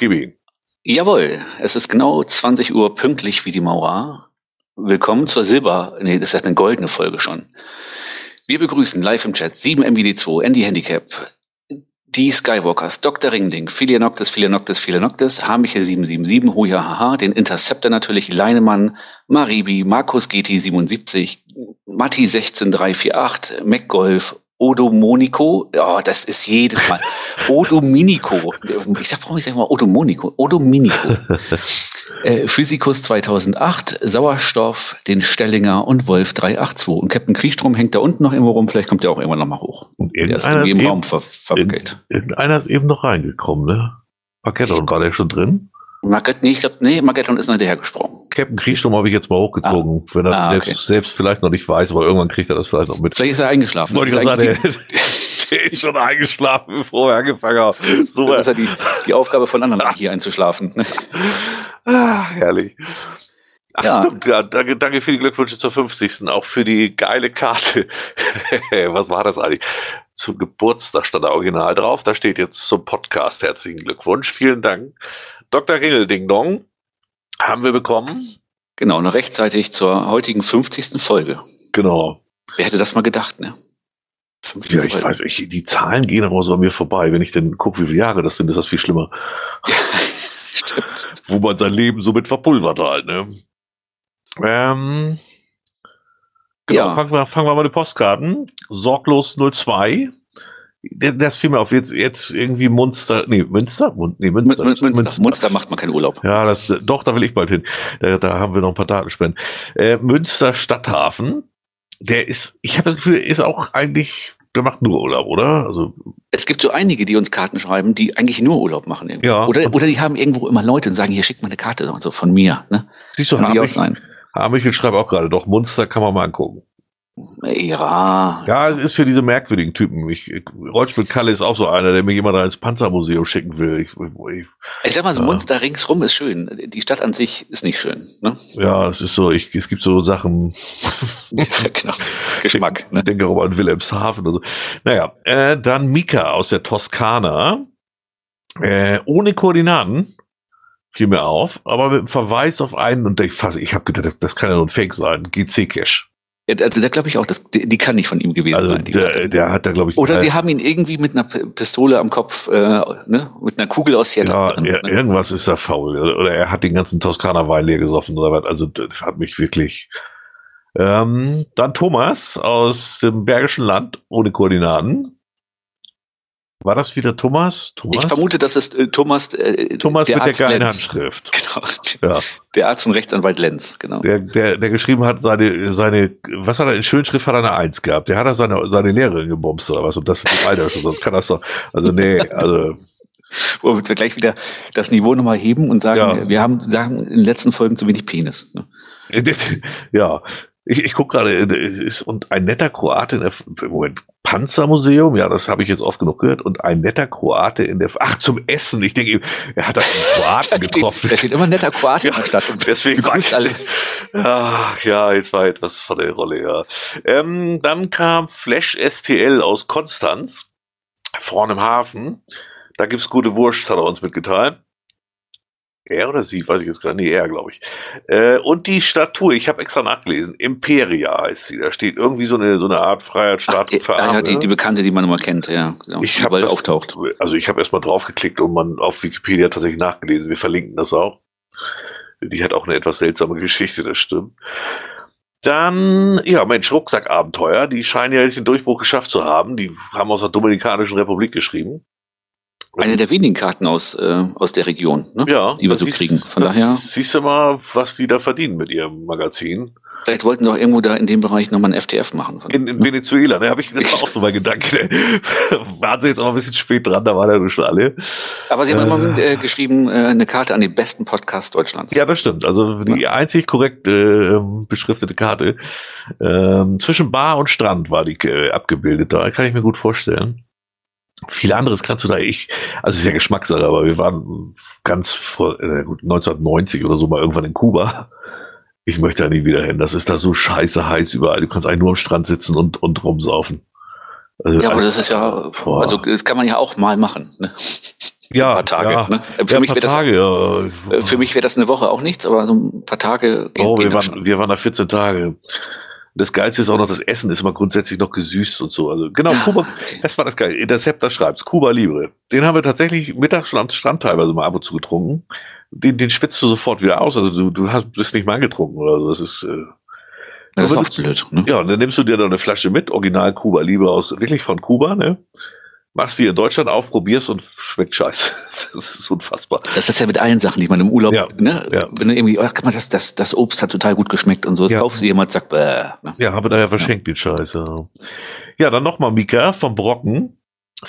Gib ihn. Jawohl, es ist genau 20 Uhr pünktlich wie die Maurer. Willkommen zur Silber, nee, das ist eine goldene Folge schon. Wir begrüßen live im Chat 7MBD2, Andy Handicap, die Skywalkers, Dr. Ringding, Philianoctis, Philianoctis, Philianoctis, Hamiche 777, Hoja Haha, den Interceptor natürlich, Leinemann, Maribi, Markus GT 77, Matti 16348, MacGolf Odomonico, oh, das ist jedes Mal. Odominico. Ich sag, warum ich sage mal Odomonico? Odominico. äh, Physikus 2008, Sauerstoff, den Stellinger und Wolf 382. Und Captain Kriegstrom hängt da unten noch irgendwo rum, vielleicht kommt der auch irgendwann nochmal hoch. Und irgendeiner ist, im Raum ver verwickelt. Irgendeiner ist eben noch reingekommen, ne? Paketon, war der schon drin? Market, nee, ich glaube, nee, Marketon ist noch hinterhergesprungen. Captain Kriegstrom habe ich jetzt mal hochgezogen, ah. wenn er ah, okay. selbst, vielleicht noch nicht weiß, aber irgendwann kriegt er das vielleicht noch mit. Vielleicht ist er eingeschlafen. Wollte ich sagen, der, der ist schon eingeschlafen, bevor er angefangen hat. So das ist ja die, die Aufgabe von anderen, ah. hier einzuschlafen. ah, herrlich. Ach, ja. Stimmt, ja, danke, danke für die Glückwünsche zur 50. Auch für die geile Karte. Was war das eigentlich? Zum Geburtstag stand da original drauf. Da steht jetzt zum Podcast. Herzlichen Glückwunsch. Vielen Dank. Dr. Ringel Ding Dong haben wir bekommen. Genau, noch rechtzeitig zur heutigen 50. Folge. Genau. Wer hätte das mal gedacht, ne? Ja, ich Folge. weiß, ich, die Zahlen gehen aber so an mir vorbei. Wenn ich denn gucke, wie viele Jahre das sind, ist das viel schlimmer. Ja, stimmt. Wo man sein Leben so mit verpulvert halt, ne? Ähm, genau, ja. fangen, wir, fangen wir mal mit Postkarten. Sorglos 02 das fiel mir auf jetzt, jetzt irgendwie Munster, nee, Münster? Nee, Münster, Münster, Münster. Münster macht man keinen Urlaub. Ja, das, doch, da will ich bald hin. Da, da haben wir noch ein paar Datenspenden. Äh, Münster Stadthafen, der ist, ich habe das Gefühl, ist auch eigentlich, der macht nur Urlaub, oder? Also, es gibt so einige, die uns Karten schreiben, die eigentlich nur Urlaub machen. Irgendwie. Ja. Oder, oder die haben irgendwo immer Leute und sagen, hier schickt mal eine Karte und so von mir. Ne? Siehst du, Kann auch sein. Hamichel schreibt auch gerade, doch, Munster kann man mal angucken. Ja. Ja, es ist für diese merkwürdigen Typen. Ich, Kalle ist auch so einer, der mir jemand ins Panzermuseum schicken will. Ich, ich, ich sag mal, so ja. Monster ringsrum ist schön. Die Stadt an sich ist nicht schön. Ne? Ja, es ist so, ich, es gibt so Sachen. ja, genau. Geschmack. Ich ne? denke auch an Wilhelmshaven oder so. Naja, äh, dann Mika aus der Toskana. Äh, ohne Koordinaten fiel mir auf, aber mit einem Verweis auf einen, und ich, ich habe gedacht, das, das kann ja nur ein Fake sein, GC-Cache. Ja, also da glaube ich auch, das, die, die, kann nicht von ihm gewesen also sein. Der, der, hat da, glaube ich. Oder sie haben ihn irgendwie mit einer Pistole am Kopf, äh, ne, mit einer Kugel aus Seattle ja, drin. Er, ne? Irgendwas ist da faul. Oder er hat den ganzen Toskana Wein leer gesoffen oder was. Also das hat mich wirklich. Ähm, dann Thomas aus dem Bergischen Land ohne Koordinaten. War das wieder Thomas? Thomas? Ich vermute, das ist äh, Thomas. Äh, Thomas der mit Arzt der geilen Lenz. Handschrift. Genau. Ja. Der Arzt und Rechtsanwalt Lenz, genau. Der, der, der geschrieben hat, seine, seine, was hat er in Schönschrift hat er eine Eins gehabt. Der hat er seine, seine Lehrerin gebomst oder was und das im Alter schon, sonst kann das doch. Also nee, also. Wo wir gleich wieder das Niveau nochmal heben und sagen, ja. wir haben sagen in den letzten Folgen zu wenig Penis. Ne? Ja, ich, ich gucke gerade, ist und ein netter Kroate in der Moment, Panzermuseum, ja, das habe ich jetzt oft genug gehört, und ein netter Kroate in der Ach, zum Essen. Ich denke, er hat da einen Kroaten getroffen. Da steht immer ein netter Kroate ja, in der Stadt. Und deswegen war ich alle. Ach, ja, jetzt war etwas von der Rolle, ja. Ähm, dann kam Flash STL aus Konstanz, vorne im Hafen. Da gibt's gute Wurst, hat er uns mitgeteilt. Er oder sie, weiß ich jetzt gar nicht, nee, er, glaube ich. Äh, und die Statue, ich habe extra nachgelesen, Imperia heißt sie. Da steht irgendwie so eine, so eine Art Freiheitsstatue Ach, Ja, ja die, die bekannte, die man immer kennt, ja. Genau, ich habe auftaucht. Also ich habe erstmal draufgeklickt und man auf Wikipedia tatsächlich nachgelesen. Wir verlinken das auch. Die hat auch eine etwas seltsame Geschichte, das stimmt. Dann, ja, Mensch, Rucksackabenteuer. Die scheinen ja jetzt den Durchbruch geschafft zu haben. Die haben aus der Dominikanischen Republik geschrieben. Eine der wenigen Karten aus, äh, aus der Region, ne? ja, die wir so siehst, kriegen. Von daher. Siehst du mal, was die da verdienen mit ihrem Magazin. Vielleicht wollten doch irgendwo da in dem Bereich nochmal ein FTF machen. In, in Venezuela, da ne, habe ich das war auch so mein Gedanke. Waren sie jetzt auch ein bisschen spät dran, da waren ja schon alle. Aber sie haben äh, immer äh, geschrieben, äh, eine Karte an den besten Podcast Deutschlands. Ja, das stimmt. Also die ja. einzig korrekt äh, beschriftete Karte. Ähm, zwischen Bar und Strand war die äh, abgebildet. Da kann ich mir gut vorstellen. Viel anderes kannst du da ich, also ist ja Geschmackssache, aber wir waren ganz vor äh, 1990 oder so mal irgendwann in Kuba. Ich möchte da nie wieder hin. Das ist da so scheiße heiß überall. Du kannst eigentlich nur am Strand sitzen und, und rumsaufen. Also, ja, aber das ist ja, boah. also das kann man ja auch mal machen. Ne? Ja, ein paar Tage. Ja, ne? Für, ja, mich das, Tage ja. Für mich wäre das eine Woche auch nichts, aber so ein paar Tage. Oh, wir waren, wir waren da 14 Tage. Das Geilste ist auch noch, das Essen ist immer grundsätzlich noch gesüßt und so. Also genau, Kuba, das war das Geile. Interceptor schreibt Kuba Libre. Den haben wir tatsächlich mittags schon am Strand teilweise mal ab und zu getrunken. Den, den spitzt du sofort wieder aus. Also du, du hast, bist nicht mal angetrunken oder so. Das ist, äh, das ist auch blöd. Ne? Ja, und dann nimmst du dir da eine Flasche mit, Original Kuba Libre aus, wirklich von Kuba, ne? Machst die in Deutschland auf, probierst und schmeckt scheiße. Das ist unfassbar. Das ist ja mit allen Sachen, die man im Urlaub, ja, ne? Ja. Wenn du irgendwie, ach, guck mal, das, das, das Obst hat total gut geschmeckt und so, das ja. kaufst du jemand, sagt, bäh. Ne? Ja, habe da ja verschenkt, die Scheiße. Ja, dann nochmal Mika vom Brocken.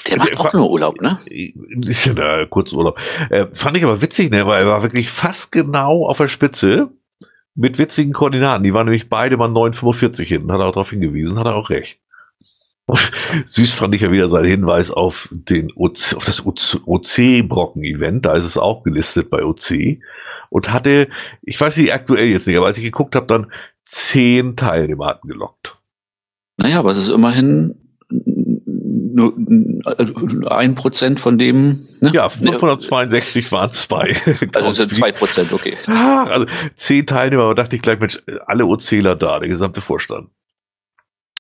Der macht auch nur Urlaub, ne? Ja, kurz Urlaub. Äh, fand ich aber witzig, ne, weil er war wirklich fast genau auf der Spitze mit witzigen Koordinaten. Die waren nämlich beide mal 9,45 hinten, hat er auch darauf hingewiesen, hat er auch recht. Süß fand ich ja wieder sein Hinweis auf, den OC, auf das OC-Brocken-Event. Da ist es auch gelistet bei OC. Und hatte, ich weiß nicht aktuell jetzt nicht, aber als ich geguckt habe, dann zehn Teilnehmer hatten gelockt. Naja, aber es ist immerhin nur ein Prozent von dem. Ne? Ja, 562 waren es bei. Also sind zwei Prozent, okay. Ah, also zehn Teilnehmer, da dachte ich gleich, Mensch, alle OCler da, der gesamte Vorstand.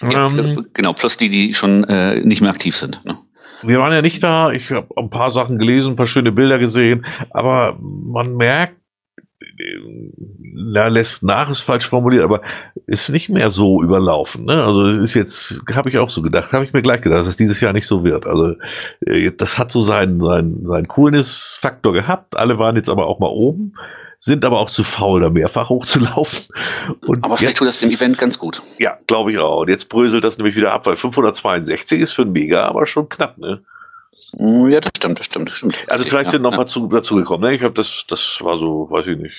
Ja, ähm, genau, plus die, die schon äh, nicht mehr aktiv sind. Ne? Wir waren ja nicht da. Ich habe ein paar Sachen gelesen, ein paar schöne Bilder gesehen, aber man merkt, na, lässt nach, ist falsch formuliert, aber ist nicht mehr so überlaufen. Ne? Also es ist jetzt, habe ich auch so gedacht, habe ich mir gleich gedacht, dass es dieses Jahr nicht so wird. Also äh, das hat so seinen, seinen, seinen Coolness-Faktor gehabt. Alle waren jetzt aber auch mal oben sind aber auch zu faul, da mehrfach hochzulaufen. Und aber vielleicht tut das dem Event ganz gut. Ja, glaube ich auch. Und jetzt bröselt das nämlich wieder ab, weil 562 ist für ein Mega aber schon knapp, ne? Mm, ja, das stimmt, das stimmt, das stimmt. Also vielleicht ja, sind noch ja. mal zu, dazu gekommen. Ne? Ich glaube, das, das war so, weiß ich nicht,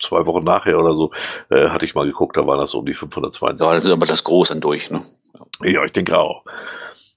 zwei Wochen nachher oder so, äh, hatte ich mal geguckt, da waren das um die 562. Ja, das ist aber das Große durch, ne? Ja, ich denke auch.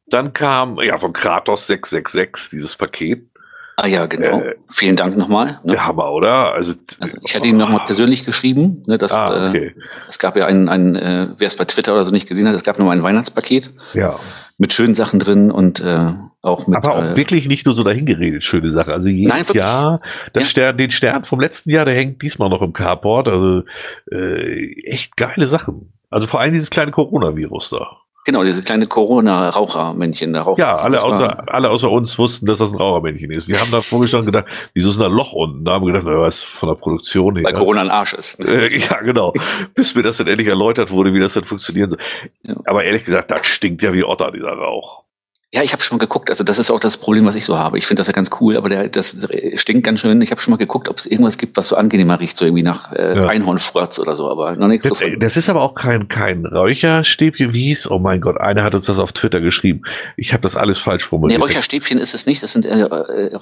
Dann kam, ja, von Kratos 666 dieses Paket. Ah ja, genau. Äh, Vielen Dank nochmal. Ne? Der Hammer, oder? Also, also ich hatte ihm nochmal persönlich geschrieben. Ne, dass, ah, okay. äh, es gab ja ein, ein äh, wer es bei Twitter oder so nicht gesehen hat, es gab nochmal ein Weihnachtspaket. Ja. Mit schönen Sachen drin und äh, auch mit. Aber auch äh, wirklich nicht nur so dahingeredet, schöne Sache. Also jedes Nein, Jahr, das ja. Stern, den Stern vom letzten Jahr, der hängt diesmal noch im Carport. Also äh, echt geile Sachen. Also vor allem dieses kleine Coronavirus da. Genau, diese kleine Corona-Rauchermännchen. Raucher ja, alle außer, alle außer uns wussten, dass das ein Rauchermännchen ist. Wir haben da schon gedacht, wieso ist da ein Loch unten? Da haben wir gedacht, na, was von der Produktion her. Weil Corona ein Arsch ist. Äh, ja, genau. Bis mir das dann endlich erläutert wurde, wie das dann funktionieren soll. Ja. Aber ehrlich gesagt, das stinkt ja wie Otter, dieser Rauch. Ja, ich habe schon mal geguckt. Also das ist auch das Problem, was ich so habe. Ich finde das ja ganz cool, aber der, das stinkt ganz schön. Ich habe schon mal geguckt, ob es irgendwas gibt, was so angenehmer riecht, so irgendwie nach äh, ja. Einhornfrötz oder so, aber noch nichts das, gefunden. Das ist aber auch kein, kein Räucherstäbchen, wie es. Oh mein Gott, einer hat uns das auf Twitter geschrieben. Ich habe das alles falsch formuliert. Nee, Räucherstäbchen ist es nicht. Das sind äh, äh,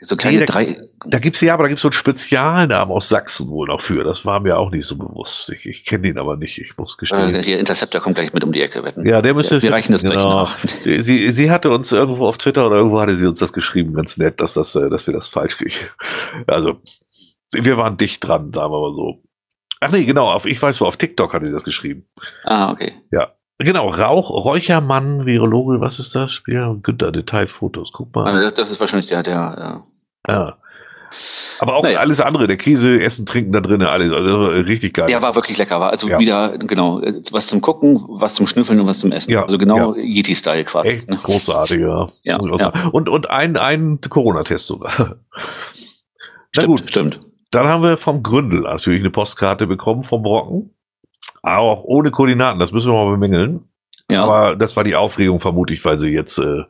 so kleine nee, da, drei. Da gibt's ja, aber da gibt's so einen Spezialnamen aus Sachsen wohl noch für. Das war mir auch nicht so bewusst. Ich, ich kenne den aber nicht. Ich muss gestehen. Äh, hier Interceptor kommt gleich mit um die Ecke wetten. Ja, der müsste. Ja, wir reichen das genau. gleich nach. Sie, sie hatte uns irgendwo auf Twitter oder irgendwo hatte sie uns das geschrieben, ganz nett, dass, das, äh, dass wir das falsch kriegen. Also, wir waren dicht dran, sagen wir mal so. Ach nee, genau, auf, ich weiß wo, auf TikTok hatte sie das geschrieben. Ah, okay. Ja. Genau, Rauch, Räuchermann, Virologe, was ist das? Ja, Günther, Detailfotos, guck mal. Also das, das ist wahrscheinlich der, der, ja. Ja. Aber auch naja. alles andere, der Käse, Essen, Trinken da drin, alles, also richtig geil. Ja, war wirklich lecker, war also ja. wieder, genau, was zum Gucken, was zum Schnüffeln und was zum Essen. Ja. Also genau ja. Yeti-Style quasi. Echt ne? großartig, ja. ja, ja. Und, und ein, ein Corona-Test sogar. stimmt, gut. stimmt. Dann haben wir vom Gründel natürlich eine Postkarte bekommen vom Brocken. auch ohne Koordinaten, das müssen wir mal bemängeln. Ja. Aber das war die Aufregung vermutlich, weil sie jetzt, äh,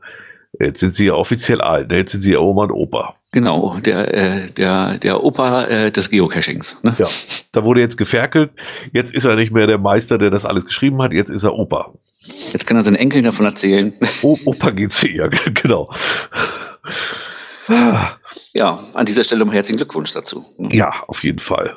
jetzt sind sie ja offiziell alt, ne? jetzt sind sie ja Oma und Opa. Genau, der, äh, der, der Opa äh, des Geocachings. Ne? Ja, da wurde jetzt geferkelt. Jetzt ist er nicht mehr der Meister, der das alles geschrieben hat. Jetzt ist er Opa. Jetzt kann er seinen Enkeln davon erzählen. O Opa GC, ja, genau. Ja, an dieser Stelle noch herzlichen Glückwunsch dazu. Ja, auf jeden Fall.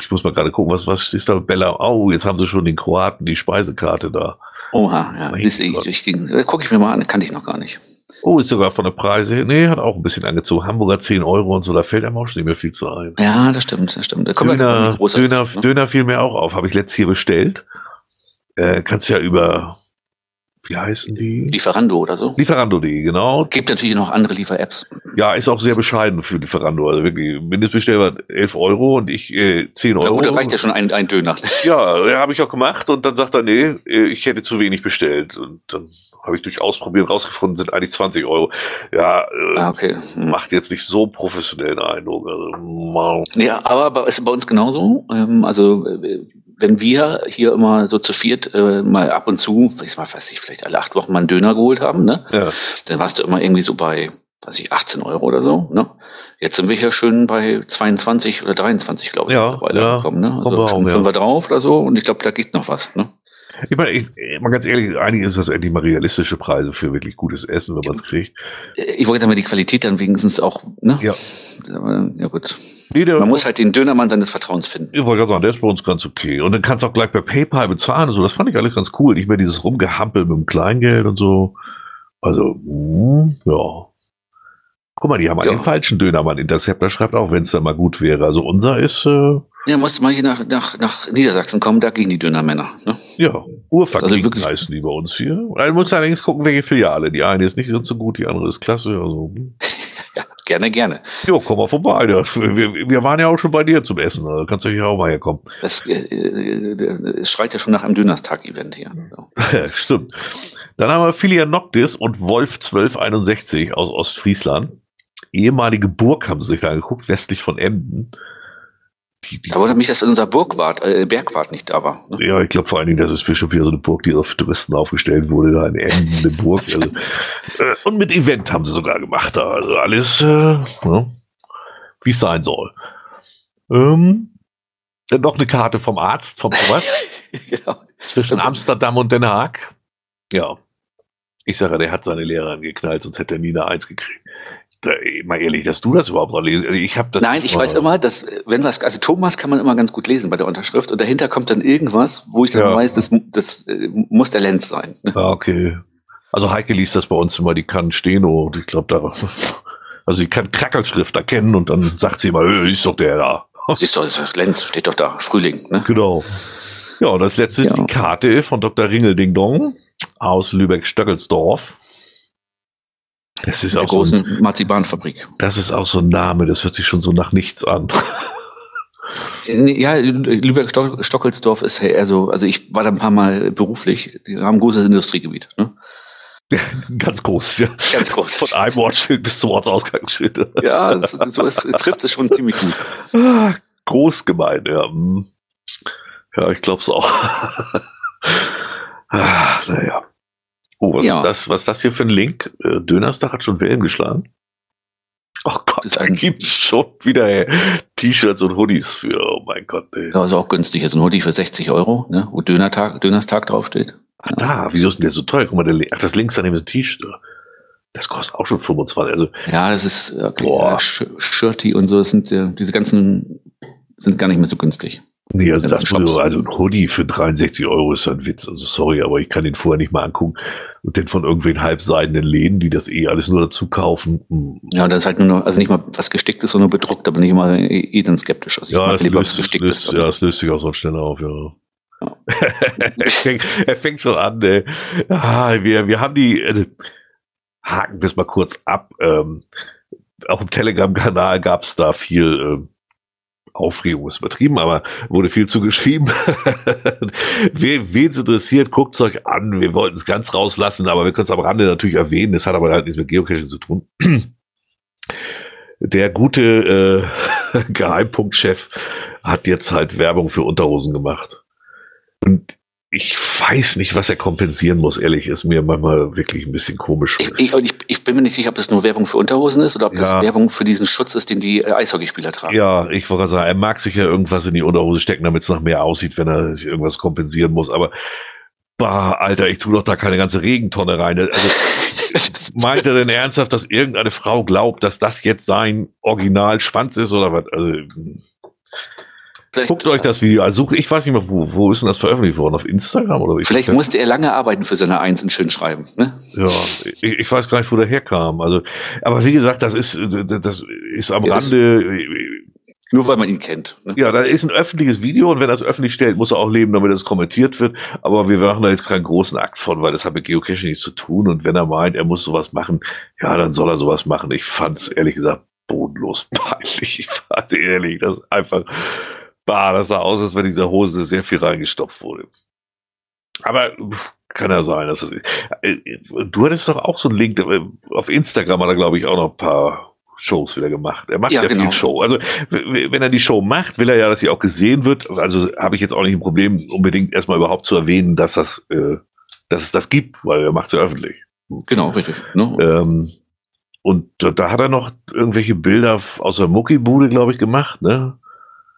Ich muss mal gerade gucken, was, was ist da? Bella, oh, jetzt haben sie schon den Kroaten die Speisekarte da. Oha, ja, ich, ich, ich, gucke ich mir mal an, kannte ich noch gar nicht. Oh, ist sogar von der Preise. Nee, hat auch ein bisschen angezogen. Hamburger 10 Euro und so, da fällt einem auch schon nicht mehr viel zu ein. Ja, das stimmt, das stimmt. Da kommt Döner, halt Döner, ne? Döner fiel mir auch auf. Habe ich letztes hier bestellt. Äh, kannst ja über wie heißen die? Lieferando oder so. Lieferando.de, genau. Gibt natürlich noch andere Liefer-Apps. Ja, ist auch sehr bescheiden für Lieferando. Also wirklich, Mindestbestellwert 11 Euro und ich äh, 10 Euro. Ja gut, da reicht ja schon ein, ein Döner. Ja, ja habe ich auch gemacht und dann sagt er, nee, äh, ich hätte zu wenig bestellt. Und dann habe ich durch Ausprobieren rausgefunden, sind eigentlich 20 Euro. Ja, äh, ah, okay. Hm. macht jetzt nicht so professionellen Eindruck. Also, wow. Ja, aber ist bei uns genauso. Ähm, also äh, wenn wir hier immer so zu viert äh, mal ab und zu, ich mal, weiß ich, vielleicht alle acht Wochen mal einen Döner geholt haben, ne? Ja. Dann warst du immer irgendwie so bei, weiß ich, 18 Euro oder so, ne? Jetzt sind wir hier schön bei 22 oder 23, glaube ich, ja, mittlerweile ja, gekommen, ne? Also schon fünf ja. drauf oder so und ich glaube, da geht noch was, ne? Ich meine, ich, mal ganz ehrlich, eigentlich ist das endlich mal realistische Preise für wirklich gutes Essen, wenn man es kriegt. Ich wollte sagen, die Qualität dann wenigstens auch, ne? Ja. Ja, gut. Nee, der, man muss halt den Dönermann seines Vertrauens finden. Ich wollte gerade sagen, der ist bei uns ganz okay. Und dann kannst du auch gleich per PayPal bezahlen und so. Das fand ich alles ganz cool. Nicht mehr dieses Rumgehampel mit dem Kleingeld und so. Also, mh, hm, ja. Guck mal, die haben ja. einen falschen Dönermann. Interceptor schreibt auch, wenn es da mal gut wäre. Also unser ist. Äh, ja, musst mal hier nach, nach, nach Niedersachsen kommen, da gehen die Dönermänner. Ne? Ja, Urverkligen also wirklich heißen die bei uns hier. Also muss allerdings gucken, welche Filiale. Die eine ist nicht so gut, die andere ist klasse. Also. Hm. ja, gerne, gerne. Jo, komm mal vorbei. Ja. Wir, wir, waren ja auch schon bei dir zum Essen. Da kannst du hier auch mal herkommen. Das, äh, äh, es schreit ja schon nach einem Dönerstag-Event hier. So. Stimmt. Dann haben wir Filia Noctis und Wolf 1261 aus Ostfriesland ehemalige Burg haben sie sich angeguckt, westlich von Emden. Da wundert mich, dass unser Burgwart, äh, Bergwart nicht da war. Ne? Ja, ich glaube vor allen Dingen, das ist schon wieder so eine Burg, die auf Touristen aufgestellt wurde, da eine Burg. Also, äh, und mit Event haben sie sogar gemacht da. Also alles, äh, ja, wie es sein soll. Ähm, dann noch eine Karte vom Arzt, vom Thomas. genau. Zwischen Amsterdam und Den Haag. Ja. Ich sage, der hat seine Lehrer angeknallt, sonst hätte er nie eine Eins gekriegt mal ehrlich, dass du das überhaupt noch lesen. Also ich habe das. Nein, ich weiß immer, dass wenn was, also Thomas kann man immer ganz gut lesen bei der Unterschrift und dahinter kommt dann irgendwas, wo ich dann ja. weiß, das, das äh, muss der Lenz sein. Ah, okay. Also Heike liest das bei uns immer, die kann Steno und ich glaube da, also die kann Krackelschrift erkennen und dann sagt sie immer, ist doch der da. Siehst du, ist Lenz, steht doch da, Frühling, ne? Genau. Ja, und das letzte ja. ist die Karte von Dr. Ringel Ding Dong aus Lübeck-Stöckelsdorf. Das ist auch der großen so ein, Marzipanfabrik. Das ist auch so ein Name, das hört sich schon so nach nichts an. Ja, Lübeck-Stockelsdorf ist eher so, also ich war da ein paar Mal beruflich, die haben ein großes Industriegebiet. Ne? Ganz groß, ja. Ganz groß. Von einem Ortsschild bis zum Ortsausgangsschild. Ja, das, so ist, trifft es schon ziemlich gut. Ah, Großgemeinde, ja. Hm. Ja, ich glaube es auch. ah, naja. Oh, was ja. ist das? Was ist das hier für ein Link? Äh, Dönerstag hat schon Wellen geschlagen. Oh Gott, da gibt es schon wieder T-Shirts und Hoodies für. Oh mein Gott. Ey. Ja, ist auch günstig. Ist ein Hoodie für 60 Euro, ne? wo Dönertag, Dönerstag draufsteht. Ach da, wieso ist denn der so teuer? Guck mal, der, ach, das links daneben ist ein T-Shirt. Das kostet auch schon 25. Also, ja, das ist okay, boah. Shirty und so. Das sind äh, diese ganzen sind gar nicht mehr so günstig. Nee, also, das so, also ein Hoodie für 63 Euro ist ein Witz. Also sorry, aber ich kann den vorher nicht mal angucken. Und den von irgendwelchen halbseidenen Läden, die das eh alles nur dazu kaufen. Hm. Ja, das ist halt nur noch, also nicht mal was gestickt ist, sondern bedruckt, da bin ich immer eh, eh dann skeptisch. Also ja, das löst, gestickt löst, ist. Ja, das löst sich auch so schnell auf, ja. ja. er, fängt, er, fängt, schon an, ey. Ah, wir, wir haben die, also, haken wir es mal kurz ab. Ähm, auch im Telegram-Kanal gab es da viel, ähm, Aufregung ist übertrieben, aber wurde viel zugeschrieben. Wen es interessiert, guckt es euch an. Wir wollten es ganz rauslassen, aber wir können es am Rande natürlich erwähnen. Das hat aber halt nichts mit Geocaching zu tun. Der gute äh, Geheimpunktchef hat jetzt halt Werbung für Unterhosen gemacht. Und ich weiß nicht, was er kompensieren muss, ehrlich, ist mir manchmal wirklich ein bisschen komisch. Ich, ich, ich, ich bin mir nicht sicher, ob das nur Werbung für Unterhosen ist oder ob das Werbung für diesen Schutz ist, den die äh, Eishockeyspieler tragen. Ja, ich wollte sagen, er mag sich ja irgendwas in die Unterhose stecken, damit es noch mehr aussieht, wenn er sich irgendwas kompensieren muss, aber bah, Alter, ich tue doch da keine ganze Regentonne rein. Also, meint er denn ernsthaft, dass irgendeine Frau glaubt, dass das jetzt sein Originalschwanz ist oder was? Also, Vielleicht, Guckt euch das Video an. Suche, ich weiß nicht mehr, wo, wo ist denn das veröffentlicht worden? Auf Instagram oder Vielleicht musste er lange arbeiten für seine Eins und schön schreiben. Ne? Ja, ich, ich, weiß gar nicht, wo der herkam. Also, aber wie gesagt, das ist, das ist am ja, Rande. Nur weil man ihn kennt. Ne? Ja, da ist ein öffentliches Video und wenn er es öffentlich stellt, muss er auch leben, damit es kommentiert wird. Aber wir machen da jetzt keinen großen Akt von, weil das hat mit Geocaching nichts zu tun. Und wenn er meint, er muss sowas machen, ja, dann soll er sowas machen. Ich fand es ehrlich gesagt bodenlos peinlich. Ich fand ehrlich, das ist einfach bah, das sah aus, als wenn dieser Hose sehr viel reingestopft wurde. Aber kann ja sein. Dass es, äh, du hattest doch auch so einen Link, äh, auf Instagram hat er, glaube ich, auch noch ein paar Shows wieder gemacht. Er macht ja, ja genau. viel Show. Also wenn er die Show macht, will er ja, dass sie auch gesehen wird. Also habe ich jetzt auch nicht ein Problem, unbedingt erstmal überhaupt zu erwähnen, dass das, äh, dass es das gibt, weil er macht es ja öffentlich. Genau, richtig. Ne? Ähm, und da, da, hat er noch irgendwelche Bilder aus der Muckibude, glaube ich, gemacht, ne?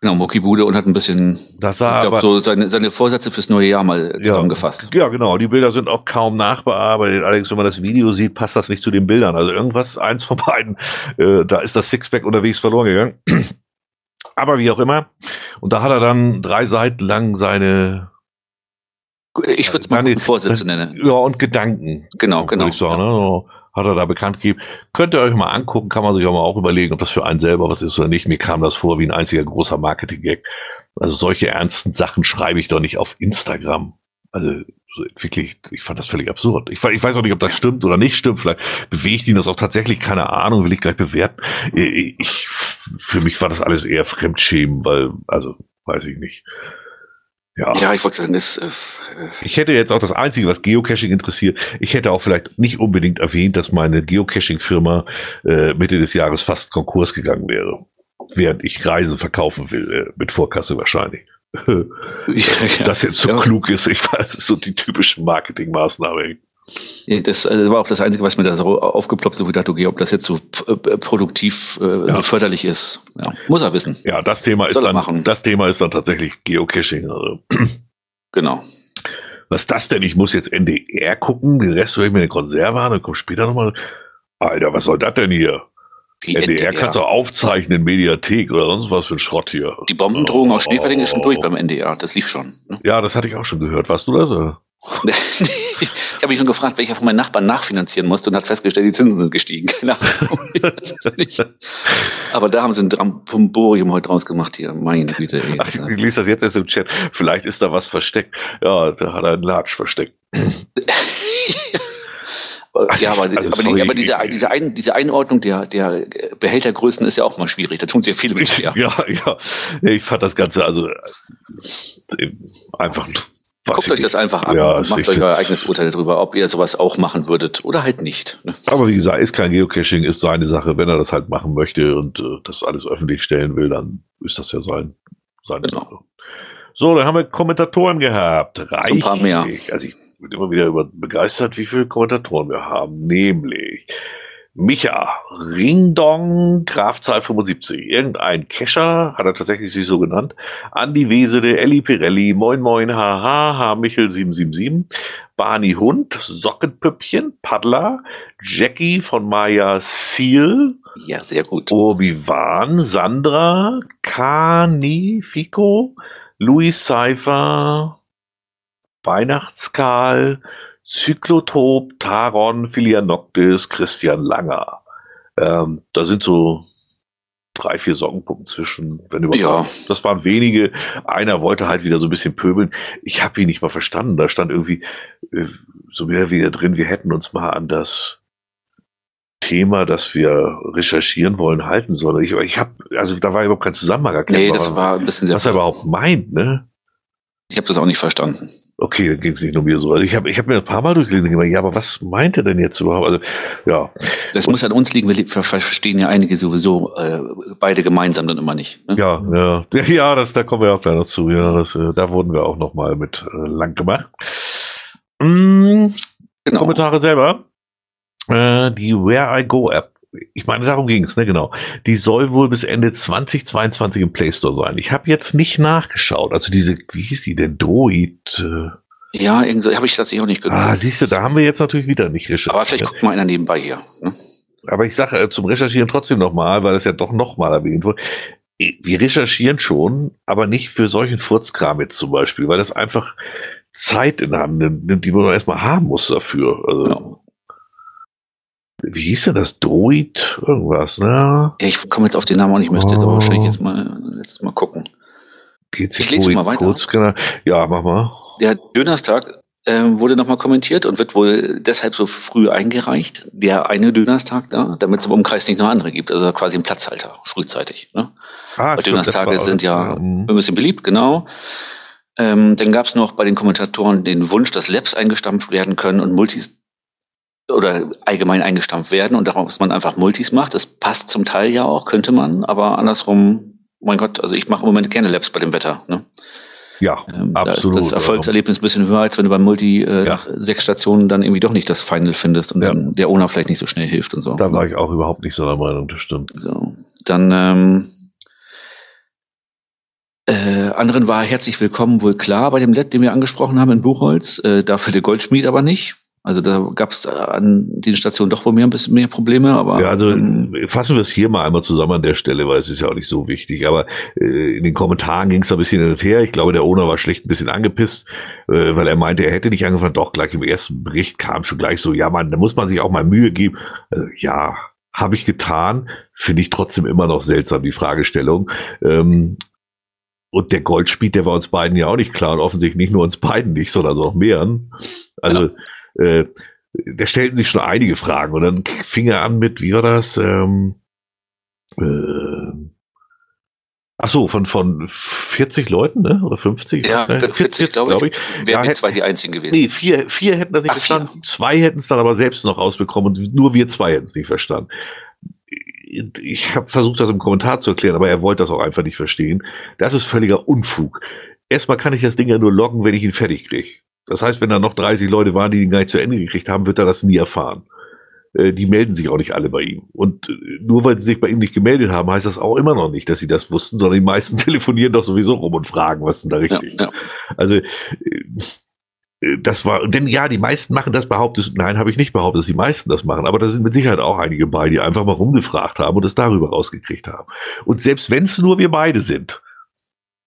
Genau, Muckibude und hat ein bisschen, das sah ich glaube, so seine, seine Vorsätze fürs neue Jahr mal zusammengefasst. Ja, ja, genau. Die Bilder sind auch kaum nachbearbeitet. Allerdings, wenn man das Video sieht, passt das nicht zu den Bildern. Also irgendwas, eins von beiden, äh, da ist das Sixpack unterwegs verloren gegangen. Aber wie auch immer. Und da hat er dann drei Seiten lang seine ich würde es mal Vorsätze nennen. Ja, und Gedanken. Genau, genau. Ich sagen, ja. ne? Hat er da bekannt gegeben. Könnt ihr euch mal angucken, kann man sich auch mal auch überlegen, ob das für einen selber was ist oder nicht. Mir kam das vor wie ein einziger großer Marketing-Gag. Also solche ernsten Sachen schreibe ich doch nicht auf Instagram. Also wirklich, ich fand das völlig absurd. Ich, ich weiß auch nicht, ob das stimmt oder nicht stimmt. Vielleicht bewegt ihn das auch tatsächlich, keine Ahnung, will ich gleich bewerten. Ich, für mich war das alles eher Fremdschämen, weil, also, weiß ich nicht. Ja, ja ich wollte sagen, das. Äh, ich hätte jetzt auch das Einzige, was Geocaching interessiert, ich hätte auch vielleicht nicht unbedingt erwähnt, dass meine Geocaching-Firma äh, Mitte des Jahres fast Konkurs gegangen wäre. Während ich Reisen verkaufen will, äh, mit Vorkasse wahrscheinlich. ja, das jetzt so ja. klug ist, ich weiß, das ist so die typische Marketingmaßnahme. Das war auch das Einzige, was mir da so aufgeploppt ist, wo ich dachte, okay, ob das jetzt so äh, produktiv äh, ja. förderlich ist. Ja, muss er wissen. Ja, das Thema ist dann, machen. das Thema ist dann tatsächlich Geocaching. Also. Genau. Was ist das denn? Ich muss jetzt NDR gucken, den Rest höre ich mir eine Konserve an und komme später nochmal. Alter, was soll das denn hier? Wie NDR, NDR kannst du aufzeichnen, Mediathek oder sonst was für ein Schrott hier. Die Bombendrohung oh, aus Schneeferding ist schon durch beim NDR. Das lief schon. Ne? Ja, das hatte ich auch schon gehört. Warst du das? ich habe mich schon gefragt, welcher von meinen Nachbarn nachfinanzieren musste und hat festgestellt, die Zinsen sind gestiegen. Genau. Aber da haben sie ein Dramporium heute draus gemacht hier. Meine Güte. Ey. Ach, ich lese das jetzt erst im Chat. Vielleicht ist da was versteckt. Ja, da hat er einen Latsch versteckt. Also ja, aber, also aber, sorry, die, aber diese, diese, Ein, diese Einordnung der, der Behältergrößen ist ja auch mal schwierig. Da tun sie ja viele mit schwer. Ja, ja. Ich fand das Ganze also äh, einfach Guckt euch das einfach an ja, macht euch euer eigenes Urteil darüber, ob ihr sowas auch machen würdet oder halt nicht. Ne? Aber wie gesagt, ist kein Geocaching, ist seine Sache. Wenn er das halt machen möchte und äh, das alles öffentlich stellen will, dann ist das ja sein, seine genau. Sache. So, dann haben wir Kommentatoren gehabt. Reichlich. Ein paar mehr. Also ich bin immer wieder begeistert, wie viele Kommentatoren wir haben. Nämlich Micha, Ringdong, Grafzahl 75. Irgendein Kescher, hat er tatsächlich sich so genannt. Andi Wesede, Elli Pirelli, Moin Moin, Haha, H. Michel 777. Barney Hund, Sockenpüppchen, Paddler, Jackie von Maya Seal. Ja, sehr gut. Obi-Wan, Sandra, Kani, Fico, Louis Seifer, Weihnachtskarl, Cyclotop, Taron, Philianoctis, Christian Langer. Ähm, da sind so drei, vier Sockenpunkten zwischen, wenn überhaupt. Ja. Das waren wenige. Einer wollte halt wieder so ein bisschen pöbeln. Ich habe ihn nicht mal verstanden. Da stand irgendwie äh, so mehr wieder drin, wir hätten uns mal an das Thema, das wir recherchieren wollen, halten sollen. Ich, ich habe, also da war überhaupt kein Zusammenhang erkennbar. Nee, das war ein bisschen sehr. Was er überhaupt meint, ne? Ich habe das auch nicht verstanden. Okay, dann ging es nicht nur mir so. Also ich habe ich hab mir ein paar Mal durchgelesen, ja, aber was meint er denn jetzt überhaupt? Also, ja. Das muss an uns liegen, wir verstehen ja einige sowieso äh, beide gemeinsam dann immer nicht. Ne? Ja, ja, ja, das, da kommen wir auch gleich noch zu. Ja, das, äh, da wurden wir auch noch mal mit äh, lang gemacht. Mm, genau. Kommentare selber. Äh, die Where I Go App ich meine, darum ging es, ne, genau. Die soll wohl bis Ende 2022 im Play Store sein. Ich habe jetzt nicht nachgeschaut. Also diese, wie hieß die denn? Droid. Äh ja, irgendwie habe ich tatsächlich auch nicht geguckt. Ah, siehst du, da haben wir jetzt natürlich wieder nicht recherchiert. Aber vielleicht guckt mal einer nebenbei hier. Ne? Aber ich sage äh, zum Recherchieren trotzdem nochmal, weil das ja doch nochmal erwähnt wurde. Wir recherchieren schon, aber nicht für solchen Furzkram jetzt zum Beispiel, weil das einfach Zeit in Hand nimmt, die man erstmal haben muss dafür. Also, ja wie hieß denn das? Droid? Irgendwas, ne? Ja, ich komme jetzt auf den Namen auch nicht, müsste jetzt aber wahrscheinlich jetzt mal, jetzt mal gucken. Geht's ich lese mal weiter. Kurzscanner. Ja, mach mal. Der Dönerstag äh, wurde nochmal kommentiert und wird wohl deshalb so früh eingereicht. Der eine Dönerstag da, damit es im Umkreis nicht noch andere gibt. Also quasi ein Platzhalter, frühzeitig. Ne? Ah, Weil Dönerstage sind ja ein bisschen beliebt, genau. Ähm, dann gab es noch bei den Kommentatoren den Wunsch, dass Labs eingestampft werden können und Multis oder allgemein eingestampft werden und daraus man einfach Multis macht. Das passt zum Teil ja auch, könnte man, aber andersrum, mein Gott, also ich mache im Moment gerne Labs bei dem Wetter. Ne? Ja, ähm, absolut. Da ist das Erfolgserlebnis ein bisschen höher, als wenn du beim Multi äh, ja. nach sechs Stationen dann irgendwie doch nicht das Final findest und ja. dann der Owner vielleicht nicht so schnell hilft und so. Da war ich auch überhaupt nicht so der Meinung, das stimmt. So, dann ähm, äh, anderen war herzlich willkommen wohl klar bei dem LED, den wir angesprochen haben in Buchholz, äh, dafür der Goldschmied aber nicht. Also da gab es an den Stationen doch wohl mehr ein bisschen mehr Probleme, aber. Ja, also ähm, fassen wir es hier mal einmal zusammen an der Stelle, weil es ist ja auch nicht so wichtig. Aber äh, in den Kommentaren ging es ein bisschen hin und her. Ich glaube, der Owner war schlecht ein bisschen angepisst, äh, weil er meinte, er hätte nicht angefangen. Doch, gleich im ersten Bericht kam schon gleich so, ja man, da muss man sich auch mal Mühe geben. Also, ja, habe ich getan. Finde ich trotzdem immer noch seltsam, die Fragestellung. Ähm, und der Goldspiel, der war uns beiden ja auch nicht klar und offensichtlich nicht nur uns beiden nicht, sondern auch mehreren. Also ja äh, da stellten sich schon einige Fragen und dann fing er an mit, wie war das? Ähm, äh, Ach so, von, von 40 Leuten, ne? Oder 50? Ja, 40, 40 glaube glaub ich. Wären ja, wir zwei die einzigen gewesen. Nee, vier, vier hätten das nicht Ach, verstanden. Vier. Zwei hätten es dann aber selbst noch rausbekommen und nur wir zwei hätten es nicht verstanden. Ich habe versucht, das im Kommentar zu erklären, aber er wollte das auch einfach nicht verstehen. Das ist völliger Unfug. Erstmal kann ich das Ding ja nur loggen, wenn ich ihn fertig kriege. Das heißt, wenn da noch 30 Leute waren, die ihn gar nicht zu Ende gekriegt haben, wird er das nie erfahren. Äh, die melden sich auch nicht alle bei ihm. Und äh, nur weil sie sich bei ihm nicht gemeldet haben, heißt das auch immer noch nicht, dass sie das wussten, sondern die meisten telefonieren doch sowieso rum und fragen, was denn da richtig ja, ja. Also äh, das war, denn ja, die meisten machen das, behauptet, nein, habe ich nicht behauptet, dass die meisten das machen, aber da sind mit Sicherheit auch einige bei, die einfach mal rumgefragt haben und es darüber rausgekriegt haben. Und selbst wenn es nur wir beide sind,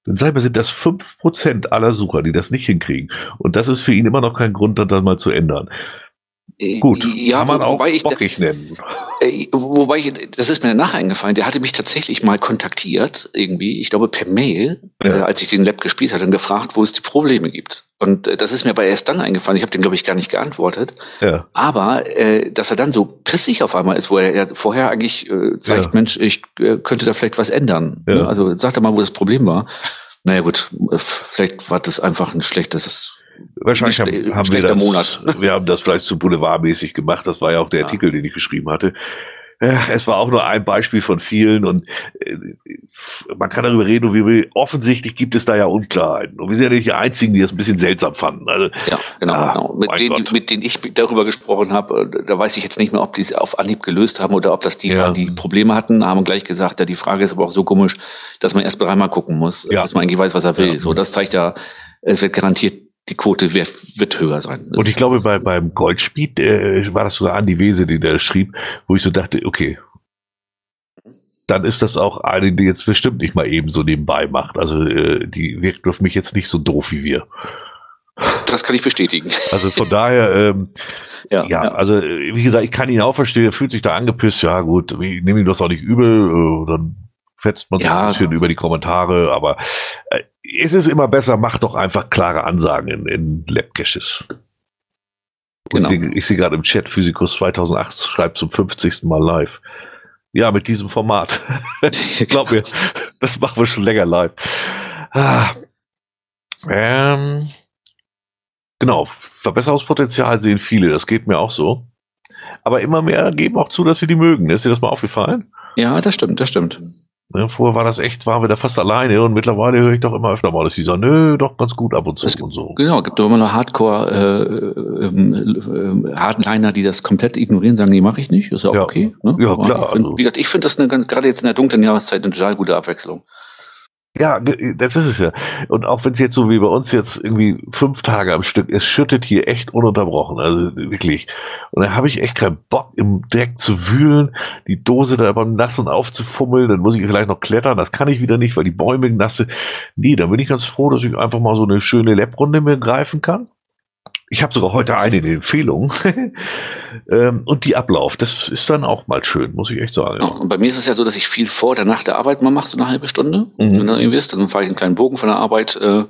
dann sag mal, sind das fünf Prozent aller Sucher, die das nicht hinkriegen. Und das ist für ihn immer noch kein Grund, das mal zu ändern. Äh, Gut, ja, kann man wo, auch ich, bockig nennen. Äh, wobei ich, das ist mir nachher eingefallen, der hatte mich tatsächlich mal kontaktiert, irgendwie, ich glaube per Mail, ja. äh, als ich den Lab gespielt hatte und gefragt, wo es die Probleme gibt. Und äh, das ist mir aber erst dann eingefallen, ich habe den, glaube ich, gar nicht geantwortet. Ja. Aber, äh, dass er dann so pissig auf einmal ist, wo er ja vorher eigentlich äh, sagt, ja. Mensch, ich äh, könnte da vielleicht was ändern. Ne? Also sag doch mal, wo das Problem war. Naja gut, äh, vielleicht war das einfach ein schlechtes Wahrscheinlich haben, haben wir das, Monat. wir haben das vielleicht zu boulevardmäßig gemacht. Das war ja auch der ja. Artikel, den ich geschrieben hatte. Es war auch nur ein Beispiel von vielen und äh, man kann darüber reden, wie will. Offensichtlich gibt es da ja Unklarheiten. Und wir sind ja nicht die Einzigen, die das ein bisschen seltsam fanden. Also, ja, genau. Ah, genau. Mit, denen, mit denen ich darüber gesprochen habe, äh, da weiß ich jetzt nicht mehr, ob die es auf Anhieb gelöst haben oder ob das die ja. die Probleme hatten, haben gleich gesagt, ja, die Frage ist aber auch so komisch, dass man erst dreimal gucken muss, ja. bis man eigentlich weiß, was er will. Ja. So, das zeigt ja, es wird garantiert die Quote wird, wird höher sein. und ich glaube, bei, beim Goldspiel äh, war das sogar Andi Wese, die der schrieb, wo ich so dachte, okay, dann ist das auch eine, die jetzt bestimmt nicht mal eben so nebenbei macht. Also äh, die wirkt auf mich jetzt nicht so doof wie wir. Das kann ich bestätigen. Also von daher, ähm, ja, ja, ja, also wie gesagt, ich kann ihn auch verstehen, er fühlt sich da angepisst, ja gut, ich nehme ihm das auch nicht übel, äh, dann fetzt man ja. ein bisschen über die Kommentare, aber äh, es ist immer besser, macht doch einfach klare Ansagen in, in Lab-Caches. Genau. Ich sehe gerade im Chat, Physikus 2008 schreibt zum 50. Mal live. Ja, mit diesem Format. ich glaube mir, das machen wir schon länger live. Ah. Ähm, genau, Verbesserungspotenzial sehen viele, das geht mir auch so. Aber immer mehr geben auch zu, dass sie die mögen. Ist dir das mal aufgefallen? Ja, das stimmt, das stimmt. Ja, vorher war das echt, waren wir da fast alleine und mittlerweile höre ich doch immer öfter mal, dass die sagen, nö, doch ganz gut ab und zu Es und so. Genau, gibt doch immer noch Hardcore äh, ähm, äh, Hardliner, die das komplett ignorieren, sagen, nee, mache ich nicht, ist ja auch Ja. okay. Ne? Ja, Aber klar, Ich find, also- wie gesagt, ich finde das eine, gerade jetzt in der dunklen Jahreszeit eine total gute Abwechslung. Ja, das ist es ja. Und auch wenn es jetzt so wie bei uns jetzt irgendwie fünf Tage am Stück, es schüttet hier echt ununterbrochen, also wirklich. Und da habe ich echt keinen Bock, im Dreck zu wühlen, die Dose da beim Nassen aufzufummeln, dann muss ich vielleicht noch klettern, das kann ich wieder nicht, weil die Bäume nasse. Nee, da bin ich ganz froh, dass ich einfach mal so eine schöne Lab-Runde mir greifen kann. Ich habe sogar heute eine in den Empfehlungen. ähm, und die Ablauf, das ist dann auch mal schön, muss ich echt sagen. Ja, und bei mir ist es ja so, dass ich viel vor oder nach der Arbeit mal mache, so eine halbe Stunde. Mhm. Wenn du irgendwie bist, dann fahre ich einen kleinen Bogen von der Arbeit. Äh,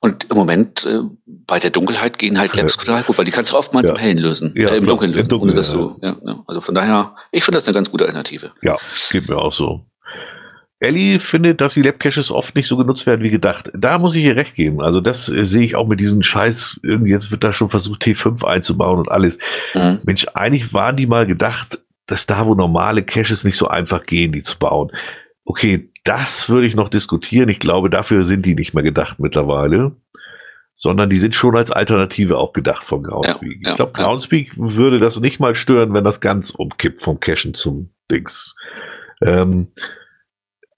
und im Moment äh, bei der Dunkelheit gehen halt Labs total gut, weil die kannst du oftmals Ja. im Hellen lösen, Ja, äh, im Dunkeln im lösen. Dunkeln, ohne dass du, ja. Also von daher, ich finde das eine ganz gute Alternative. Ja, geht mir auch so. Ellie findet, dass die Lab-Caches oft nicht so genutzt werden wie gedacht. Da muss ich ihr recht geben. Also das äh, sehe ich auch mit diesen Scheiß, irgendwie jetzt wird da schon versucht, T5 einzubauen und alles. Mhm. Mensch, eigentlich waren die mal gedacht, dass da, wo normale Caches nicht so einfach gehen, die zu bauen. Okay, das würde ich noch diskutieren. Ich glaube, dafür sind die nicht mehr gedacht mittlerweile. Sondern die sind schon als Alternative auch gedacht vom Groundspeak. ja, ich glaube, ja. Groundspeak würde das nicht mal stören, wenn das ganz umkippt vom Cachen zum Dings. Ähm,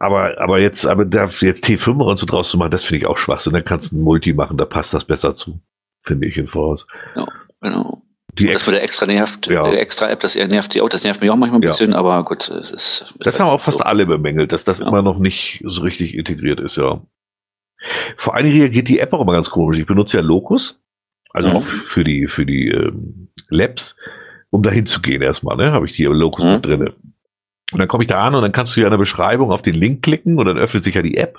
aber, aber jetzt, aber da jetzt T5 und so draus zu machen, das finde ich auch Schwachsinn. Dann kannst du ein Multi machen, da passt das besser zu. Finde ich in Voraus. Genau. Die Das Ex mit der extra nervt, Ja. der extra App, das nervt die auch, das nervt mich auch manchmal ein Ja. bisschen, aber gut, es ist. ist das halt haben auch fast so. alle bemängelt, dass das Ja. immer noch nicht so richtig integriert ist, ja. Vor allen Dingen reagiert die App auch immer ganz komisch. Ich benutze ja Locus, also Mhm. auch für die, für die ähm, Labs, um dahin zu gehen erstmal, ne? Habe ich die Locus Mhm. mit drinne. Und dann komme ich da an und dann kannst du ja in der Beschreibung auf den Link klicken und dann öffnet sich ja die App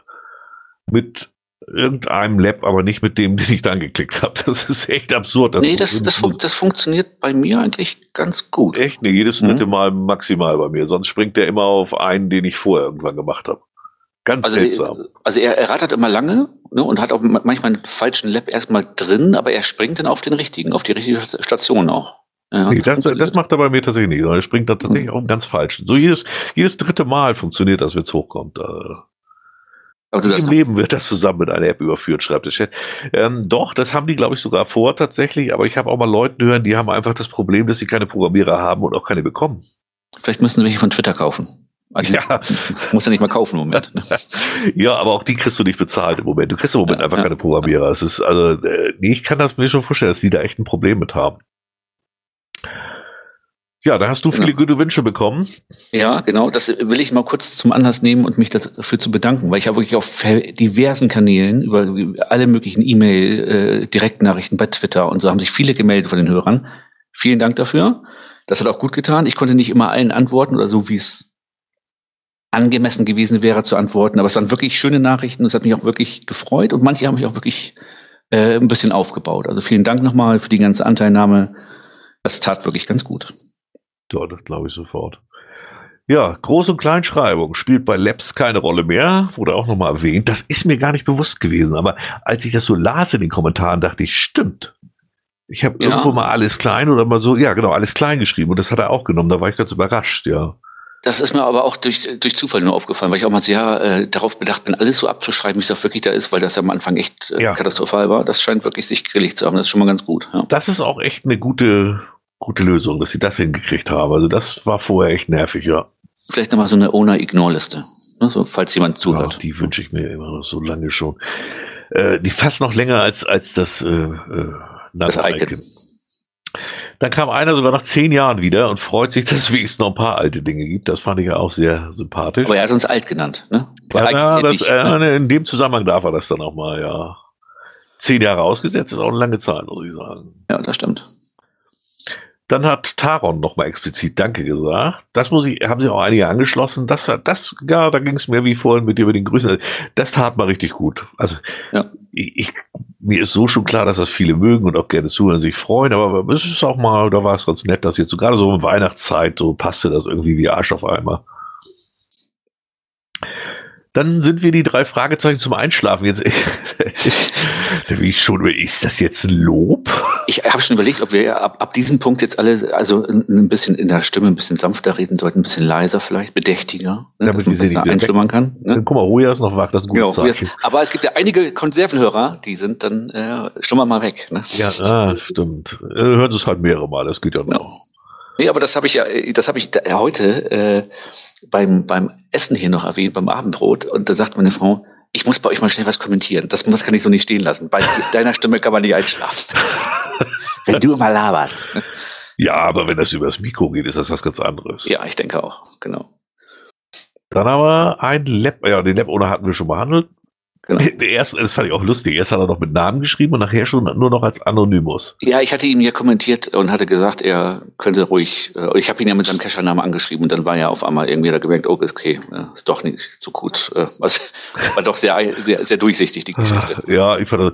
mit irgendeinem Lab, aber nicht mit dem, den ich da angeklickt habe. Das ist echt absurd. Nee, das, das, fun das funktioniert bei mir eigentlich ganz gut. Echt? Nee, jedes Mhm. dritte Mal maximal bei mir. Sonst springt der immer auf einen, den ich vorher irgendwann gemacht habe. Ganz Also, seltsam. also er, er rattert immer lange ne, und hat auch ma- manchmal einen falschen Lab erstmal drin, aber er springt dann auf den richtigen, auf die richtige Station auch. Ja, Nee, das, das macht er bei mir tatsächlich nicht. sondern Er springt dann tatsächlich Mhm. den ganz falschen. So jedes, jedes dritte Mal funktioniert das, wenn es hochkommt. Äh, aber du Im Leben wird das zusammen mit einer App überführt, schreibt der Chat. Ähm, doch, das haben die, glaube ich, sogar vor tatsächlich, aber ich habe auch mal Leuten hören, die haben einfach das Problem, dass sie keine Programmierer haben und auch keine bekommen. vielleicht müssen wir welche von Twitter kaufen. Also, Ja. Muss ja nicht mal kaufen im Moment. Ne? Ja, aber auch die kriegst du nicht bezahlt im Moment. Du kriegst im Moment Ja, einfach ja. keine Programmierer. Es ist, also, äh, nee, ich kann das mir schon vorstellen, dass die da echt ein Problem mit haben. Ja, da hast du Genau. viele gute Wünsche bekommen. Ja, genau. Das will ich mal kurz zum Anlass nehmen und mich dafür zu bedanken, weil ich habe wirklich auf ver- diversen Kanälen über alle möglichen E-Mail, äh, Direktnachrichten bei Twitter und so haben sich viele gemeldet von den Hörern. Vielen Dank dafür. Das hat auch gut getan. Ich konnte nicht immer allen antworten oder so, wie es angemessen gewesen wäre zu antworten, aber es waren wirklich schöne Nachrichten. Es hat mich auch wirklich gefreut und manche haben mich auch wirklich äh, ein bisschen aufgebaut. Also vielen Dank nochmal für die ganze Anteilnahme. Das tat wirklich ganz gut. Ja, das glaube ich sofort. Ja, Groß- und Kleinschreibung spielt bei Labs keine Rolle mehr, wurde auch nochmal erwähnt. Das ist mir gar nicht bewusst gewesen, aber als ich das so las in den Kommentaren, dachte ich, stimmt. Ich habe Ja. irgendwo mal alles klein oder mal so, ja genau, alles klein geschrieben und das hat er auch genommen. Da war ich ganz überrascht, ja. Das ist mir aber auch durch, durch Zufall nur aufgefallen, weil ich auch mal sehr äh, darauf bedacht bin, alles so abzuschreiben, wie es auch wirklich da ist, weil das ja am Anfang echt äh, Ja. katastrophal war. Das scheint wirklich sich gelegt zu haben. Das ist schon mal ganz gut. Ja. Das ist auch echt eine gute, gute Lösung, dass sie das hingekriegt haben. Also das war vorher echt nervig, ja. Vielleicht nochmal so eine Owner-Ignore-Liste. Ne, so, falls jemand ja zuhört. die wünsche ich mir immer noch so lange schon. Äh, die fast noch länger als, als das, äh, äh, Das Nano Icon. Dann kam einer sogar nach zehn Jahren wieder und freut sich, dass es wenigstens noch ein paar alte Dinge gibt. Das fand ich ja auch sehr sympathisch. Aber er hat uns alt genannt. Ne? ja, das, nicht, ne? äh, in dem Zusammenhang darf er das dann auch mal, ja. Zehn Jahre ausgesetzt ist auch eine lange Zeit, muss ich sagen. Ja, das stimmt. Dann hat Taron nochmal explizit Danke gesagt. Das muss ich, haben sich auch einige angeschlossen. Das, hat- das, ja, da ging es mir wie vorhin mit dir mit den Grüßen. Das tat mal richtig gut. Also, Ja. ich, ich, mir ist so schon klar, dass das viele mögen und auch gerne zuhören, sich freuen, aber es ist auch mal, da war es ganz nett, dass jetzt so gerade so in Weihnachtszeit, so passte das irgendwie wie Arsch auf Eimer. Dann sind wir die drei Fragezeichen zum Einschlafen. Jetzt, wie ich schon, ist das jetzt ein Lob? Ich habe schon überlegt, ob wir ab, ab diesem Punkt jetzt alle, also ein bisschen in der Stimme ein bisschen sanfter reden sollten, ein bisschen leiser vielleicht, bedächtiger, ne, Damit dass man besser einschlummern kann. Ne? Dann, guck mal, Hoja ist noch wach, das ist ein Genau, gutes Zeichen. aber es gibt ja einige Konservenhörer, die sind dann äh, schlummern mal weg. Ne? Ja, ah, stimmt. Äh, Hört es halt mehrere Mal, das geht ja noch. Nee, aber das habe ich ja, das habe ich da, heute äh, beim, beim Essen hier noch erwähnt, beim Abendbrot. Und da sagt meine Frau, ich muss bei euch mal schnell was kommentieren. Das, das kann ich so nicht stehen lassen. Bei deiner Stimme kann man nicht einschlafen. Wenn du mal laberst. Ja, aber wenn das übers Mikro geht, ist das was ganz anderes. Ja, ich denke auch, genau. Dann haben wir ein Lab, ja, den Lab-Owner hatten wir schon behandelt. Genau. Der erste, das fand ich auch lustig. Erst hat er noch mit Namen geschrieben und nachher schon nur noch als Anonymous. Ja, ich hatte ihm ja kommentiert und hatte gesagt, er könnte ruhig, äh, ich habe ihn ja mit seinem Cacher-Namen angeschrieben und dann war ja auf einmal irgendwie da gemerkt, oh, okay, äh, ist doch nicht so gut. Äh, was, war doch sehr, sehr, sehr durchsichtig, die Geschichte. Ah, Ja, ich fand,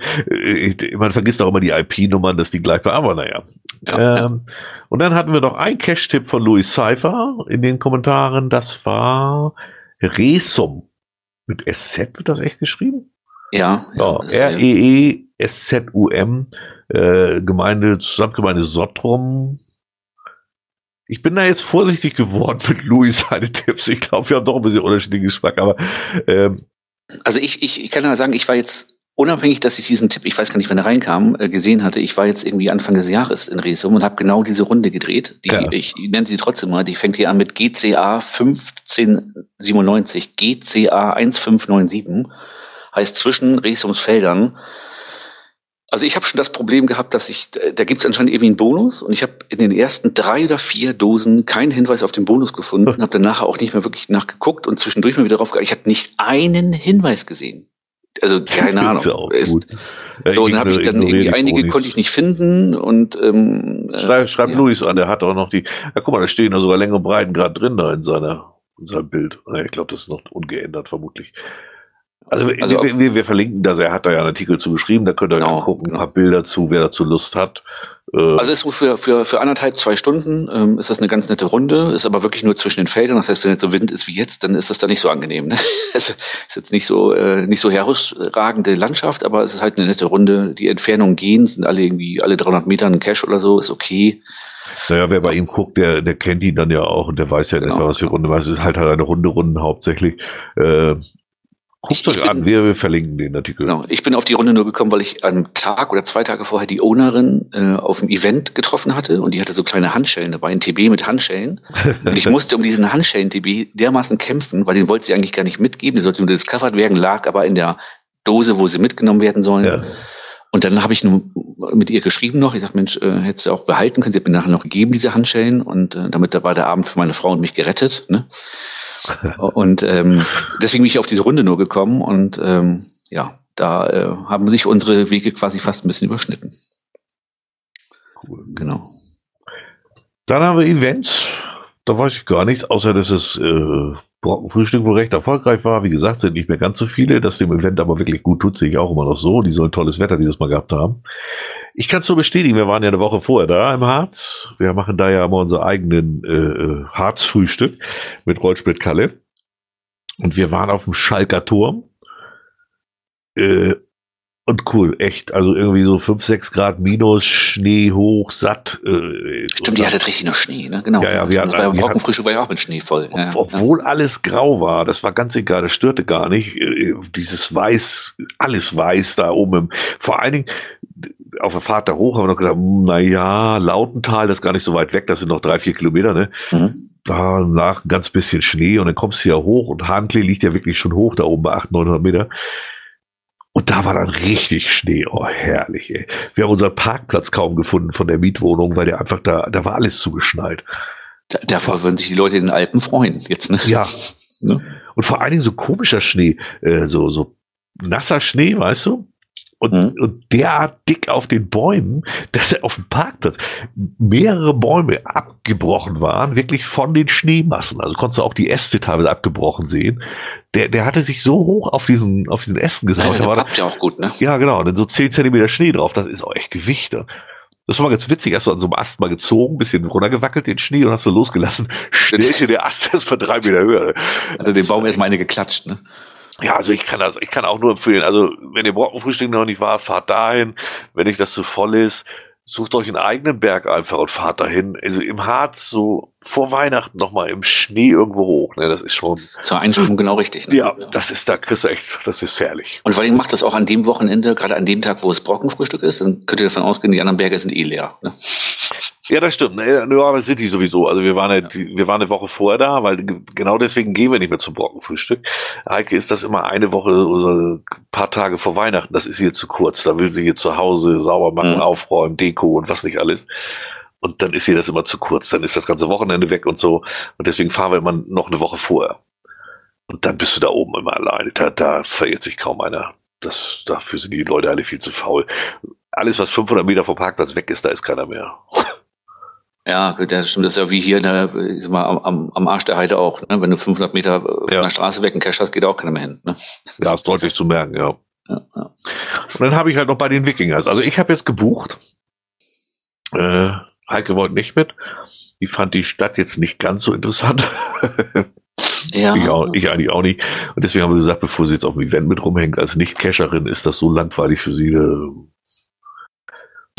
man vergisst auch immer die IP-Nummern, dass die gleich war, aber naja. Ja, ähm, Und dann hatten wir noch einen Cache-Tipp von Louis Cypher in den Kommentaren. Das war Resum. Mit SZ wird das echt geschrieben? Ja, Ja, das ist, äh, R-E-E-S-Z-U-M, äh, Gemeinde, Zusammengemeinde Sottrum. Ich bin da jetzt vorsichtig geworden mit Louis seine Tipps. Ich glaube, wir haben doch ein bisschen unterschiedlichen Geschmack, aber ähm, Also ich, ich, ich kann ja sagen, ich war jetzt unabhängig, dass ich diesen Tipp, ich weiß gar nicht, wann er reinkam, äh, gesehen hatte. Ich war jetzt irgendwie Anfang des Jahres in Resum und habe genau diese Runde gedreht. Die, Ja. Ich nenne sie trotzdem mal. Die fängt hier an mit GCA 1597, GCA 1597, heißt zwischen Resums Feldern. Also ich habe schon das Problem gehabt, dass ich, da gibt es anscheinend irgendwie einen Bonus und ich habe in den ersten drei oder vier Dosen keinen Hinweis auf den Bonus gefunden, habe dann nachher auch nicht mehr wirklich nachgeguckt und zwischendurch mal wieder drauf Ich habe nicht einen Hinweis gesehen. Also keine Ahnung. ist ja. Ja, So, dann habe ich dann irgendwie einige Chronik. konnte ich nicht finden und ähm, äh, Schreib, schreib ja. Luis an, der hat auch noch die. Ja, guck mal, da stehen da sogar Länge und Breiten gerade drin da in seiner in seinem Bild. Ich glaube, das ist noch ungeändert, vermutlich. Also, Also wir, wir, wir verlinken das, er hat da ja einen Artikel zu geschrieben, da könnt ihr Genau, ja gucken, genau. ein paar Bilder zu, wer dazu Lust hat. Äh, Also ist so für, für, für anderthalb, zwei Stunden ähm, ist das eine ganz nette Runde, ist aber wirklich nur zwischen den Feldern. Das heißt, wenn jetzt so Wind ist wie jetzt, dann ist das da nicht so angenehm. Ne? Also ist jetzt nicht so, äh, nicht so herausragende Landschaft, aber es ist halt eine nette Runde. Die Entfernungen gehen, sind alle irgendwie alle 300 Meter ein Cache oder so, ist okay. naja, wer bei ihm guckt, der, der kennt ihn dann ja auch und der weiß ja Genau. nicht, was für Runde, weil es ist halt halt eine Runde Runden hauptsächlich. Äh, guckt ich euch an, bin- wir, wir verlinken den Artikel. Genau. Ich bin auf die Runde nur gekommen, weil ich einen Tag oder zwei Tage vorher die Ownerin äh, auf dem Event getroffen hatte und die hatte so kleine Handschellen dabei, ein TB mit Handschellen. Und ich musste um diesen Handschellen-TB dermaßen kämpfen, weil den wollte sie eigentlich gar nicht mitgeben. Die sollte nur discovered werden, lag aber in der Dose, wo sie mitgenommen werden sollen. Ja. Und dann habe ich nur mit ihr geschrieben noch. Ich sag, Mensch, äh, hättest du auch behalten können. Sie hat mir nachher noch gegeben, diese Handschellen. Und äh, damit da war der Abend für meine Frau und mich gerettet. Ne? Und ähm, deswegen bin ich auf diese Runde nur gekommen. Und ähm, ja, da äh, haben sich unsere Wege quasi fast ein bisschen überschnitten. Cool. Genau. Dann haben wir Events. Da weiß ich gar nichts, außer dass es äh, Brockenfrühstück wohl recht erfolgreich war. Wie gesagt, sind nicht mehr ganz so viele. Dass dem Event aber wirklich gut tut, sehe ich auch immer noch so. Die sollen tolles Wetter dieses Mal gehabt haben. Ich kann es nur bestätigen, wir waren ja eine Woche vorher da im Harz. Wir machen da ja immer unser eigenen äh, äh, Harz-Frühstück mit Rollsplit Kalle. Und wir waren auf dem Schalker Turm. Äh, und cool, echt. Also irgendwie so 5, 6 Grad minus, Schnee hoch, satt. Äh, Stimmt, ihr hattet richtig noch Schnee, ne? Genau. Ja, ja, wir hatten- war, wir war ja auch mit Schnee voll. Ja, ob, obwohl alles grau war, das war ganz egal, das störte gar nicht. Äh, Dieses Weiß, alles weiß da oben. Im, vor allen Dingen auf der Fahrt da hoch haben wir noch gedacht, hm, na ja, Lautental, das ist gar nicht so weit weg, das sind noch drei, vier Kilometer, ne? ja. Mhm. Da lag ein ganz bisschen Schnee und dann kommst du ja hoch und Hanklee liegt ja wirklich schon hoch da oben bei 800, 900 Meter. Und da war dann richtig Schnee. Oh, herrlich, ey. Wir haben unseren Parkplatz kaum gefunden von der Mietwohnung, weil der einfach da, da war alles zugeschneit. Da, davor würden sich die Leute in den Alpen freuen, jetzt, ne? Ja, Ne? Und vor allen Dingen so komischer Schnee, äh, so, so nasser Schnee, weißt du? Und, Mhm. und derart dick auf den Bäumen, dass er auf dem Parkplatz mehrere Bäume abgebrochen waren, wirklich von den Schneemassen. Also konntest du auch die Äste teilweise abgebrochen sehen. Der, der hatte sich so hoch auf diesen, auf diesen Ästen Ja, gesaut. der da war ja auch gut, ne? ja, genau, und dann so 10 Zentimeter Schnee drauf. Das ist auch echt Gewicht. Ne? Das war mal ganz witzig. Hast du an so einem Ast mal gezogen, bisschen runtergewackelt, den Schnee, und hast du losgelassen. Schnellchen der Ast ist bei drei Meter höher. Hat er den Baum erstmal eine geklatscht, ne? Ja, also ich kann das, ich kann auch nur empfehlen. Also, wenn ihr Brockenfrühstück noch nicht war, fahrt dahin. Wenn euch das zu voll ist, sucht euch einen eigenen Berg einfach und fahrt dahin. Also im Harz so vor Weihnachten nochmal im Schnee irgendwo hoch. Ne? Das ist schon. Zur Einstimmung genau richtig. Ne? Ja, das ist, da kriegst du echt, das ist herrlich. Und vor allem macht das auch an dem Wochenende, gerade an dem Tag, wo es Brockenfrühstück ist, dann könnt ihr davon ausgehen, die anderen Berge sind eh leer. Ne? Ja, das stimmt. Ja, aber sind die sowieso. Also wir waren, ja. wir waren eine Woche vorher da, weil genau deswegen gehen wir nicht mehr zum Brockenfrühstück. Heike ist das immer eine Woche oder ein paar Tage vor Weihnachten. Das ist ihr zu kurz. Da will sie hier zu Hause sauber machen, mhm. aufräumen, Deko und was nicht alles. Und dann ist ihr das immer zu kurz. Dann ist das ganze Wochenende weg und so. Und deswegen fahren wir immer noch eine Woche vorher. Und dann bist du da oben immer alleine. Da, da verirrt sich kaum einer. Das, dafür sind die Leute alle viel zu faul. Alles, was 500 Meter vom Parkplatz weg ist, da ist keiner mehr. Ja, das stimmt. Das ist ja wie hier der, ich mal, am, am Arsch der Heide auch. Ne? Wenn du 500 Meter ja. von der Straße weg einen Cash hast, geht auch keiner mehr hin. Ne? Ja, ist deutlich zu merken, ja. ja, ja. Und dann habe ich halt noch bei den Wikingers. Also ich habe jetzt gebucht. Äh, Heike wollte nicht mit. Die fand die Stadt jetzt nicht ganz so interessant. Ja. Ich, auch, ich eigentlich auch nicht. Und deswegen haben wir gesagt, bevor sie jetzt auf dem Event mit rumhängt, als Nicht-Cacherin ist das so langweilig für sie. Äh,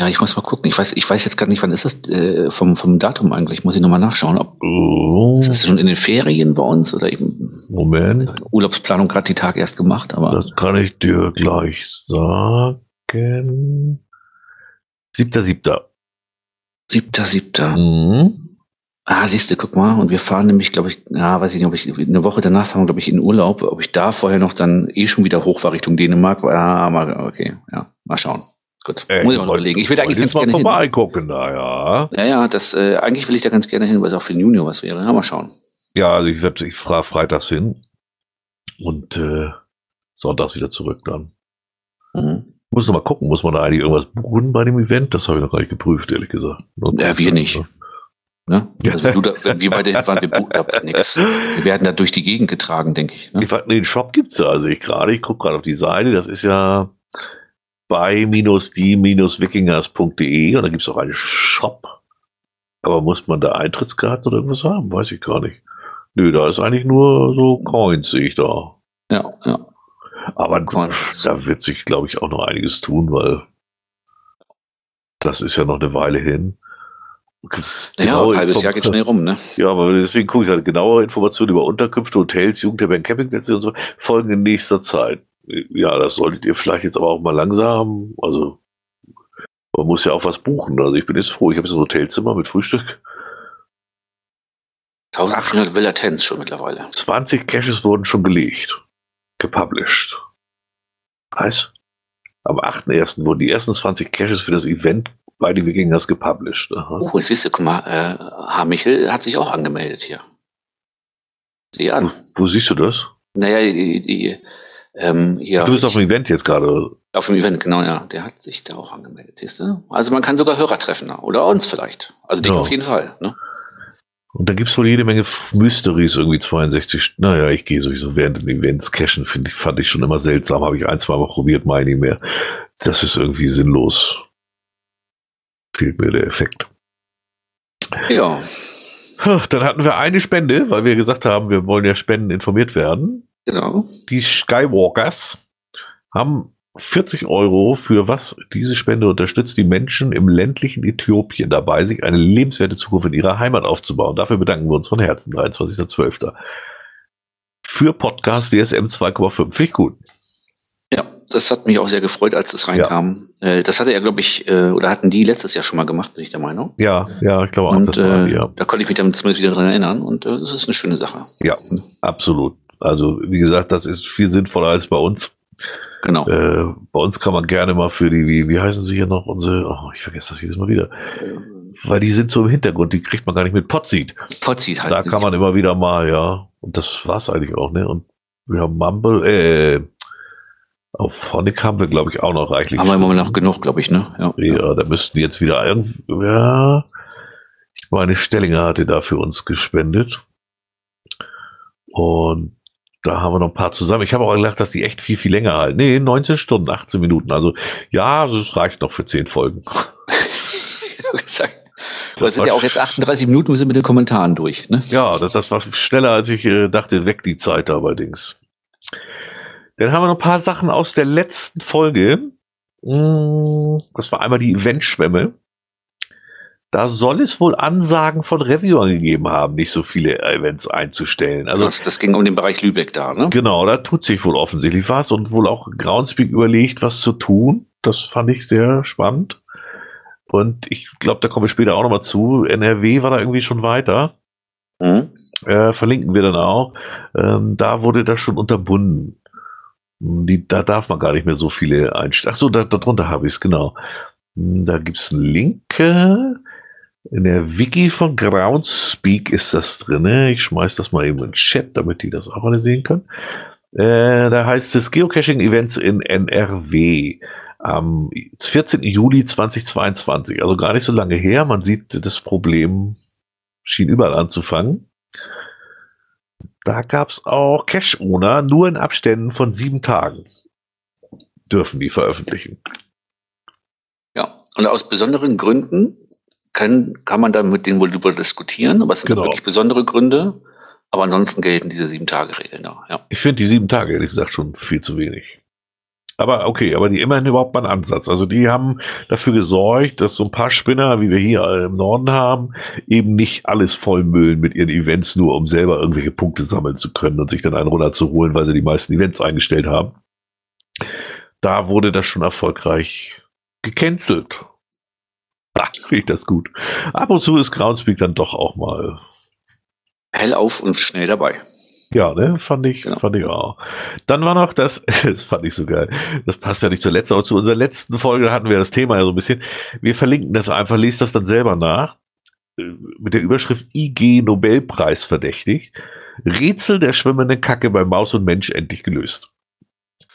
ja, ich muss mal gucken. Ich weiß, ich weiß jetzt gar nicht, wann ist das äh, vom, vom Datum eigentlich. Muss ich nochmal nachschauen. Ob, oh. Ist das schon in den Ferien bei uns oder eben Moment. Urlaubsplanung gerade die Tag erst gemacht, aber. Das kann ich dir gleich sagen. Siebter, siebter. Siebter, siebter. Mhm. Ah, siehst du, guck mal. Und wir fahren nämlich, glaube ich, ja, weiß ich nicht, ob ich eine Woche danach fahren, glaube ich, in Urlaub. Ob ich da vorher noch dann eh schon wieder hoch war Richtung Dänemark. Ah, mal, okay, ja, mal schauen. Gut, äh, muss ich mal überlegen. Ich will eigentlich ganz gerne vorbeigucken da, ja. Ja, ja, das, äh, eigentlich will ich da ganz gerne hin, weil es auch für den Junior was wäre. Ja, mal schauen. Ja, also ich, werd, ich fahre freitags hin und äh, sonntags wieder zurück dann. Mhm. Muss noch mal gucken, muss man da eigentlich irgendwas buchen bei dem Event? Das habe ich noch gar nicht geprüft, ehrlich gesagt. Ja, wir nicht. Ne? Also du da, wenn wir beide waren, wir buchen da nichts. Wir werden da durch die Gegend getragen, denke ich. Ne? ich den Shop gibt's ja, also ich gerade, ich gucke gerade auf die Seite, das ist ja bei-die-wikingers.de und da gibt es auch einen Shop. Aber muss man da Eintrittskarten oder irgendwas haben? Weiß ich gar nicht. Nö, da ist eigentlich nur so Coins, sehe ich da. Ja, ja. Aber Coins. da wird sich, glaube ich, auch noch einiges tun, weil das ist ja noch eine Weile hin. Naja, ein halbes Jahr geht schnell rum, ne? Ja, aber deswegen gucke ich halt genauere Informationen über Unterkünfte, Hotels, Jugendherbergen, Campingplätze und so folgen in nächster Zeit ja, das solltet ihr vielleicht jetzt aber auch mal langsam, also man muss ja auch was buchen. Also ich bin jetzt froh, ich habe jetzt ein Hotelzimmer mit Frühstück. 1400 Villa Tens schon mittlerweile. 20 Caches wurden schon gelegt, gepublished. Heißt, am 8.1. wurden die ersten 20 Caches für das Event bei den Wikingers gepublished. Aha. Oh, jetzt siehst du, guck mal, äh, Hamichel hat sich auch angemeldet hier. Sieh an. Wo, wo siehst du das? Naja, die, die, ähm, hier, du bist auf dem Event jetzt gerade. Auf dem Event, genau, ja. Der hat sich da auch angemeldet, siehst du? Also man kann sogar Hörer treffen oder uns vielleicht. Also dich ja. auf jeden Fall. Ne? Und da gibt es wohl jede Menge Mysteries, irgendwie 62. Naja, ich gehe sowieso während den Events cashen, ich, fand ich schon immer seltsam. Habe ich ein, zwei Mal probiert, meine ich mehr. Das ist irgendwie sinnlos. Fehlt mir der Effekt. Ja. Dann hatten wir eine Spende, weil wir gesagt haben, wir wollen ja Spenden informiert werden. Genau. Die Skywalkers haben 40 Euro für was diese Spende unterstützt die Menschen im ländlichen Äthiopien dabei, sich eine lebenswerte Zukunft in ihrer Heimat aufzubauen. Dafür bedanken wir uns von Herzen, 23.12. Für Podcast DSM 2,5. Finde ich gut. Ja, das hat mich auch sehr gefreut, als das reinkam. Ja. Äh, das hatte er, glaube ich, äh, oder hatten die letztes Jahr schon mal gemacht, bin ich der Meinung. Ja, ja, ich glaube auch. Und äh, die, ja. da konnte ich mich dann zumindest wieder dran erinnern und äh, das ist eine schöne Sache. Ja, absolut. Also, wie gesagt, das ist viel sinnvoller als bei uns. Genau. Äh, bei uns kann man gerne mal für die, wie, wie heißen sie hier noch, unsere, oh, ich vergesse das jedes Mal wieder. Weil die sind so im Hintergrund, die kriegt man gar nicht mit Potseed. Potseed halt. Da kann man immer wieder mal, ja. Und das war's eigentlich auch, ne? Und wir haben Mumble, äh, auf Honig haben wir, glaube ich, auch noch reichlich. Haben wir immer noch genug, glaube ich, ne? Ja, ja, da müssten jetzt wieder irgendwie, ja. Ich meine, Stellinger hatte da für uns gespendet. Und da haben wir noch ein paar zusammen. Ich habe auch gedacht, dass die echt viel, viel länger halten. Nee, 19 Stunden, 18 Minuten. Also ja, das reicht noch für 10 Folgen. das sind ja auch jetzt 38 Minuten, wir sind mit den Kommentaren durch. Ne? Ja, das, das war schneller, als ich äh, dachte, weg die Zeit allerdings. Dann haben wir noch ein paar Sachen aus der letzten Folge. Mm, das war einmal die Eventschwemme. Da soll es wohl Ansagen von Reviewern gegeben haben, nicht so viele Events einzustellen. Also das, das ging um den Bereich Lübeck da, ne? Genau, da tut sich wohl offensichtlich was und wohl auch Groundspeak überlegt, was zu tun. Das fand ich sehr spannend. Und ich glaube, da kommen wir später auch nochmal zu. NRW war da irgendwie schon weiter. Mhm. Äh, verlinken wir dann auch. Ähm, da wurde das schon unterbunden. Die, da darf man gar nicht mehr so viele einstellen. Achso, da, darunter habe ich es, genau. Hm, da gibt es einen Link. In der Wiki von Groundspeak ist das drin. Ich schmeiß das mal eben in den Chat, damit die das auch alle sehen können. Äh, da heißt es Geocaching-Events in NRW am 14. Juli 2022. Also gar nicht so lange her. Man sieht, das Problem schien überall anzufangen. Da gab es auch Cache-Owner, nur in Abständen von sieben Tagen dürfen die veröffentlichen. Ja, und aus besonderen Gründen kann, kann man da mit denen wohl darüber diskutieren, aber es sind genau. wirklich besondere Gründe. Aber ansonsten gelten diese sieben Tage Regeln da. Ja. Ich finde die sieben Tage ehrlich gesagt schon viel zu wenig. Aber okay, aber die immerhin überhaupt mal einen Ansatz. Also die haben dafür gesorgt, dass so ein paar Spinner, wie wir hier im Norden haben, eben nicht alles vollmüllen mit ihren Events, nur um selber irgendwelche Punkte sammeln zu können und sich dann einen runterzuholen, weil sie die meisten Events eingestellt haben. Da wurde das schon erfolgreich gecancelt. Ach, finde ich das gut. Ab und zu ist Groundspeak dann doch auch mal hell auf und schnell dabei. Ja, ne, fand ich, genau. fand ich auch. Dann war noch das, das fand ich so geil. Das passt ja nicht zur letzten, aber zu unserer letzten Folge hatten wir das Thema ja so ein bisschen. Wir verlinken das einfach, lest das dann selber nach. Äh, mit der Überschrift IG Nobelpreis verdächtig. Rätsel der schwimmenden Kacke bei Maus und Mensch endlich gelöst.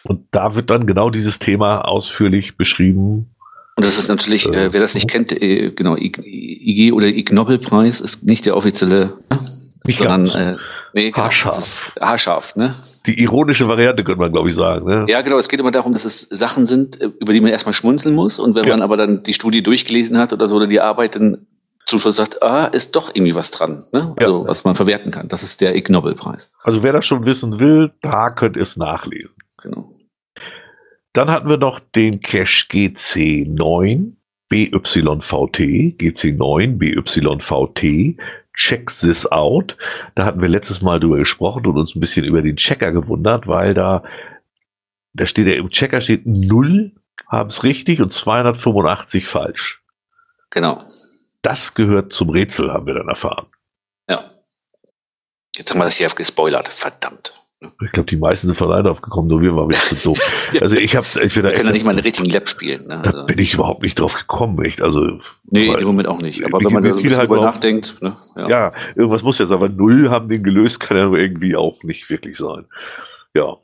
Und da wird dann genau dieses Thema ausführlich beschrieben, und das ist natürlich, äh, wer das nicht kennt, äh, genau, IG oder Ig Nobelpreis ist nicht der offizielle, ne? nicht sondern ganz. Äh, nee, genau, haarscharf. haarscharf, ne? Die ironische Variante könnte man, glaube ich, sagen. Ne? Ja, genau. Es geht immer darum, dass es Sachen sind, äh, über die man erstmal schmunzeln muss. Und wenn ja. man aber dann die Studie durchgelesen hat oder so oder die Arbeit, dann zum Schluss sagt, ah, ist doch irgendwie was dran, ne? Also ja. was man verwerten kann. Das ist der Ig Nobelpreis. Also wer das schon wissen will, da könnt ihr es nachlesen. Genau. Dann hatten wir noch den Cache GC9 BYVT, GC9 BYVT, Check This Out. Da hatten wir letztes Mal drüber gesprochen und uns ein bisschen über den Checker gewundert, weil da, da steht ja im Checker steht 0 haben es richtig und 285 falsch. Genau. Das gehört zum Rätsel, haben wir dann erfahren. Ja. Jetzt haben wir das hier gespoilert. Verdammt. Ich glaube, die meisten sind von alleine drauf gekommen, nur wir waren wieder zu doof. Also ich habe, ich bin da können nicht mal einen richtigen Lab spielen. Ne? Da also. bin ich überhaupt nicht drauf gekommen, echt. Also nee, dem Moment auch nicht. Aber wenn man da so viel halt drüber nachdenkt, ne? ja. ja, irgendwas muss ja sein. Aber null haben den gelöst, kann ja irgendwie auch nicht wirklich sein. Ja.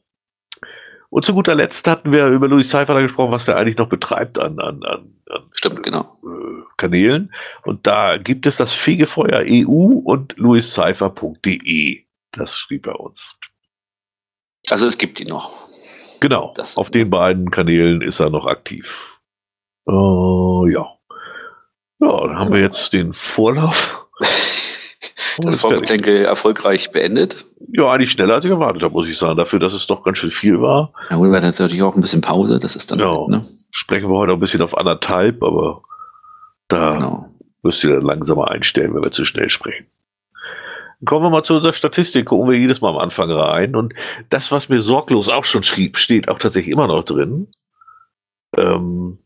Und zu guter Letzt hatten wir über Louis Cypher gesprochen, was der eigentlich noch betreibt an, an, an, an Stimmt, genau. Äh, Kanälen. Und da gibt es das Fegefeuer EU und louiscypher.de. Das schrieb er uns. Also es gibt ihn noch. Genau. Das auf den beiden Kanälen ist er noch aktiv. Uh, ja. Ja, dann haben wir jetzt den Vorlauf. das Vorgeplänkel erfolgreich beendet. Ja, eigentlich schneller als ich erwartet habe, muss ich sagen. Dafür, dass es doch ganz schön viel war. Ja, wir hatten jetzt natürlich auch ein bisschen Pause. Das ist dann. Ja. Halt, ne? Sprechen wir heute auch ein bisschen auf anderthalb, aber da genau. müsst ihr dann langsamer einstellen, wenn wir zu schnell sprechen. Kommen wir mal zu unserer Statistik, gucken wir jedes Mal am Anfang rein. Und das, was mir sorglos auch schon schrieb, steht auch tatsächlich immer noch drin. Ähm,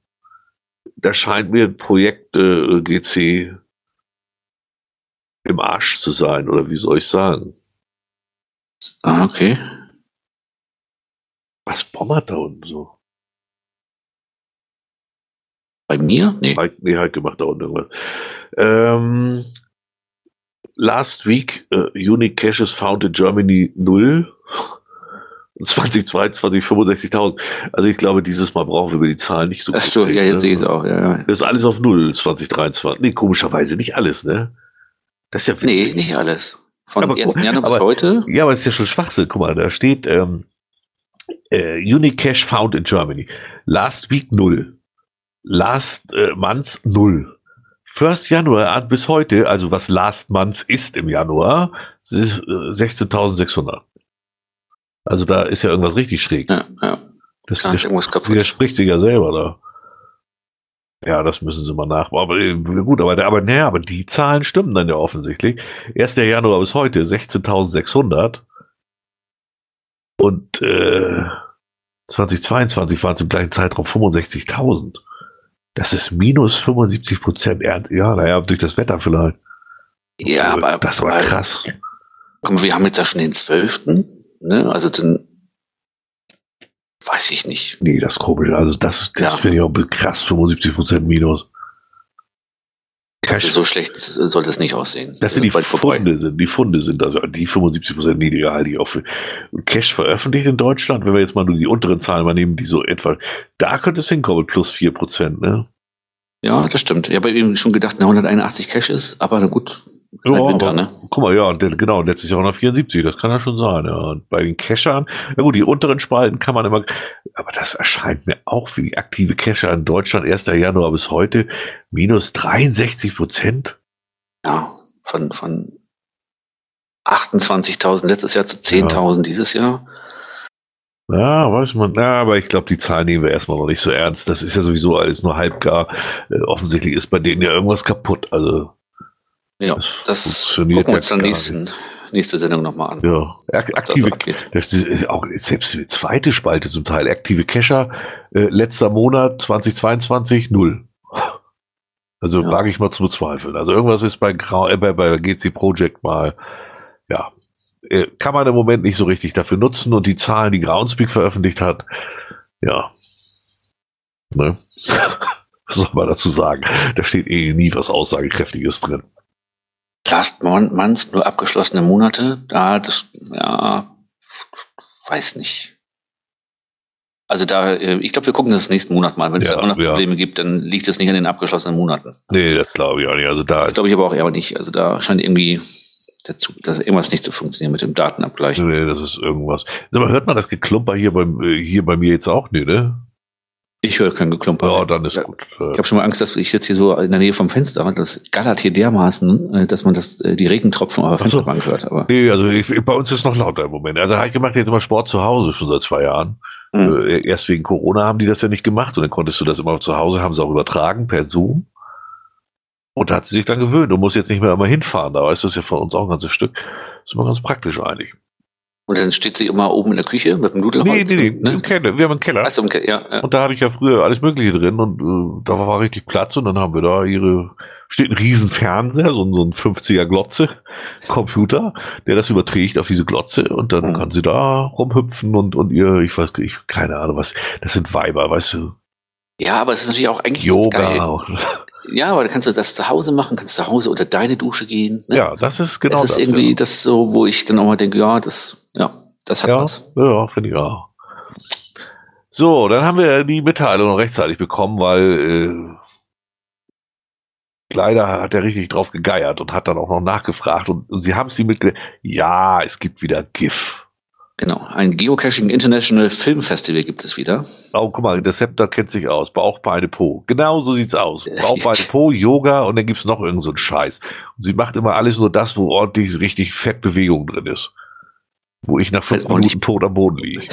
da scheint mir Projekt äh, GC im Arsch zu sein, oder wie soll ich sagen? Ah, okay. Was bommert da unten so? Bei mir? Nee. Heike, nee, Heike macht da unten irgendwas. Ähm, last week äh, uh, unique caches found in Germany 0. 2022, 65.000. Also ich glaube, dieses Mal brauchen wir über die Zahlen nicht so Ach so, ja, jetzt ne? sehe ich es auch, ja, ja. Das ist alles auf Null, 2023. Nee, komischerweise nicht alles, ne? Das ist ja witzig. Nee, nicht alles. Von aber, 1. Januar bis heute? Ja, aber es ist ja schon Schwachsinn. Guck mal, da steht ähm, äh, cash found in Germany. Last week Null. Last äh, month Null. 1. Januar an bis heute, also was Last Month ist im Januar, 16.600. Äh, also da ist ja irgendwas richtig schräg. Ja, ja. Das widerspricht sich ja selber da. Ja, das müssen sie mal nachbauen. Aber äh, gut, aber, aber, naja, aber die Zahlen stimmen dann ja offensichtlich. 1. Januar bis heute 16.600 und äh, 2022 waren es im gleichen Zeitraum 65.000. Das ist minus 75 Prozent. Ja, naja, durch das Wetter vielleicht. Ja, aber das war aber- krass. Guck mal, wir haben jetzt ja schon den 12. Ne? Also dann weiß ich nicht. Nee, das ist komisch. Also das, das Ja. finde ich auch krass, 75 Prozent minus. Also so schlecht sollte es nicht aussehen. Das sind die Weit vorbei. Funde sind, die Funde sind also die 75% niedriger halte ich auch für. Und Cash veröffentlicht in Deutschland, wenn wir jetzt mal nur die unteren Zahlen mal nehmen, die so etwa, da könnte es hinkommen, plus 4%, ne? Ja, das stimmt. Ich habe eben schon gedacht, eine 181 Cash ist, aber na gut, Ja, Winter, aber, ne? Guck mal, ja, genau, letztes Jahr 174, das kann ja schon sein, ja. Und bei den Cachern, ja gut, die unteren Spalten kann man immer, aber das erscheint mir auch wie aktive Cacher in Deutschland 1. Januar bis heute, minus 63 Prozent. ja, von, von 28.000 letztes Jahr zu 10.000 dieses Jahr. Ja, weiß man. Ja, aber ich glaube, die Zahlen nehmen wir erstmal noch nicht so ernst. Das ist ja sowieso alles nur halbgar. Äh, offensichtlich ist bei denen ja irgendwas kaputt. Also, Ja, Das gucken wir uns dann nächsten, nächste Sendung nochmal an. ja, aktive, das ist auch selbst die zweite Spalte zum Teil. Aktive Cacher, äh, letzter Monat 2022, null. Also Ja. wage ich mal zu bezweifeln. Also irgendwas ist bei, Grau, äh, bei, bei GC Project mal, ja, äh, kann man im Moment nicht so richtig dafür nutzen und die Zahlen, die Groundspeak veröffentlicht hat, ja, ne? Was soll man dazu sagen? Da steht eh nie was Aussagekräftiges drin. Last Mon- Month, nur abgeschlossene Monate, da das, ja, weiß nicht. Also da, äh, ich glaube, wir gucken das nächsten Monat mal. Wenn es Ja, da immer noch ja. Probleme gibt, dann liegt es nicht an den abgeschlossenen Monaten. Nee, das glaube ich auch nicht. Also da Das glaube ich aber auch eher nicht. Also da scheint irgendwie dazu, dass irgendwas nicht zu funktionieren mit dem Datenabgleich. nee, das ist irgendwas. Mal, hört man das Geklumper hier beim, äh, hier bei mir jetzt auch? Nee, ne? Ich höre kein Geklumper. Ja, dann ist gut. Ich Äh, habe schon mal Angst, dass ich sitze hier so in der Nähe vom Fenster. Das gallert hier dermaßen, äh, dass man das, äh, die Regentropfen auf der Ach so. Fensterbank hört. Aber Nee, also ich, bei uns ist noch lauter im Moment. Also ich mache jetzt immer Sport zu Hause schon seit zwei Jahren. Hm. Äh, erst wegen Corona haben die das ja nicht gemacht und dann konntest du das immer zu Hause, haben sie auch übertragen per Zoom. Und da hat sie sich dann gewöhnt und muss jetzt nicht mehr immer hinfahren. Da ist das ja von uns auch ein ganzes Stück. ist immer ganz praktisch eigentlich. Und dann steht sie immer oben in der Küche mit dem Nee, Nudelholz. nee, nee, ne? im Keller. Wir haben einen Keller. Achso, okay, ja, ja. Und da hatte ich ja früher alles Mögliche drin und äh, da war richtig Platz und dann haben wir da ihre, steht ein riesen Fernseher, so, ein- so ein 50er Glotze, Computer, der das überträgt auf diese Glotze und dann Mhm. kann sie da rumhüpfen und, und ihr, ich weiß ich, keine Ahnung was, das sind Weiber, weißt du, Ja, aber es ist natürlich auch eigentlich es geil. Ja, aber dann kannst du das zu Hause machen, kannst zu Hause unter deine Dusche gehen. Ne? Ja, das ist genau das ist das. irgendwie ja. das so, wo ich dann auch mal denke, ja, das, ja, das hat Ja, was. ja finde ich auch. So, dann haben wir die Mitteilung noch rechtzeitig bekommen, weil äh, leider hat er richtig drauf gegeiert und hat dann auch noch nachgefragt und, und sie haben sie mitge... Ja, es gibt wieder GIF. Genau. Ein Geocaching International Film Festival gibt es wieder. Oh, guck mal, der Scepter kennt sich aus. Bauch, Beine, Po. Genau so sieht's aus. Ja. Bauch, Beine, Po, Yoga und dann gibt's noch irgend so einen Scheiß. Und sie macht immer alles nur das, wo ordentlich richtig Fettbewegung drin ist. Wo ich nach fünf ordentlich- Minuten tot am Boden liege.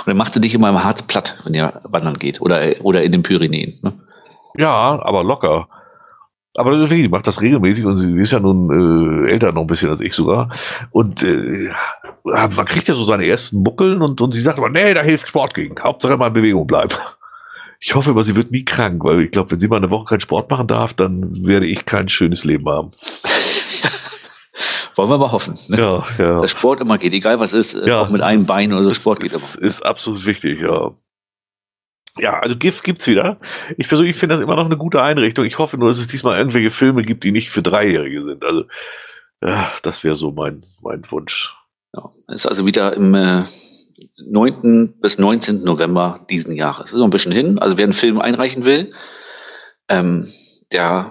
Und dann macht sie dich immer im Harz platt, wenn ihr wandern geht. Oder, oder in den Pyrenäen. Ne? Ja, aber locker. Aber die macht das regelmäßig und sie ist ja nun äh, älter noch ein bisschen als ich sogar. Und äh, man kriegt ja so seine ersten Muckeln und, und sie sagt aber, nee, da hilft Sport gegen. Hauptsache mal in Bewegung bleiben. Ich hoffe aber, sie wird nie krank, weil ich glaube, wenn sie mal eine Woche keinen Sport machen darf, dann werde ich kein schönes Leben haben. Wollen wir mal hoffen. Ne? Ja, ja. Dass Sport immer geht, egal was ist, äh, Ja. auch mit einem Bein oder so, Sport geht immer. ist absolut wichtig, ja. Ja, also GIF gibt's wieder. Ich persönlich finde das immer noch eine gute Einrichtung. Ich hoffe nur, dass es diesmal irgendwelche Filme gibt, die nicht für Dreijährige sind. Also, ja, das wäre so mein, mein Wunsch. Ja. Ist also wieder im äh, 9. bis 19. November diesen Jahres. Ist noch ein bisschen hin. Also wer einen Film einreichen will, ähm, der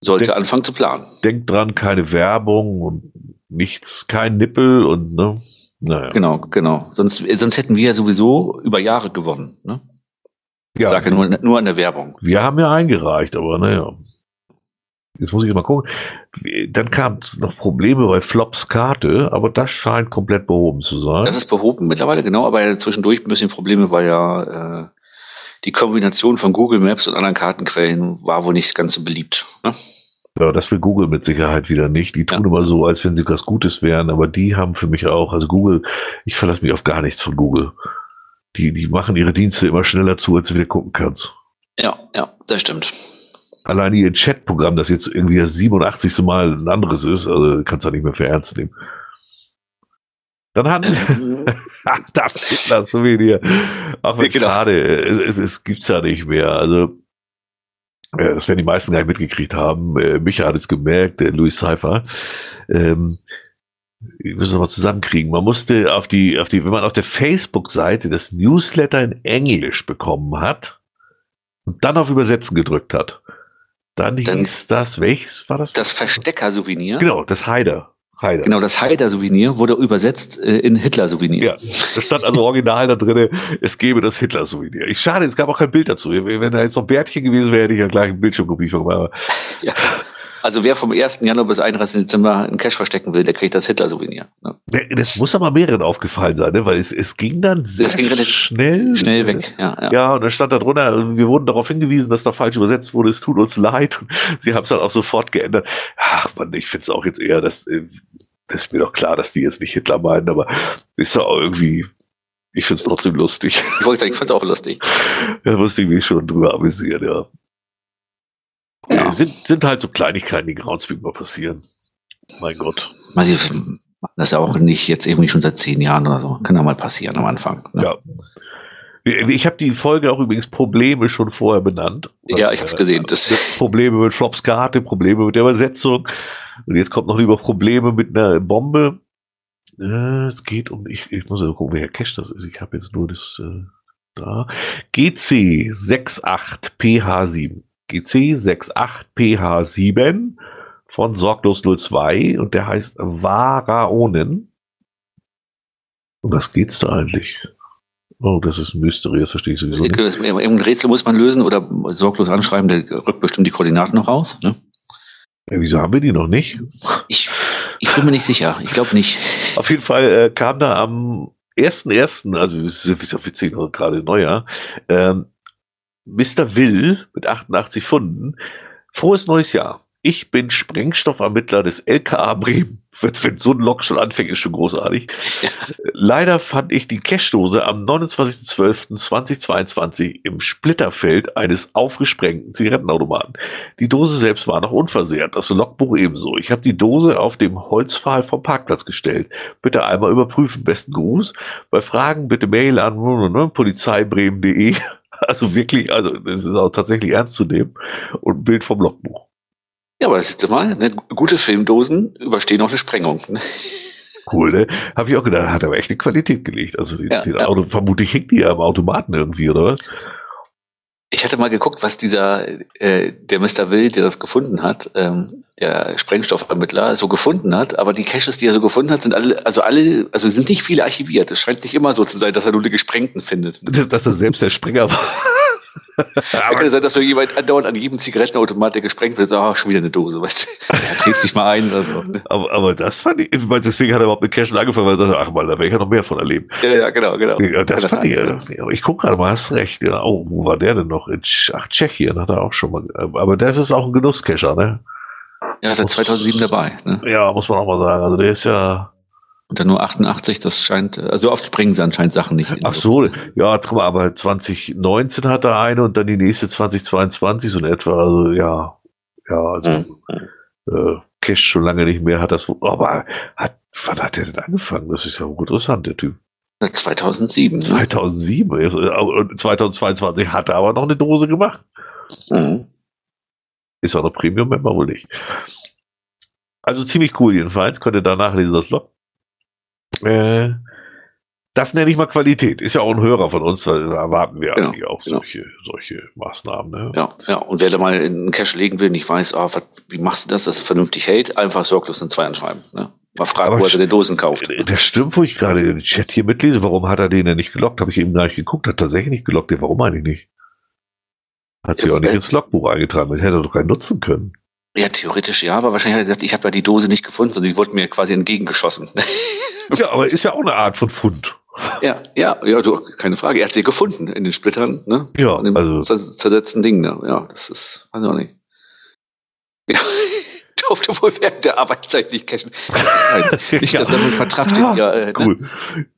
sollte Der- anfangen zu planen. Denkt dran, keine Werbung und nichts, kein Nippel und, ne, naja. Genau, genau. Sonst, sonst hätten wir ja sowieso über Jahre gewonnen. Ne? Ich Ja, sage nur, nur an der Werbung. wir haben ja eingereicht, aber naja. Jetzt muss ich mal gucken. Dann kamen noch Probleme bei Flops Karte, aber das scheint komplett behoben zu sein. Das ist behoben mittlerweile, genau, aber zwischendurch ein bisschen Probleme, weil ja äh, die Kombination von Google Maps und anderen Kartenquellen war wohl nicht ganz so beliebt. Ne? Ja, das will Google mit Sicherheit wieder nicht. Die tun ja. immer so, als wenn sie was Gutes wären, aber die haben für mich auch, also Google, ich verlasse mich auf gar nichts von Google. Die, die machen ihre Dienste immer schneller zu, als du wieder gucken kannst. Ja, ja, das stimmt. Allein ihr Chatprogramm, das jetzt irgendwie das 87. Mal ein anderes ist, also kannst du nicht mehr für ernst nehmen. Dann wir das Hitler Souvenir. Auch wenn genau. schade, es, es, es gibt's ja nicht mehr. Also äh, das werden die meisten gar nicht mitgekriegt haben. Äh, Micha hat es gemerkt, der Louis Cypher. Ähm, wir müssen wir mal zusammenkriegen. Man musste auf die, auf die, wenn man auf der Facebook-Seite das Newsletter in Englisch bekommen hat und dann auf Übersetzen gedrückt hat, dann, dann hieß das, welches war das? Das Verstecker-Souvenir. Genau, das Heider. Heider. Genau, das Heider-Souvenir wurde übersetzt äh, in Hitler-Souvenir. Ja, da stand also original da drin, es gebe das Hitler-Souvenir. Ich schade, es gab auch kein Bild dazu. Wenn da jetzt noch Bärtchen gewesen wäre, hätte ich ja gleich ein Bildschirmkopie von gemacht. Ja. Also wer vom 1. Januar bis 31. Dezember einen Cash verstecken will, der kriegt das Hitler-Souvenir. Ne? Das muss aber mehreren aufgefallen sein, ne? weil es, es ging dann sehr es ging relativ schnell. Schnell weg, ja, ja. Ja, und da stand da drunter, also wir wurden darauf hingewiesen, dass da falsch übersetzt wurde, es tut uns leid. Und sie haben es dann auch sofort geändert. Ach man, ich finde es auch jetzt eher, dass, äh, das ist mir doch klar, dass die jetzt nicht Hitler meinen, aber ist ja auch irgendwie ich finde es trotzdem lustig. Ich wollte sagen, ich finde es auch lustig. Da musste ich mich schon drüber amüsieren, ja. Ja. Sind, sind halt so Kleinigkeiten, die Groundspeak mal passieren. Mein Gott. Das ist ja auch nicht jetzt irgendwie schon seit zehn Jahren oder so. Kann ja mal passieren am Anfang. Ne? Ja. Ich habe die Folge auch übrigens Probleme schon vorher benannt. Ja, ich habe es gesehen. Das Probleme mit Flops Karte, Probleme mit der Übersetzung. Und jetzt kommt noch lieber Probleme mit einer Bombe. Äh, es geht um, ich, ich muss ja gucken, wer Cache das ist. Ich habe jetzt nur das äh, da. GC68PH7. GC68PH7 von Sorglos 02 und der heißt Varaonen. Und was geht's da eigentlich? Oh, das ist ein Mystery, das verstehe ich sowieso nicht. Irgendein Rätsel muss man lösen oder sorglos anschreiben, der rückt bestimmt die Koordinaten noch raus. Ne? Ja, wieso haben wir die noch nicht? Ich, ich bin mir nicht sicher. Ich glaube nicht. Auf jeden Fall äh, kam da am 1.1., also es ist ja witzig, gerade Neujahr, ähm, Mr. Will mit 88 Funden. Frohes neues Jahr. Ich bin Sprengstoffermittler des LKA Bremen. Wenn so ein Lok schon anfängt, ist schon großartig. Leider fand ich die Cashdose am 29.12.2022 im Splitterfeld eines aufgesprengten Zigarettenautomaten. Die Dose selbst war noch unversehrt, das Logbuch ebenso. Ich habe die Dose auf dem Holzpfahl vom Parkplatz gestellt. Bitte einmal überprüfen. Besten Gruß. Bei Fragen bitte Mail an polizeibremen.de also wirklich, also das ist auch tatsächlich ernst zu nehmen. Und ein Bild vom Logbuch. Ja, aber das ist mal, ne, gute Filmdosen überstehen auch eine Sprengung. Ne? Cool, ne? Habe ich auch gedacht, hat aber echt eine Qualität gelegt. Also ja, die ja. Auto, vermutlich hängt die ja am Automaten irgendwie, oder was? Ich hatte mal geguckt, was dieser, äh, der Mr. Will, der das gefunden hat, ähm, der Sprengstoffermittler, so gefunden hat. Aber die Caches, die er so gefunden hat, sind alle, also alle, also sind nicht viele archiviert. Es scheint nicht immer so zu sein, dass er nur die Gesprengten findet. Das, dass er selbst der Sprenger war. Ja, kann sein, dass so jemand andauernd an jedem Zigarettenautomat, der gesprengt wird, sagt, oh, schon wieder eine Dose, weißt du? Ja, trägst dich mal ein oder so. Ne? Aber, aber das fand ich, deswegen hat er überhaupt mit Cashen angefangen, weil er sagte, ach mal, da werde ich ja noch mehr von erleben. Ja, ja, genau, genau. Ja, das, das fand ich, ja. aber ich gucke gerade mal, hast recht. Ja, oh, wo war der denn noch? In ach, Tschechien hat er auch schon mal, aber das ist auch ein Genusscacher, ne? Ja, seit 2007 dabei. Ne? Ja, muss man auch mal sagen. Also der ist ja, und dann nur 88, das scheint, also oft springen sie anscheinend Sachen nicht. Ach so, ja, mal, aber 2019 hat er eine und dann die nächste 2022 so in etwa, also ja, ja, also mhm. äh, Cash schon lange nicht mehr, hat das, aber hat, wann hat er denn angefangen? Das ist ja interessant, der Typ. 2007. 2007, ne? 2022 hat er aber noch eine Dose gemacht. Mhm. Ist auch noch Premium-Member wohl nicht. Also ziemlich cool jedenfalls, könnt ihr danach lesen, das Log. Äh, das nenne ich mal Qualität. Ist ja auch ein Hörer von uns, da erwarten wir genau, eigentlich auch genau. solche, solche Maßnahmen. Ne? Ja, ja. Und wer da mal in einen Cache legen will, nicht weiß, oh, was, wie machst du das, dass es vernünftig hält, einfach sorglos eine 2 anschreiben. Ne? Mal fragen, wo er seine Dosen kauft. Das stimmt, wo ich gerade den Chat hier mitlese. Warum hat er den denn nicht gelockt? Habe ich eben gar nicht geguckt. Hat tatsächlich nicht gelockt. Warum eigentlich nicht? Hat sie ja, auch nicht ins Logbuch eingetragen. Das hätte er doch keinen nutzen können. Ja, theoretisch ja, aber wahrscheinlich hat er gesagt, ich habe ja die Dose nicht gefunden, sondern die wurde mir quasi entgegengeschossen. ja, aber ist ja auch eine Art von Fund. Ja, ja, ja, du, keine Frage. Er hat sie gefunden in den Splittern, ne? Ja, in dem also- zersetzten Ding, ne? Ja, das ist, weiß ich auch nicht. Ja, durfte wohl während der Arbeitszeit nicht cashen. Nicht, dass da im Vertrag steht, ja, äh, ne? Cool.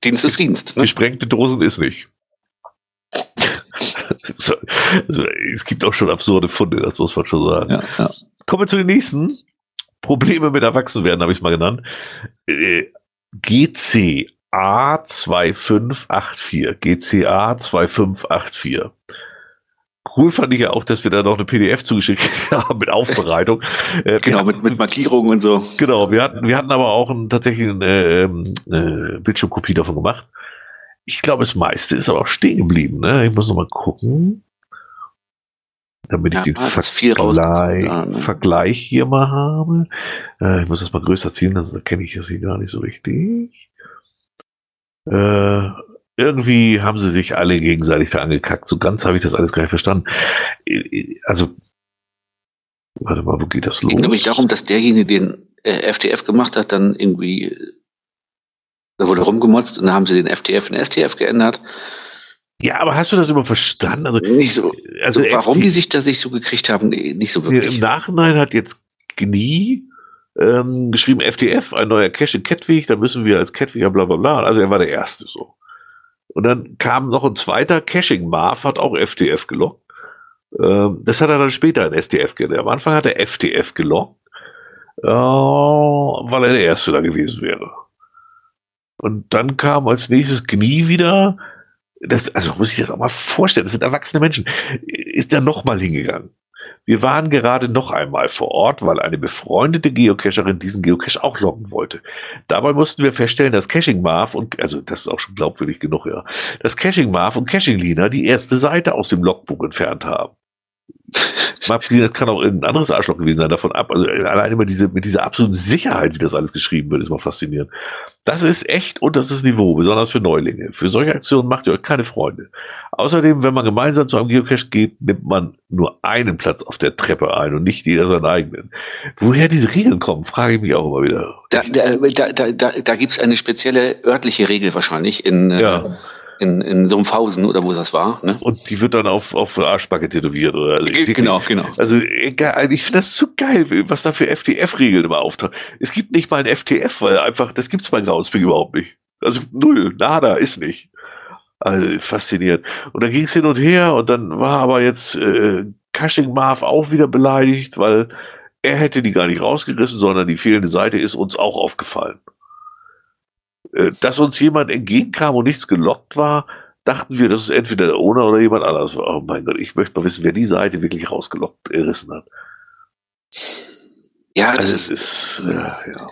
Dienst ist Dienst. Ne? Gesprengte Dosen ist nicht. so, also, es gibt auch schon absurde Funde, das muss man schon sagen. Ja, ja. Kommen wir zu den nächsten. Probleme mit Erwachsenwerden, habe ich es mal genannt. Äh, GCA 2584. GCA 2584. Cool fand ich ja auch, dass wir da noch eine PDF zugeschickt haben mit Aufbereitung. Äh, Genau, wir mit, mit Markierungen und so. Genau, wir hatten, wir hatten aber auch einen, tatsächlich eine, ähm, eine Bildschirmkopie davon gemacht. Ich glaube, das meiste ist aber auch stehen geblieben. Ne? Ich muss noch mal gucken, damit Ja, ich den Vergleich, ja, ne? Vergleich hier mal habe. Äh, ich muss das mal größer ziehen, das erkenne ich das hier gar nicht so richtig. Äh, irgendwie haben sie sich alle gegenseitig da angekackt. So ganz habe ich das alles gar nicht verstanden. Äh, Also, warte mal, wo geht das Es los? ging, glaube ich, darum, dass derjenige, den äh, FTF gemacht hat, dann irgendwie, äh, da wurde rumgemotzt und dann haben sie den FTF in STF geändert. Ja, aber hast du das immer verstanden? Also, Nicht so, also so warum FT die sich das nicht so gekriegt haben, nicht so Im wirklich. Nachhinein hat jetzt Gnie ähm, geschrieben, FTF, ein neuer Cache in Kettwig, da müssen wir als Kettwiger bla bla bla. Also er war der Erste so. Und dann kam noch ein zweiter Caching, Marv hat auch FTF gelockt. Ähm, das hat er dann später in STF geändert. Am Anfang hat er FTF gelockt, äh, weil er der Erste da gewesen wäre. Und dann kam als nächstes Gnie wieder. Das, also muss ich das auch mal vorstellen, das sind erwachsene Menschen. Ist er nochmal hingegangen. Wir waren gerade noch einmal vor Ort, weil eine befreundete Geocacherin diesen Geocache auch loggen wollte. Dabei mussten wir feststellen, dass Caching Marv und, also das ist auch schon glaubwürdig genug, ja, dass Caching Marv und Caching Lina die erste Seite aus dem Logbuch entfernt haben. Das kann auch irgendein anderes Arschloch gewesen sein, davon ab. Also äh, allein immer diese, mit dieser absoluten Sicherheit, wie das alles geschrieben wird, ist mal faszinierend. Das ist echt und das ist Niveau, besonders für Neulinge. Für solche Aktionen macht ihr euch keine Freunde. Außerdem, wenn man gemeinsam zu einem Geocache geht, nimmt man nur einen Platz auf der Treppe ein und nicht jeder seinen eigenen. Woher diese Regeln kommen, frage ich mich auch immer wieder. Da, da, da, da, da, gibt es eine spezielle örtliche Regel wahrscheinlich in, äh, Ja. In, in Sumpfhausen oder wo das war. Ne? Und die wird dann auf, auf Arschbacke tätowiert. Oder? Also, Ge- Genau, genau. Also, egal, also ich finde das zu geil, was da für FTF-Regeln immer auftauchen. Es gibt nicht mal ein FTF, weil einfach, das gibt's bei Groundspeak überhaupt nicht. Also null, nada, ist nicht. Also faszinierend. Und dann ging's hin und her und dann war aber jetzt äh, Cushing Marv auch wieder beleidigt, weil er hätte die gar nicht rausgerissen, sondern die fehlende Seite ist uns auch aufgefallen. Äh, dass uns jemand entgegenkam und nichts gelockt war, dachten wir, dass es entweder der Owner oder jemand anders war. Oh mein Gott, ich möchte mal wissen, wer die Seite wirklich rausgelockt gerissen hat. Ja, das Also ist, ist, äh, ja.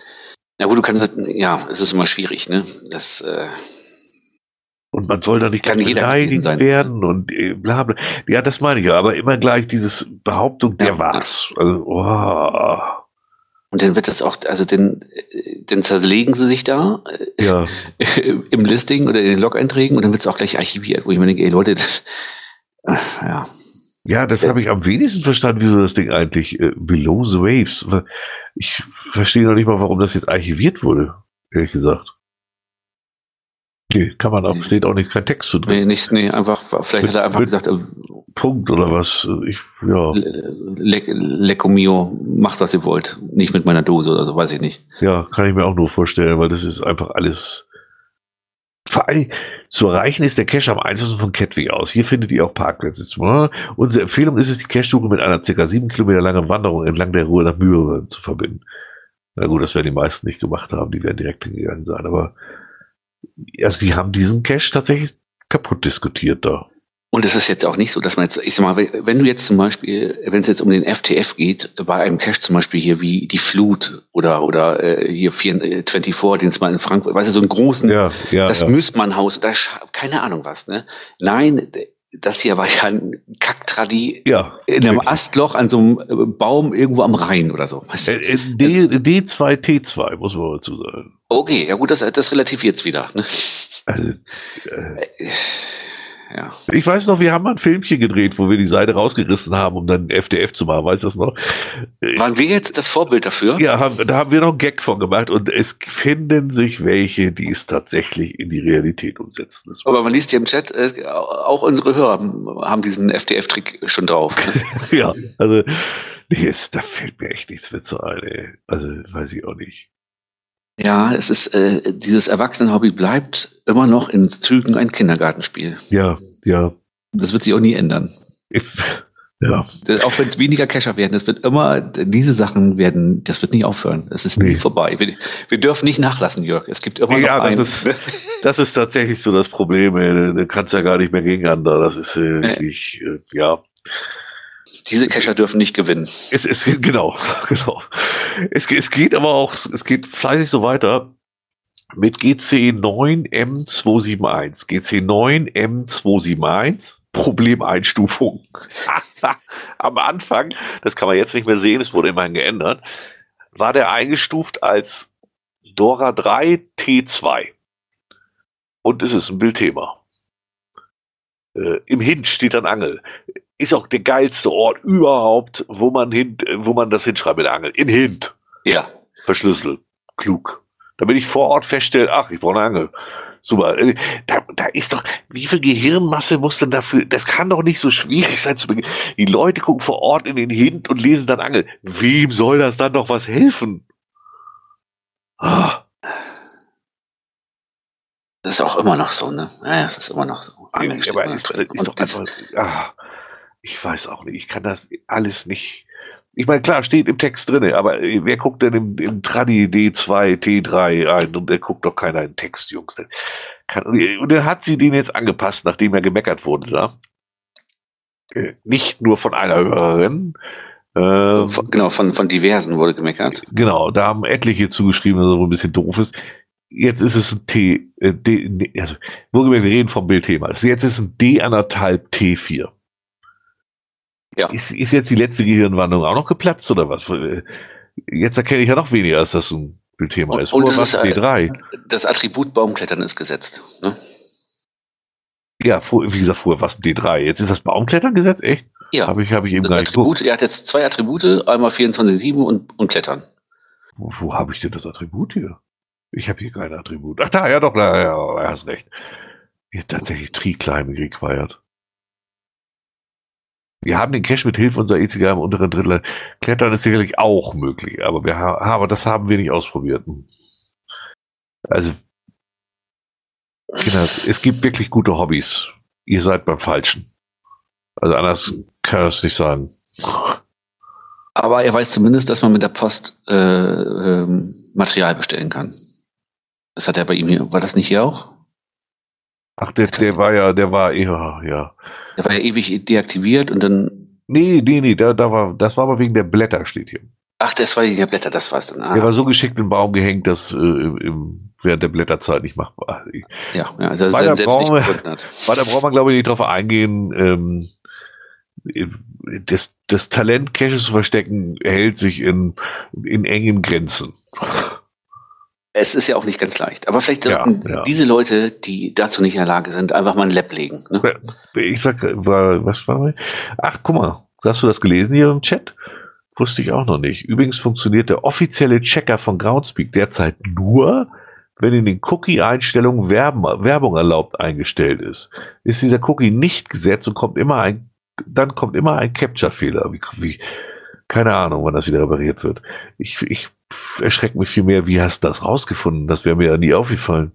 na gut, du kannst, halt- ja, es ist immer schwierig, ne? Das, äh, Und man soll da nicht Kann beleidigt werden und äh, bla bla. Ja, das meine ich ja, aber immer gleich dieses Behauptung, der Ja, war's. Also, oh, und dann wird das auch, also dann, dann zerlegen sie sich da ja. im Listing oder in den Log-Einträgen und dann wird es auch gleich archiviert, wo ich mir denke, ey Leute, das, ja. Ja, das habe ich am wenigsten verstanden, wieso das Ding eigentlich äh, Below the Waves. Ich verstehe noch nicht mal, warum das jetzt archiviert wurde, ehrlich gesagt. Nee, kann man auch, steht auch nicht kein Text zu drin. Nee, nicht, nee, einfach, vielleicht Mit- hat er einfach mit- gesagt, äh, Punkt oder was. Ich, ja, Le Lecco Mio, macht was ihr wollt. Nicht mit meiner Dose oder so, weiß ich nicht. ja, kann ich mir auch nur vorstellen, weil das ist einfach alles. Vor allem zu erreichen ist der Cache am einfachsten von Kettwig aus. Hier findet ihr auch Parkplätze. Unsere Empfehlung ist es, die Cache-Suche mit einer ca. sieben Kilometer langen Wanderung entlang der Ruhe nach Mühre zu verbinden. Na gut, das werden die meisten nicht gemacht haben, die werden direkt hingegangen sein, aber also die haben diesen Cache tatsächlich kaputt diskutiert da. Und es ist jetzt auch nicht so, dass man jetzt, ich sag mal, wenn du jetzt zum Beispiel, wenn es jetzt um den FTF geht, bei einem Cache zum Beispiel hier wie die Flut oder, oder äh, hier 24, den es mal in Frankfurt, weißt du, so einen großen, Ja, ja. das ja. Müßmannhaus, da keine Ahnung was, ne? Nein, das hier war ja ein Kacktradi ja. in einem wirklich. Astloch an so einem äh, Baum irgendwo am Rhein oder so. Äh, äh, D, D2T2, muss man dazu sagen. Okay, ja gut, das, das relativiert jetzt wieder. Ne? Also, äh, ja. Ich weiß noch, wir haben mal ein Filmchen gedreht, wo wir die Seite rausgerissen haben, um dann FDF zu machen. Weißt du das noch? Waren wir jetzt das Vorbild dafür? Ja, haben, da haben wir noch einen Gag von gemacht und es finden sich welche, die es tatsächlich in die Realität umsetzen. Aber man liest ja im Chat, äh, auch unsere Hörer haben diesen FDF-Trick schon drauf. Ne? ja, also nee, es, da fällt mir echt nichts mehr zu ein. Ey. Also weiß ich auch nicht. Ja, es ist, äh, dieses Erwachsenenhobby bleibt immer noch in Zügen ein Kindergartenspiel. Ja, ja. Das wird sich auch nie ändern. Ich, ja. Das, auch wenn es weniger Cacher werden, das wird immer, diese Sachen werden, das wird nicht aufhören. Es ist nee. nie vorbei. Wir, wir, dürfen nicht nachlassen, Jörg. Es gibt immer ja, noch einen. Das ist, das ist tatsächlich so das Problem. Ey. Du kannst ja gar nicht mehr gegen andere. Das ist äh, wirklich, äh, ja. Diese Cacher dürfen nicht gewinnen. Es, es, genau, genau. Es, es geht aber auch, es geht fleißig so weiter mit GC9M271. GC9M271. Problemeinstufung. Am Anfang, das kann man jetzt nicht mehr sehen, es wurde immerhin geändert, war der eingestuft als Dora 3 T2. Und es ist ein Bildthema. Äh, Im Hint steht dann Angel ist auch der geilste Ort überhaupt, wo man hin, wo man das hinschreibt mit Angel. In Hint. Ja. Verschlüsselt. Klug. Damit ich vor Ort feststelle, ach, ich brauche eine Angel. Super. Äh, da, da ist doch, wie viel Gehirnmasse muss denn dafür, das kann doch nicht so schwierig sein zu begehen. Die Leute gucken vor Ort in den Hint und lesen dann Angel. Wem soll das dann noch was helfen? Ah. Das ist auch immer noch so, ne? Ja, es ist immer noch so. Angel ja, aber ist, ist doch einfach, ah ich weiß auch nicht, ich kann das alles nicht. Ich meine, klar, steht im Text drin, aber äh, wer guckt denn im, im Tradi D2, T3 ein und der guckt doch keiner in Text, Jungs. Kann, und dann hat sie den jetzt angepasst, nachdem er gemeckert wurde da. Äh, nicht nur von einer Hörerin. Ähm, von, genau, von, von diversen wurde gemeckert. Genau, da haben etliche zugeschrieben, dass er wohl ein bisschen doof ist. Jetzt ist es ein T, äh, D, also, wohlgemerkt, wir reden vom Bildthema. Jetzt ist ein D anderthalb T4. Ja. Ist, ist jetzt die letzte Gehirnwandlung auch noch geplatzt oder was? Jetzt erkenne ich ja noch weniger, als das ein Thema ist. Und, und das, ist, D3. das Attribut Baumklettern ist gesetzt. Ne? Ja, wie gesagt, vorher war es ein D3. Jetzt ist das Baumklettern gesetzt, echt? Ja. Habe ich, hab ich eben das Attribut, Er hat jetzt zwei Attribute, einmal 24,7 und, und Klettern. Wo, wo habe ich denn das Attribut hier? Ich habe hier kein Attribut. Ach da, ja doch, da, ja, ja, hast recht. Hier tatsächlich Tree Climbing required. Wir haben den Cache mit Hilfe unserer E-Zigarre im unteren Drittel. Klettern ist sicherlich auch möglich, aber wir haben, aber das haben wir nicht ausprobiert. Also, Kinder, es gibt wirklich gute Hobbys. Ihr seid beim Falschen. Also anders kann es nicht sagen. Aber er weiß zumindest, dass man mit der Post äh, ähm, Material bestellen kann. Das hat er bei ihm hier. War das nicht hier auch? Ach, der, der war ja, der war eher, ja. Der war ja ewig deaktiviert und dann. Nee, nee, nee, da, da war, das war aber wegen der Blätter, steht hier. Ach, das war wegen der Blätter, das war es dann. Ah. Der war so geschickt im Baum gehängt, dass äh, im, während der Blätterzeit nicht machbar. Ja, ja also weiter, brauchen wir, weiter braucht man, glaube ich, nicht drauf eingehen. Ähm, das, das Talent, Caches zu verstecken, hält sich in, in engen Grenzen. Es ist ja auch nicht ganz leicht. Aber vielleicht sollten ja, ja. diese Leute, die dazu nicht in der Lage sind, einfach mal ein Lab legen. Ne? Ich war, war, was war Ach, guck mal, hast du das gelesen hier im Chat? Wusste ich auch noch nicht. Übrigens funktioniert der offizielle Checker von Groundspeak derzeit nur, wenn in den Cookie-Einstellungen Werbung erlaubt eingestellt ist. Ist dieser Cookie nicht gesetzt und kommt immer ein, dann kommt immer ein Capture-Fehler. Wie, wie, keine Ahnung, wann das wieder repariert wird. Ich, ich erschreckt mich viel mehr, wie hast du das rausgefunden? Das wäre mir ja nie aufgefallen.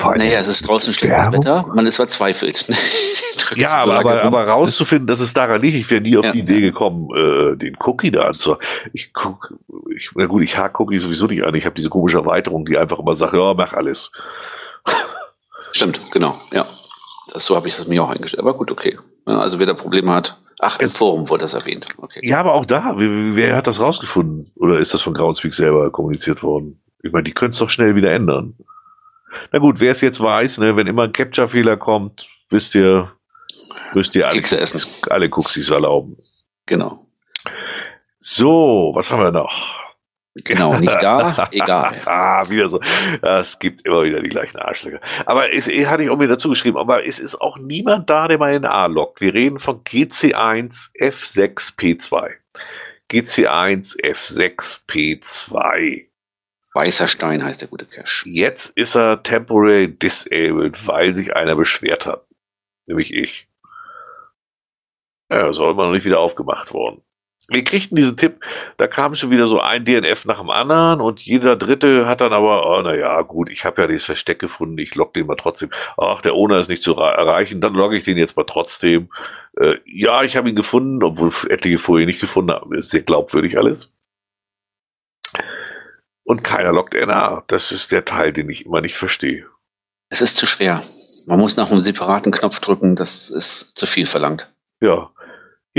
Naja, es ist draußen schlechtes Wetter, man ist verzweifelt. ja, aber, aber, aber, rauszufinden, dass es daran liegt, ich wäre nie auf ja, die Idee gekommen, äh, den Cookie da anzuhaben. Ich guck, ich, na gut, ich hake Cookie sowieso nicht an. Ich habe diese komische Erweiterung, die einfach immer sagt, ja, mach alles. Stimmt, genau, ja. Das, so habe ich das mir auch eingestellt. Aber gut, okay. Also wer da Probleme hat, Ach, im Forum wurde das erwähnt. Okay. Ja, aber auch da, wer, wer hat das rausgefunden? Oder ist das von Groundspeak selber kommuniziert worden? Ich meine, die können es doch schnell wieder ändern. Na gut, wer es jetzt weiß, ne, wenn immer ein Capture-Fehler kommt, wisst ihr, müsst ihr alle, alle Cookies erlauben. Genau. So, was haben wir noch? Genau, nicht da, egal. ah, wieder so. Es gibt immer wieder die gleichen Arschlöcher. Aber es hatte ich auch mir dazu geschrieben, aber es ist auch niemand da, der mal in A lockt. Wir reden von GC1 F6 P2. GC1 F6 P2. Weißer Stein heißt der gute Cache. Jetzt ist er temporary disabled, weil sich einer beschwert hat. Nämlich ich. Ja, ist auch immer noch nicht wieder aufgemacht worden. Wir kriegten diesen Tipp, da kam schon wieder so ein DNF nach dem anderen und jeder Dritte hat dann aber, oh, naja, gut, ich habe ja dieses Versteck gefunden, ich logge den mal trotzdem. Ach, der Owner ist nicht zu erreichen, dann logge ich den jetzt mal trotzdem. Äh, ja, ich habe ihn gefunden, obwohl etliche vorher nicht gefunden haben. Ist sehr glaubwürdig alles. Und keiner loggt NA. Das ist der Teil, den ich immer nicht verstehe. Es ist zu schwer. Man muss nach einem separaten Knopf drücken, das ist zu viel verlangt. Ja,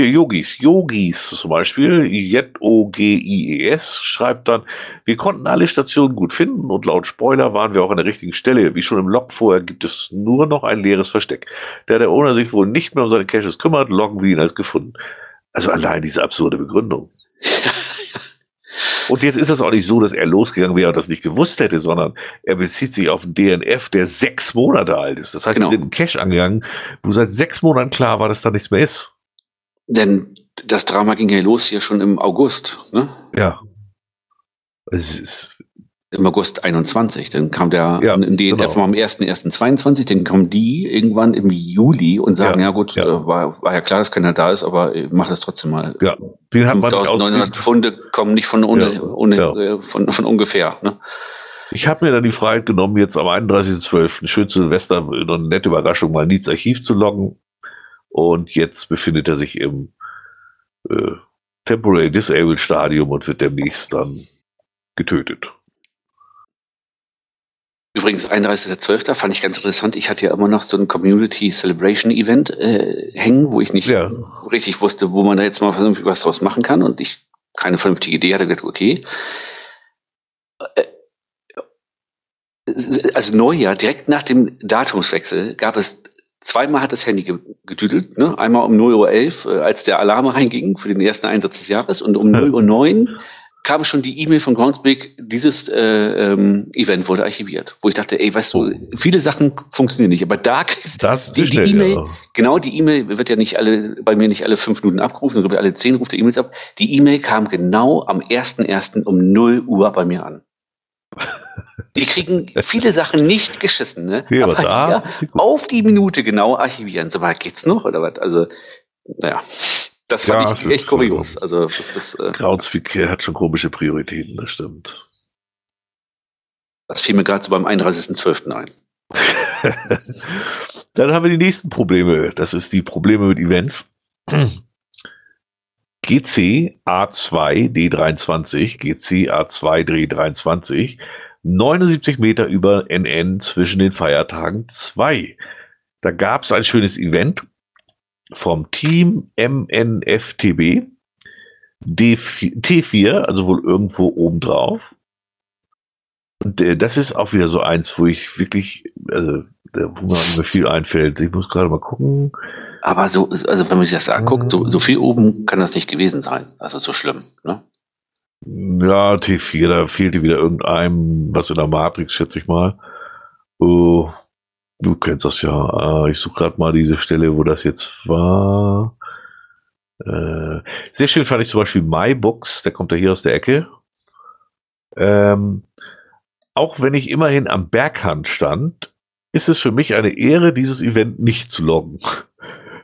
Yogis, Yogis zum Beispiel, J-O-G-I-E-S, schreibt dann, wir konnten alle Stationen gut finden und laut Spoiler waren wir auch an der richtigen Stelle. Wie schon im Log vorher gibt es nur noch ein leeres Versteck. Da der Owner sich wohl nicht mehr um seine Caches kümmert, loggen wir ihn als gefunden. Also allein diese absurde Begründung. Und jetzt ist das auch nicht so, dass er losgegangen wäre und das nicht gewusst hätte, sondern er bezieht sich auf einen DNF, der sechs Monate alt ist. Das heißt, genau. wir sind einen Cache angegangen, wo seit sechs Monaten klar war, dass da nichts mehr ist. Denn das Drama ging ja los hier schon im August, ne? Ja. Es ist im August 21. Dann kam der ja, DNF genau. am 1.1.22, dann kommen die irgendwann im Juli und sagen, ja, ja gut, ja. Äh, war, war ja klar, dass keiner da ist, aber mach das trotzdem mal. Ja. 5.900 Pfunde kommen nicht von, ohne, ohne, äh, von, von ungefähr. Ne? Ich habe mir dann die Freiheit genommen, jetzt am 31.12. schön zu Silvester eine nette Überraschung mal Nieds Archiv zu loggen und jetzt befindet er sich im äh, Temporary Disabled Stadium und wird demnächst dann getötet. Übrigens, 31.12. fand ich ganz interessant. Ich hatte ja immer noch so ein Community Celebration Event äh, hängen, wo ich nicht ja. richtig wusste, wo man da jetzt mal was draus machen kann und ich keine vernünftige Idee hatte. Gedacht, okay. Äh, also Neujahr, direkt nach dem Datumswechsel, gab es Zweimal hat das Handy gedüdelt, ne? einmal um 0.11 Uhr, äh, als der Alarm reinging für den ersten Einsatz des Jahres und um 0.09 Uhr kam schon die E-Mail von Groundspeak, dieses äh, ähm, Event wurde archiviert. Wo ich dachte, ey, weißt du, oh. viele Sachen funktionieren nicht, aber da das die E-Mail, ja. genau, die E-Mail wird ja nicht alle, bei mir nicht alle fünf Minuten abgerufen, sondern alle zehn ruft der E-Mails ab. Die E-Mail kam genau am 1.1. um 0 Uhr bei mir an. Die kriegen viele Sachen nicht geschissen, ne? Ja, aber, da auf die Minute genau archivieren. So, mal geht's noch oder was? Also, naja. Das fand ja, ich echt kurios. Also, ist das, äh, Groundspeak hat schon komische Prioritäten, das stimmt. Das fiel mir gerade so beim 31.12. ein. Dann haben wir die nächsten Probleme. Das ist die Probleme mit Events. GC A2 D23, GC A2 D23 79 Meter über NN zwischen den Feiertagen 2. Da gab es ein schönes Event vom Team MNFTB. D4, T4, also wohl irgendwo oben drauf. Und äh, das ist auch wieder so eins, wo ich wirklich, also, wo mir nicht mehr viel einfällt. Ich muss gerade mal gucken. Aber so, also wenn man sich das anguckt, so, so viel oben kann das nicht gewesen sein. Also so schlimm, ne? Ja, T4, da fehlte wieder irgendeinem, was in der Matrix, schätze ich mal. Uh, du kennst das ja. Uh, ich suche gerade mal diese Stelle, wo das jetzt war. Uh, sehr schön fand ich zum Beispiel MyBooks, der kommt ja hier aus der Ecke. Ähm, auch wenn ich immerhin am Berghand stand, ist es für mich eine Ehre, dieses Event nicht zu loggen.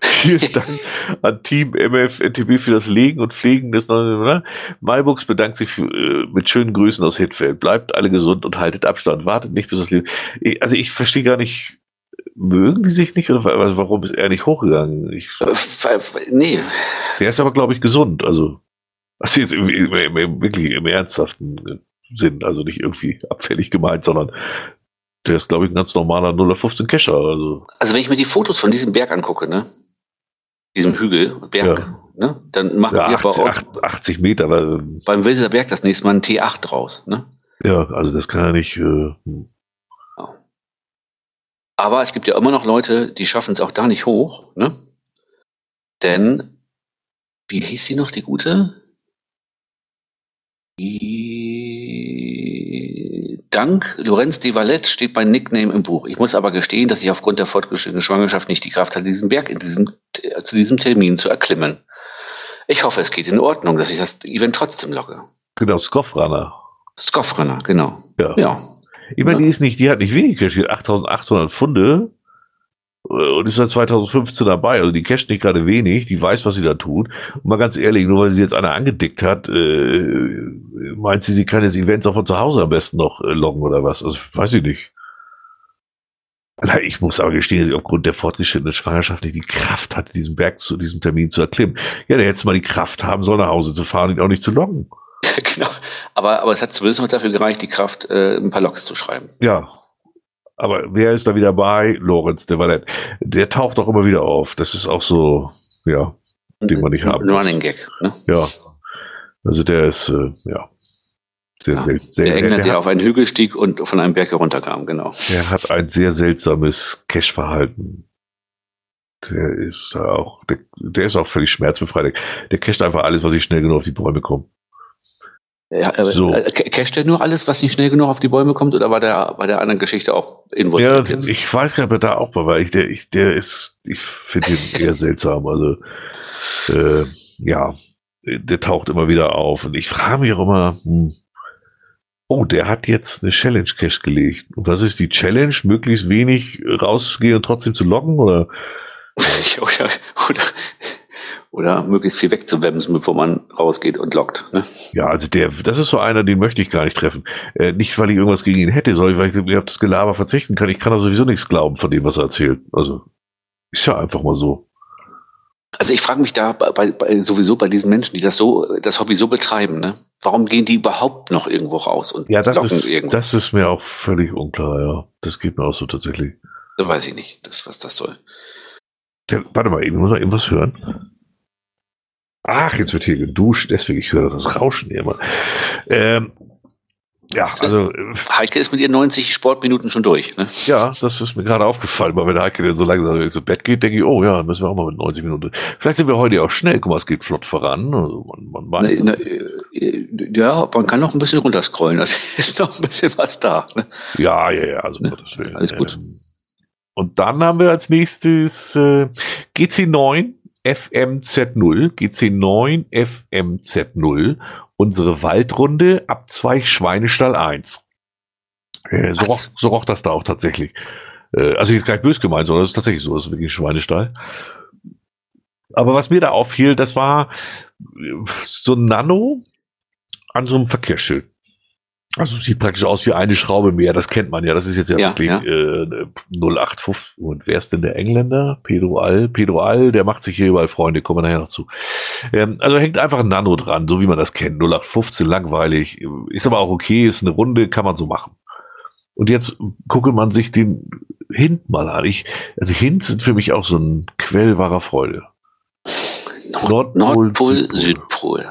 Vielen Dank an Team MFNTB für das Legen und Pflegen des neuen. Ne? MyBooks bedankt sich für, äh, mit schönen Grüßen aus Hitfeld. Bleibt alle gesund und haltet Abstand. Wartet nicht, bis das Leben. Also ich verstehe gar nicht, mögen die sich nicht oder warum ist er nicht hochgegangen? Ich, äh, nee. Der ist aber, glaube ich, gesund. Also, also jetzt im, im, im, wirklich im ernsthaften Sinn. Also nicht irgendwie abfällig gemeint, sondern der ist, glaube ich, ein ganz normaler 015 Kescher. Also. also wenn ich mir die Fotos von diesem Berg angucke, ne? Diesem Hügel, Berg, ja. ne? dann machen ja, wir 80, bei 80 Meter. Weil, beim Wilser Berg das nächste Mal ein T8 draus. Ne? Ja, also das kann ja nicht. Äh. Aber es gibt ja immer noch Leute, die schaffen es auch da nicht hoch. Ne? Denn, wie hieß sie noch, die gute? Die Dank Lorenz de Valette steht mein Nickname im Buch. Ich muss aber gestehen, dass ich aufgrund der fortgeschrittenen Schwangerschaft nicht die Kraft hatte, diesen Berg diesem, zu diesem Termin zu erklimmen. Ich hoffe, es geht in Ordnung, dass ich das Event trotzdem logge. Genau, Skoffrunner. Skoffrunner, genau. Ja. ja. Ich meine, die ist nicht, die hat nicht wenig hat 8800 Pfunde äh, und ist seit 2015 dabei. Also die casht nicht gerade wenig, die weiß, was sie da tut. Und mal ganz ehrlich, nur weil sie jetzt einer angedickt hat, äh, meint sie, sie kann jetzt Events auch von zu Hause am besten noch äh, loggen oder was? Also weiß ich nicht. Ich muss aber gestehen, dass ich aufgrund der fortgeschrittenen Schwangerschaft nicht die Kraft hatte, diesen Berg zu diesem Termin zu erklimmen. Ja, der hätte mal die Kraft haben sollen, nach Hause zu fahren und auch nicht zu loggen. genau. Aber, aber es hat zumindest noch dafür gereicht, die Kraft, äh, ein paar Logs zu schreiben. Ja. Aber wer ist da wieder bei? Lorenz de Valette. Der taucht auch immer wieder auf. Das ist auch so, ja, den man nicht haben Running Gag, ne? Ja. Also der ist, äh, ja. Sehr, ja, sehr, sehr, der Engländer, der, der auf einen Hügel stieg und von einem Berg herunterkam, genau. Er hat ein sehr seltsames Cash-Verhalten. Der ist da auch, der, der, ist auch völlig schmerzbefreit. Der casht einfach alles, was ich schnell genug auf die Bäume komme. Ja, so. Äh, casht der nur alles, was nicht schnell genug auf die Bäume kommt, oder war der bei der anderen Geschichte auch involviert? Ja, jetzt? ich weiß gar nicht, ob er da auch war, weil ich, der, ich, der ist, ich finde ihn eher seltsam. Also, äh, ja, der taucht immer wieder auf. Und ich frage mich auch immer, hm, oh, der hat jetzt eine Challenge Cache gelegt. Und was ist die Challenge? Möglichst wenig rauszugehen und trotzdem zu loggen, oder? oder, oder, oder möglichst viel wegzuwemsen, bevor man rausgeht und loggt. Ne? Ja, also der, das ist so einer, den möchte ich gar nicht treffen. Äh, nicht, weil ich irgendwas gegen ihn hätte, sondern weil ich auf das Gelaber verzichten kann. Ich kann da sowieso nichts glauben von dem, was er erzählt. Also, ist ja einfach mal so. Also ich frage mich da bei, bei, sowieso bei diesen Menschen, die das so, das Hobby so betreiben, ne? Warum gehen die überhaupt noch irgendwo raus und ja, das ist, irgendwo? Das ist mir auch völlig unklar, ja. Das geht mir auch so tatsächlich. So weiß ich nicht, das, was das soll. Ja, warte mal, ich muss noch irgendwas hören. Ach, jetzt wird hier geduscht, deswegen, ich höre das Rauschen hier immer. Ähm, ja, also. Heike ist mit ihren 90 Sportminuten schon durch, ne? Ja, das ist mir gerade aufgefallen, weil wenn Heike so langsam zu Bett geht, denke ich, oh ja, müssen wir auch mal mit 90 Minuten. Vielleicht sind wir heute auch schnell, guck mal, es geht flott voran. Also man, man weiß. Na, na, äh, ja, man kann noch ein bisschen runterscrollen, also ist noch ein bisschen was da. Ne? Ja, ja, ja, also ne? Alles gut. Ähm, und dann haben wir als nächstes äh, GC9 FMZ0, GC9 FMZ0, unsere Waldrunde ab zwei Schweinestall 1. Äh, so, roch, so roch das da auch tatsächlich. Äh, also jetzt gar nicht böse gemeint, sondern es ist tatsächlich so, das ist wirklich ein Schweinestall. Aber was mir da auffiel, das war äh, so ein Nano an so einem Verkehrsschild. Also sieht praktisch aus wie eine Schraube mehr, das kennt man ja. Das ist jetzt ja, ja wirklich ja. Äh, 085. Und wer ist denn der Engländer? Pedro All. Pedro All, der macht sich hier überall Freunde, kommen wir nachher noch zu. Ähm, also hängt einfach ein Nano dran, so wie man das kennt. 0815, langweilig. Ist aber auch okay, ist eine Runde, kann man so machen. Und jetzt gucke man sich den Hint mal an. Ich, also Hints sind für mich auch so ein Quell wahrer Freude. Nord Nordpol, Nordpol Südpol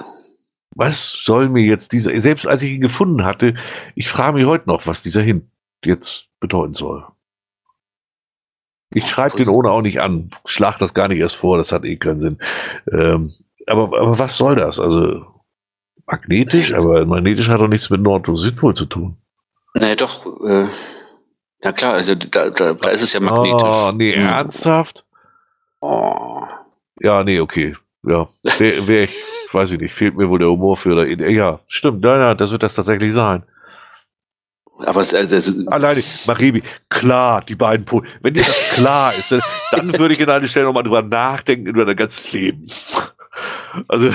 was soll mir jetzt dieser, selbst als ich ihn gefunden hatte, ich frage mich heute noch, was dieser Hint jetzt bedeuten soll. Ich schreibe den ohne auch nicht an, schlag das gar nicht erst vor, das hat eh keinen Sinn. Ähm, aber, aber was soll das? Also magnetisch, aber magnetisch hat doch nichts mit Nord- und Südpol zu tun. Naja, doch, äh, na klar, also da, da, da ist es ja magnetisch. Oh, nee, hm. ernsthaft? Oh. Ja, nee, okay. Ja, wäre wär ich weiß ich nicht, fehlt mir wohl der Humor für. Oder, ja, stimmt, nein, nein, das wird das tatsächlich sein. Aber es, also es, alleine, Maribi, klar, die beiden Pole. Wenn dir das klar ist, dann würde ich in einer Stelle nochmal drüber nachdenken über dein ganzes Leben. Also,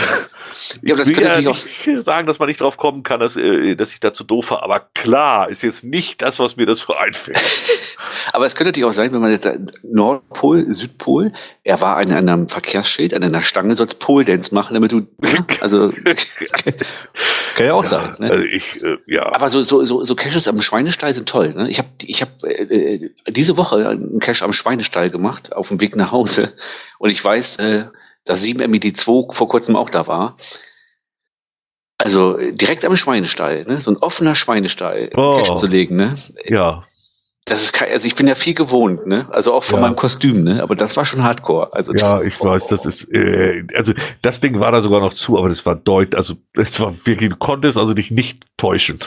ja, das ich will ja nicht sagen, dass man nicht drauf kommen kann, dass, äh, dass ich dazu doof war, aber klar, ist jetzt nicht das, was mir dazu einfällt. aber es könnte natürlich auch sein, wenn man jetzt Nordpol, Südpol, er war an einem Verkehrsschild, an einer Stange, sollst Pole-Dance machen, damit du, also, kann ja auch ja, sein. Ne? Also ich, äh, ja. Aber so, so, so, so Caches am Schweinestall sind toll. Ne? Ich habe ich hab, äh, äh, diese Woche einen Cache am Schweinestall gemacht, auf dem Weg nach Hause. Und ich weiß, äh, dass 7MID2 vor kurzem auch da war. Also direkt am Schweinestall, ne? so ein offener Schweinestall oh. Cash zu legen. Ne? Ja. Das ist also ich bin ja viel gewohnt, ne? Also auch von ja. meinem Kostüm, ne? Aber das war schon Hardcore. Also ja, ich oh. weiß, das ist, äh, also das Ding war da sogar noch zu, aber das war deutlich, also es war wirklich, du konntest also dich nicht täuschen.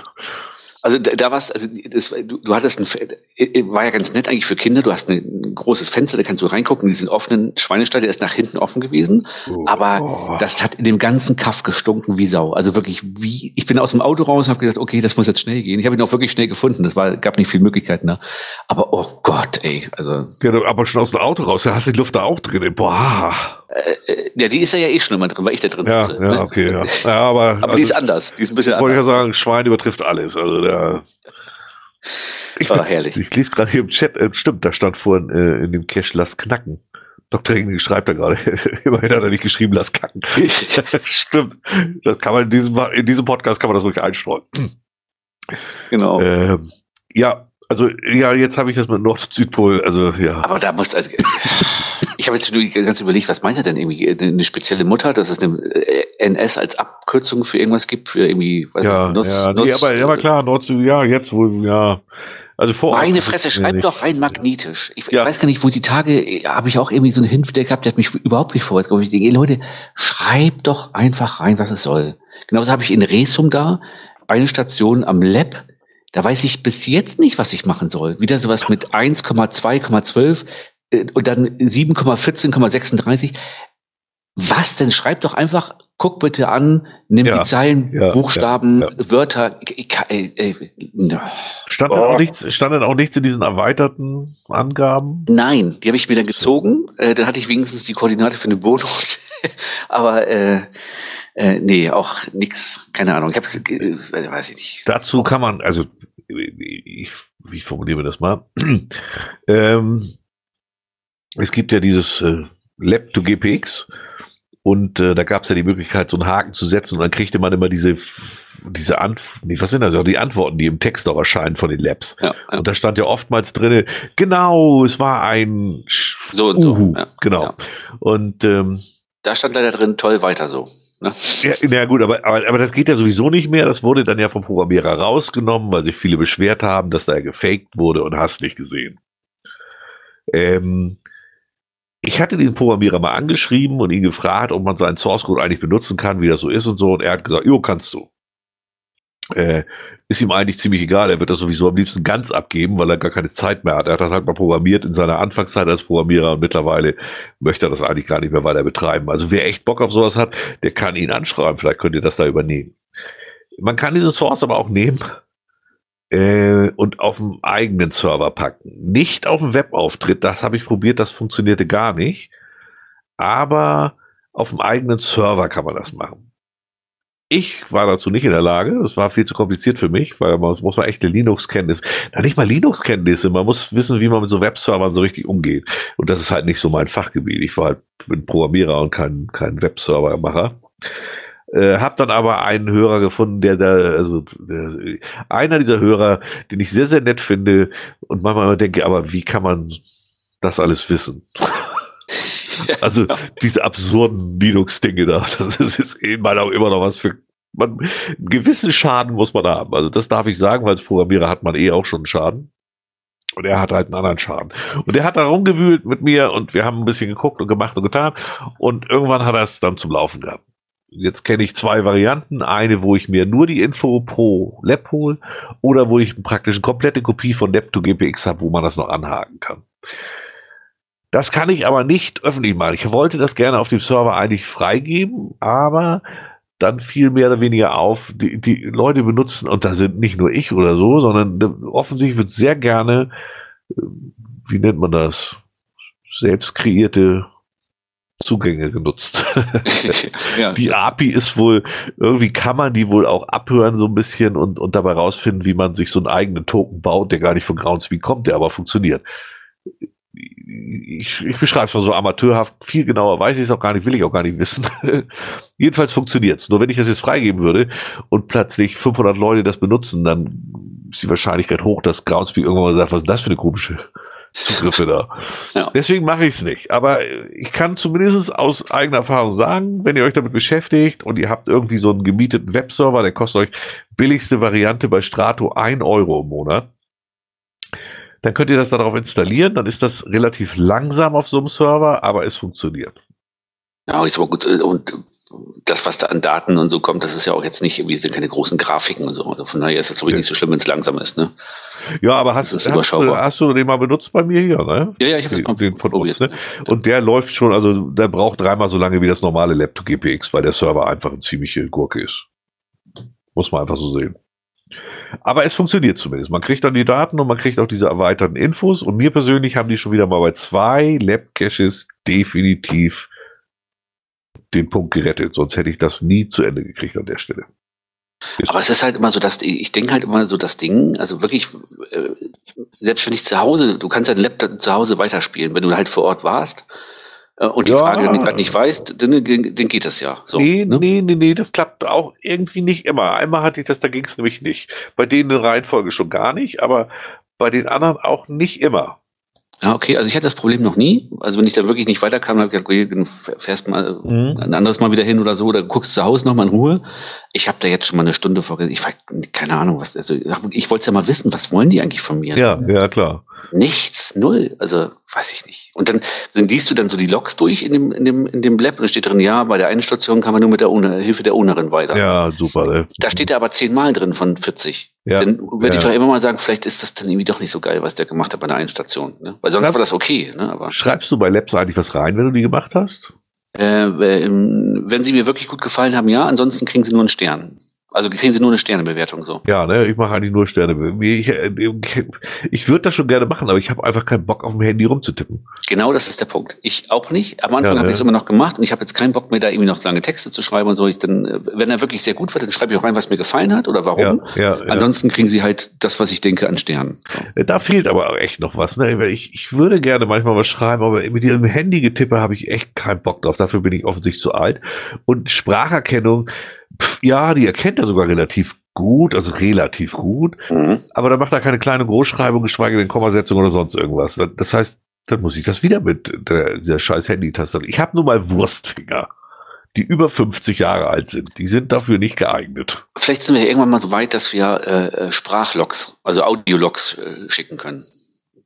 Also da, da war's, also das, du, du hattest ein, äh, war ja ganz nett eigentlich für Kinder. Du hast ein großes Fenster, da kannst du reingucken. Diesen offenen Schweinestall, der ist nach hinten offen gewesen. Oh. Aber das hat in dem ganzen Kaff gestunken wie Sau. Also wirklich wie, ich bin aus dem Auto raus und habe gesagt, okay, das muss jetzt schnell gehen. Ich habe ihn auch wirklich schnell gefunden. Das war, gab nicht viel Möglichkeiten da. Aber oh Gott, ey, also. Ja, aber schon aus dem Auto raus, da hast du die Luft da auch drin. Boah. Äh, äh, ja, die ist ja, eh schon immer drin, weil ich da drin ja, sitze. Ja, ne? okay, ja. ja aber aber also, die ist anders. Die ist ein bisschen anders. Wollte ich ja sagen, Schwein übertrifft alles. Also der. Ich, oh, herrlich. Ich lese gerade hier im Chat, äh, stimmt, da stand vorhin äh, in dem Cache, lass knacken. Dr. Engel schreibt da gerade. Immerhin hat er nicht geschrieben, lass kacken. stimmt. Das kann man in diesem, in diesem Podcast kann man das wirklich einstreuen. Genau. Ähm, ja, also ja, jetzt habe ich das mit Nord- und Südpol, also ja. Aber da muss also ich habe jetzt ganz überlegt, was meint er denn irgendwie eine spezielle Mutter, dass es eine äh, NS als Abkürzung für irgendwas gibt für irgendwie weiß ja, Nutz, ja, nee, Nutz, aber, aber klar, Nord ja, jetzt wohl ja. Also vor Meine Fresse, schreib doch rein magnetisch. Ich, ja. weiß gar nicht, wo die Tage äh, habe ich auch irgendwie so eine Hinfde gehabt, der hat mich überhaupt nicht vorwärts gebracht. Ich denke, Leute, schreib doch einfach rein, was es soll. Genauso habe ich in Resum da eine Station am Lab da weiß ich bis jetzt nicht, was ich machen soll. Wieder sowas mit 1,2,12 äh, und dann 7,14,36. Was denn? Schreib doch einfach, guck bitte an, nimm ja, die Zeilen, ja, Buchstaben, ja, Wörter. Äh, äh, stand, oh. auch nichts, stand dann auch nichts in diesen erweiterten Angaben? Nein, die habe ich mir dann gezogen. Äh, dann hatte ich wenigstens die Koordinate für den Bonus. Aber äh, äh, nee, auch nix, keine Ahnung. Ich hab, äh, weiß ich nicht. Dazu kann man, also ich, wie formulieren wir das mal? ähm, es gibt ja dieses äh, Lab to GPX und äh, da gab es ja die Möglichkeit, so einen Haken zu setzen und dann kriegte man immer diese diese Ant nee, was sind das? Die Antworten, die im Text auch erscheinen von den Labs. Ja, ja. Und da stand ja oftmals drin, genau, es war ein so und Uhu, so. Ja, genau. Und ähm, da stand leider drin, toll weiter so. Ne? Ja, na gut, aber, aber, aber das geht ja sowieso nicht mehr. Das wurde dann ja vom Programmierer rausgenommen, weil sich viele beschwert haben, dass da ja gefaked wurde und hast nicht gesehen. Ähm, ich hatte den Programmierer mal angeschrieben und ihn gefragt, ob man seinen Source Code eigentlich benutzen kann, wie das so ist und so. Und er hat gesagt, jo, kannst du. Äh, ist ihm eigentlich ziemlich egal. Er wird das sowieso am liebsten ganz abgeben, weil er gar keine Zeit mehr hat. Er hat das halt mal programmiert in seiner Anfangszeit als Programmierer und mittlerweile möchte er das eigentlich gar nicht mehr weiter betreiben. Also wer echt Bock auf sowas hat, der kann ihn anschreiben. Vielleicht könnt ihr das da übernehmen. Man kann diese Source aber auch nehmen äh, und auf dem eigenen Server packen. Nicht auf dem Webauftritt. Das habe ich probiert. Das funktionierte gar nicht. Aber auf dem eigenen Server kann man das machen. Ich war dazu nicht in der Lage. Das war viel zu kompliziert für mich, weil man muss man echte Linux-Kenntnis, nicht mal Linux-Kenntnisse. Man muss wissen, wie man mit so Webservern so richtig umgeht. Und das ist halt nicht so mein Fachgebiet. Ich war halt ein Programmierer und kein, kein Webservermacher. Äh, hab dann aber einen Hörer gefunden, der da, also der, einer dieser Hörer, den ich sehr, sehr nett finde und manchmal denke, aber wie kann man das alles wissen? Also diese absurden Linux-Dinge da, das ist, ist immer noch, immer noch was für man, einen gewissen Schaden muss man haben. Also das darf ich sagen, weil als Programmierer hat man eh auch schon einen Schaden. Und er hat halt einen anderen Schaden. Und er hat da rumgewühlt mit mir und wir haben ein bisschen geguckt und gemacht und getan. Und irgendwann hat er es dann zum Laufen gehabt. Jetzt kenne ich zwei Varianten. Eine, wo ich mir nur die Info pro Lab hole oder wo ich praktisch eine komplette Kopie von Lab to GPX habe, wo man das noch anhaken kann. Das kann ich aber nicht öffentlich machen. Ich wollte das gerne auf dem Server eigentlich freigeben, aber dann fiel mehr oder weniger auf, die, die Leute benutzen, und da sind nicht nur ich oder so, sondern offensichtlich wird sehr gerne, äh, wie nennt man das, selbst kreierte Zugänge genutzt. ja, die API ist wohl, irgendwie kann man die wohl auch abhören so ein bisschen und, und dabei rausfinden, wie man sich so einen eigenen Token baut, der gar nicht von Groundspeak kommt, der aber funktioniert ich, ich beschreibe es mal so amateurhaft, viel genauer weiß ich es auch gar nicht, will ich auch gar nicht wissen. Jedenfalls funktioniert es. Nur wenn ich das jetzt freigeben würde und plötzlich 500 Leute das benutzen, dann ist die Wahrscheinlichkeit hoch, dass Groundspeak irgendwann mal sagt, was ist das für eine komische Zugriffe da. Ja. Deswegen mache ich es nicht. Aber ich kann zumindest aus eigener Erfahrung sagen, wenn ihr euch damit beschäftigt und ihr habt irgendwie so einen gemieteten Webserver, der kostet euch billigste Variante bei Strato 1 Euro im Monat dann könnt ihr das darauf installieren. Dann ist das relativ langsam auf so einem Server, aber es funktioniert. Ja, ist aber gut. Äh, und das, was da an Daten und so kommt, das ist ja auch jetzt nicht, irgendwie sind keine großen Grafiken und so. Also von daher ist es, glaube ich, nicht so schlimm, wenn es langsam ist, ne? Ja, aber hast, hast, du, hast du den mal benutzt bei mir hier, ne? Ja, ja, ich habe den, den von uns, ne? Und der läuft schon, also der braucht dreimal so lange wie das normale Laptop GPX, weil der Server einfach eine ziemliche Gurke ist. Muss man einfach so sehen. Aber es funktioniert zumindest. Man kriegt dann die Daten und man kriegt auch diese erweiterten Infos. Und mir persönlich haben die schon wieder mal bei zwei Lab-Caches definitiv den Punkt gerettet. Sonst hätte ich das nie zu Ende gekriegt an der Stelle. Ist Aber es ist halt immer so, dass ich denke halt immer so das Ding, also wirklich, äh, selbst wenn ich zu Hause, du kannst deinen Laptop zu Hause weiterspielen, wenn du halt vor Ort warst, äh, und die ja. Frage dann gerade nicht weißt, dann, dann geht das ja. So, nee, ne? nee, nee, nee, das klappt auch irgendwie nicht immer. Einmal hatte ich das, da ging es nämlich nicht. Bei denen in Reihenfolge schon gar nicht, aber bei den anderen auch nicht immer. Ja, okay, also ich hatte das Problem noch nie. Also wenn ich da wirklich nicht weiterkam, habe ich gesagt, dann fährst mal mhm. ein anderes Mal wieder hin oder so, oder guckst zu Hause nochmal in Ruhe. Ich habe da jetzt schon mal eine Stunde vorgesehen. Ich war keine Ahnung, was. Also ich wollte ja mal wissen, was wollen die eigentlich von mir? Ja, ja, klar. Nichts, null. Also, weiß ich nicht. Und dann, dann liest du dann so die Logs durch in dem, in dem, in dem Lab und steht drin, ja, bei der einen Station kann man nur mit der Owner, Hilfe der Ownerin weiter. Ja, super. Ey. Da steht er aber zehnmal drin von 40. Ja. Dann würde ja. ich doch immer mal sagen, vielleicht ist das dann irgendwie doch nicht so geil, was der gemacht hat bei der einen Station. Ne? Weil sonst Schreib, war das okay. Ne? Aber, Schreibst du bei Labs eigentlich was rein, wenn du die gemacht hast? Äh, wenn sie mir wirklich gut gefallen haben, ja. Ansonsten kriegen sie nur einen Stern. Also kriegen sie nur eine Sternebewertung so. Ja, ne, ich mache eigentlich nur Sterne. Ich, äh, ich würde das schon gerne machen, aber ich habe einfach keinen Bock auf dem Handy rumzutippen. Genau, das ist der Punkt. Ich auch nicht. Am Anfang ja, habe ich es immer noch gemacht und ich habe jetzt keinen Bock mehr, da irgendwie noch lange Texte zu schreiben und so. Ich dann, äh, wenn er wirklich sehr gut wird, dann schreibe ich auch rein, was mir gefallen hat oder warum. Ja, ja, Ansonsten kriegen sie halt das, was ich denke, an Sternen. So. Da fehlt aber auch echt noch was. Ne? Ich, ich würde gerne manchmal was schreiben, aber mit diesem Handy-Getippe habe ich echt keinen Bock drauf. Dafür bin ich offensichtlich zu alt. Und Spracherkennung, ja, die erkennt er sogar relativ gut, also relativ gut, mhm. aber da macht er keine kleine Großschreibung, geschweige denn Kommasetzung oder sonst irgendwas. Das heißt, dann muss ich das wieder mit der, dieser scheiß Handy-Taste. Ich habe nur mal Wurstfinger, die über 50 Jahre alt sind. Die sind dafür nicht geeignet. Vielleicht sind wir irgendwann mal so weit, dass wir äh, äh Sprachlogs, also Audiologs äh, schicken können.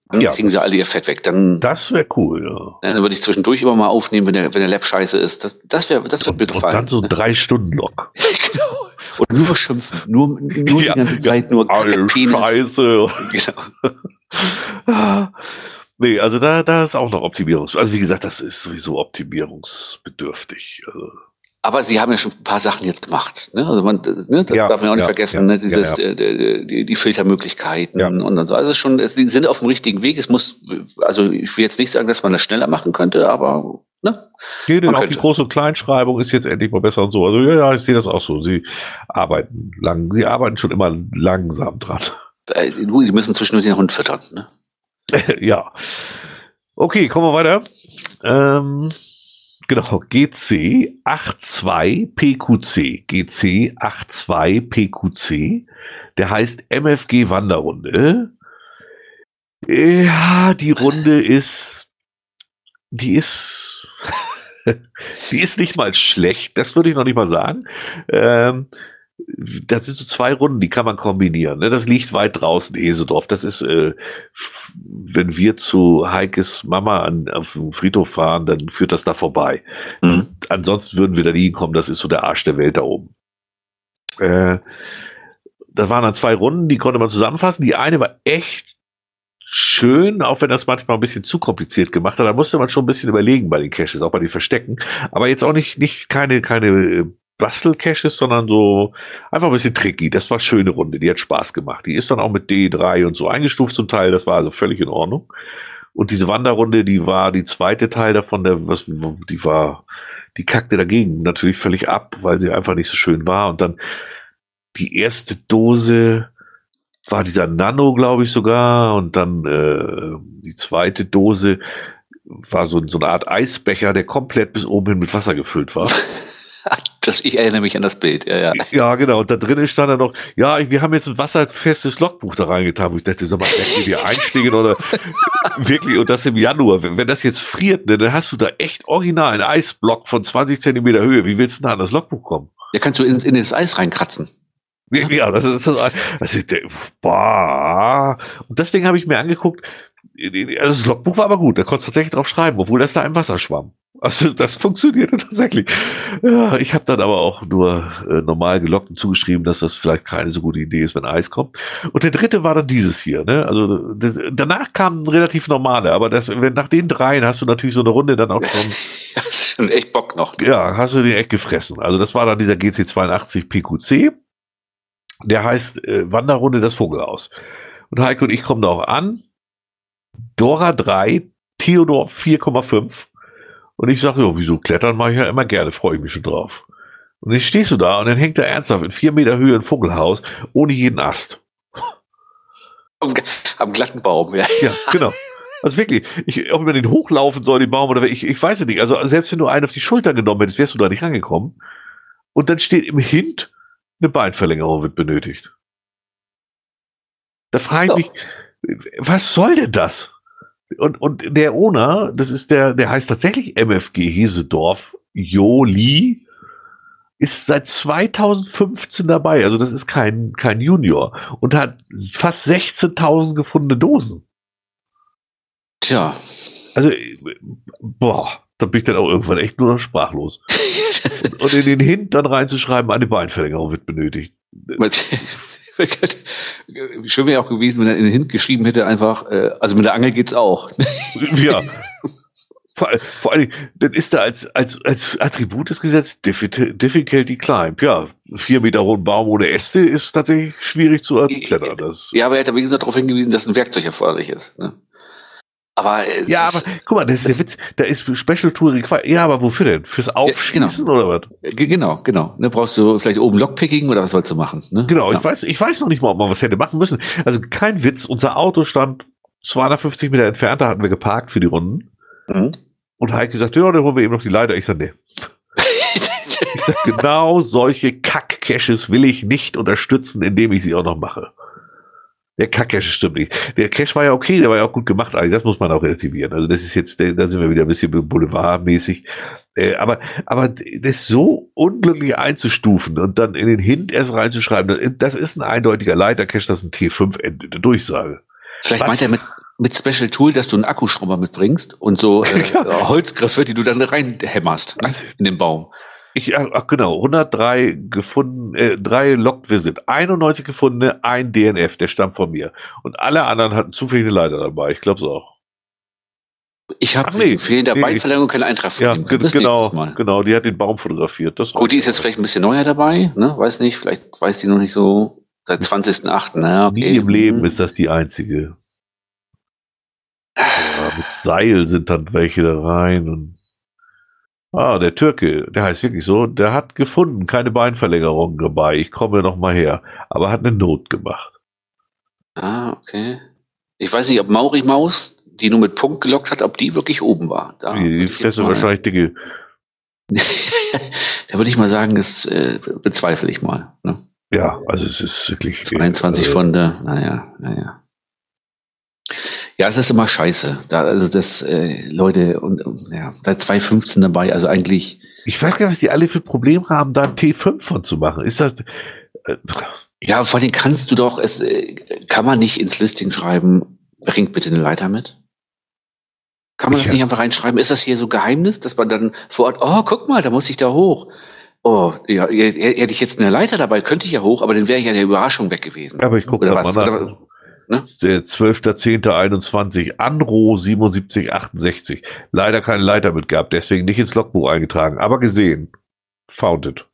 Dann ja, kriegen sie alle ihr Fett weg. Dann, das wäre cool, ja. Dann würde ich zwischendurch immer mal aufnehmen, wenn der, wenn der Lab scheiße ist. Das, das wäre, das wird mir gefallen. Und dann so drei Stunden Log. genau. Und nur schimpfen. Nur, nur ja, die ganze Zeit nur Kacke. Scheiße. Genau. nee, also da, da ist auch noch Optimierungs, also wie gesagt, das ist sowieso optimierungsbedürftig. Also. Aber Sie haben ja schon ein paar Sachen jetzt gemacht. Ne? Also man, ne? das ja, darf man auch nicht ja, vergessen. Ja, ne? Dieses, die, die, die, Filtermöglichkeiten und so. Also schon, Sie sind auf dem richtigen Weg. Es muss, also ich will jetzt nicht sagen, dass man das schneller machen könnte, aber ne? Nee, denn auch könnte. die Groß- und Kleinschreibung ist jetzt endlich mal besser und so. Also ja, ja, ich sehe das auch so. Sie arbeiten lang, Sie arbeiten schon immer langsam dran. Äh, Sie müssen zwischendurch den Hund füttern. Ne? ja. Okay, kommen wir weiter. Ähm, Genau, GC 82 PQC. GC 82 PQC. Der heißt MFG Wanderrunde. Ja, die Runde ist, die ist, die ist nicht mal schlecht, das würde ich noch nicht mal sagen. Ähm, das sind so zwei Runden, die kann man kombinieren. Ne? Das liegt weit draußen, Esedorf. Das ist, äh, wenn wir zu Heikes Mama an, auf dem Friedhof fahren, dann führt das da vorbei. Mhm. Ansonsten würden wir da nie hinkommen. Das ist so der Arsch der Welt da oben. Äh, da waren dann zwei Runden, die konnte man zusammenfassen. Die eine war echt schön, auch wenn das manchmal ein bisschen zu kompliziert gemacht hat. Da musste man schon ein bisschen überlegen bei den Caches, auch bei den Verstecken. Aber jetzt auch nicht, nicht keine, keine äh, Bastelcaches, sondern so einfach ein bisschen tricky. Das war eine schöne Runde, die hat Spaß gemacht. Die ist dann auch mit D3 und so eingestuft zum Teil, das war also völlig in Ordnung. Und diese Wanderrunde, die war die zweite Teil davon, der, was, die war, die kackte dagegen natürlich völlig ab, weil sie einfach nicht so schön war. Und dann die erste Dose war dieser Nano, glaube ich sogar. Und dann äh, die zweite Dose war so, so eine Art Eisbecher, der komplett bis oben hin mit Wasser gefüllt war. Das, ich erinnere mich an das Bild, ja, ja. Ja, genau. Und da drinnen stand dann noch, ja, wir haben jetzt ein wasserfestes Logbuch da reingetan, wo ich dachte, sag mal, werden die einsteigen oder wirklich, und das im Januar. Wenn, wenn das jetzt friert, ne, dann hast du da echt original einen Eisblock von 20 Zentimeter Höhe. Wie willst du da an das Logbuch kommen? Ja, kannst du in, in das Eis reinkratzen. Ja, ja das ist das. das ist der, boah. Und das Ding habe ich mir angeguckt. Also das Logbuch war aber gut, da konntest du tatsächlich drauf schreiben, obwohl das da im Wasser schwamm. Also das funktionierte tatsächlich. Ja, ich habe dann aber auch nur äh, normal gelockten zugeschrieben, dass das vielleicht keine so gute Idee ist, wenn Eis kommt. Und der dritte war dann dieses hier. Ne? Also das, danach kamen relativ normale, aber das, wenn, nach den dreien hast du natürlich so eine Runde dann auch schon. das ist schon echt Bock noch. Ja, hast du den Eck gefressen. Also das war dann dieser GC82 PQC. Der heißt äh, Wanderrunde das Vogelhaus. Und Heiko und ich kommen da auch an. Dora 3, Theodor 4,5 und ich sage, ja, wieso klettern mache ich ja immer gerne, freue ich mich schon drauf. Und dann stehst du da und dann hängt da ernsthaft in vier Meter Höhe ein Vogelhaus ohne jeden Ast. Am, am glatten Baum, ja. Ja, genau. Also wirklich, ich, ob man den hochlaufen soll, den Baum, oder ich, ich weiß es nicht. Also selbst wenn du einen auf die Schulter genommen hättest, wärst du da nicht rangekommen. Und dann steht im Hint, eine Beinverlängerung wird benötigt. Da frage ich mich, was soll denn das? Und, und der Owner, das ist der, der heißt tatsächlich MFG Hesedorf, Joli, ist seit 2015 dabei. Also das ist kein, kein Junior und hat fast 16.000 gefundene Dosen. Tja. Also, boah, da bin ich dann auch irgendwann echt nur noch sprachlos. und, und in den Hint dann reinzuschreiben, eine Beinverlängerung wird benötigt. Schön wäre auch gewesen, wenn er in den Hint geschrieben hätte, einfach, äh, also mit der Angel geht's auch. ja. Vor, vor allen Dingen, dann ist da als, als, als Attribut des Gesetzes Difficulty Climb. Ja, vier Meter hohen Baum ohne Äste ist tatsächlich schwierig zu erklettern. Das ja, aber er hat wie gesagt darauf hingewiesen, dass ein Werkzeug erforderlich ist. Ne? Aber ja, aber guck mal, das ist der Witz. Da ist Special Touring. Ja, aber wofür denn? Fürs Aufschießen ja, genau. oder was? Genau, genau. Ne, brauchst du vielleicht oben Lockpicking oder was sollst du machen? Ne? Genau, ja. ich weiß, ich weiß noch nicht mal, ob man was hätte machen müssen. Also kein Witz. Unser Auto stand 250 Meter entfernt, da hatten wir geparkt für die Runden. Mhm. Und Heike sagt, ja, dann holen wir eben noch die Leiter. Ich sag, nee. ich sag, genau solche Kack-Caches will ich nicht unterstützen, indem ich sie auch noch mache. Der Kack-Cache stimmt nicht. Der Cache war ja okay, der war ja auch gut gemacht eigentlich. Das muss man auch relativieren. Also das ist jetzt, da sind wir wieder ein bisschen boulevardmäßig. Äh, aber, aber das so unglücklich einzustufen und dann in den Hint erst reinzuschreiben, das ist ein eindeutiger Leiter-Cache, das ist ein T5 endete Durchsage. Vielleicht Was? meint er mit, mit Special Tool, dass du einen Akkuschrauber mitbringst und so äh, ja. Holzgriffe, die du dann reinhämmerst ne, in den Baum. Ich, ach genau, 103 gefunden, äh, drei Locked Visit, 91 gefundene, ein DNF, der stammt von mir. Und alle anderen hatten zufällige Leiter dabei, ich glaube es auch. Ich habe nee, für der nee, Beinverlängerung keinen Eintrag von ja, ihm. Das genau, genau, die hat den Baum fotografiert. Das Gut, die ist jetzt vielleicht ein bisschen neuer dabei, ne? Weiß nicht, vielleicht weiß die noch nicht so seit 20.08. Naja, okay. Nie im Leben ist das die einzige. Ja, mit Seil sind dann welche da rein und Ah, der Türke, der heißt wirklich so, der hat gefunden, keine Beinverlängerung dabei. Ich komme noch mal her, aber hat eine Not gemacht. Ah, okay. Ich weiß nicht, ob Mauri Maus, die nur mit Punkt gelockt hat, ob die wirklich oben war. Da die die fresse wahrscheinlich dicke. da würde ich mal sagen, das äh, bezweifle ich mal. Ne? Ja, also es ist wirklich. 22 äh, Funde, naja, naja. Ja, es ist immer scheiße. Da, also das, äh, Leute, und, und ja, seit 2015 dabei, also eigentlich. Ich weiß gar nicht, was die alle für Probleme haben, da ein T5 von zu machen. Ist das. Äh, ja, vor allem kannst du doch, es äh, kann man nicht ins Listing schreiben, bringt bitte eine Leiter mit. Kann man ich das nicht einfach reinschreiben? Ist das hier so ein Geheimnis, dass man dann vor Ort, oh, guck mal, da muss ich da hoch. Oh, ja, hätte ich jetzt eine Leiter dabei, könnte ich ja hoch, aber dann wäre ich ja der Überraschung weg gewesen. Aber ich gucke mal nach. Ne? Der 12.10.21, Anro 7768. Leider keine Leiter mit gehabt, deswegen nicht ins Logbuch eingetragen, aber gesehen. Founded.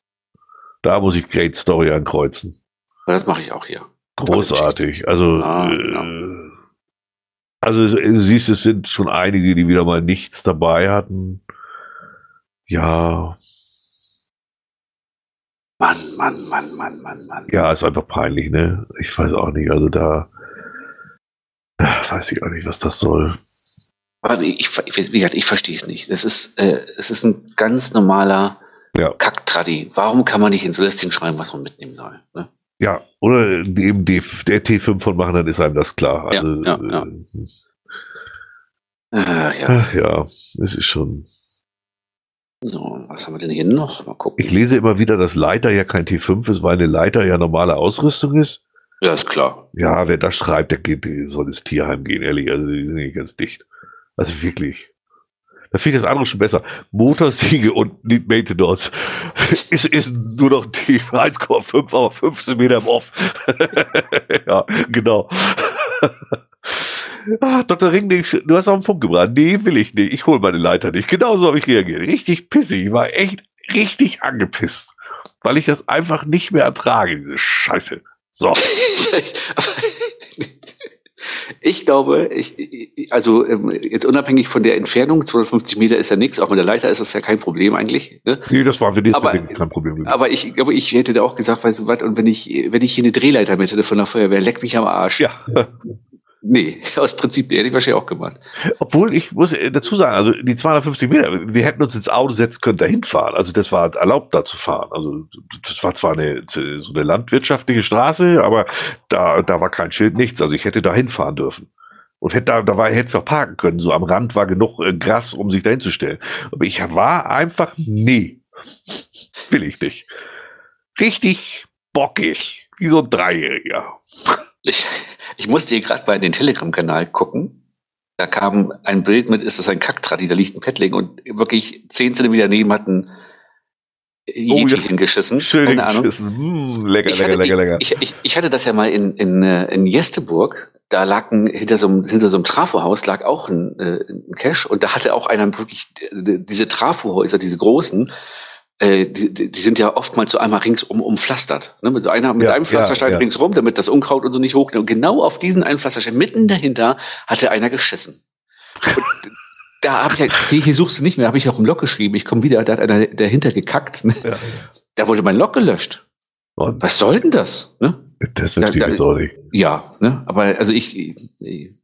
Da muss ich Great Story ankreuzen. Das mache ich auch hier. Großartig. Also, ah, äh, also du siehst, es sind schon einige, die wieder mal nichts dabei hatten. Ja. Mann, Mann, Mann, Mann, Mann, Mann. Ja, ist einfach peinlich, ne? Ich weiß auch nicht. Also da Weiß ich auch nicht, was das soll. Aber ich, wie gesagt, ich verstehe es nicht. Es ist, äh, es ist ein ganz normaler ja. Kacktradi. Warum kann man nicht ins Listing schreiben, was man mitnehmen soll? Ne? Ja, oder eben die, der T5 von machen, dann ist einem das klar. Also, ja, ja, ja. Äh, ja. ja, es ist schon. So, was haben wir denn hier noch? Mal gucken. Ich lese immer wieder, dass Leiter ja kein T5 ist, weil eine Leiter ja normale Ausrüstung ist. Ja, ist klar. Ja, wer das schreibt, der, geht, der soll ins Tierheim gehen, ehrlich. Also, die sind nicht ganz dicht. Also wirklich. Da finde ich das andere schon besser. Motorsiege und Need Maintenance ist, ist nur noch die 1,5, aber 15 Meter im Off. ja, genau. Ah, Dr. Ringling, du hast auf den Punkt gebracht. Nee, will ich nicht. Ich hole meine Leiter nicht. Genauso habe ich reagiert. Richtig pissig. Ich war echt richtig angepisst. Weil ich das einfach nicht mehr ertrage, diese Scheiße. So. Ich glaube, ich, also ähm, jetzt unabhängig von der Entfernung, 250 Meter ist ja nichts, auch mit der Leiter ist das ja kein Problem eigentlich. Ne? Nee, das war für dich aber, kein Problem. Gewesen. Aber ich glaube, ich hätte da auch gesagt, weißt du was, und wenn ich, wenn ich hier eine Drehleiter mit hätte von der Feuerwehr, leck mich am Arsch. Ja. Nee, aus Prinzip hätte ich wahrscheinlich auch gemacht. Obwohl, ich muss dazu sagen, also die 250 Meter, wir hätten uns ins Auto setzen können, dahin fahren. Also das war erlaubt, da zu fahren. Also das war zwar eine, so eine landwirtschaftliche Straße, aber da, da war kein Schild, nichts. Also ich hätte da hinfahren dürfen. Und hätte da, da war, hätte es auch parken können. So am Rand war genug äh, Gras, um sich dahin zu stellen. Aber ich war einfach, nee, will ich nicht. Richtig bockig, wie so ein Dreijähriger. Ich, ich musste hier gerade bei den Telegram-Kanal gucken. Da kam ein Bild mit, ist das ein Kacktradi, da liegt ein Pettling und wirklich zehn Zentimeter daneben hat ein Yeti oh, ja. hingeschissen. Schön Keine hingeschissen. Hm, lecker, ich lecker, hatte, lecker, lecker. Ich, ich, ich, hatte das ja mal in, in, äh, in Jesteburg. Da lag ein, hinter so einem, hinter so einem Trafohaus lag auch ein, äh, ein Cache und da hatte auch einer wirklich diese Trafohäuser, diese großen, äh, die, die sind ja oftmals so einmal ringsum umpflastert. Ne? Mit, so einer, mit ja, einem Pflasterstein ja, ja. ringsrum, damit das Unkraut und so nicht hoch. Und genau auf diesen einen Pflasterstein, mitten dahinter, hatte einer geschissen. Und da habe ich ja, hier, hier suchst du nicht mehr, habe ich auch im Log geschrieben. Ich komme wieder, da hat einer dahinter gekackt. Ne? Ja. Da wurde mein Log gelöscht. Und? Was soll denn das? Ne? Das verstehe ich jetzt auch nicht. Ja, ne? aber also ich, ich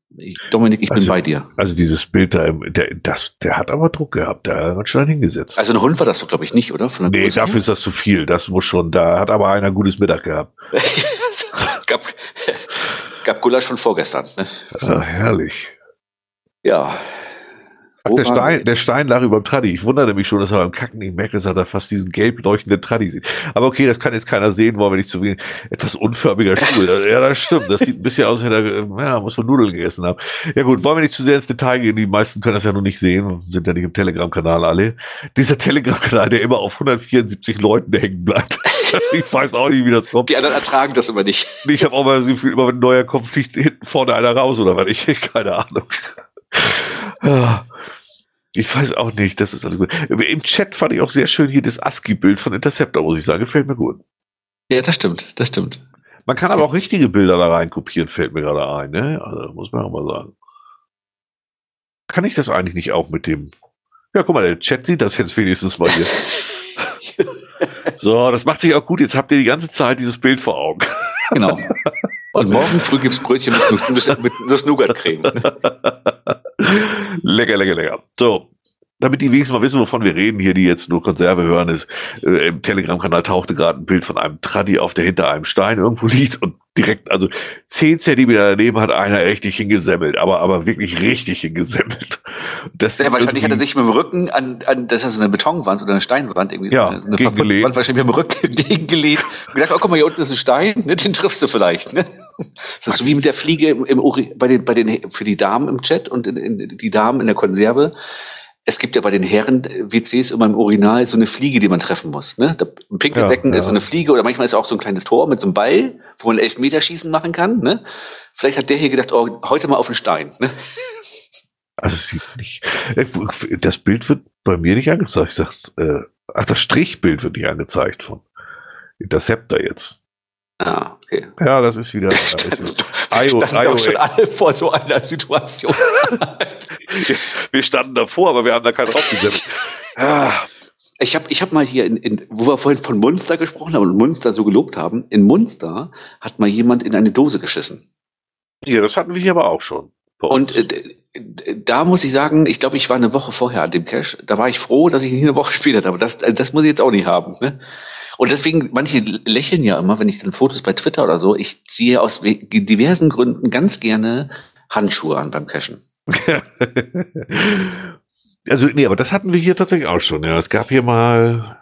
Dominik, ich also, bin bei dir. Also dieses Bild da, der, das, der hat aber Druck gehabt, der hat schon hingesetzt. Also ein Hund war das doch, glaube ich, nicht, oder? Von nee, dafür ist das zu viel. Das muss schon, da hat aber einer gutes Mittag gehabt. gab, gab Gulasch von vorgestern. Ne? Ah, herrlich. Ja, Ach, der Stein, der Stein lag über dem Traddy. Ich wunderte mich schon, dass er beim Kacken nicht merkt, dass er da fast diesen gelb leuchtenden Traddy sieht. Aber okay, das kann jetzt keiner sehen, wollen wir nicht zu wenig. Etwas unförmiger Stuhl. ja, das stimmt. Das sieht ein bisschen aus, als hätte er, ja, muss man Nudeln gegessen haben. Ja gut, wollen wir nicht zu sehr ins Detail gehen. Die meisten können das ja noch nicht sehen, sind ja nicht im Telegram-Kanal alle. Dieser Telegram-Kanal, der immer auf 174 Leuten hängen bleibt. ich weiß auch nicht, wie das kommt. Die anderen ertragen das immer nicht. Ich habe auch mal das Gefühl, immer wenn ein neuer kommt, fliegt hinten vorne einer raus oder was. Ich keine Ahnung. Ich weiß auch nicht, das ist alles gut. Im Chat fand ich auch sehr schön hier das ASCII-Bild von Interceptor, muss ich sagen. Gefällt mir gut. Ja, das stimmt, das stimmt. Man kann aber auch richtige Bilder da rein kopieren, fällt mir gerade ein, ne? Also, muss man auch mal sagen. Kann ich das eigentlich nicht auch mit dem. Ja, guck mal, der Chat sieht das jetzt wenigstens mal hier. so, das macht sich auch gut. Jetzt habt ihr die ganze Zeit dieses Bild vor Augen. Genau. Und morgen früh gibt es Brötchen mit, mit Nuss-Nougat-Creme. lecker, lecker, lecker. So, damit die wenigstens mal wissen, wovon wir reden, hier, die jetzt nur Konserve hören, ist, äh, im Telegram-Kanal tauchte gerade ein Bild von einem Traddy auf, der hinter einem Stein irgendwo liegt und direkt, also zehn Zentimeter daneben hat einer richtig hingesemmelt, aber, aber wirklich richtig hingesemmelt. Das ja, wahrscheinlich hat er sich mit dem Rücken an, an das ist eine Betonwand oder eine Steinwand irgendwie, ja, eine Wand wahrscheinlich mit dem Rücken gegengelegt und gedacht, oh, guck mal, hier unten ist ein Stein, ne, den triffst du vielleicht, ne? Das ist so wie mit der Fliege im, im bei den, bei den, für die Damen im Chat und in, in, die Damen in der Konserve es gibt ja bei den Herren-WCs immer im Urinal so eine Fliege, die man treffen muss. Ne? Im Pinkelbecken ja, ja. ist so eine Fliege oder manchmal ist auch so ein kleines Tor mit so einem Ball, wo man Elfmeterschießen machen kann. Ne? Vielleicht hat der hier gedacht, oh, heute mal auf den Stein. Ne? Also sieht nicht. Äh, das Bild wird bei mir nicht angezeigt. Sag, äh, ach, das Strichbild wird nicht angezeigt von Interceptor jetzt. Ah, okay. Ja, das ist wieder. Wir standen schon alle vor so einer Situation. wir standen davor, aber wir haben da keinen draufgesetzt. ah. Ich habe ich hab mal hier, in, in, wo wir vorhin von Munster gesprochen haben und Munster so gelobt haben, in Munster hat mal jemand in eine Dose geschissen. Ja, das hatten wir hier aber auch schon. Und äh, da muss ich sagen, ich glaube, ich war eine Woche vorher an dem Cash. Da war ich froh, dass ich nicht eine Woche später habe. Das, das muss ich jetzt auch nicht haben. Ne? Und deswegen, manche lächeln ja immer, wenn ich dann Fotos bei Twitter oder so, ich ziehe aus diversen Gründen ganz gerne Handschuhe an beim Cashen. also, nee, aber das hatten wir hier tatsächlich auch schon. Ja. Es gab hier mal,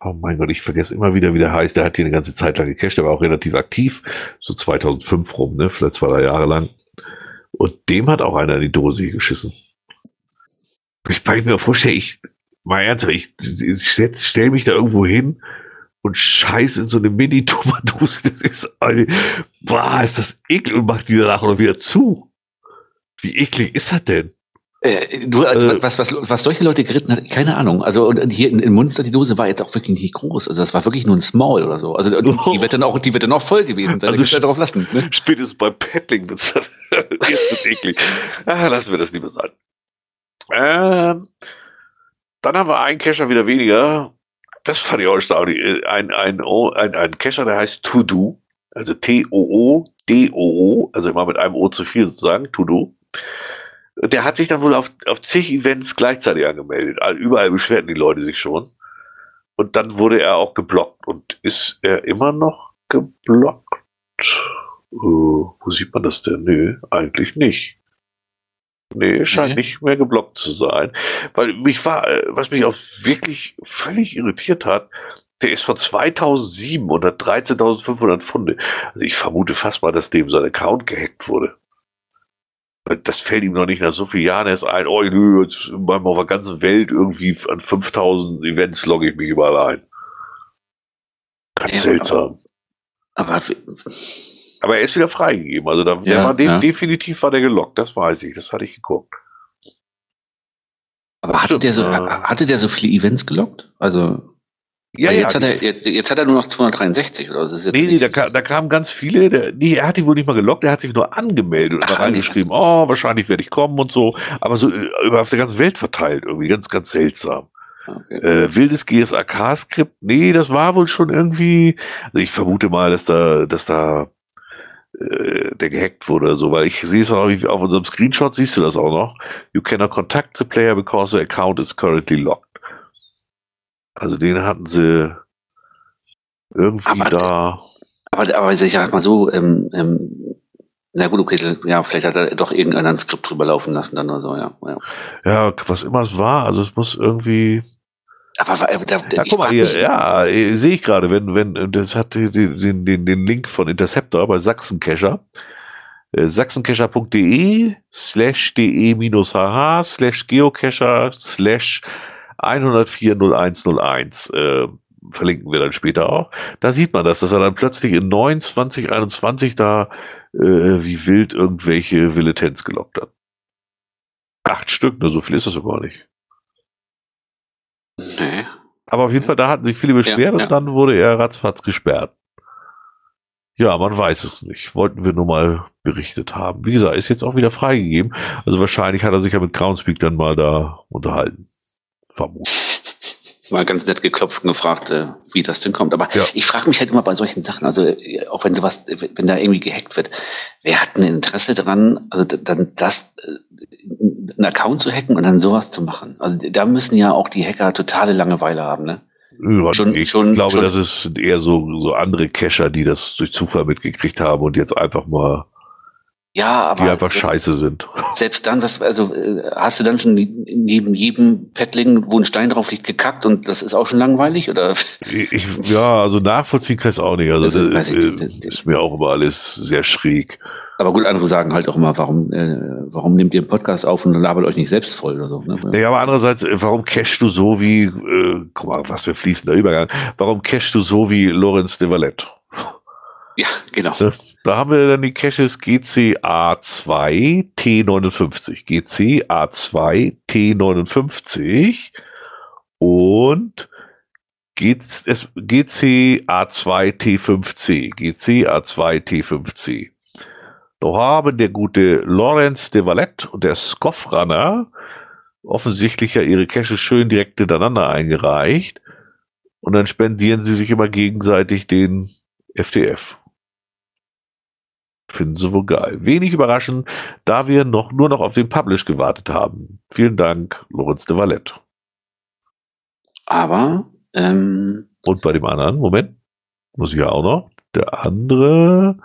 oh mein Gott, ich vergesse immer wieder, wie der heißt. Der hat hier eine ganze Zeit lang gecached, der war auch relativ aktiv, so 2005 rum, ne, vielleicht zwei, drei Jahre lang. Und dem hat auch einer in die Dose geschissen. Ich kann mir vorstellen, ich, mal ernsthaft, ich, ich stelle mich da irgendwo hin und scheiß in so eine Mini-Tomatose. Das ist, boah, ist das eklig und macht die danach noch wieder zu. Wie eklig ist das denn? Äh, du, also, äh, was, was, was solche Leute geritten hat, keine Ahnung. Also und hier in, in Munster, die Dose war jetzt auch wirklich nicht groß. Also das war wirklich nur ein Small oder so. Also die, die wird dann auch, die wird dann auch voll gewesen sein. Also da darauf lassen. Ne? Spätestens beim Paddling wird es eklig. Ah, lassen wir das lieber sein. Ähm, dann haben wir einen Kescher wieder weniger. Das fand ich auch erstaunlich. Ein, ein, ein, ein Kescher, der heißt To Do. Also T-O-O-D-O-O. Also immer mit einem O zu viel sozusagen. To Do der hat sich dann wohl auf, auf zig Events gleichzeitig angemeldet. Überall beschwerten die Leute sich schon. Und dann wurde er auch geblockt. Und ist er immer noch geblockt? Uh, wo sieht man das denn? Nö, eigentlich nicht. Nee, scheint okay. nicht mehr geblockt zu sein. Weil mich war, äh, was mich auch wirklich völlig irritiert hat, der ist von 2007 und hat 13.500 Funde. Also ich vermute fast mal, dass dem sein Account gehackt wurde das fällt ihm noch nicht nach so vielen Jahren erst ein, oh, nö, jetzt auf der ganzen Welt irgendwie an 5000 Events logge ich mich überall ein. Ganz ja, seltsam. Aber, aber, aber, er ist wieder freigegeben. Also da, ja, war de ja. definitiv war der gelockt, das weiß ich, das hatte ich geguckt. Aber hatte der, so, hatte der so viele Events gelockt? Also ja, jetzt, ja, hat er, jetzt, jetzt hat er nur noch 263 oder so. Nee, nee, da, kam, da kamen ganz viele. Der, nee, er hat die wohl nicht mal gelockt, er hat sich nur angemeldet und Ach, da reingeschrieben, nee, oh, wahrscheinlich werde ich kommen und so. Aber so äh, über auf der ganzen Welt verteilt, irgendwie ganz, ganz seltsam. Okay. Äh, wildes GSAK-Skript, nee, das war wohl schon irgendwie. Also ich vermute mal, dass da, dass da äh, der gehackt wurde oder so, weil ich sehe es auch auf unserem Screenshot, siehst du das auch noch. You cannot contact the player because the account is currently locked. Also den hatten sie irgendwie aber, da. Aber, aber ich sag mal so, ähm, ähm, na gut, okay, ja, vielleicht hat er doch irgendeiner ein Skript drüber laufen lassen dann oder so, ja. Ja, ja was immer es war, also es muss irgendwie. Aber da, ja, guck mal hier, ja, äh, sehe ich gerade, wenn, wenn, das hat den, den, den, Link von Interceptor bei Sachsencacher. Äh, sachsencacher.de slash de minus hh slash geocacher slash 1040101 äh, verlinken wir dann später auch. Da sieht man das, dass er dann plötzlich in 9, 2021 da äh, wie wild irgendwelche Villetenz gelockt hat. Acht Stück, nur so viel ist das aber nicht. Nee. Aber auf jeden Fall, da hatten sich viele beschwert ja, und ja. dann wurde er ratzfatz gesperrt. Ja, man weiß es nicht. Wollten wir nur mal berichtet haben. Wie gesagt, ist jetzt auch wieder freigegeben. Also wahrscheinlich hat er sich ja mit Groundspeak dann mal da unterhalten vermuten. Mal ganz nett geklopft und gefragt, äh, wie das denn kommt. Aber ja. ich frage mich halt immer bei solchen Sachen, also äh, auch wenn sowas, wenn da irgendwie gehackt wird, wer hat ein Interesse daran, also dann das, äh, einen Account zu hacken und dann sowas zu machen? Also da müssen ja auch die Hacker totale Langeweile haben, ne? Schon, ich schon, glaube, schon. das ist eher so, so andere Cacher, die das durch Zufall mitgekriegt haben und jetzt einfach mal ja, aber. Die einfach selbst, scheiße sind. Selbst dann, was, also, äh, hast du dann schon neben jedem Paddling, wo ein Stein drauf liegt, gekackt und das ist auch schon langweilig, oder? Ich, ja, also nachvollziehen kann ich es auch nicht. Also, also das, ich, das, das, ist mir auch immer alles sehr schräg. Aber gut, andere sagen halt auch immer, warum, äh, warum nehmt ihr einen Podcast auf und labert euch nicht selbst voll oder so. Ne? Ja, aber andererseits, äh, warum cashst du so wie, äh, guck mal, was für fließender Übergang, warum cashst du so wie Lorenz de Valette? Ja, genau. Da haben wir dann die Caches GCA2 T59, GCA2 T59 und GCA2 T5C, GCA2 T5C. Da haben der gute Lorenz de Valette und der Scoffrunner offensichtlich ja ihre Caches schön direkt hintereinander eingereicht und dann spendieren sie sich immer gegenseitig den FTF. Finden sie wohl geil. Wenig überraschend, da wir noch nur noch auf den Publish gewartet haben. Vielen Dank, Lorenz de Valette. Aber, ähm, Und bei dem anderen, Moment, muss ich ja auch noch, der andere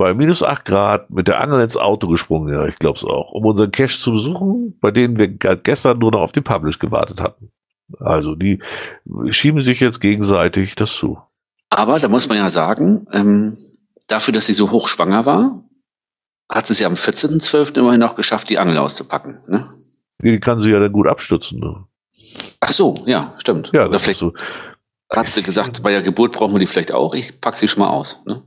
bei minus 8 Grad mit der Angel ins Auto gesprungen, ja, ich glaube es auch, um unseren Cache zu besuchen, bei denen wir gestern nur noch auf den Publish gewartet hatten. Also die schieben sich jetzt gegenseitig das zu. Aber da muss man ja sagen, ähm, dafür, dass sie so hochschwanger war, hat sie es ja am 14.12. immerhin noch geschafft, die Angel auszupacken. Ne? Die kann sie ja dann gut abstützen. Ne? Ach so, ja, stimmt. Ja, Oder das ist vielleicht so. hat sie gesagt, bei der Geburt brauchen wir die vielleicht auch. Ich pack sie schon mal aus. Ne?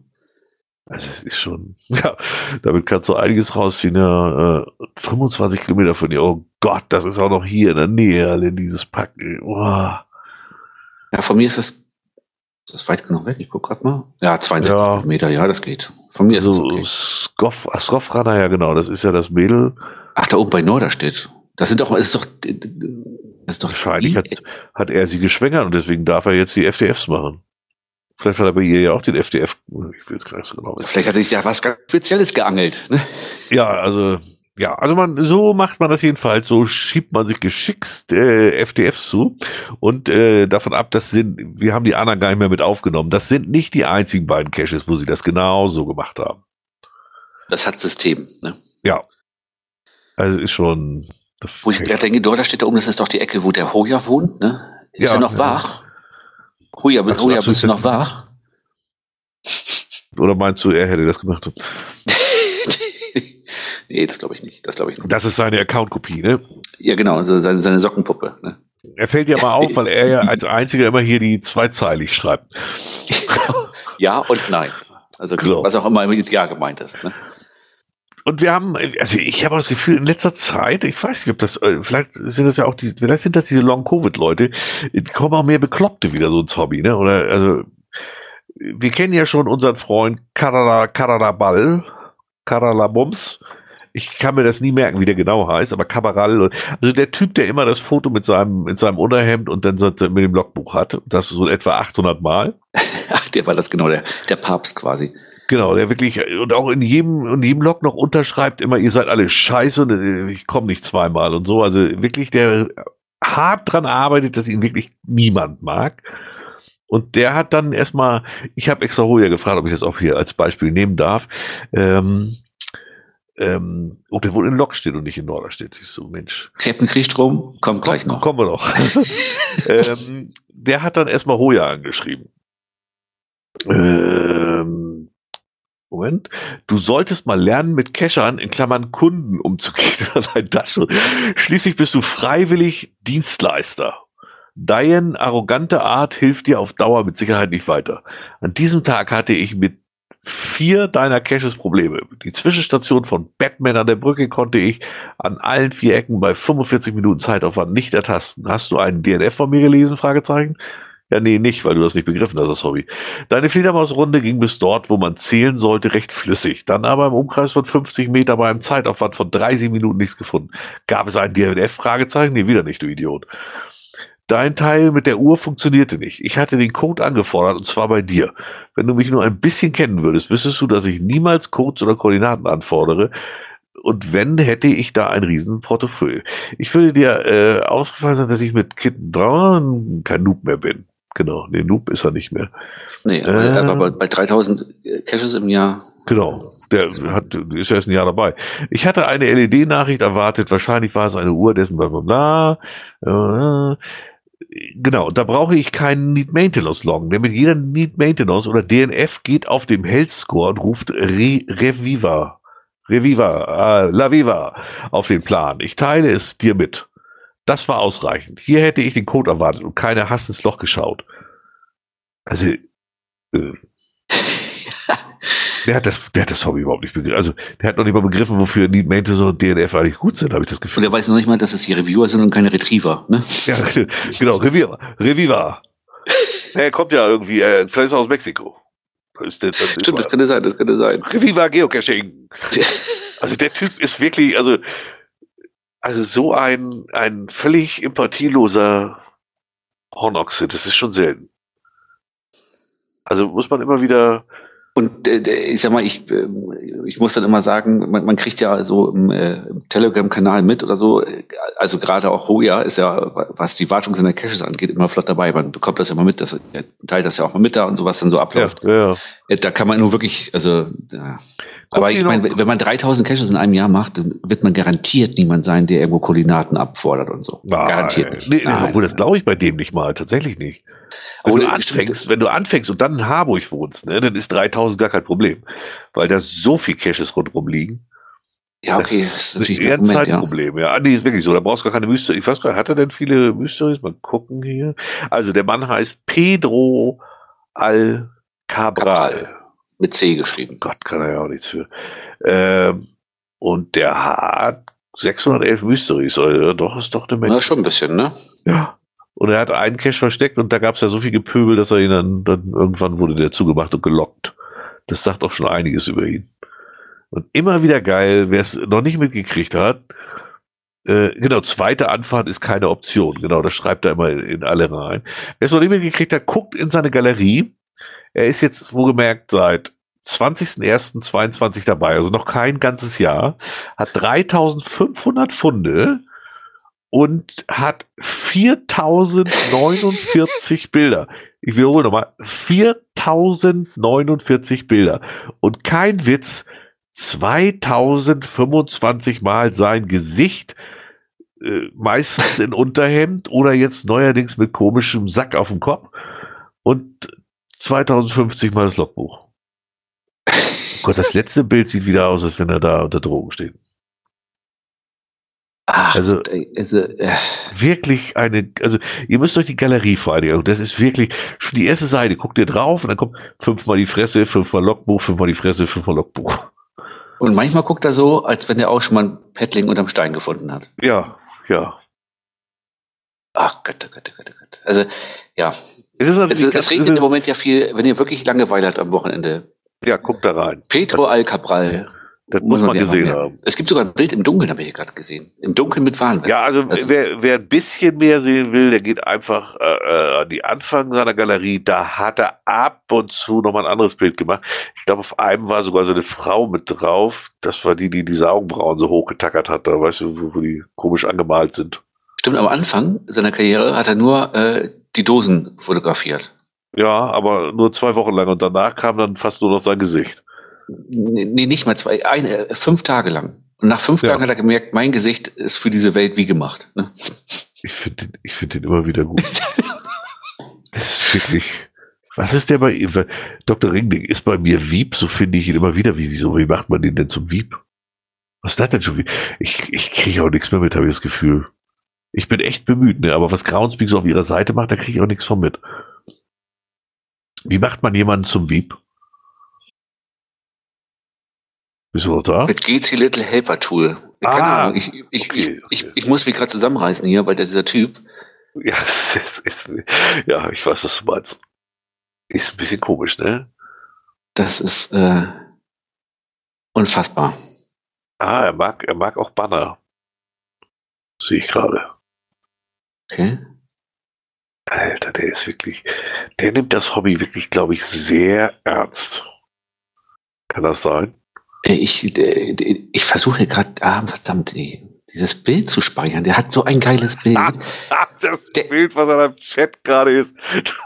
Also es ist schon, ja, damit kannst du einiges rausziehen. Ja, äh, 25 Kilometer von dir. Oh Gott, das ist auch noch hier in der Nähe, alle dieses Packen. Oh. Ja, von mir ist das, ist das weit genug weg. Ich guck grad mal. Ja, 62 Ja. Kilometer, ja, das geht. Von mir ist es Also okay. Skofrana, ja genau, das ist ja das Mädel. Ach, da oben bei Norderstedt. Das sind doch, das ist doch, das ist doch Wahrscheinlich hat, hat er sie geschwängert und deswegen darf er jetzt die FDFs machen. Vielleicht hat er bei ihr ja auch den FDF, ich will es gar nicht so genau wissen. Vielleicht hat er sich ja was ganz Spezielles geangelt. Ne? Ja, also, ja, also man, so macht man das jedenfalls, so schiebt man sich geschickt äh, FDFs zu und äh, davon ab, das sind, wir haben die anderen gar nicht mehr mit aufgenommen. Das sind nicht die einzigen beiden Caches, wo sie das genau so gemacht haben. Das hat System. Ne? Ja. Also ist schon. Wo ich gerade denke, Norderstedt da oben, das ist doch die Ecke, wo der Hoja wohnt. Ne? Ist Ja, er noch ja. wach? Hoja, Hoja bist du ist noch wach? Oder meinst du, er hätte das gemacht? Nee, das glaube ich nicht. Das glaube ich nicht. Das ist seine Account-Kopie, ne? Ja, genau, also seine, seine Sockenpuppe. Ne? Er fällt ja mal auf, weil er ja als einziger immer hier die zweizeilig schreibt. ja und nein. Also Genau. was auch immer mit Ja gemeint ist. Ne? Und wir haben, also ich habe das Gefühl, in letzter Zeit, ich weiß nicht, ob das, äh, vielleicht sind das ja auch die, vielleicht sind das diese Long-Covid-Leute, die kommen auch mehr Bekloppte wieder so ins Hobby, ne? Oder, also, wir kennen ja schon unseren Freund Karala, Karalaball, Karalabums. Ich kann mir das nie merken, wie der genau heißt, aber Kabaral, und- also der Typ, der immer das Foto mit seinem, mit seinem Unterhemd und dann so mit dem Logbuch hat, das so etwa 800 Mal. Ach, der war das genau, der, der Papst quasi. Genau, der wirklich und auch in jedem in jedem Log noch unterschreibt immer, ihr seid alle scheiße und ich komme nicht zweimal und so. Also wirklich, der hart dran arbeitet, dass ihn wirklich niemand mag. Und der hat dann erstmal, ich habe extra Hoja gefragt, ob ich das auch hier als Beispiel nehmen darf. Ähm, ähm, oh, der wohl in Lockstedt und nicht in Norderstedt, siehst du, Mensch. Captain Kriegstrom kommt gleich noch. Kommen wir noch. ähm, der hat dann erstmal Hoja angeschrieben. Ähm, Moment. Du solltest mal lernen, mit Cachern in Klammern Kunden umzugehen. Das schon. Schließlich bist du freiwillig Dienstleister. Deine arrogante Art hilft dir auf Dauer mit Sicherheit nicht weiter. An diesem Tag hatte ich mit vier deiner Caches Probleme. Die Zwischenstation von Batman an der Brücke konnte ich an allen vier Ecken bei 45 Minuten Zeitaufwand nicht ertasten. Hast du einen DNF von mir gelesen? Fragezeichen. Ja, nee, nicht, weil du das nicht begriffen hast, das Hobby. Deine Fledermausrunde ging bis dort, wo man zählen sollte, recht flüssig. Dann aber im Umkreis von 50 Meter bei einem Zeitaufwand von 30 Minuten nichts gefunden. Gab es einen DNF? Fragezeichen? Nee, wieder nicht, du Idiot. Dein Teil mit der Uhr funktionierte nicht. Ich hatte den Code angefordert und zwar bei dir. Wenn du mich nur ein bisschen kennen würdest, wüsstest du, dass ich niemals Codes oder Koordinaten anfordere. Und wenn, hätte ich da ein riesen Portefeuille. Ich würde dir äh, ausgefallen sein, dass ich mit Kitten 3 kein Noob mehr bin. Genau, nee, Noob ist er nicht mehr. Nee, Äh. aber, aber bei, bei 3000 Caches im Jahr. Genau. Der hat, ist ja erst ein Jahr dabei. Ich hatte eine LED-Nachricht erwartet. Wahrscheinlich war es eine Uhr, dessen bla bla bla. Äh, genau, da brauche ich keinen Need Maintenance loggen. Denn mit jeder Need Maintenance oder DNF geht auf dem Health Score und ruft Re Reviva. Reviva, äh, La Viva auf den Plan. Ich teile es dir mit. Das war ausreichend. Hier hätte ich den Code erwartet und keiner hasst ins Loch geschaut. Also, äh, der hat das, der hat das Hobby überhaupt nicht begriffen. Also, der hat noch nicht mal begriffen, wofür Need Maintenance und DNF eigentlich gut sind, habe ich das Und Gefühl. er weiß noch nicht mal, dass es die Reviewer sind und keine Retriever. Ne? Ja, genau, Reviva. Reviva. Er kommt ja irgendwie, äh, vielleicht ist er aus Mexiko. Das der, das Stimmt, das könnte sein, das könnte sein. Reviva Geocaching. Also der Typ ist wirklich, also, also so ein, ein völlig empathieloser Hornochse, das ist schon selten. Also muss man immer wieder, Und äh, ich sag mal, ich, äh, ich muss dann immer sagen, man, man kriegt ja so im, äh, im Telegram-Kanal mit oder so, äh, also gerade auch Hoja ist ja, was die Wartung seiner Caches angeht, immer flott dabei. Man bekommt das ja immer mit, dass, er teilt das ja auch mal mit da und so, was dann so ja, abläuft. ja, Äh, Da kann man nur wirklich, also, ja. Aber ich meine, wenn man 3000 Caches in einem Jahr macht, dann wird man garantiert niemand sein, der irgendwo Koordinaten abfordert und so. Nein, Garantiert nicht. Nee, nee, Nein. obwohl das glaube ich bei dem nicht mal, tatsächlich nicht. Wenn du anfängst, wenn du anfängst und dann in Harburg wohnst, ne, dann ist 3000 gar kein Problem. Weil da so viel Caches rundherum liegen. Ja, okay, das ist natürlich ein ein Moment, ja. Zeitproblem, ja. Ah, Nee, ist wirklich so. Da brauchst du gar keine Mystery. Ich weiß gar nicht, hat er denn viele Mysteries? Mal gucken hier. Also der Mann heißt Pedro Alcabral. Mit C geschrieben. Gott, kann er ja auch nichts für. Ähm, und der hat 611 Mysteries. Also, doch, ist doch eine Menge. Na, schon ein bisschen, ne? Ja. Und er hat einen Cache versteckt und da gab es ja so viel Gepöbel, dass er ihn dann, dann irgendwann wurde der zugemacht und gelockt. Das sagt auch schon einiges über ihn. Und immer wieder geil, wer es noch nicht mitgekriegt hat, äh, genau, zweite Anfahrt ist keine Option. Genau, das schreibt er immer in, in alle rein. Wer es noch nicht mitgekriegt hat, guckt in seine Galerie. Er ist jetzt, wohlgemerkt, seit 20.01.22 dabei, also noch kein ganzes Jahr, hat 3500 Funde und hat 4049 Bilder. Ich wiederhole nochmal, 4049 Bilder. Und kein Witz, 2025 Mal sein Gesicht, äh, meistens in Unterhemd oder jetzt neuerdings mit komischem Sack auf dem Kopf und 2050 Mal das Logbuch. Oh Gott, das letzte Bild sieht wieder aus, als wenn er da unter Drogen steht. Ach, Also- also, äh, wirklich eine, also ihr müsst euch die Galerie vor allen Dingen, und das ist wirklich schon die erste Seite, guckt ihr drauf und dann kommt fünfmal die Fresse, fünfmal Logbuch, fünfmal die Fresse, fünfmal Logbuch. und manchmal guckt er so, als wenn er auch schon mal ein Paddling unterm Stein gefunden hat. Ja, ja. Ach Gott, oh Gott, oh Gott, oh Gott. Also, ja. Es ist Es, es regnet im Moment ja viel, wenn ihr wirklich Langeweile habt am Wochenende. ja, guckt da rein. Petro Alcabral. Das muss man gesehen merken. haben. Es gibt sogar ein Bild im Dunkeln, habe ich hier gerade gesehen. Im Dunkeln mit Warnweste. Ja, also wer, wer ein bisschen mehr sehen will, der geht einfach äh, äh, an die Anfang seiner Galerie. Da hat er ab und zu nochmal ein anderes Bild gemacht. Ich glaube, auf einem war sogar so eine Frau mit drauf. Das war die, die diese Augenbrauen so hochgetackert hat. Da weißt du, wo, wo die komisch angemalt sind. Stimmt, am Anfang seiner Karriere hat er nur äh, die Dosen fotografiert. Ja, aber nur zwei Wochen lang und danach kam dann fast nur noch sein Gesicht. Nee, nicht mal zwei, ein, äh, fünf Tage lang. Und nach fünf Ja. Tagen hat er gemerkt, mein Gesicht ist für diese Welt wie gemacht. Ne? Ich finde den, ich find den immer wieder gut. das ist wirklich. Was ist der bei ihm? Dr. Ringling ist bei mir Wieb, so finde ich ihn immer wieder. Wie, wieso, wie macht man den denn zum Wieb? Was ist das denn schon? wie- Ich, ich kriege auch nichts mehr mit, habe ich das Gefühl. Ich bin echt bemüht, ne? aber was Groundspeak so auf ihrer Seite macht, da kriege ich auch nichts von mit. Wie macht man jemanden zum Wieb? Bist du noch da? Mit GC Little Helper Tool. Keine Ah, Ahnung, ich, ich, okay, ich, okay. ich, muss mich gerade zusammenreißen hier, weil dieser Typ, Ja, es ist, ja, ich weiß, was du meinst. Ist ein bisschen komisch, ne? das ist äh, unfassbar. Ah, er mag, er mag auch Banner. Sehe ich gerade. Okay. Alter, der ist wirklich, der nimmt das Hobby wirklich, glaube ich, sehr ernst. Kann das sein? Äh, Ich, äh, ich versuche gerade, ah, verdammt, dieses Bild zu speichern. Der hat so ein geiles Bild. Das Der- Bild, was er im Chat gerade ist.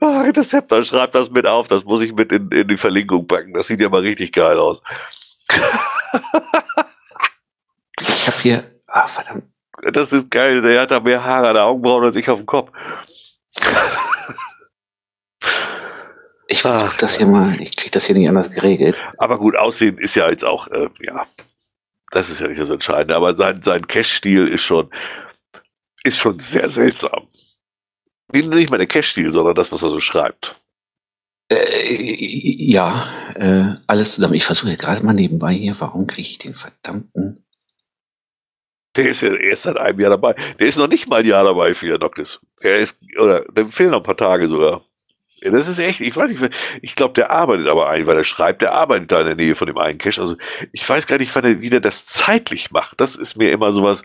ah, Interceptor schreibt das mit auf. Das muss ich mit in, in die Verlinkung packen. Das sieht ja mal richtig geil aus. Ich habe hier, ah, verdammt, Das ist geil. Der hat da mehr Haare an der Augenbrauen als ich auf dem Kopf. ich Ach, versuche das hier mal, ich kriege das hier nicht anders geregelt. Aber gut, Aussehen ist ja jetzt auch, äh, ja, das ist ja nicht das Entscheidende. Aber sein, sein Cash-Stil ist schon, ist schon sehr seltsam. Nicht nicht mal der Cash-Stil, sondern das, was er so schreibt. Äh, ja, äh, alles zusammen. Ich versuche gerade mal nebenbei hier, warum kriege ich den verdammten. Der ist ja erst seit einem Jahr dabei. Der ist noch nicht mal ein Jahr dabei für Noctis. Er ist, oder, dem fehlen noch ein paar Tage sogar. Das ist echt, ich weiß nicht, ich glaube, der arbeitet aber ein, weil er schreibt, der arbeitet da in der Nähe von dem einen Cache. Also, ich weiß gar nicht, wann er wieder das zeitlich macht. Das ist mir immer sowas,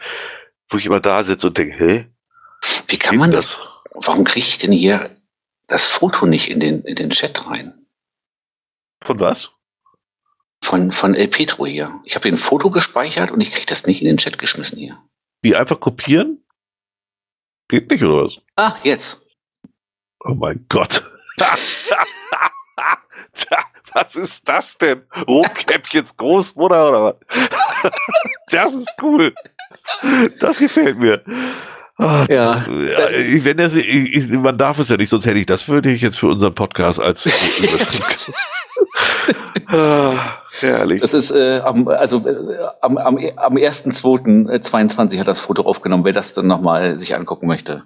wo ich immer da sitze und denke, hä? Wie kann man das? Warum kriege ich denn hier das Foto nicht in den, in den Chat rein? Von was? Von, von El Petro hier. Ich habe hier ein Foto gespeichert und ich kriege das nicht in den Chat geschmissen hier. Wie einfach kopieren? Geht nicht, oder was? Ah, jetzt. Oh mein Gott. was ist das denn? Rotkäppchens Großmutter oder was? das ist cool. Das gefällt mir. Ah, Ja. ja, wenn das, ich, ich, man darf es ja nicht, sonst hätte ich das würde ich jetzt für unseren Podcast als ah, herrlich. Das ist äh, am, also äh, am, am, am 1.2.22 hat das Foto aufgenommen, wer das dann nochmal sich angucken möchte.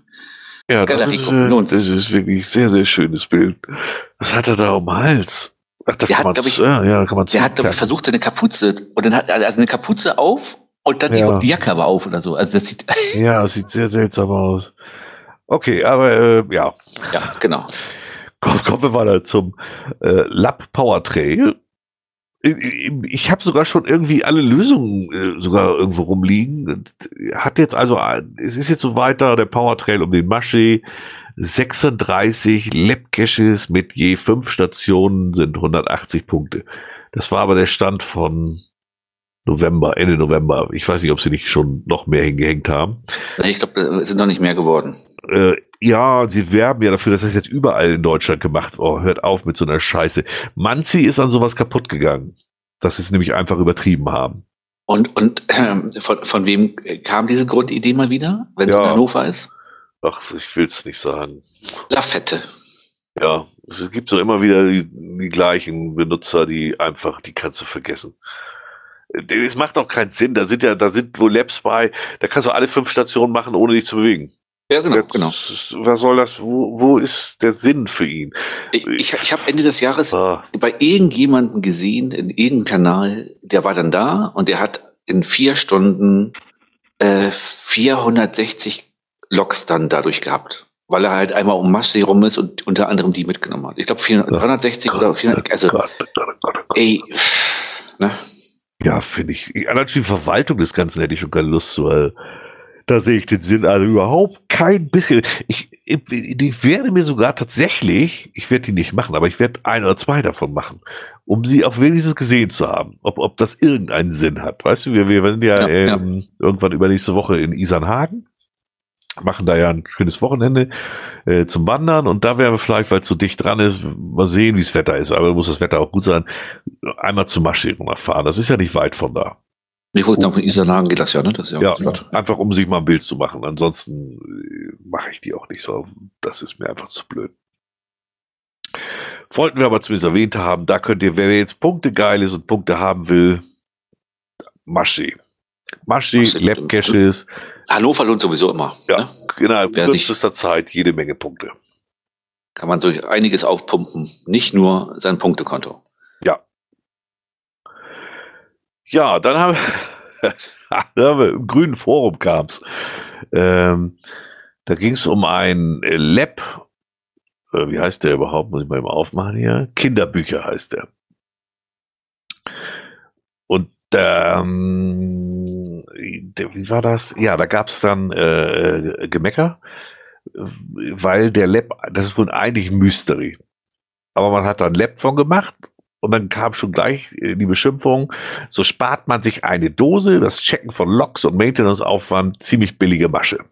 Ja, das ist, äh, das ist wirklich sehr, sehr schönes Bild. Was hat er da um den Hals? Ach, das der kann hat, man, ich, ja, ja, kann man Der hat, glaube ich, versucht, seine Kapuze, und dann hat, also eine Kapuze auf und dann ja. die, die, Jacke aber auf oder so. Also das sieht. Ja, das sieht sehr seltsam aus. Okay, aber äh, ja. Ja, genau. Kommen wir mal zum äh, Lab Power Trail. Ich habe sogar schon irgendwie alle Lösungen äh, sogar irgendwo rumliegen. Hat jetzt also, es ist jetzt so weiter, der Power Trail um den Maschee. 36 Lab Caches mit je fünf Stationen sind 180 Punkte. Das war aber der Stand von November, Ende November. Ich weiß nicht, ob sie nicht schon noch mehr hingehängt haben. Ich glaube, es sind noch nicht mehr geworden. Äh, ja, sie werben ja dafür, dass das jetzt überall in Deutschland gemacht. Oh, hört auf mit so einer Scheiße. Manzi ist an sowas kaputt gegangen. Dass sie es nämlich einfach übertrieben haben. Und, und äh, von, von wem kam diese Grundidee mal wieder, wenn es ja. in Hannover ist? Ach, ich will es nicht sagen. Lafette. Ja, es gibt so immer wieder die, die, gleichen Benutzer, die einfach die Grenze vergessen. Es macht auch keinen Sinn. Da sind ja, da sind wohl Labs bei, da kannst du alle fünf Stationen machen, ohne dich zu bewegen. Ja, genau, das, genau. Was soll das? Wo, wo ist der Sinn für ihn? Ich, ich, ich habe Ende des Jahres ah. bei irgendjemandem gesehen, in irgendeinem Kanal, der war dann da und der hat in vier Stunden äh, 460 Loks dann dadurch gehabt. Weil er halt einmal um Masse rum ist und unter anderem die mitgenommen hat. Ich glaube 360 oder 400, also, Gott, Gott, Gott, ey, ne? Ja, finde ich. Allein die Verwaltung des Ganzen hätte ich schon keine Lust zu. Weil da sehe ich den Sinn also überhaupt kein bisschen. Ich, ich, ich werde mir sogar tatsächlich, ich werde die nicht machen, aber ich werde ein oder zwei davon machen, um sie auch wenigstens gesehen zu haben, ob, ob das irgendeinen Sinn hat. Weißt du, wir, wir sind ja, ja, ähm, ja. irgendwann übernächste Woche in Isernhagen, machen da ja ein schönes Wochenende äh, zum Wandern und da werden wir vielleicht, weil es so dicht dran ist, mal sehen, wie das Wetter ist. Aber muss das Wetter auch gut sein, einmal zum Maschinen fahren. Das ist ja nicht weit von da. Nee, wo dann von Isarlagen geht das ja, ne? Das ist ja, ja einfach um sich mal ein Bild zu machen. Ansonsten äh, mache ich die auch nicht so. Das ist mir einfach zu blöd. Wollten wir aber zumindest erwähnt haben, da könnt ihr, wer jetzt Punkte geil ist und Punkte haben will, Maschi. Maschi, Lab Caches. Hannover lohnt sowieso immer. Ja, ne? genau. In kürzester Zeit jede Menge Punkte. Kann man so einiges aufpumpen. Nicht nur sein Punktekonto. Ja, ja, dann haben, dann haben wir im grünen Forum kam's. Ähm, da ging es um ein Lab. Äh, wie heißt der überhaupt? Muss ich mal eben aufmachen hier. Kinderbücher heißt der. Und ähm, wie war das? Ja, da gab es dann äh, Gemecker, weil der Lab, das ist wohl eigentlich ein Mystery. Aber man hat da ein Lab von gemacht und dann kam schon gleich äh, die Beschimpfung, so spart man sich eine Dose, das Checken von Loks und Maintenance-Aufwand, ziemlich billige Masche.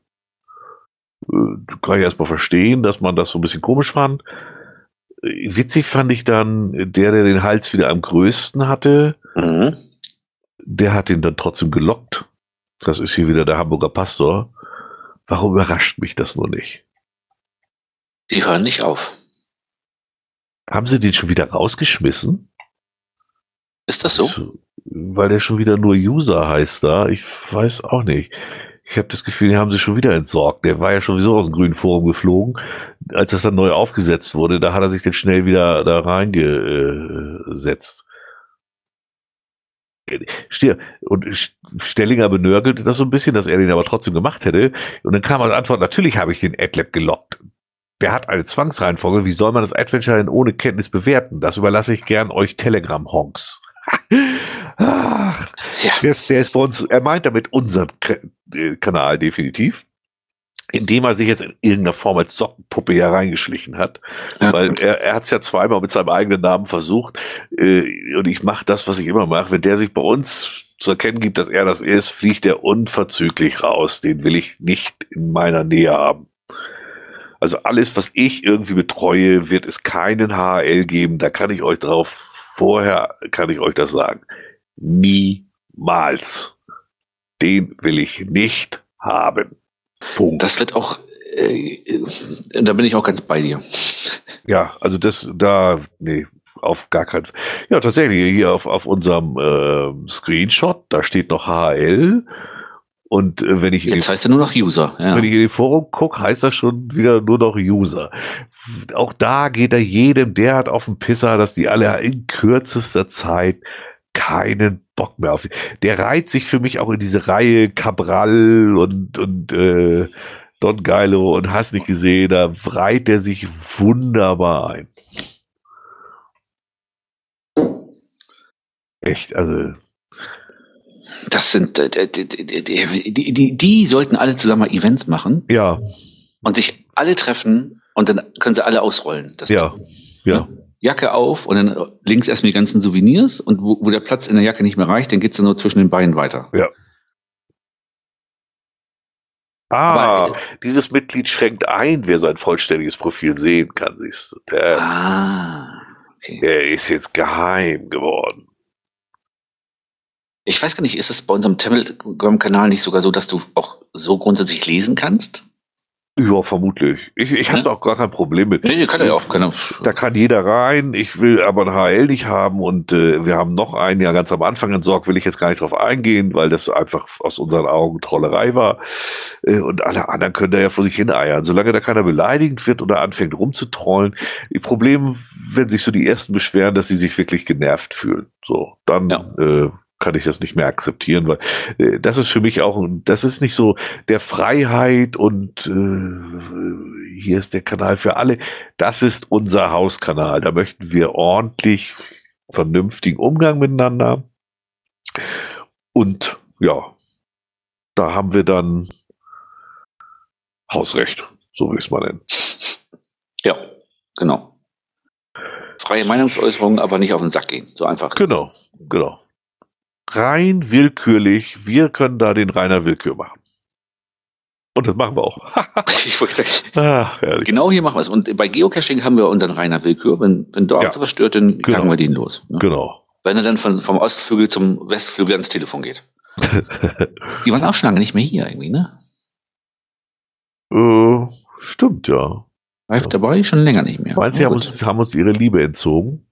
Äh, kann ich erstmal verstehen, dass man das so ein bisschen komisch fand. Äh, witzig fand ich dann, der, der den Hals wieder am größten hatte, mhm. Der hat ihn dann trotzdem gelockt. Das ist hier wieder der Hamburger Pastor. Warum überrascht mich das nur nicht? Die hören nicht auf. Haben sie den schon wieder rausgeschmissen? Ist das so? Weil der schon wieder nur User heißt da. Ich weiß auch nicht. Ich habe das Gefühl, die haben sie schon wieder entsorgt. Der war ja schon sowieso aus dem grünen Forum geflogen. Als das dann neu aufgesetzt wurde, da hat er sich dann schnell wieder da reingesetzt. Stier. Und Stellinger benörgelte das so ein bisschen, dass er den aber trotzdem gemacht hätte. Und dann kam als Antwort, natürlich habe ich den Adlab gelockt der hat eine Zwangsreihenfolge. Wie soll man das Adventure denn ohne Kenntnis bewerten? Das überlasse ich gern euch Telegram-Honks. Ach, ja. der, ist, der ist bei uns, er meint damit unseren Kanal definitiv, indem er sich jetzt in irgendeiner Form als Sockenpuppe hier reingeschlichen hat. Ja. Weil er, er hat es ja zweimal mit seinem eigenen Namen versucht. Äh, und ich mache das, was ich immer mache. Wenn der sich bei uns zu erkennen gibt, dass er das ist, fliegt er unverzüglich raus. Den will ich nicht in meiner Nähe haben. Also alles, was ich irgendwie betreue, wird es keinen HL geben. Da kann ich euch drauf, vorher kann ich euch das sagen. Niemals. Den will ich nicht haben. Punkt. Das wird auch, äh, da bin ich auch ganz bei dir. Ja, also das, da, nee, auf gar keinen Fall. Ja, tatsächlich, hier auf, auf unserem äh, Screenshot, da steht noch HL. Und äh, wenn ich Jetzt heißt er nur noch User. Ja. Wenn ich in die Forum gucke, heißt das schon wieder nur noch User. Auch da geht er jedem derart auf den Pisser, dass die alle in kürzester Zeit keinen Bock mehr auf. Der reiht sich für mich auch in diese Reihe Cabral und, und äh, Don Geilo und hast nicht gesehen, da reiht der sich wunderbar ein. Echt, also. Das sind, äh, die, die, die, die, die sollten alle zusammen mal Events machen. Ja. Und sich alle treffen und dann können sie alle ausrollen. Das ja. Ja. Jacke auf und dann links erstmal die ganzen Souvenirs und wo, wo der Platz in der Jacke nicht mehr reicht, dann geht's dann nur zwischen den Beinen weiter. Ja. Ah, Aber, dieses Mitglied schränkt ein, wer sein vollständiges Profil sehen kann. Siehst du. Der, ah, okay. der ist jetzt geheim geworden. Ich weiß gar nicht, ist es bei unserem Telegram-Kanal nicht sogar so, dass du auch so grundsätzlich lesen kannst? Ja, vermutlich. Ich, ich habe da auch gar kein Problem mit. Nee, kann ja auch keiner. Da kann jeder rein. Ich will aber ein HL nicht haben und äh, wir haben noch einen ja ganz am Anfang entsorgt, will ich jetzt gar nicht drauf eingehen, weil das einfach aus unseren Augen Trollerei war. Äh, und alle anderen können da ja vor sich hin eiern. Solange da keiner beleidigend wird oder anfängt rumzutrollen. Die Problem, wenn sich so die ersten beschweren, dass sie sich wirklich genervt fühlen. So, dann ja. äh, kann ich das nicht mehr akzeptieren, weil äh, das ist für mich auch, das ist nicht so der Freiheit und äh, hier ist der Kanal für alle. Das ist unser Hauskanal. Da möchten wir ordentlich vernünftigen Umgang miteinander. Und ja, da haben wir dann Hausrecht, so will ich es mal nennen. Ja, genau. Freie Meinungsäußerung, aber nicht auf den Sack gehen. So einfach. Genau, genau rein willkürlich, wir können da den reiner Willkür machen. Und das machen wir auch. Ach, genau hier machen wir es. Und bei Geocaching haben wir unseren reiner Willkür. Wenn, wenn dort ja. was stört, dann genau. jagen wir den los. Ne? Genau. Wenn er dann von, vom Ostflügel zum Westflügel ans Telefon geht. Die waren auch schon lange nicht mehr hier irgendwie, ne? Äh, stimmt, ja. Live ja. dabei schon länger nicht mehr. Meinst du, haben uns, haben uns ihre Liebe entzogen?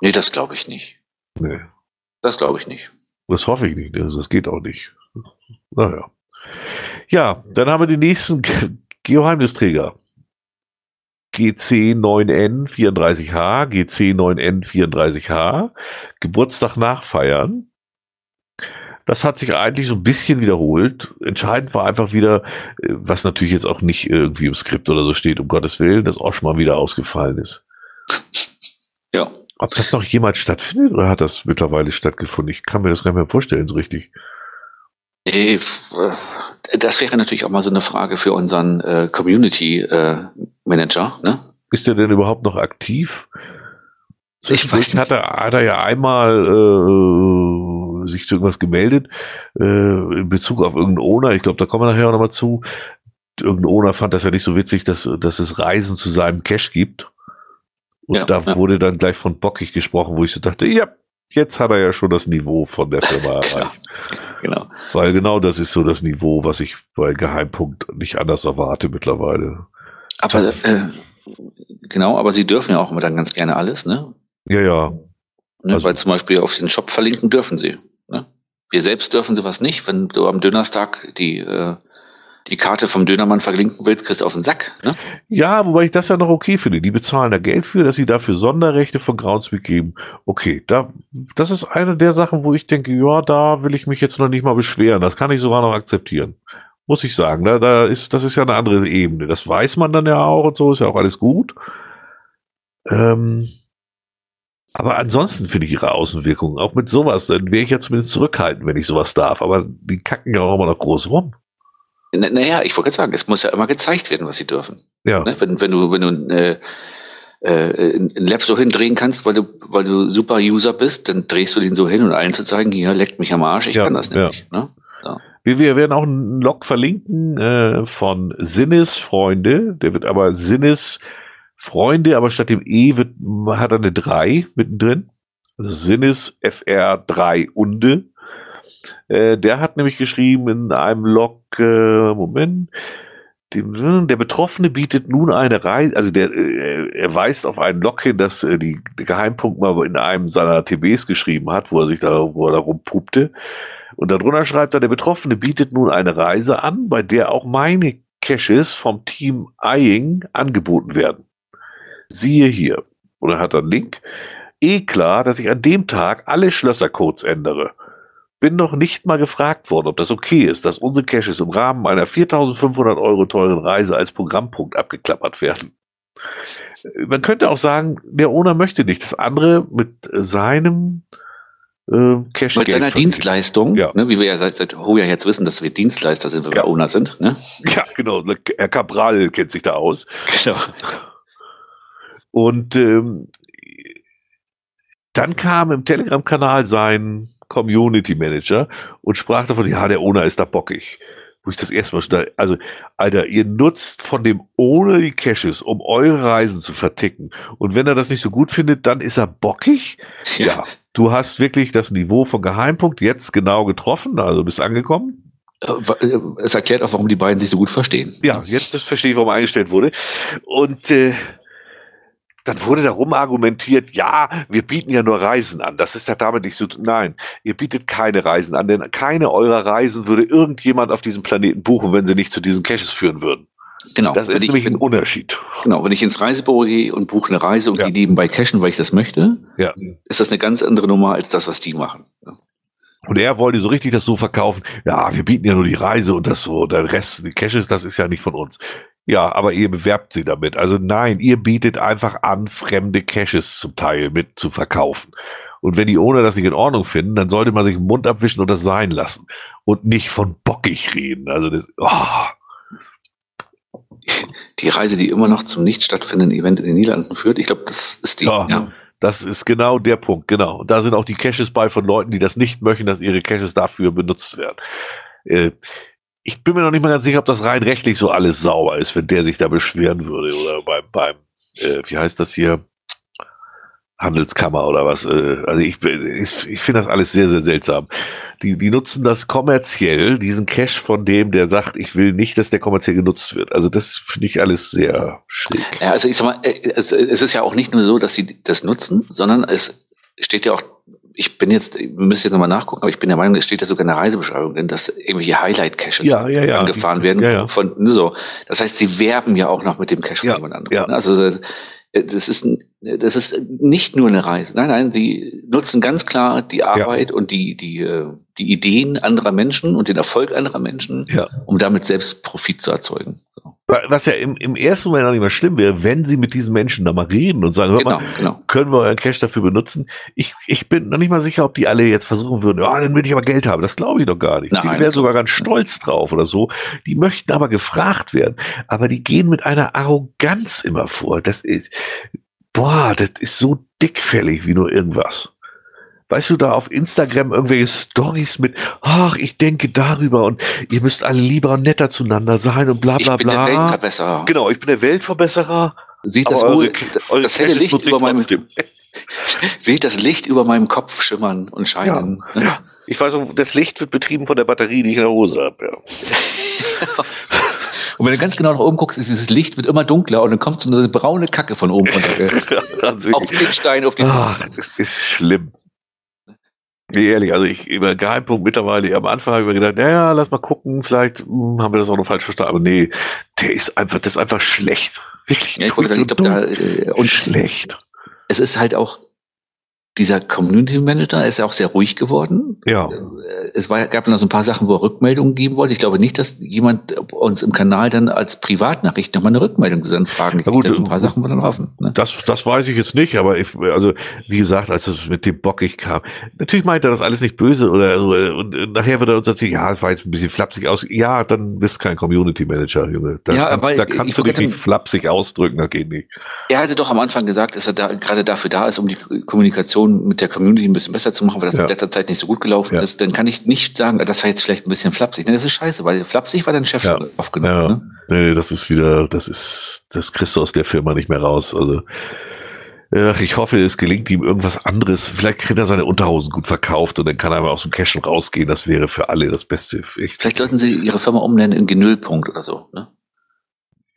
Nee, das glaube ich nicht. Nee. Das glaube ich nicht. Das hoffe ich nicht. Das geht auch nicht. Naja. Ja, dann haben wir den nächsten Geheimnisträger. GC9N 34H, GC9N 34H, Geburtstag nachfeiern. Das hat sich eigentlich so ein bisschen wiederholt. Entscheidend war einfach wieder, äh, was natürlich jetzt auch nicht irgendwie im Skript oder so steht, um Gottes Willen, dass Osch mal wieder ausgefallen ist. Ja. Ob das noch jemals stattfindet oder hat das mittlerweile stattgefunden? Ich kann mir das gar nicht mehr vorstellen, so richtig. Äh, das wäre natürlich auch mal so eine Frage für unseren äh, Community äh, Manager. Ne? Ist der denn überhaupt noch aktiv? Ich weiß nicht. Hat er, hat er ja einmal äh, sich zu irgendwas gemeldet äh, in Bezug auf irgendeinen Owner. Ich glaube, da kommen wir nachher auch nochmal zu. Irgendein Owner fand das ja nicht so witzig, dass, dass es Reisen zu seinem Cash gibt. Und ja, da ja. wurde dann gleich von bockig gesprochen, wo ich so dachte, ja, jetzt hat er ja schon das Niveau von der Firma erreicht. genau. Weil genau das ist so das Niveau, was ich bei Geheimpunkt nicht anders erwarte mittlerweile. Aber äh, genau, aber sie dürfen ja auch immer dann ganz gerne alles, ne? Ja, ja. Ne, also, weil zum Beispiel auf den Shop verlinken dürfen sie. Ne? Wir selbst dürfen sie was nicht, wenn du am Dönerstag die äh, die Karte vom Dönermann verlinken willst, kriegst du auf den Sack. Ne? Ja, wobei ich das ja noch okay finde. Die bezahlen da Geld für, dass sie dafür Sonderrechte von Groundspeak geben. Okay, da, das ist eine der Sachen, wo ich denke, ja, da will ich mich jetzt noch nicht mal beschweren. Das kann ich sogar noch akzeptieren. Muss ich sagen. Da, da ist, das ist ja eine andere Ebene. Das weiß man dann ja auch und so, ist ja auch alles gut. Ähm, aber ansonsten finde ich ihre Außenwirkungen, auch mit sowas, dann wäre ich ja zumindest zurückhalten, wenn ich sowas darf. Aber die kacken ja auch immer noch groß rum. Naja, ich wollte sagen, es muss ja immer gezeigt werden, was sie dürfen. Ja. Ne? Wenn, wenn du, wenn du äh, äh, ein Lab so hindrehen kannst, weil du, weil du super User bist, dann drehst du den so hin und allen zu zeigen, hier leckt mich am Arsch, ich ja, kann das nämlich. Ja. Ne? So. Wir, wir werden auch einen Log verlinken äh, von Sinnes Freunde, der wird aber Sinnes Freunde, aber statt dem E wird, hat er eine 3 mittendrin. Also Sinnes FR3 Unde. Äh, der hat nämlich geschrieben in einem Log, äh, Moment, der Betroffene bietet nun eine Reise, also der, äh, er weist auf einen Log hin, dass äh, die Geheimpunkt mal in einem seiner TBs geschrieben hat, wo er sich da, wo er da rumpupte. Und darunter schreibt er, der Betroffene bietet nun eine Reise an, bei der auch meine Caches vom Team Eyeing angeboten werden. Siehe hier. Und er hat einen Link. Eh klar, dass ich an dem Tag alle Schlössercodes ändere bin noch nicht mal gefragt worden, ob das okay ist, dass unsere Caches im Rahmen einer 4500 Euro teuren Reise als Programmpunkt abgeklappert werden. Man könnte auch sagen, der Owner möchte nicht, dass andere mit seinem äh, Cache. Mit seiner Dienstleistung, ja. ne, wie wir ja seit, seit Hoja jetzt wissen, dass wir Dienstleister sind, wenn ja. wir Owner sind. Ne? Ja, genau. Herr Cabral kennt sich da aus. Genau. Und ähm, dann kam im Telegram-Kanal sein Community Manager und sprach davon, ja, der Owner ist da bockig. Wo ich das erste Mal schon also, Alter, ihr nutzt von dem Owner die Caches, um eure Reisen zu verticken. Und wenn er das nicht so gut findet, dann ist er bockig. Ja, ja du hast wirklich das Niveau von Geheimpunkt jetzt genau getroffen, also bist angekommen. Äh, äh, es erklärt auch, warum die beiden sich so gut verstehen. Ja, jetzt verstehe ich, warum eingestellt wurde. Und äh, dann wurde darum argumentiert, ja, wir bieten ja nur Reisen an. Das ist ja damit nicht so. Nein, ihr bietet keine Reisen an, denn keine eurer Reisen würde irgendjemand auf diesem Planeten buchen, wenn sie nicht zu diesen Caches führen würden. Genau. Das ist nämlich ein Unterschied. Genau, wenn ich ins Reisebüro gehe und buche eine Reise und ja. gehe nebenbei cashen, weil ich das möchte, ja. ist das eine ganz andere Nummer als das, was die machen. Und er wollte so richtig das so verkaufen, ja, wir bieten ja nur die Reise und das so, der Rest, die Caches, das ist ja nicht von uns. Ja, aber ihr bewerbt sie damit. Also nein, ihr bietet einfach an, fremde Caches zum Teil mit zu verkaufen. Und wenn die ohne das nicht in Ordnung finden, dann sollte man sich den Mund abwischen und das sein lassen. Und nicht von bockig reden. Also das, oh. Die Reise, die immer noch zum nicht stattfindenden Event in den Niederlanden führt, ich glaube, das ist die. Ja, ja. Das ist genau der Punkt, genau. Und da sind auch die Caches bei von Leuten, die das nicht möchten, dass ihre Caches dafür benutzt werden. Äh, ich bin mir noch nicht mal ganz sicher, ob das rein rechtlich so alles sauber ist, wenn der sich da beschweren würde oder beim, beim äh, wie heißt das hier? Handelskammer oder was. Äh, also ich, ich, ich finde das alles sehr, sehr seltsam. Die, die nutzen das kommerziell, diesen Cash von dem, der sagt, ich will nicht, dass der kommerziell genutzt wird. Also das finde ich alles sehr schräg. Ja, also ich sag mal, äh, es, es ist ja auch nicht nur so, dass sie das nutzen, sondern es steht ja auch ich bin jetzt, wir müssen jetzt nochmal nachgucken, aber ich bin der Meinung, es steht ja sogar in der Reisebeschreibung drin, dass irgendwelche Highlight-Caches ja, ja, ja. angefahren werden. Ja, von, ne, so. Das heißt, sie werben ja auch noch mit dem Cache von jemand anderem. Ne? Also das ist, das ist nicht nur eine Reise. Nein, nein, die nutzen ganz klar die Arbeit und die, die, äh, die Ideen anderer Menschen und den Erfolg anderer Menschen, um damit selbst Profit zu erzeugen. Was ja im, im ersten Moment auch nicht mehr schlimm wäre, wenn sie mit diesen Menschen da mal reden und sagen, hör genau, mal, genau. können wir euren Cash dafür benutzen? Ich, ich bin noch nicht mal sicher, ob die alle jetzt versuchen würden, ja, dann will ich aber Geld haben. Das glaube ich doch gar nicht. Nein, die wären sogar ganz stolz drauf oder so. Die möchten aber gefragt werden. Aber die gehen mit einer Arroganz immer vor. Das ist, boah, das ist so dickfällig wie nur irgendwas weißt du, da auf Instagram irgendwelche Stories mit, ach, ich denke darüber und ihr müsst alle lieber und netter zueinander sein und bla bla bla. Ich bin der Weltverbesserer. Genau, ich bin der Weltverbesserer. Sieht das, eure, eure das helle Licht über meinem Sieht das Licht über meinem Kopf schimmern und scheinen. Ja, ne? ja. Ich weiß das Licht wird betrieben von der Batterie, die ich in der Hose habe. Ja. Und wenn du ganz genau nach oben guckst, ist dieses Licht wird immer dunkler und dann kommt so eine braune Kacke von oben runter. auf den Stein, auf den Ach, Das ist schlimm. Nee, ehrlich, also ich über Geheimpunkt mittlerweile, am Anfang habe ich mir gedacht, naja, lass mal gucken, vielleicht hm, haben wir das auch noch falsch verstanden. Aber nee, der ist einfach, das ist einfach schlecht. Wirklich ja, ich wollte, ich glaube, da, äh, und schlecht. Es ist halt auch, dieser Community Manager ist ja auch sehr ruhig geworden. Ja. Äh, es war, gab noch so ein paar Sachen, wo er Rückmeldungen geben wollte. Ich glaube nicht, dass jemand uns im Kanal dann als Privatnachricht nochmal eine Rückmeldung zu seinen Fragen gibt. Ja, ein paar Sachen waren dann offen. Ne? Das, das weiß ich jetzt nicht, aber ich, also, wie gesagt, als es mit dem Bockig kam, natürlich meint er das alles nicht böse oder so, und nachher wird er uns erzählen, ja, es war jetzt ein bisschen flapsig aus. Ja, dann bist du kein Community Manager, Junge. Da, ja, weil, da kannst du dich nicht flapsig ausdrücken, das geht nicht. Er hatte doch am Anfang gesagt, dass er da gerade dafür da ist, um die Kommunikation Kommunikation mit der Community ein bisschen besser zu machen, weil das ja. in letzter Zeit nicht so gut gelaufen ja. ist, dann kann ich nicht sagen, das war jetzt vielleicht ein bisschen flapsig. Nee, das ist scheiße, weil flapsig war dein Chef ja. schon aufgenommen. Ja. Ne? Nee, das ist wieder, das ist, das kriegst du aus der Firma nicht mehr raus. Also, ich hoffe, es gelingt ihm irgendwas anderes. Vielleicht kriegt er seine Unterhosen gut verkauft und dann kann er mal aus dem Cashen rausgehen. Das wäre für alle das Beste. Ich Vielleicht sollten Sie Ihre Firma umnennen in Genüllpunkt oder so. Ne?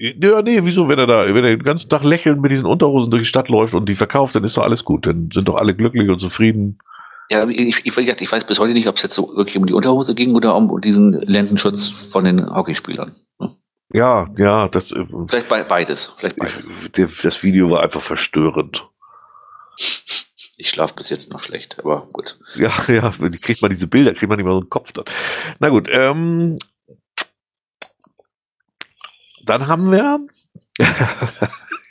Ja, nee, wieso, wenn er da, wenn er den ganzen Tag lächelnd mit diesen Unterhosen durch die Stadt läuft und die verkauft, dann ist doch alles gut. Dann sind doch alle glücklich und zufrieden. Ja, ich, ich, ich weiß bis heute nicht, ob es jetzt so wirklich um die Unterhose ging oder um diesen Lendenschutz von den Hockeyspielern. Ne? Ja, ja, das. Äh, vielleicht beides. Vielleicht beides. Das Video war einfach verstörend. Ich schlafe bis jetzt noch schlecht, aber gut. Ja, ja, kriegt man diese Bilder, kriegt man nicht mehr so einen Kopf dann. Na gut, ähm, dann haben wir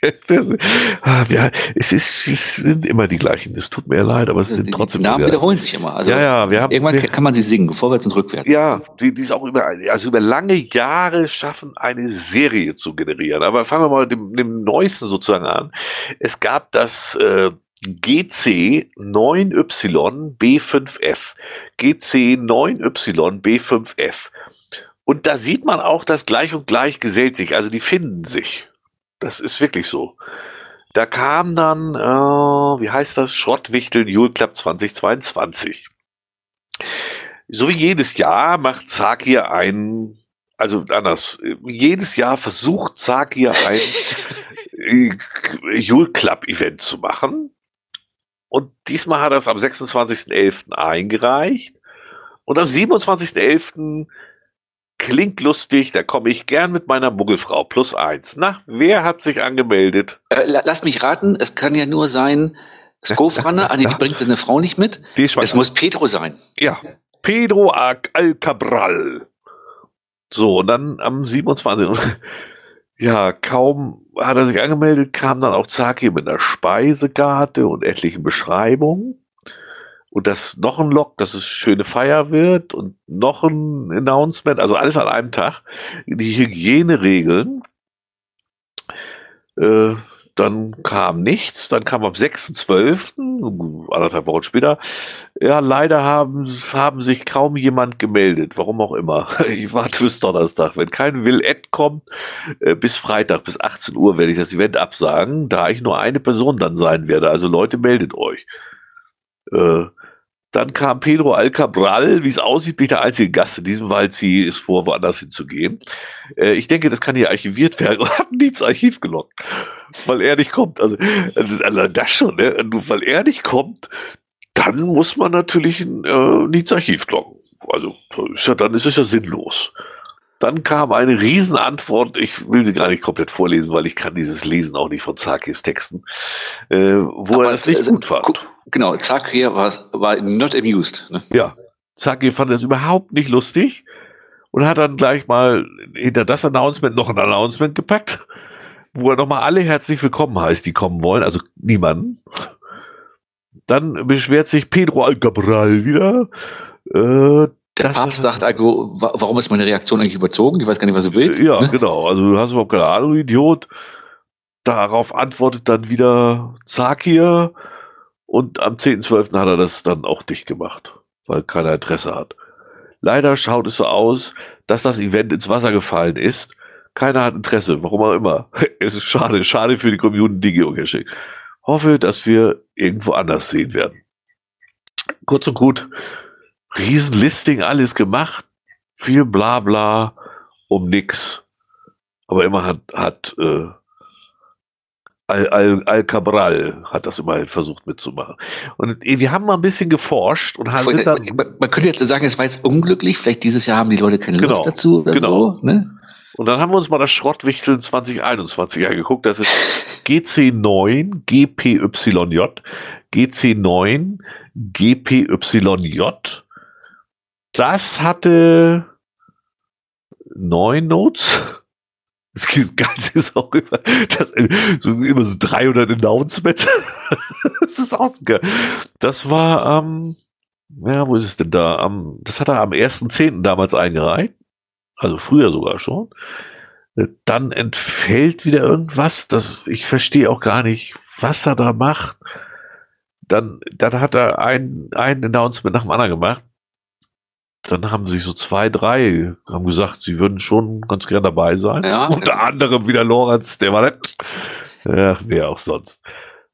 ja, es, ist, es sind immer die gleichen. Es tut mir leid, aber es sind trotzdem. Die Namen wiederholen sich immer. Also ja, ja, wir haben, irgendwann wir, kann man sie singen, vorwärts und rückwärts. Ja, die, die ist auch über, also über lange Jahre schaffen, eine Serie zu generieren. Aber fangen wir mal mit dem, dem neuesten sozusagen an. Es gab das äh, GC 9Y Und da sieht man auch, dass gleich und gleich gesellt sich. Also die finden sich. Das ist wirklich so. Da kam dann, äh, wie heißt das, Schrottwichteln Jule Club 2022. So wie jedes Jahr macht Zakir ein, also anders, jedes Jahr versucht Zakir ein Jule Club Event zu machen. Und diesmal hat er es am 26.11. eingereicht. Und am 27.11 Klingt lustig, da komme ich gern mit meiner Muggelfrau plus eins. Na, wer hat sich angemeldet? Äh, lass mich raten, es kann ja nur sein, Skofranne, ah, nee, die bringt seine Frau nicht mit. es muss Pedro sein. Ja, Pedro Alcabral. So, und dann am 27. Ja, kaum hat er sich angemeldet, kam dann auch Zaki mit einer Speisekarte und etlichen Beschreibungen und das noch ein Log, dass es schöne Feier wird und noch ein Announcement, also alles an einem Tag. Die Hygieneregeln. Äh, dann kam nichts, dann kam am 6.12., anderthalb Wochen später, ja, leider haben, haben sich kaum jemand gemeldet, warum auch immer. Ich warte bis Donnerstag. Wenn kein Will-Ad kommt, äh, bis Freitag, bis 18 Uhr werde ich das Event absagen, da ich nur eine Person dann sein werde. Also Leute, meldet euch. Äh, dann kam Pedro Alcabral, wie es aussieht, bin ich der einzige Gast in diesem Wald. Sie ist vor, woanders hinzugehen. Äh, ich denke, das kann hier archiviert werden und hat nie ins Archiv gelockt, weil er nicht kommt. Also, also das schon, ne? weil er nicht kommt, dann muss man natürlich äh, nie ins Archiv locken. Also ist ja, dann ist es ja sinnlos. Dann kam eine Riesenantwort. Ich will sie gar nicht komplett vorlesen, weil ich kann dieses Lesen auch nicht von Zakis Texten, äh, wo Aber er das nicht gut fand. Genau, Zaki war, war not amused. Ne? Ja, Zaki fand das überhaupt nicht lustig und hat dann gleich mal hinter das Announcement noch ein Announcement gepackt, wo er nochmal alle herzlich willkommen heißt, die kommen wollen, also niemanden. Dann beschwert sich Pedro Alcabral wieder. Äh, der Papst sagt, also, warum ist meine Reaktion eigentlich überzogen? Ich weiß gar nicht, was du willst. Ja, ne? genau. Also du hast überhaupt keine Ahnung, Idiot. Darauf antwortet dann wieder Zakir und am 10.12. hat er das dann auch dicht gemacht, weil keiner Interesse hat. Leider schaut es so aus, dass das Event ins Wasser gefallen ist. Keiner hat Interesse, warum auch immer. Es ist schade, schade für die Community Geocaching. Hoffe, dass wir irgendwo anders sehen werden. Kurz und gut, Riesenlisting, alles gemacht, viel Blabla um nix. Aber immer hat, hat äh, Al, Al, Al Cabral hat das immer versucht mitzumachen. Und wir haben mal ein bisschen geforscht und haben Voll, dann, man, man, könnte jetzt sagen, es war jetzt unglücklich, vielleicht dieses Jahr haben die Leute keine genau, Lust dazu. genau. So, ne? Und dann haben wir uns mal das Schrottwichteln 2021 angeguckt. Das ist GC9 GPYJ, GC9 GPYJ. Das hatte neun Notes das Ganze ist auch immer, das, so, immer so 300 Announcements. das ist auch geil. Das war, ähm, ja, wo ist es denn da? Am, das hat er am 1.10. damals eingereicht. Also früher sogar schon. Dann entfällt wieder irgendwas. Das, ich verstehe auch gar nicht, was er da macht. Dann, dann hat er ein, ein Announcement nach dem anderen gemacht dann haben sich so zwei, drei haben gesagt, sie würden schon ganz gern dabei sein. Ja, Unter ja. anderem wieder Lorenz, der war nicht. Ja, wer auch sonst.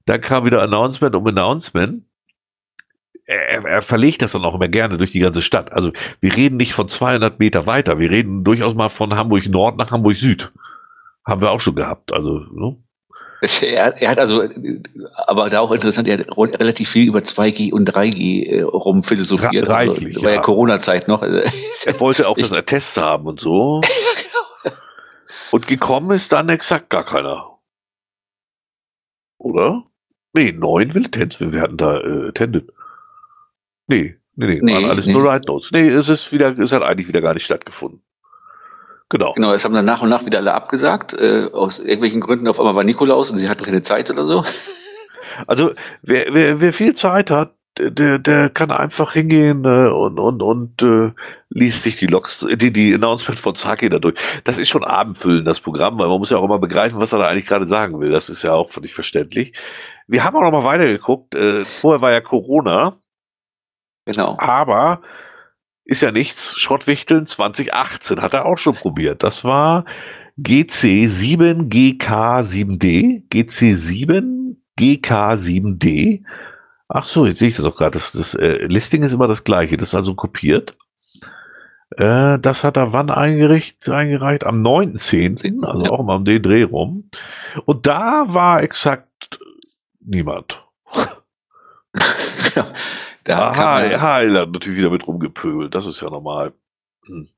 Dann kam wieder Announcement um Announcement. Er, er, verlegt das dann auch immer gerne durch die ganze Stadt. Also wir reden nicht von 200 Meter weiter, wir reden durchaus mal von Hamburg Nord nach Hamburg Süd. Haben wir auch schon gehabt. Also, ne? Er, er, hat also, aber da auch interessant, er hat relativ viel über 2G und 3G äh, rumphilosophiert. Ra reichlich, also, war ja, ja Corona-Zeit noch. Er wollte auch ich, das Attest haben und so. genau. Und gekommen ist dann exakt gar keiner. Oder? Nee, neun will Tens, wir hatten da äh, Attended. Nee, nee, nee, nee waren alles nee. nur Ride Notes. Nee, es ist wieder, es hat eigentlich wieder gar nicht stattgefunden. Genau. Genau, es haben dann nach und nach wieder alle abgesagt. Äh, aus irgendwelchen Gründen auf einmal war Nikolaus und sie hatten keine Zeit oder so. Also wer, wer, wer viel Zeit hat, der, der kann einfach hingehen äh, und, und, und äh, liest sich die Logs, die, die Announcement von Saki dadurch. Das ist schon abendfüllend, das Programm, weil man muss ja auch immer begreifen, was er da eigentlich gerade sagen will. Das ist ja auch völlig verständlich. Wir haben auch noch mal weitergeguckt. Äh, vorher war ja Corona. Genau. Aber ist ja nichts. Schrottwichteln 2018 hat er auch schon probiert. Das war GC7GK7D. GC7GK7D. Ach so, jetzt sehe ich das auch gerade. Das, das äh, Listing ist immer das gleiche. Das ist also kopiert. Äh, das hat er wann eingereicht? eingereicht? Am 9.10., also ja. auch mal um den Dreh rum. Und da war exakt niemand. Da Aha, kann man, Heil hat natürlich wieder mit rumgepöbelt, das ist ja normal. Hm.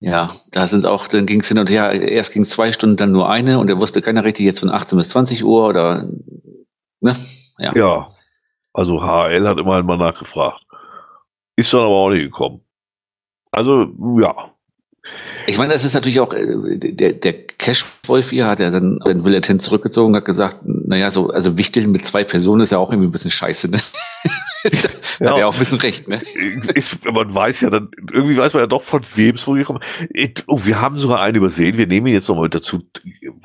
Ja, da sind auch, dann ging es hin und her, erst ging es zwei Stunden, dann nur eine und er wusste keiner richtig jetzt von 18 bis 20 Uhr oder ne? Ja. ja. Also HL hat immer mal nachgefragt. Ist dann aber auch nicht gekommen. Also, ja. Ich meine, das ist natürlich auch, äh, der, der Cash-Wolf hier hat ja dann den Willetent zurückgezogen, hat gesagt, naja, so, also Wichteln mit zwei Personen ist ja auch irgendwie ein bisschen scheiße, ne? da ja. hat er auch ein bisschen recht, ne? Ist, man weiß ja dann, irgendwie weiß man ja doch, von wem es vorgekommen ist. Oh, wir haben sogar einen übersehen, wir nehmen ihn jetzt nochmal dazu.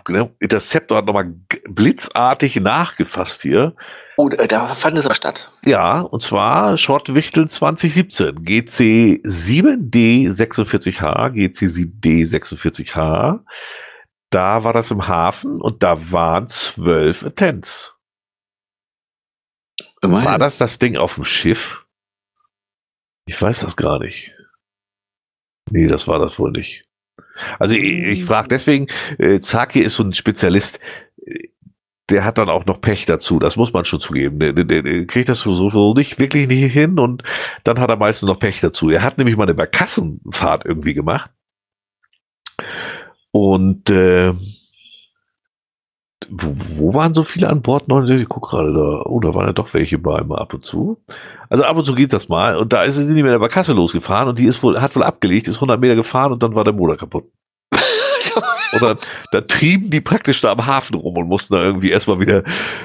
Genau, Interceptor hat nochmal blitzartig nachgefasst hier. Oh, da fand es aber statt. Ja, und zwar Schrottwichteln 2017. GC7D46H, GC7D46H. Da war das im Hafen und da waren zwölf Attents. Immerhin. War das das Ding auf dem Schiff? Ich weiß das gar nicht. Nee, das war das wohl nicht. Also ich, ich frage deswegen, äh, Zaki ist so ein Spezialist der hat dann auch noch Pech dazu, das muss man schon zugeben. Der, der, der kriegt das so, so nicht wirklich nicht hin und dann hat er meistens noch Pech dazu. Er hat nämlich mal eine Barkassenfahrt irgendwie gemacht. Und äh, wo, waren so viele an Bord? Ich guck gerade da. Oh, da waren ja doch welche bei mal ab und zu. Also ab und zu geht das mal. Und da ist sie nicht mehr der Barkasse losgefahren und die ist wohl, hat wohl abgelegt, ist 100 Meter gefahren und dann war der Motor kaputt. Oder da trieben die praktisch da am Hafen rum und mussten da irgendwie erstmal wieder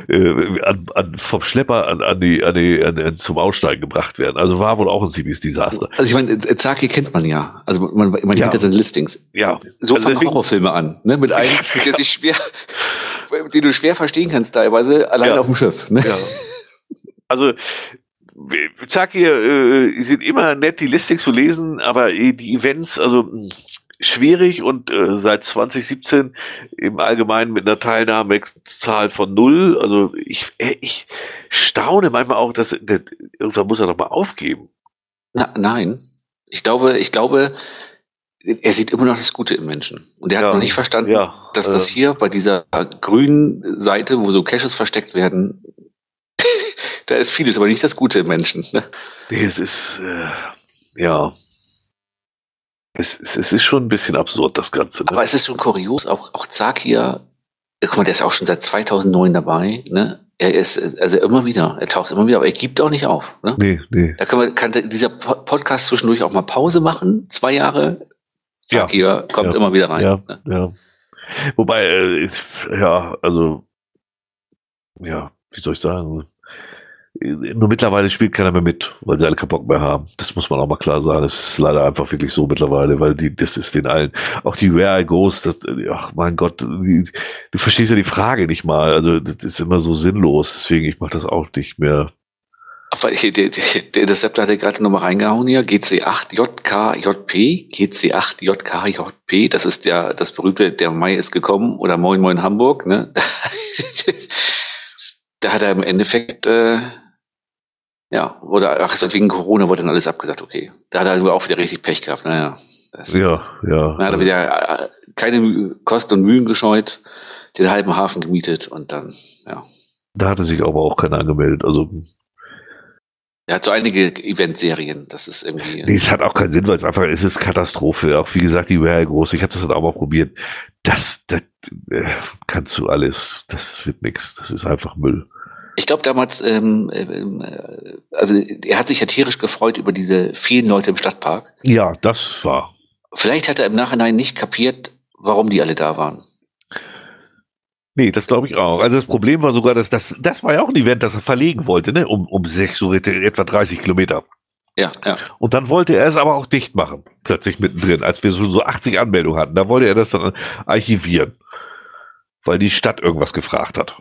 äh, an, an, vom Schlepper an, an die, an die an, zum Aussteigen gebracht werden. Also war wohl auch ein ziemliches Desaster. Also ich meine, Zaki kennt man ja. Also man, man ja. kennt ja seine Listings. Ja. So also fangen deswegen, Horrorfilme an, ne? Mit einem, der sich schwer, den du schwer verstehen kannst teilweise, allein ja. auf dem Schiff. Ne? Ja. Also Zaki äh, sind immer nett, die Listings zu lesen, aber die Events, also schwierig und äh, seit 2017 im Allgemeinen mit einer Teilnahmezahl von null. Also ich, äh, ich staune manchmal auch, dass der, irgendwann muss er doch mal aufgeben. Na, nein, ich glaube, ich glaube, er sieht immer noch das Gute im Menschen. Und er hat ja, noch nicht verstanden, ja, dass äh, das hier bei dieser grünen Seite, wo so Caches versteckt werden, da ist vieles, aber nicht das Gute im Menschen. Ne? Nee, es ist, äh, ja. Es, es, es, ist schon ein bisschen absurd, das Ganze. Ne? Aber es ist schon kurios, auch, auch Zakia, guck mal, der ist auch schon seit 2009 dabei, ne? Er ist, also immer wieder, er taucht immer wieder, aber er gibt auch nicht auf. Ne? Nee, nee. Da kann, man, kann dieser Podcast zwischendurch auch mal Pause machen, zwei Jahre. Zakia ja, kommt ja, immer wieder rein. Ja, ne? ja. Wobei, äh, ja, also, ja, wie soll ich sagen, nur mittlerweile spielt keiner mehr mit, weil sie alle keinen Bock mehr haben. Das muss man auch mal klar sagen. Das ist leider einfach wirklich so mittlerweile, weil die, das ist den allen, auch die Where I Goes, das, ach mein Gott, die, du verstehst ja die Frage nicht mal. Also, das ist immer so sinnlos. Deswegen, ich mache das auch nicht mehr. Aber der, der, der Interceptor hat ja gerade nochmal reingehauen hier. GC8JKJP, GC8JKJP, das ist ja das berühmte, der Mai ist gekommen oder Moin Moin Hamburg, ne? da hat er im Endeffekt, äh, ja, oder ach, so wegen Corona wurde dann alles abgesagt, okay. Da hat er auch wieder richtig Pech gehabt, naja. Das, Ja, ja. Da wird ja äh, keine Kosten und Mühen gescheut, den halben Hafen gemietet und dann, ja. Da hatte sich aber auch keiner angemeldet. Also, Er hat so einige Eventserien, das ist irgendwie. nee, es hat auch keinen Sinn, weil es einfach, es ist Katastrophe. Auch wie gesagt, die wäre groß. Ich habe das dann auch mal probiert. Das, das äh, kannst du alles. Das wird nix. Das ist einfach Müll. Ich glaube damals, ähm, ähm, äh, also er hat sich ja tierisch gefreut über diese vielen Leute im Stadtpark. Ja, das war. Vielleicht hat er im Nachhinein nicht kapiert, warum die alle da waren. Nee, das glaube ich auch. Also das Problem war sogar, dass das, das war ja auch ein Event, das er verlegen wollte, ne? Um, um sechs, so etwa 30 Kilometer. Ja, ja. Und dann wollte er es aber auch dicht machen, plötzlich mittendrin, als wir so, so 80 Anmeldungen hatten. Da wollte er das dann archivieren, weil die Stadt irgendwas gefragt hat.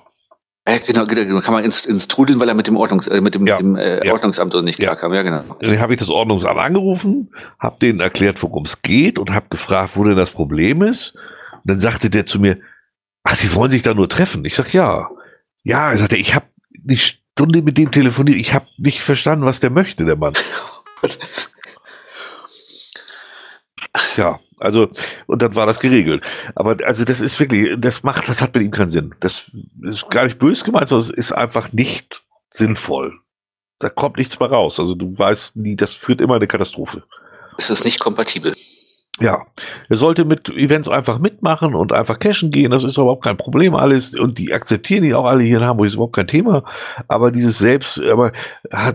Ja, genau, genau, genau. Kann man ins, ins Trudeln, weil er mit dem Ordnungs, äh, mit dem, Ja, dem äh, ja. Ordnungsamt nicht Ja. klarkam. Ja, genau. Dann habe ich das Ordnungsamt angerufen, habe denen erklärt, worum es geht und habe gefragt, wo denn das Problem ist. Und dann sagte der zu mir, ach, Sie wollen sich da nur treffen? Ich sag, ja. Ja, er sagte, ich habe eine Stunde mit dem telefoniert, ich habe nicht verstanden, was der möchte, der Mann. Ja, also, und dann war das geregelt. Aber also das ist wirklich, das macht, das hat mit ihm keinen Sinn. Das ist gar nicht böse gemeint, sondern es ist einfach nicht sinnvoll. Da kommt nichts mehr raus. Also du weißt nie, das führt immer in eine Katastrophe. Es ist nicht kompatibel. Ja, er sollte mit Events einfach mitmachen und einfach cashen gehen. Das ist überhaupt kein Problem alles. Und die akzeptieren die auch alle hier in Hamburg, ist überhaupt kein Thema. Aber dieses Selbst, aber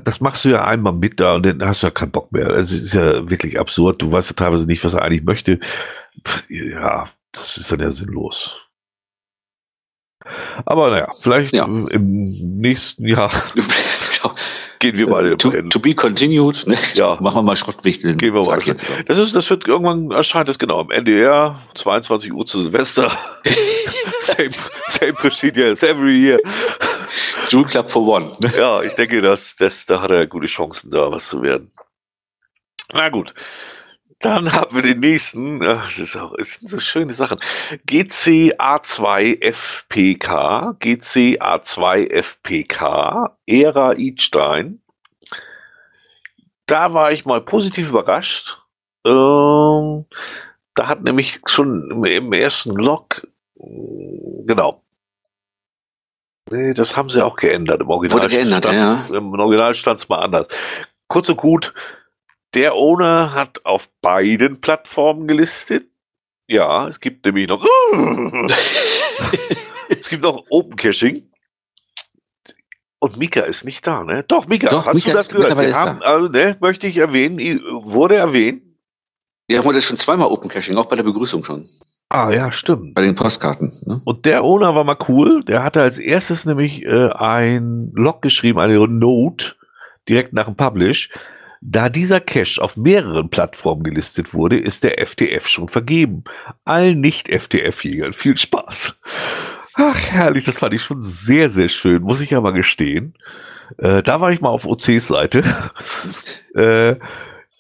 das machst du ja einmal mit da und dann hast du ja keinen Bock mehr. Es ist ja wirklich absurd. Du weißt ja teilweise nicht, was er eigentlich möchte. Ja, das ist dann ja sinnlos. Aber naja, vielleicht Ja. im nächsten Jahr gehen wir mal to, to be continued. Ne? Ja. Machen wir mal Schrottwichteln. Gehen wir mal. Das ist, das wird irgendwann erscheint es genau am NDR, 22 Uhr zu Silvester. same, same procedure as every year. Jewel Club for One. Ne? Ja, ich denke, dass, dass da hat er gute Chancen, da was zu werden. Na gut. Dann haben wir den nächsten. Ach, Es, ist auch, es sind so schöne Sachen. GCA2FPK, GCA2FPK, Ära Idstein. Da war ich mal positiv überrascht. Ähm, da hat nämlich schon im, im ersten Log, genau. Nee, das haben sie auch geändert. Im Original Wurde geändert, stand, Im Original stand es mal anders. Kurz und gut, der Owner hat auf beiden Plattformen gelistet. Ja, es gibt nämlich noch. es gibt noch Open Caching. Und Mika ist nicht da, ne? Doch, Mika, Doch, hast Mika du ist das gehört? Wir ist haben, also, ne, möchte ich erwähnen, wurde erwähnt. Ja, wurde schon zweimal Open Caching, auch bei der Begrüßung schon. Ah, ja, stimmt. Bei den Postkarten. Ne? Und der Owner war mal cool. Der hatte als erstes nämlich äh, ein Log geschrieben, eine Note, direkt nach dem Publish. Da dieser Cache auf mehreren Plattformen gelistet wurde, ist der FTF schon vergeben. Allen Nicht-FTF-Jägern viel Spaß. Ach, herrlich, das fand ich schon sehr, sehr schön, muss ich ja mal gestehen. Äh, da war ich mal auf OCs Seite. äh,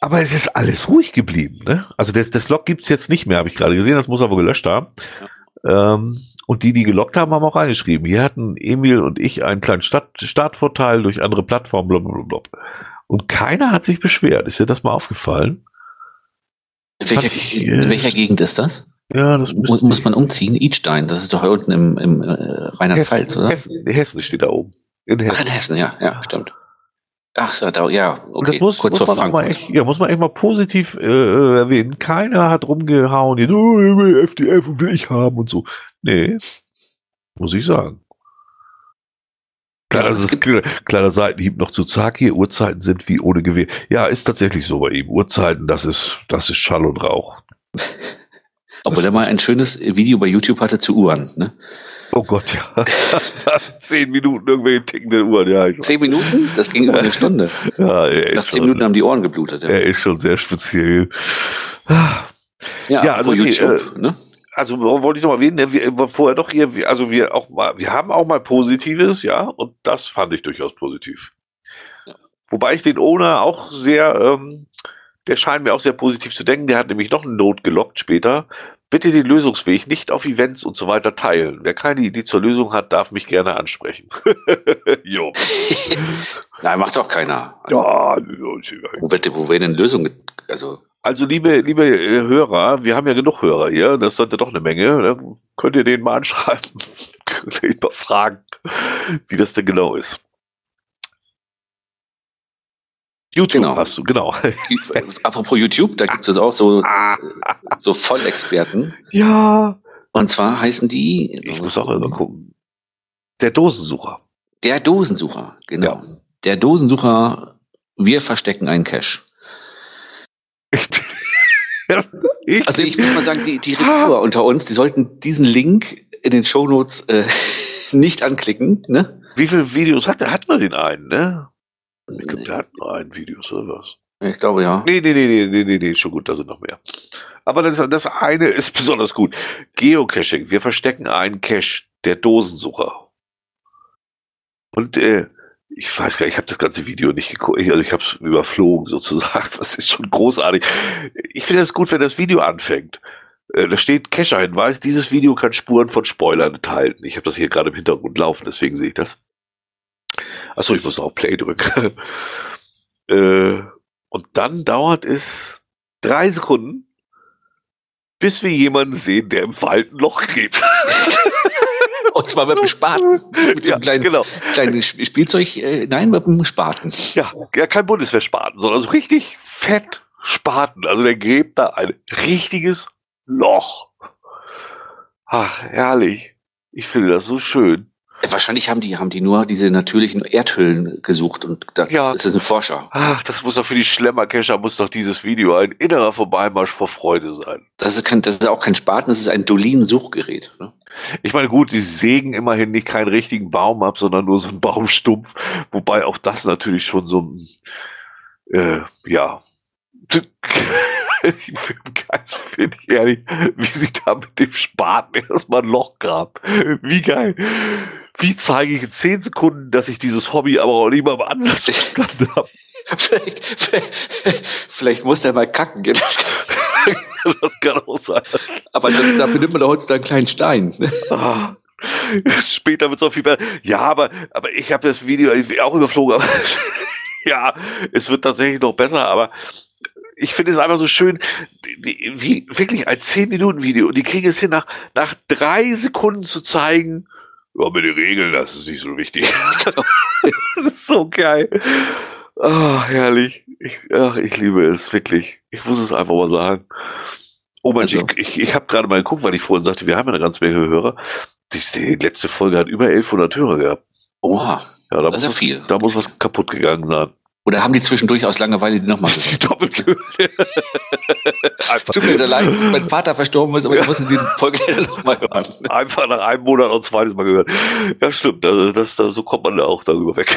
aber es ist alles ruhig geblieben. Ne? Also das, das Log gibt's jetzt nicht mehr, habe ich gerade gesehen. Das muss er wohl gelöscht haben. Ähm, und die, die gelockt haben, haben auch reingeschrieben. Hier hatten Emil und ich einen kleinen Start Startvorteil durch andere Plattformen. Blablabla. Und keiner hat sich beschwert. Ist dir das mal aufgefallen? In welcher, in welcher Gegend ist das? Ja, das Muss, muss man umziehen? Idstein, das ist doch hier unten im, im äh, Rheinland-Pfalz, oder? Hessen, Hessen steht da oben. In Ach, Hessen. in Hessen, ja, ja, stimmt. Ach so, da, ja, okay, das muss, kurz muss vor man Frankfurt. echt, ja, muss man echt mal positiv äh, äh, erwähnen. Keiner hat rumgehauen, oh, ich will FDF und will ich haben und so. Nee, muss ich sagen. Kleiner, Ja, es ist kleiner, Seitenhieb noch zu Zaki. Uhrzeiten sind wie ohne Gewehr. Ja, ist tatsächlich so bei ihm. Uhrzeiten, das ist, das ist Schall und Rauch. Obwohl er mal ein schönes Video bei YouTube hatte zu Uhren. Ne? Oh Gott, ja. Zehn Minuten irgendwelche tickenden Uhren, ja. Zehn Minuten? Das ging über eine Stunde. ja Nach zehn Minuten haben die Ohren geblutet. Ja, er ist schon sehr speziell. Ah, ja, ja, also also nee, YouTube. ne? Also wollte ich noch mal erwähnen, ne, wir, vorher doch hier, also wir auch mal, wir haben auch mal Positives, ja, und das fand ich durchaus positiv. Ja. Wobei ich den Owner auch sehr, ähm, der scheint mir auch sehr positiv zu denken, der hat nämlich noch eine Note gelockt später. Bitte den Lösungsweg nicht auf Events und so weiter teilen. Wer keine Idee zur Lösung hat, darf mich gerne ansprechen. jo. Nein, macht doch keiner. Also, Ja, wo, wird, wo wäre denn Lösung? Also, Also, liebe, liebe äh, Hörer, wir haben ja genug Hörer hier, das sollte doch eine Menge. Dann könnt ihr den mal anschreiben, könnt ihr ihn mal fragen, wie das denn genau ist. YouTube Genau. hast du, genau. Apropos YouTube, da gibt es auch so, so Vollexperten. Ja. Und zwar heißen die. Ich muss auch mal gucken. Der Dosensucher. Der Dosensucher, genau. Ja. Der Dosensucher, wir verstecken einen Cache. ich, Also ich würde mal sagen, die, die Reviewer unter uns, die sollten diesen Link in den Shownotes äh, nicht anklicken, ne? Wie viele Videos hat der? Hat man den einen, ne? Ich glaube, der hat nur ein Video oder was? Ich glaube ja. Nee, nee, nee, nee, nee, nee, nee, schon gut, da sind noch mehr. Aber das, das eine ist besonders gut. Geocaching. Wir verstecken einen Cache, der Dosensucher. Und äh, ich weiß gar nicht, ich habe das ganze Video nicht geguckt, also ich habe es überflogen sozusagen. Das ist schon großartig. Ich finde es gut, wenn das Video anfängt. Äh, Da steht Cacher-Hinweis, dieses Video kann Spuren von Spoilern enthalten. Ich habe das hier gerade im Hintergrund laufen, deswegen sehe ich das. Achso, ich muss noch auf Play drücken. äh, und dann dauert es drei Sekunden, bis wir jemanden sehen, der im Wald ein Loch gräbt. Und zwar mit dem Spaten. Mit ja, einem kleinen, genau. kleinen Sp- Spielzeug, äh, nein, mit dem Spaten. Ja, ja, kein Bundeswehrspaten, sondern so richtig fett Spaten. Also der gräbt da ein richtiges Loch. Ach, herrlich. Ich finde das so schön. Äh, Wahrscheinlich haben die, haben die nur diese natürlichen Erdhöhlen gesucht und da Ja. ist es ein Forscher. Ach, das muss doch für die Schlemmercacher, muss doch dieses Video ein innerer Vorbeimarsch vor Freude sein. Das ist, kein, das ist auch kein Spaten, das ist ein Dolin-Suchgerät. Ne? Ich meine, gut, sie sägen immerhin nicht keinen richtigen Baum ab, sondern nur so einen Baumstumpf. Wobei auch das natürlich schon so ein, äh, ja. Ich bin finde ich ehrlich, wie sie da mit dem Spaten erstmal ein Loch graben. Wie geil. Wie zeige ich in 10 Sekunden, dass ich dieses Hobby aber auch nicht mal im Ansatz verstanden habe? Vielleicht, vielleicht, vielleicht muss der mal kacken. gehen. Das, Das kann auch sein. aber das, dafür nimmt man doch heutzutage einen kleinen Stein. ne? Ah, Später wird es auch viel besser. Ja, aber, aber ich habe das Video auch überflogen. Aber ja, es wird tatsächlich noch besser, aber ich finde es einfach so schön, wie, wie wirklich ein 10-Minuten-Video. Und die kriegen es hin, nach, nach drei Sekunden zu zeigen, ja, mit den Regeln, das ist nicht so wichtig. das ist so geil. Ah, herrlich. Ich, ach, ich liebe es, wirklich. Ich muss es einfach mal sagen. Oh Mensch, Also. ich, ich, ich habe gerade mal geguckt, weil ich vorhin sagte, wir haben ja eine ganze Menge Hörer. Die, die letzte Folge hat über 1100 Hörer gehabt. Oha, Ja, da, das muss ist ja viel. was, da muss was kaputt gegangen sein. Oder haben die zwischendurch aus Langeweile die nochmal? Die doppelt gehört. Tut mir sehr leid, mein Vater verstorben ist, aber ich musste die Folge nochmal hören. einfach nach einem Monat ein zweites Mal gehört. Ja, stimmt. Also das, das, so kommt man da auch darüber weg.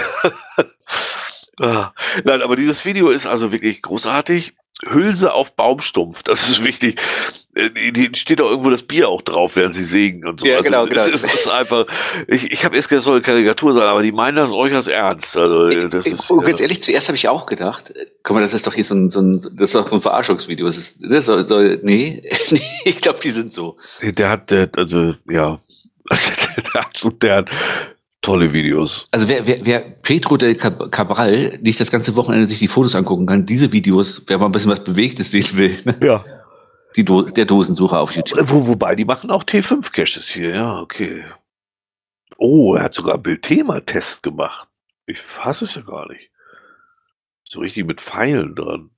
Ah. Nein, aber dieses Video ist also wirklich großartig. Hülse auf Baumstumpf, das ist wichtig. Äh, die steht auch irgendwo das Bier auch drauf, während sie sägen und so. Ja, genau, es, genau. Es, es ist einfach, ich, ich habe erst gedacht, es soll eine Karikatur sein, aber die meinen das äußerst ernst. Also, äh, das Ich, ist, oh, ganz äh, ehrlich, zuerst habe ich auch gedacht, äh, guck mal, das ist doch hier so ein, so ein, das ist doch so ein Verarschungsvideo. Das ist, das soll, soll, nee, ich glaube, die sind so. der hat, der, also, ja, der hat, so- der hat tolle Videos. Also wer, wer, wer Pedro del Cab- Cabral nicht das ganze Wochenende sich die Fotos angucken kann, diese Videos, wer mal ein bisschen was Bewegtes sehen will, ne? Ja. die Do der Dosensucher auf YouTube. Wo, wobei, die machen auch T5-Caches hier, ja, okay. Oh, er hat sogar Bildthema-Test gemacht. Ich fasse es ja gar nicht. So richtig mit Pfeilen dran.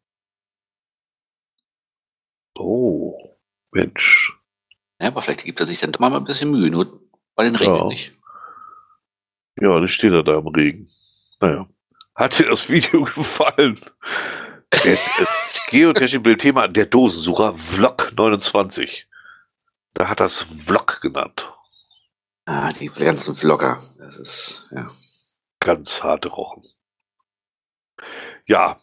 Oh, Mensch. Ja, aber vielleicht gibt er sich dann doch mal ein bisschen Mühe, nur bei den Regeln Ja. nicht. Ja, dann steht er da im Regen. Naja. Hat dir das Video gefallen? Geocaching-Bildthema, der Dosensucher, Vlog 29. Da hat das Vlog genannt. Ah, die ganzen Vlogger. Das ist, ja. Ganz harte Rochen. Ja.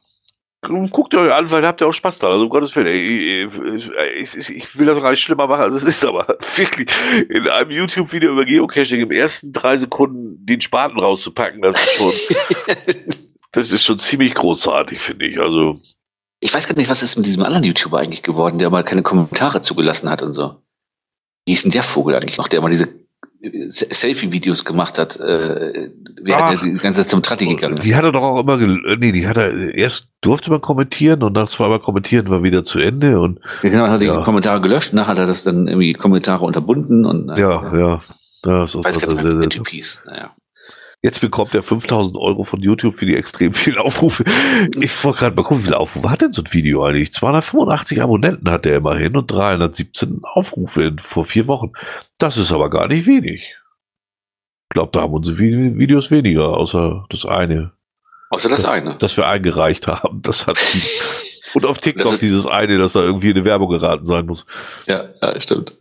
Guckt euch an, weil habt ihr auch Spaß dran. Also um Gottes Willen. Ich, ich, ich, ich will das doch gar nicht schlimmer machen, als es ist, aber wirklich in einem YouTube-Video über Geocaching im ersten drei Sekunden den Spaten rauszupacken, das ist schon, das ist schon ziemlich großartig, finde ich. Also, Ich weiß gar nicht, was ist mit diesem anderen YouTuber eigentlich geworden, der mal keine Kommentare zugelassen hat und so. Wie hieß denn der Vogel eigentlich noch, der mal diese Selfie-Videos gemacht hat. Äh, wer hat die ganze Zeit zum Tratti gegangen? Die hat er doch auch immer, nee, die hat er, erst durfte man kommentieren und nach zweimal kommentieren war wieder zu Ende und. Ja, genau, hat er ja. die Kommentare gelöscht, nachher hat er das dann irgendwie Kommentare unterbunden und. Ja, ja. ja. ja so Weiß gar nicht, Typies, naja. Jetzt bekommt er 5000 Euro von YouTube für die extrem vielen Aufrufe. Ich wollte gerade mal gucken, wie viele Aufrufe hat denn so ein Video eigentlich? 285 Abonnenten hat er immerhin und 317 Aufrufe vor vier Wochen. Das ist aber gar nicht wenig. Ich glaube, da haben unsere Videos weniger, außer das eine. Außer das, das eine. Das wir eingereicht haben. Das hat Und auf TikTok dieses eine, dass da irgendwie eine Werbung geraten sein muss. Ja, ja stimmt.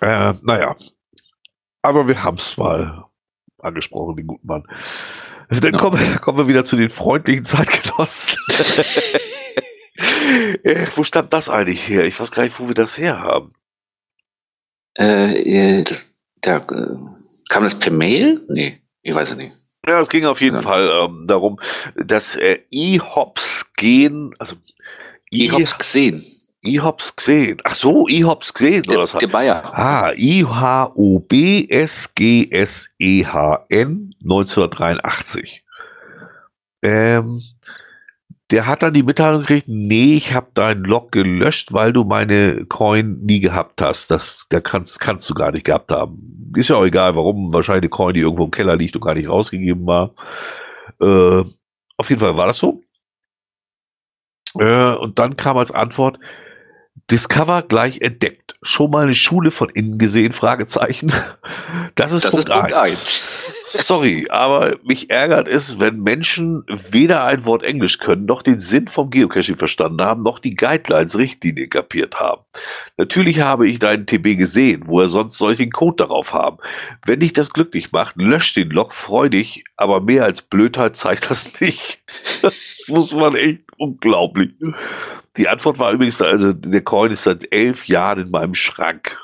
Äh, naja. Aber wir haben es mal angesprochen, den guten Mann. Dann no. kommen, kommen wir wieder zu den freundlichen Zeitgenossen. äh, wo stand das eigentlich her? Ich weiß gar nicht, wo wir das her haben. Äh, äh das, da, äh, kam das per Mail? Nee, ich weiß es nicht. Ja, es ging auf jeden ja. Fall ähm, darum, dass äh, E-Hops gehen, also E-Hops gesehen. IHOPS gesehen. Ach so, IHOPS gesehen. Der, der Bayer. Ah, I-H-O-B-S-G-S-E-H-N 1983. Ähm, der hat dann die Mitteilung gekriegt, nee, ich habe deinen Log gelöscht, weil du meine Coin nie gehabt hast. Das, das kannst, kannst du gar nicht gehabt haben. Ist ja auch egal, warum. Wahrscheinlich eine Coin, die irgendwo im Keller liegt und gar nicht rausgegeben war. Äh, auf jeden Fall war das so. Äh, und dann kam als Antwort, Discover gleich entdeckt. Schon mal eine Schule von innen gesehen? Fragezeichen. Das ist, das Punkt, ist Punkt 1. Sorry, aber mich ärgert es, wenn Menschen weder ein Wort Englisch können, noch den Sinn vom Geocaching verstanden haben, noch die Guidelines Richtlinie kapiert haben. Natürlich habe ich deinen TB gesehen, wo er sonst solchen Code darauf haben. Wenn dich das glücklich macht, lösch den Log freudig, aber mehr als Blödheit zeigt das nicht. Das muss man echt unglaublich. Die Antwort war übrigens, also der Coin ist seit elf Jahren in meinem Schrank.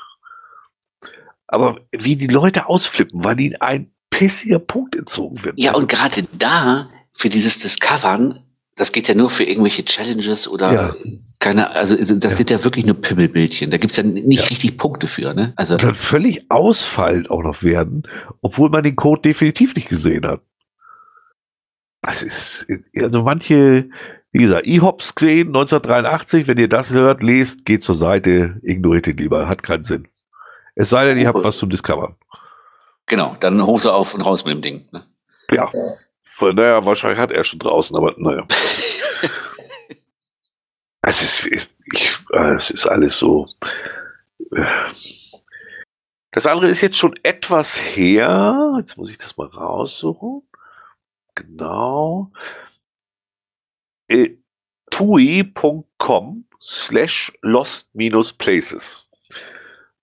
Aber wie die Leute ausflippen, weil ihnen ein pissiger Punkt entzogen wird. Ja, und gerade da, für dieses Discovern, das geht ja nur für irgendwelche Challenges oder ja. keine, also das ja. sind ja wirklich nur Pimmelbildchen. Da gibt es ja nicht ja. richtig Punkte für, ne? Also. Und dann völlig ausfallend auch noch werden, obwohl man den Code definitiv nicht gesehen hat. Das ist, also manche, wie gesagt, E-Hops gesehen, 1983, wenn ihr das hört, lest, geht zur Seite, ignoriert ihn lieber, hat keinen Sinn. Es sei denn, ihr habt was zum Discovern. Genau, dann Hose auf und raus mit dem Ding. Ne? Ja. Naja, wahrscheinlich hat er schon draußen, aber naja. es ist, ich, es ist alles so. Das andere ist jetzt schon etwas her. Jetzt muss ich das mal raussuchen. Genau äh, tui.com slash lost-places.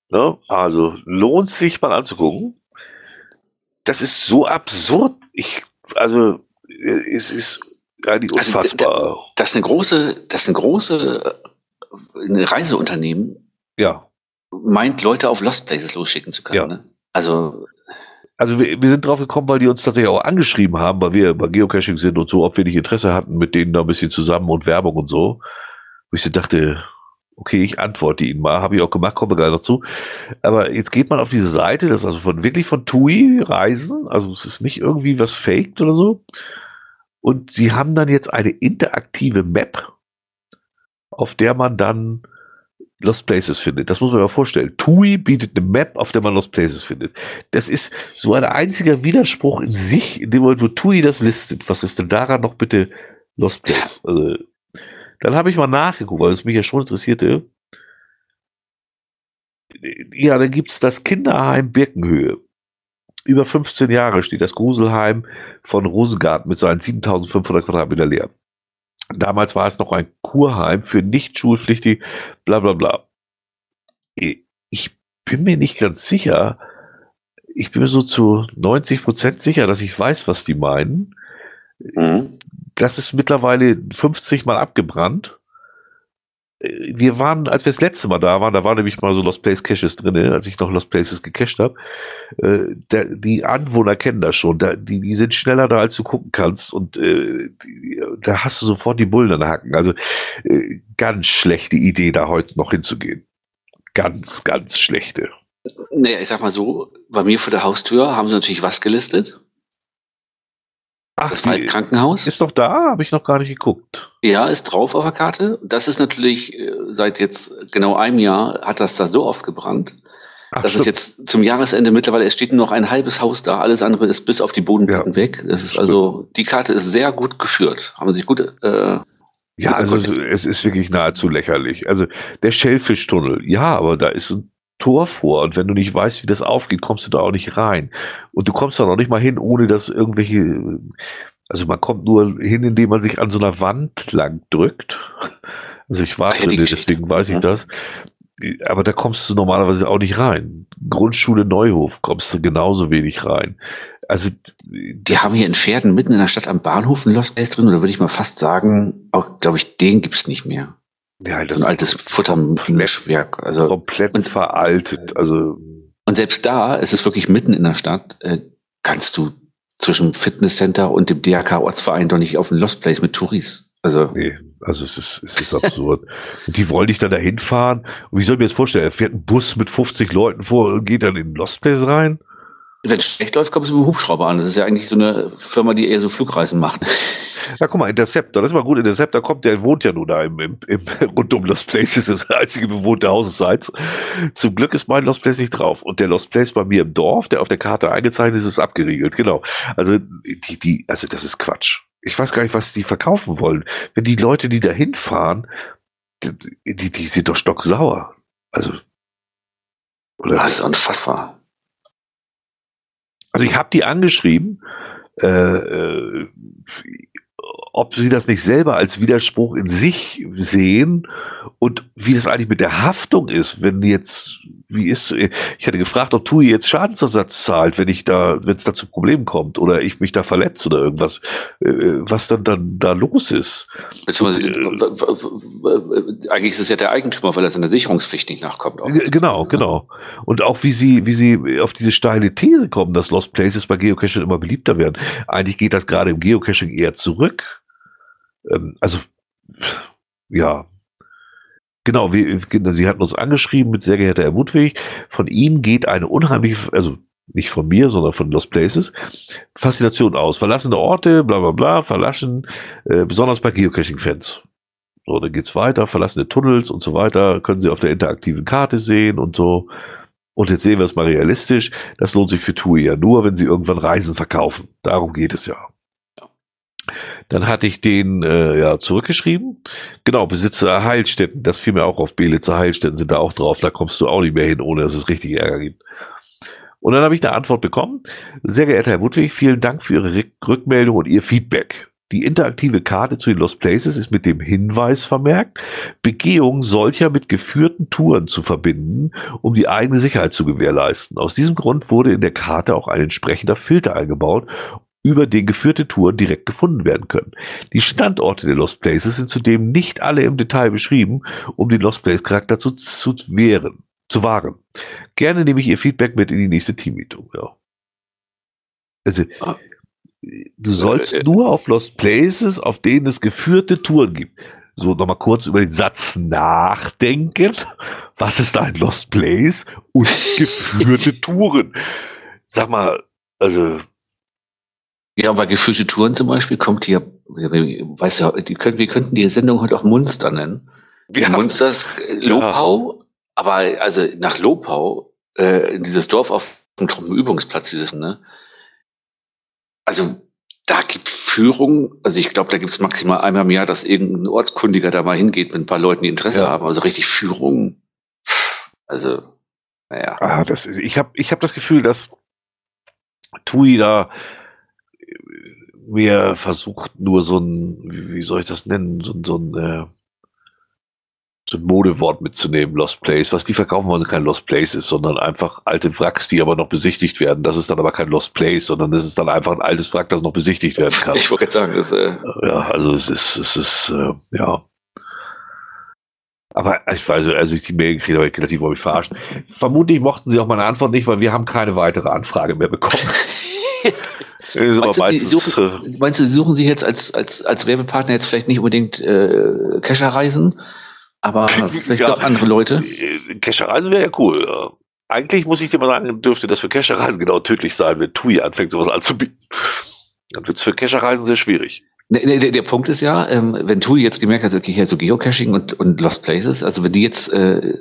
Ne? Also lohnt sich mal anzugucken. Das ist so absurd. Ich, also äh, es ist eigentlich also, unfassbar. Also, das ist eine große, das eine große äh, Reiseunternehmen. Ja. Meint Leute auf Lost Places losschicken zu können. Ja. Ne? Also also wir, wir sind drauf gekommen, weil die uns tatsächlich auch angeschrieben haben, weil wir bei Geocaching sind und so, ob wir nicht Interesse hatten, mit denen da ein bisschen zusammen und Werbung und so. Wo ich so dachte, okay, ich antworte ihnen mal, habe ich auch gemacht, komme gleich zu. Aber jetzt geht man auf diese Seite, das ist also von wirklich von TUI Reisen, also es ist nicht irgendwie was faked oder so. Und sie haben dann jetzt eine interaktive Map, auf der man dann Lost Places findet. Das muss man mal vorstellen. TUI bietet eine Map, auf der man Lost Places findet. Das ist so ein einziger Widerspruch in sich, in dem Moment, wo TUI das listet. Was ist denn daran noch bitte Lost Place? Also, dann habe ich mal nachgeguckt, weil es mich ja schon interessierte. Ja, dann gibt es das Kinderheim Birkenhöhe. Über 15 Jahre steht das Gruselheim von Rosengarten mit seinen 7500 Quadratmeter leer. Damals war es noch ein Kurheim für nicht schulpflichtig, bla bla bla. Ich bin mir nicht ganz sicher. Ich bin mir so zu 90 Prozent sicher, dass ich weiß, was die meinen. Mhm. Das ist mittlerweile 50 Mal abgebrannt wir waren, als wir das letzte Mal da waren, da waren nämlich mal so Lost Place Caches drin, als ich noch Lost Places gecached habe. Äh, die Anwohner kennen das schon. Da, die, die sind schneller da, als du gucken kannst. Und äh, die, da hast du sofort die Bullen an den Hacken. Also äh, ganz schlechte Idee, da heute noch hinzugehen. Ganz, ganz schlechte. Naja, ich sag mal so, bei mir vor der Haustür haben sie natürlich was gelistet. Ach, Das Waldkrankenhaus. ist doch da, habe ich noch gar nicht geguckt. Ja, ist drauf auf der Karte. Das ist natürlich äh, seit jetzt genau einem Jahr hat das da so oft gebrannt. Ach, Das ist stimmt. jetzt zum Jahresende mittlerweile, es steht nur noch ein halbes Haus da, alles andere ist bis auf die Bodenplatten Ja. weg. Das ist also, die Karte ist sehr gut geführt. Haben sich gut, äh, Ja, also es, es ist wirklich nahezu lächerlich. Also der Schellfischtunnel, ja, aber da ist ein Tor vor und wenn du nicht weißt, wie das aufgeht, kommst du da auch nicht rein. Und du kommst da noch nicht mal hin, ohne dass irgendwelche, also man kommt nur hin, indem man sich an so einer Wand lang drückt. Also ich war drin, deswegen weiß ich das. Aber da kommst du normalerweise auch nicht rein. Grundschule Neuhof kommst du genauso wenig rein. Also die haben hier in Pferden mitten in der Stadt am Bahnhof ein Lost Place drin, oder würde ich mal fast sagen, auch, glaube ich, den gibt's nicht mehr. Ja, So ein altes Futtermischwerk. Also, komplett Und- veraltet. Also und selbst da, es ist wirklich mitten in der Stadt, äh, kannst du zwischen Fitnesscenter und dem DRK-Ortsverein doch nicht auf ein Lost Place mit Touris. Also, Nee, also es ist, es ist absurd. und die wollen dich dann dahin fahren. Und wie soll ich mir das vorstellen? Er fährt ein Bus mit 50 Leuten vor und geht dann in den Lost Place rein? Wenn es schlecht läuft, kommt es mit dem Hubschrauber an. Das ist ja eigentlich so eine Firma, die eher so Flugreisen macht. Na guck mal, Interceptor, das ist mal gut. Interceptor kommt, der wohnt ja nur da im, im, im rund um Lost Place, ist das einzige bewohnte Haus des Seins. Zum Glück ist mein Lost Place nicht drauf. Und der Lost Place bei mir im Dorf, der auf der Karte eingezeichnet ist, ist abgeriegelt. Genau. Also die, die, also das ist Quatsch. Ich weiß gar nicht, was die verkaufen wollen. Wenn die Leute, die da hinfahren, die, die, die sind doch stocksauer. Also. Oder? Das ist unfassbar. Also ich habe die angeschrieben, äh, äh, ob sie das nicht selber als Widerspruch in sich sehen und wie das eigentlich mit der Haftung ist, wenn jetzt, wie ist, ich hatte gefragt, ob TUI jetzt Schadensersatz zahlt, wenn ich da, wenn es da zu Problemen kommt oder ich mich da verletze oder irgendwas, äh, was dann, dann da los ist. Beziehungsweise, Äh, eigentlich ist es ja der Eigentümer, weil er seiner Sicherungspflicht nicht nachkommt. Genau, genau. Und auch wie sie, wie sie auf diese steile These kommen, dass Lost Places bei Geocaching immer beliebter werden. Eigentlich geht das gerade im Geocaching eher zurück. Ähm, also, ja. Genau, wir, genau, sie hatten uns angeschrieben mit sehr geehrter Herr Mutwig. Von Ihnen geht eine unheimliche, also nicht von mir, sondern von Lost Places, Faszination aus. Verlassene Orte, bla bla bla, verlassen, äh, besonders bei Geocaching-Fans. So, dann geht's weiter, verlassene Tunnels und so weiter, können Sie auf der interaktiven Karte sehen und so. Und jetzt sehen wir es mal realistisch. Das lohnt sich für TUI ja nur, wenn sie irgendwann Reisen verkaufen. Darum geht es ja. Ja. Dann hatte ich den äh, ja zurückgeschrieben. Genau, Besitzer Heilstätten, das fiel mir auch auf. Belitzer Heilstätten sind da auch drauf. Da kommst du auch nicht mehr hin, ohne dass es richtig Ärger gibt. Und dann habe ich eine Antwort bekommen. Sehr geehrter Herr Ludwig, vielen Dank für Ihre Rück- Rückmeldung und Ihr Feedback. Die interaktive Karte zu den Lost Places ist mit dem Hinweis vermerkt, Begehung solcher mit geführten Touren zu verbinden, um die eigene Sicherheit zu gewährleisten. Aus diesem Grund wurde in der Karte auch ein entsprechender Filter eingebaut, über den geführte Touren direkt gefunden werden können. Die Standorte der Lost Places sind zudem nicht alle im Detail beschrieben, um den Lost Place Charakter zu, zu wehren, zu wahren. Gerne nehme ich Ihr Feedback mit in die nächste Teammeeting. Ja. Also, Ah. du sollst Äh, äh. nur auf Lost Places, auf denen es geführte Touren gibt. So, nochmal kurz über den Satz nachdenken. Was ist ein Lost Place und geführte Touren? Sag mal, also, Ja, bei geführte Touren zum Beispiel kommt hier, weißt du, die können, wir könnten die Sendung heute auch Munster nennen. Ja. Munster ist äh, Lopau, aber also nach Lopau, äh, in dieses Dorf auf dem Truppenübungsplatz, dieses, ne? Also da gibt Führung, also ich glaube, da gibt es maximal einmal im Jahr, dass irgendein Ortskundiger da mal hingeht mit ein paar Leuten, die Interesse Ja. haben. Also richtig Führung. Also, naja. Ah, das ist, ich habe ich hab das Gefühl, dass Tui da mehr versucht, nur so ein, wie soll ich das nennen, so, ein- so ein, äh, so ein Modewort mitzunehmen, Lost Place. Was die verkaufen wollen, kein Lost Place ist, sondern einfach alte Wracks, die aber noch besichtigt werden. Das ist dann aber kein Lost Place, sondern das ist dann einfach ein altes Wrack, das noch besichtigt werden kann. Ich wollte jetzt sagen, das, äh, Ja, also es ist, es ist, äh, ja. Aber ich weiß, als ich die Mail gekriegt habe, ich gedacht, die wollen mich verarschen. Vermutlich mochten sie auch meine Antwort nicht, weil wir haben keine weitere Anfrage mehr bekommen. Aber Meinst du, suchen, äh, meinst du, sie suchen sich jetzt als, als, als Werbepartner jetzt vielleicht nicht unbedingt äh, Kescher-Reisen, aber vielleicht Ja. doch andere Leute? äh, Kescherreisen wäre ja cool. Ja. eigentlich muss ich dir mal sagen, dürfte das für Cacher-Reisen genau tödlich sein, wenn TUI anfängt, sowas anzubieten. Dann wird es für Cacher-Reisen sehr schwierig. Ne, ne, der, der Punkt ist ja, ähm, wenn TUI jetzt gemerkt hat, okay, hier so Geocaching und, und Lost Places, also wenn die jetzt, äh,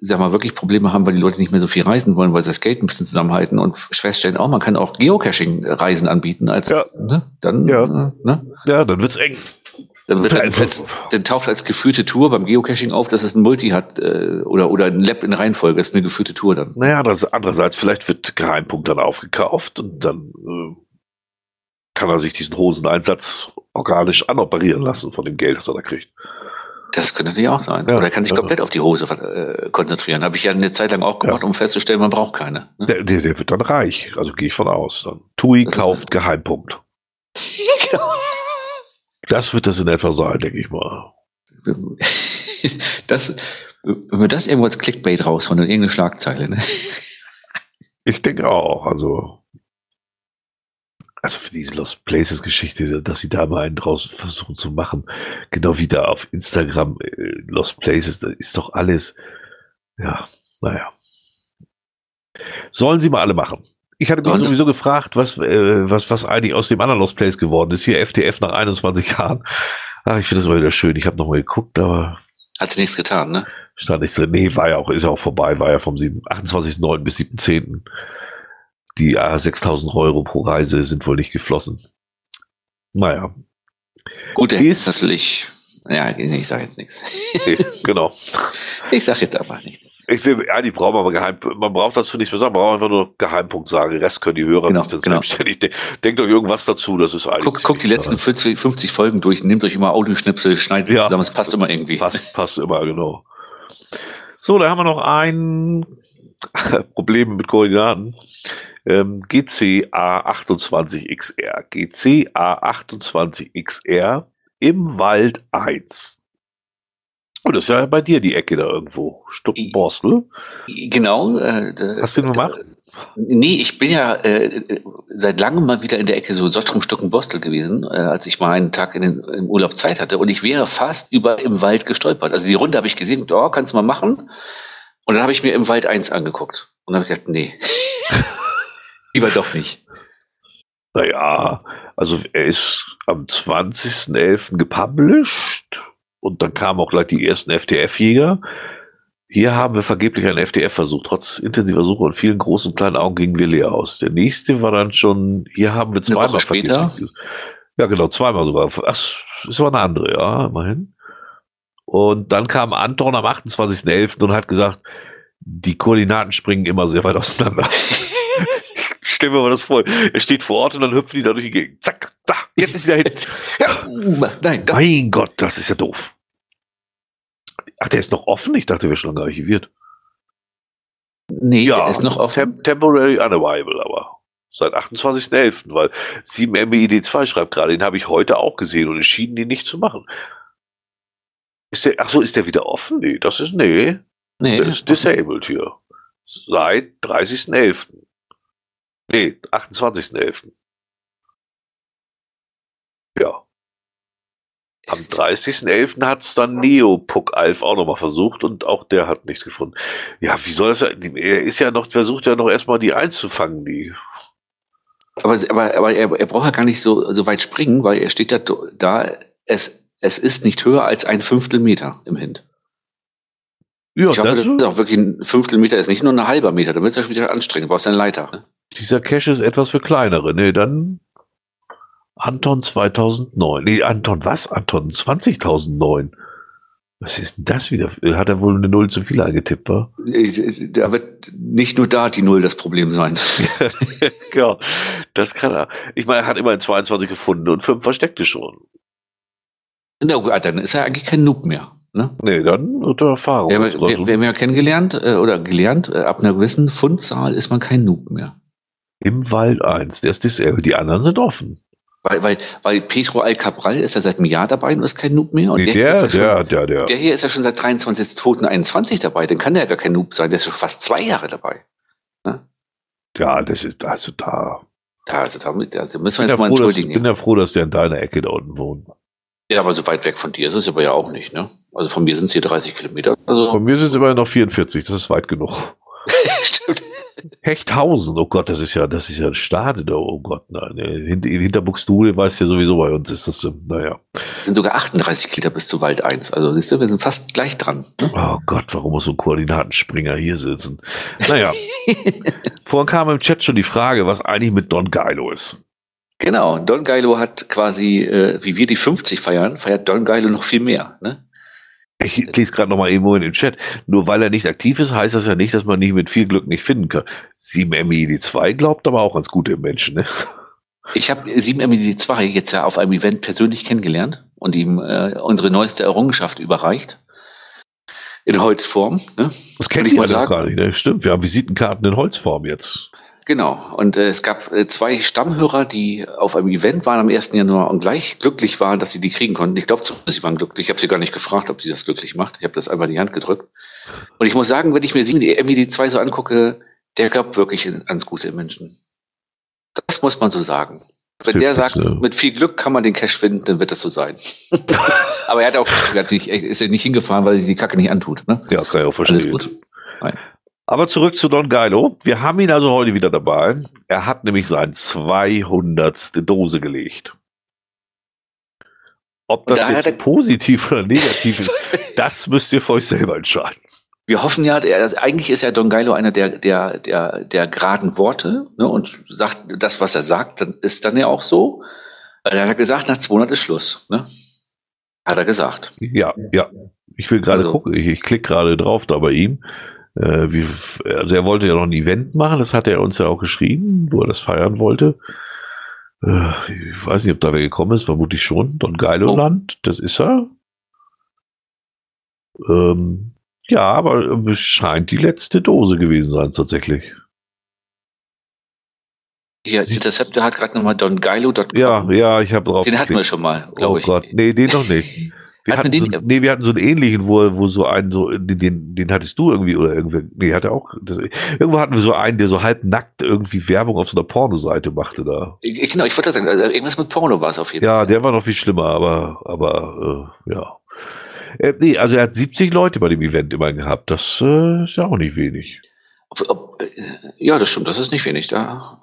sag mal, wirklich Probleme haben, weil die Leute nicht mehr so viel reisen wollen, weil sie das Geld ein bisschen zusammenhalten und feststellen, auch man kann auch Geocaching-Reisen anbieten, als, Ja. ne, dann, Ja. äh, ne, Ja, dann wird's eng. dann, wird dann, Einfach- als, dann taucht als geführte Tour beim Geocaching auf, dass es ein Multi hat, äh, oder, oder ein Lab in Reihenfolge, ist eine geführte Tour dann. Naja, das, andererseits, vielleicht wird Geheimpunkt dann aufgekauft und dann äh, kann er sich diesen Hoseneinsatz organisch anoperieren lassen von dem Geld, das er da kriegt. Das könnte natürlich auch sein. Ja, oder er kann sich ja. komplett auf die Hose äh, konzentrieren. Habe ich ja eine Zeit lang auch gemacht, um festzustellen, man braucht keine. Ne? Der, der, der wird dann reich, also gehe ich von aus. Dann. TUI Das kauft Geheimpunkt. Das wird das in etwa sein, denke ich mal. Das, wenn wir das irgendwo als Clickbait raushauen und irgendeine Schlagzeile, ne? Ich denke auch, also. Also für diese Lost Places Geschichte, dass sie da mal einen draus versuchen zu machen, genau wie da auf Instagram äh, Lost Places, da ist doch alles, ja, naja. Sollen sie mal alle machen. Ich hatte mich sowieso gefragt, was, äh, was, was eigentlich aus dem anderen Lost Place geworden ist. Hier FTF nach 21 Jahren. Ach, ich finde das mal wieder schön. Ich habe nochmal geguckt, aber Hat sie nichts getan, ne? stand nichts drin. Nee, war ja auch, ist ja auch vorbei, war ja vom 7 28.09. bis 7.10. Die äh, 6000 Euro pro Reise sind wohl nicht geflossen. Naja, Gut, natürlich. Ja, ich sage jetzt nichts. nee, genau. Ich sage jetzt einfach nichts. Ich will, ja, die brauchen aber Geheim, man braucht dazu nichts mehr sagen, man braucht einfach nur Geheimpunkt sagen. Den Rest können die Hörer Genau, nicht genau. selbstständig. De denkt euch irgendwas dazu, das ist eigentlich. Guckt, guckt die letzten 40, 50 Folgen durch, nehmt euch immer Audioschnipsel, schneidet Ja. zusammen, es passt immer irgendwie. Passt, passt immer, genau. So, da haben wir noch ein Problem mit Koordinaten. Ähm, GCA28XR. GCA28XR im Wald 1. Und das ist ja bei dir die Ecke da irgendwo. Stuckenborstel. Genau. Äh, Hast du den gemacht? Nee, ich bin ja äh, seit langem mal wieder in der Ecke so Sottrum Stuckenbostel gewesen, äh, als ich mal einen Tag in den, im Urlaub Zeit hatte. Und ich wäre fast über im Wald gestolpert. Also die Runde habe ich gesehen, oh, kannst du mal machen. Und dann habe ich mir im Wald eins angeguckt. Und dann habe ich gedacht, nee. Lieber doch nicht. Naja, also er ist am 20.11. gepublished und dann kamen auch gleich die ersten FTF-Jäger. Hier haben wir vergeblich einen FTF-Versuch. Trotz intensiver Suche und vielen großen kleinen Augen gingen wir leer aus. Der nächste war dann schon, hier haben wir Eine zweimal Woche später? vergeblich- Ja, genau, zweimal sogar. Das war eine andere, ja, immerhin. Und dann kam Anton am 28.11. und hat gesagt, die Koordinaten springen immer sehr weit auseinander. Stell mir mal das vor. Er steht vor Ort und dann hüpfen die da durch die Gegend. Zack, da, jetzt ist er hin. Ja, uh, nein, doch. Mein Gott, das ist ja doof. Ach, der ist noch offen? Ich dachte, wir schon lange archiviert. Nee, Ja, der ist noch offen. Tem temporary unavailable, aber seit 28.11., weil 7MBID2 schreibt gerade, den habe ich heute auch gesehen und entschieden, den nicht zu machen. Ist der, ach so, ist der wieder offen? Nee, das ist, nee, Nee, der ist disabled hier. Seit 30.11. Nee, 28.11. Ja. Am 30.11. hat es dann Neopuck Alf auch nochmal versucht und auch der hat nichts gefunden. Ja, wie soll das sein? Er ist ja noch, versucht ja noch erstmal die einzufangen, die. Aber, aber, aber er, er braucht ja gar nicht so, so weit springen, weil er steht da, da es, es ist nicht höher als ein Fünftel Meter im Hint. Ja, ich hoffe, das, das ist auch wirklich ein Fünftel Meter, ist nicht nur ein halber Meter, wird es ja schon wieder anstrengend, du brauchst eine Leiter. Ne? Dieser Cache ist etwas für kleinere. Nee, dann Anton 2009. Nee, Anton was? Anton 20.009. Was ist denn das wieder? Hat er wohl eine Null zu viel eingetippt, wa? Da wird nicht nur da die Null das Problem sein. ja, das kann er. Ich meine, er hat immerhin 22 gefunden und fünf versteckte schon. Na gut, dann ist er eigentlich kein Noob mehr. Ne? Nee, dann hat er Erfahrung. Wir, wir, wir haben ja kennengelernt äh, oder gelernt, äh, ab einer gewissen Fundzahl ist man kein Noob mehr. Im Wald 1, der ist dasselbe. Die anderen sind offen. Weil, weil, weil Pedro Alcabral ist ja seit einem Jahr dabei und ist kein Noob mehr. Und Nee, der, der, ja schon, der, der, der. der hier ist ja schon seit 23. 2021 dabei. Dann kann der ja gar kein Noob sein. Der ist schon fast zwei Jahre dabei. Ja, das ist, also da. Da, also damit, also müssen wir jetzt mal froh, entschuldigen. ich bin ja froh, dass der in deiner Ecke da unten wohnt. ja, aber so weit weg von dir ist es aber ja auch nicht. Ne? Also von mir sind es hier 30 Kilometer. Also, Von mir sind es immerhin noch 44, das ist weit genug. Stimmt. Hechthausen, oh Gott, das ist ja, das ist ja ein Stade da, oh Gott, nein. Hinter, hinter Buxtehude weiß ja sowieso bei uns ist das, naja. Es sind sogar 38 Kilometer bis zu Wald 1. Also siehst du, wir sind fast gleich dran. Ne? Oh Gott, warum muss so ein Koordinatenspringer hier sitzen? Naja. Vorhin kam im Chat schon die Frage, was eigentlich mit Don Geilo ist. Genau, Don Geilo hat quasi, äh, wie wir die 50 feiern, feiert Don Geilo noch viel mehr. Ne? Ich lese gerade noch mal irgendwo in den Chat. Nur weil er nicht aktiv ist, heißt das ja nicht, dass man nicht mit viel Glück nicht finden kann. 7MED2 glaubt aber auch ans gute Menschen. Ne? Ich habe 7MED2 jetzt ja auf einem Event persönlich kennengelernt und ihm äh, unsere neueste Errungenschaft überreicht. In Holzform. Ne? Das kenne ich mal sagen. gar nicht. Ne? Stimmt, wir haben Visitenkarten in Holzform jetzt. Genau. Und äh, es gab äh, zwei Stammhörer, die auf einem Event waren am 1. Januar und gleich glücklich waren, dass sie die kriegen konnten. Ich glaube, sie waren glücklich. Ich habe sie gar nicht gefragt, ob sie das glücklich macht. Ich habe das einfach in die Hand gedrückt. Und ich muss sagen, wenn ich mir die MED2 so angucke, der glaubt wirklich ans gute Menschen. Das muss man so sagen. Wenn der sagt, mit viel Glück kann man den Cash finden, dann wird das so sein. Aber er hat auch gesagt, ist ja nicht hingefahren, weil er sich die Kacke nicht antut. Ne? Ja, kann ich auch verstehen. Alles gut. Nein. Aber zurück zu Don Geilo. Wir haben ihn also heute wieder dabei. Er hat nämlich sein 200. Dose gelegt. Ob das da jetzt positiv oder negativ ist, das müsst ihr für euch selber entscheiden. Wir hoffen ja, der, eigentlich ist ja Don Geilo einer der, der, der, der geraden Worte ne, und sagt das, was er sagt, dann ist dann ja auch so. Er hat gesagt, nach 200 ist Schluss. Ne? Hat er gesagt. Ja, ja. Ich will gerade also. gucken, ich, ich klicke gerade drauf da bei ihm. Äh, wie, also er wollte ja noch ein Event machen, das hat er uns ja auch geschrieben, wo er das feiern wollte. Äh, ich weiß nicht, ob da wer gekommen ist, vermutlich schon. Don Geiloland, oh. das ist er. Ähm, ja, aber es scheint die letzte Dose gewesen sein, tatsächlich. Ja, Interceptor hat gerade nochmal dongeilo.com. Ja, ja, ich habe drauf. Den hatten wir schon mal, glaube oh ich. Gott, nee, den noch nicht. Wir hatten, so, nee, wir hatten so einen ähnlichen, wo, wo so einen, so, den, den hattest du irgendwie, oder irgendwie, nee, hatte auch, das, irgendwo hatten wir so einen, der so halb nackt irgendwie Werbung auf so einer Pornoseite machte da. Genau, ich wollte sagen, also irgendwas mit Porno war es auf jeden ja, Fall. Ja, der war noch viel schlimmer, aber, aber, äh, ja. Äh, nee, also er hat 70 Leute bei dem Event immerhin gehabt, das äh, ist ja auch nicht wenig. Ob, ob, äh, ja, das stimmt, das ist nicht wenig, da.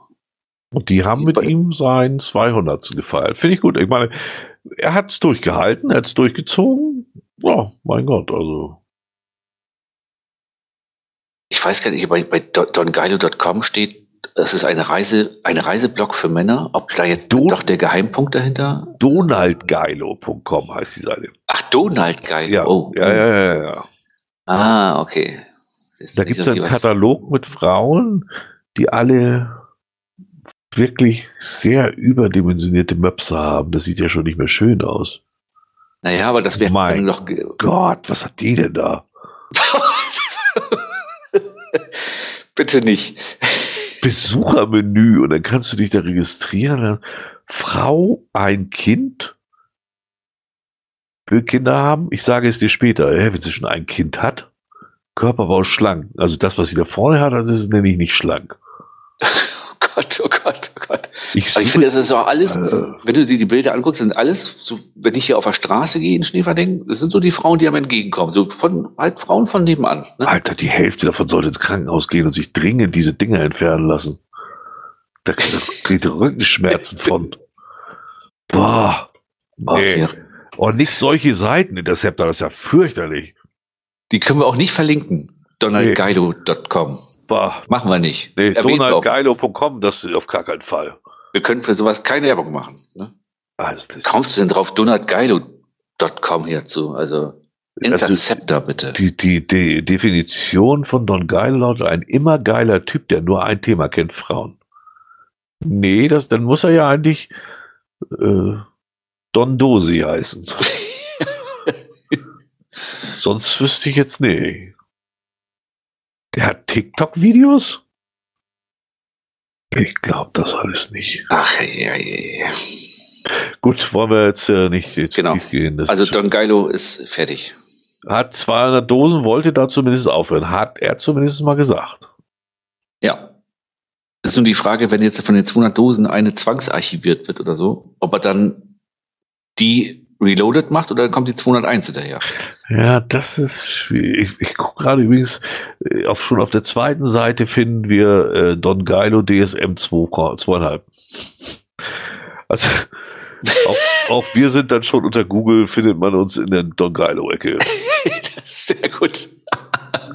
Und die haben mit ihm sein 200. gefeiert. Finde ich gut. Ich meine, er hat es durchgehalten, er hat es durchgezogen. Ja, mein Gott, also. Ich weiß gar nicht, bei, bei dongeilo.com steht, das ist eine Reise, ein Reiseblog für Männer. Ob da jetzt Don doch der Geheimpunkt dahinter? Donaldgeilo.com heißt die Seite. Ach, Donaldgeilo. Ja, oh. ja, ja, ja, ja. Ah, okay. Da gibt es einen Katalog mit Frauen, die alle wirklich sehr überdimensionierte Möpse haben. Das sieht ja schon nicht mehr schön aus. Naja, aber das wäre dann doch. Gott, was hat die denn da? Bitte nicht. Besuchermenü und dann kannst du dich da registrieren. Frau, ein Kind, will Kinder haben. Ich sage es dir später, wenn sie schon ein Kind hat, Körperbau schlank. Also das, was sie da vorne hat, das ist nämlich nicht schlank. Gott, oh Gott, oh Gott. Ich, ich finde, das ist auch alles, äh, wenn du dir die Bilder anguckst, sind alles, so, wenn ich hier auf der Straße gehe in Schneeverding, das sind so die Frauen, die einem entgegenkommen. So von, halt Frauen von nebenan. Ne? Alter, die Hälfte davon sollte ins Krankenhaus gehen und sich dringend diese Dinge entfernen lassen. Da kriegt Rückenschmerzen von. Boah. Nee. Und nicht solche Seiten, Interceptor, das ist ja fürchterlich. Die können wir auch nicht verlinken. DonaldGuido.com. Bah. Machen wir nicht. Nee, donaldgeilo.com, das ist auf gar keinen Fall. Wir können für sowas keine Werbung machen. Ne? Also, Kommst du denn drauf, donaldgeilo.com hierzu? Also Interceptor, bitte. Die, die, die Definition von Don Geilo lautet ein immer geiler Typ, der nur ein Thema kennt, Frauen. Nee, das, dann muss er ja eigentlich äh, Don Dosi heißen. Sonst wüsste ich jetzt nicht. Der hat TikTok-Videos? Ich glaube das alles nicht. Ach, ja, ja, ja. Gut, wollen wir jetzt äh, nicht jetzt genau. gehen. also Don Geilo ist fertig. Hat 200 Dosen, wollte da zumindest aufhören. Hat er zumindest mal gesagt. Ja. Ist nur die Frage, wenn jetzt von den 200 Dosen eine zwangsarchiviert wird oder so, ob er dann die Reloaded macht oder kommt die 201 hinterher? Ja, das ist schwierig. Ich, ich gucke gerade übrigens, äh, auf, schon auf der zweiten Seite finden wir äh, Don Geilo DSM 2,5. Also auch, auch, wir sind dann schon unter Google, findet man uns in der Don Geilo-Ecke. Sehr gut.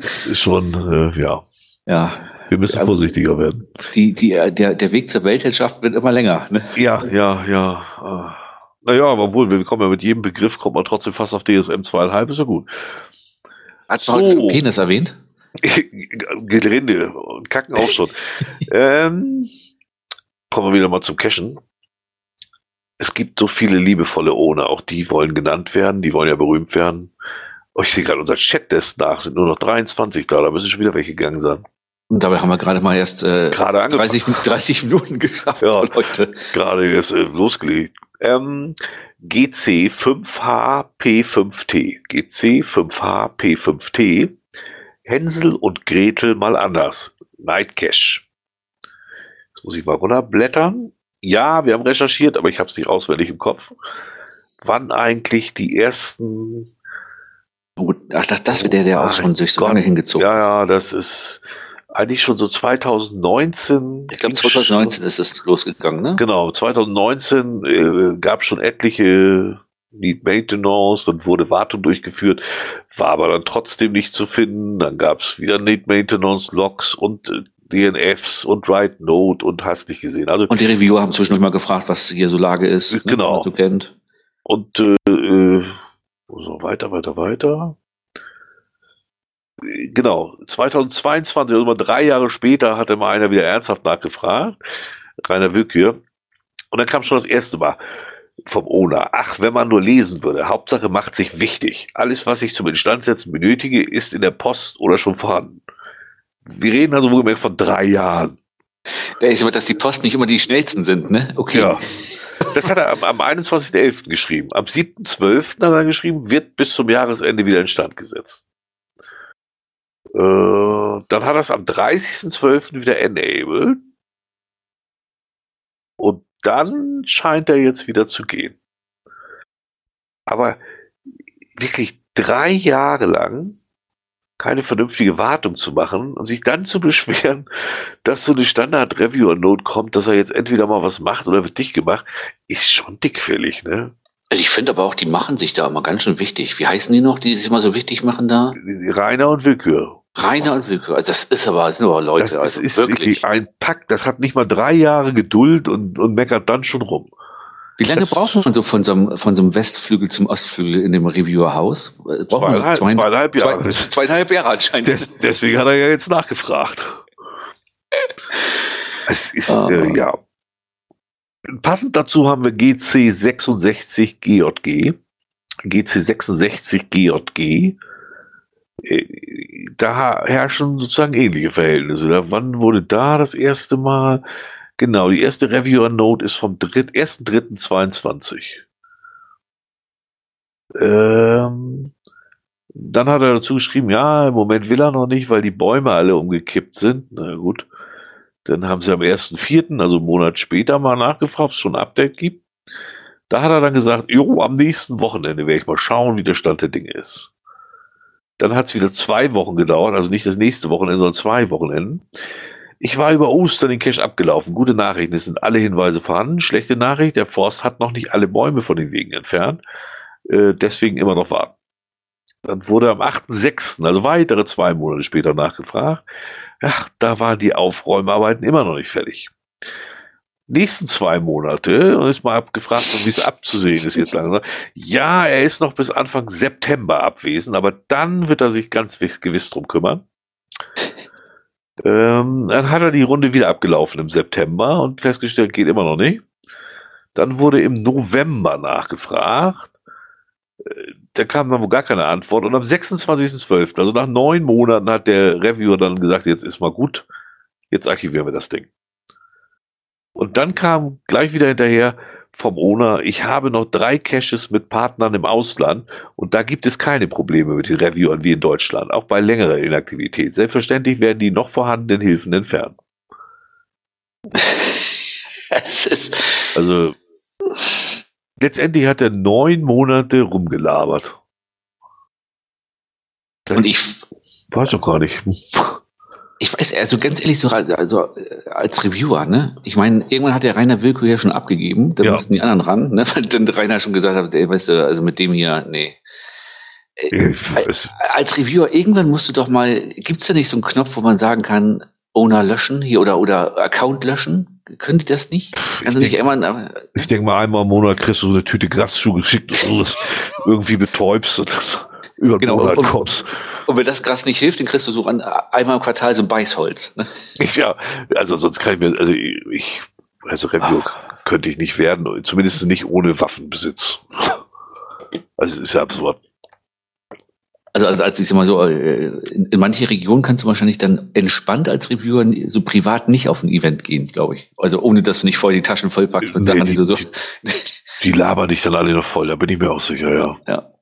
Ist schon, äh, ja. Ja. Wir müssen ja, vorsichtiger werden. Die, die, der, der Weg zur Weltherrschaft wird immer länger. Ne? Ja, ja, ja. Naja, aber wohl, wir kommen ja mit jedem Begriff, kommt man trotzdem fast auf DSM 2,5, ist ja gut. Hat man so. schon Penis erwähnt? Gelände und Kacken auch schon. ähm, kommen wir wieder mal zum Cashen. Es gibt so viele liebevolle Ohne, auch die wollen genannt werden, die wollen ja berühmt werden. Oh, ich sehe gerade unser Chat-Desk nach, sind nur noch 23 da, da müssen schon wieder welche gegangen sein. Und dabei haben wir gerade mal erst äh, gerade 30, 30 Minuten geschafft, ja, Leute. Gerade ist äh, losgelegt. Ähm, GC 5HP5T. GC 5HP5T. Hänsel und Gretel mal anders. Night Cash. Jetzt muss ich mal runterblättern. Ja, wir haben recherchiert, aber ich habe es nicht auswendig im Kopf. Wann eigentlich die ersten. Ach, das, das wird der, der auch schon sich so lange hingezogen Ja, ja, das ist eigentlich schon so 2019. Ich glaube, 2019 schon, ist es losgegangen, ne? Genau, 2019 äh, gab es schon etliche Need Maintenance, dann wurde Wartung durchgeführt, war aber dann trotzdem nicht zu finden. Dann gab es wieder Need Maintenance Logs und äh, DNFs und Write Note und hast nicht gesehen. Also, und die Reviewer haben zwischendurch mal gefragt, was hier so Lage ist, ne, genau. Ne, so kennt. Und äh, äh, so weiter, weiter, weiter genau, 2022, also mal drei Jahre später, hatte mal einer wieder ernsthaft nachgefragt, Rainer Willkür. Und dann kam schon das erste Mal vom Owner. Ach, wenn man nur lesen würde. Hauptsache macht sich wichtig. Alles, was ich zum Instandsetzen benötige, ist in der Post oder schon vorhanden. Wir reden also wohlgemerkt von drei Jahren. Da ist aber, dass die Post nicht immer die schnellsten sind, ne? Okay. Ja. Das hat er am, am 21.11. geschrieben. Am 7.12. hat er geschrieben, wird bis zum Jahresende wieder instand gesetzt. Äh, dann hat er es am 30.12. wieder enabled. Und dann scheint er jetzt wieder zu gehen. Aber wirklich drei Jahre lang keine vernünftige Wartung zu machen und sich dann zu beschweren, dass so eine Standard-Reviewer-Note kommt, dass er jetzt entweder mal was macht oder wird dicht gemacht, ist schon dickfällig, ne? Ich finde aber auch, die machen sich da immer ganz schön wichtig. Wie heißen die noch, die sich immer so wichtig machen da? Rainer und Willkür. Reiner und Willkür. Also das ist aber, das sind aber Leute. Das also ist wirklich ein Pakt, Das hat nicht mal drei Jahre Geduld und, und meckert dann schon rum. Wie lange das braucht man so von so, einem, von so einem Westflügel zum Ostflügel in dem Reviewerhaus? Zweieinhalb, zweieinhalb, zweieinhalb Jahre. Zwei, zweieinhalb Jahre anscheinend. Des, deswegen hat er ja jetzt nachgefragt. es ist, ah. äh, ja. Passend dazu haben wir GC66GJG. GC66GJG da herrschen sozusagen ähnliche Verhältnisse. Da, wann wurde da das erste Mal? Genau, die erste Reviewer-Note ist vom 1.3.22. Ähm, dann hat er dazu geschrieben, ja, im Moment will er noch nicht, weil die Bäume alle umgekippt sind. Na gut. Dann haben sie am 1.4., also einen Monat später, mal nachgefragt, ob es schon ein Update gibt. Da hat er dann gesagt, jo, am nächsten Wochenende werde ich mal schauen, wie der Stand der Dinge ist. Dann hat es wieder zwei Wochen gedauert, also nicht das nächste Wochenende, sondern zwei Wochenenden. Ich war über Ostern den Cache abgelaufen. Gute Nachrichten, es sind alle Hinweise vorhanden. Schlechte Nachricht, der Forst hat noch nicht alle Bäume von den Wegen entfernt. Äh, deswegen immer noch warten. Dann wurde am 8.6., also weitere zwei Monate später nachgefragt. Ach, da waren die Aufräumarbeiten immer noch nicht fertig nächsten zwei Monate und ist mal abgefragt, wie es abzusehen ist jetzt langsam. Ja, er ist noch bis Anfang September abwesend, aber dann wird er sich ganz gewiss drum kümmern. Ähm, dann hat er die Runde wieder abgelaufen im September und festgestellt, geht immer noch nicht. Dann wurde im November nachgefragt. Äh, da kam dann wohl gar keine Antwort. Und am 26.12., also nach neun Monaten, hat der Reviewer dann gesagt, jetzt ist mal gut, jetzt archivieren wir das Ding. Und dann kam gleich wieder hinterher vom Owner, ich habe noch drei Caches mit Partnern im Ausland und da gibt es keine Probleme mit den Reviewern wie in Deutschland, auch bei längerer Inaktivität. Selbstverständlich werden die noch vorhandenen Hilfen entfernt. es ist also letztendlich hat er neun Monate rumgelabert. Und ich weiß doch gar nicht. Ich weiß, also ganz ehrlich, so also äh, als Reviewer, ne? Ich meine, irgendwann hat der Rainer Wilko ja schon abgegeben, da ja. mussten die anderen ran, ne? Weil dann Rainer schon gesagt hat, ey, weißt du, also mit dem hier, nee. Äh, als Reviewer, irgendwann musst du doch mal, gibt's da nicht so einen Knopf, wo man sagen kann, Owner löschen hier oder, oder Account löschen? Können die das nicht? Also ich denke denk mal, einmal im Monat kriegst du so eine Tüte Grasschuhe geschickt und du das irgendwie betäubst und über genau, Monat und, kommst. Und wenn das Gras nicht hilft, dann kriegst du so an, einmal im Quartal so ein Beißholz. Ne? Ja, also sonst kann ich mir, also ich, also Review Ach. könnte ich nicht werden, zumindest nicht ohne Waffenbesitz. Also ist ja absurd. Also, also als ich sag mal so, äh, in, in manche Regionen kannst du wahrscheinlich dann entspannt als Reviewer so privat nicht auf ein Event gehen, glaube ich. Also ohne dass du nicht voll die Taschen vollpackst mit nee, Sachen, die, die du so. Die, die labern dich dann alle noch voll, da bin ich mir auch sicher, ja. Ja.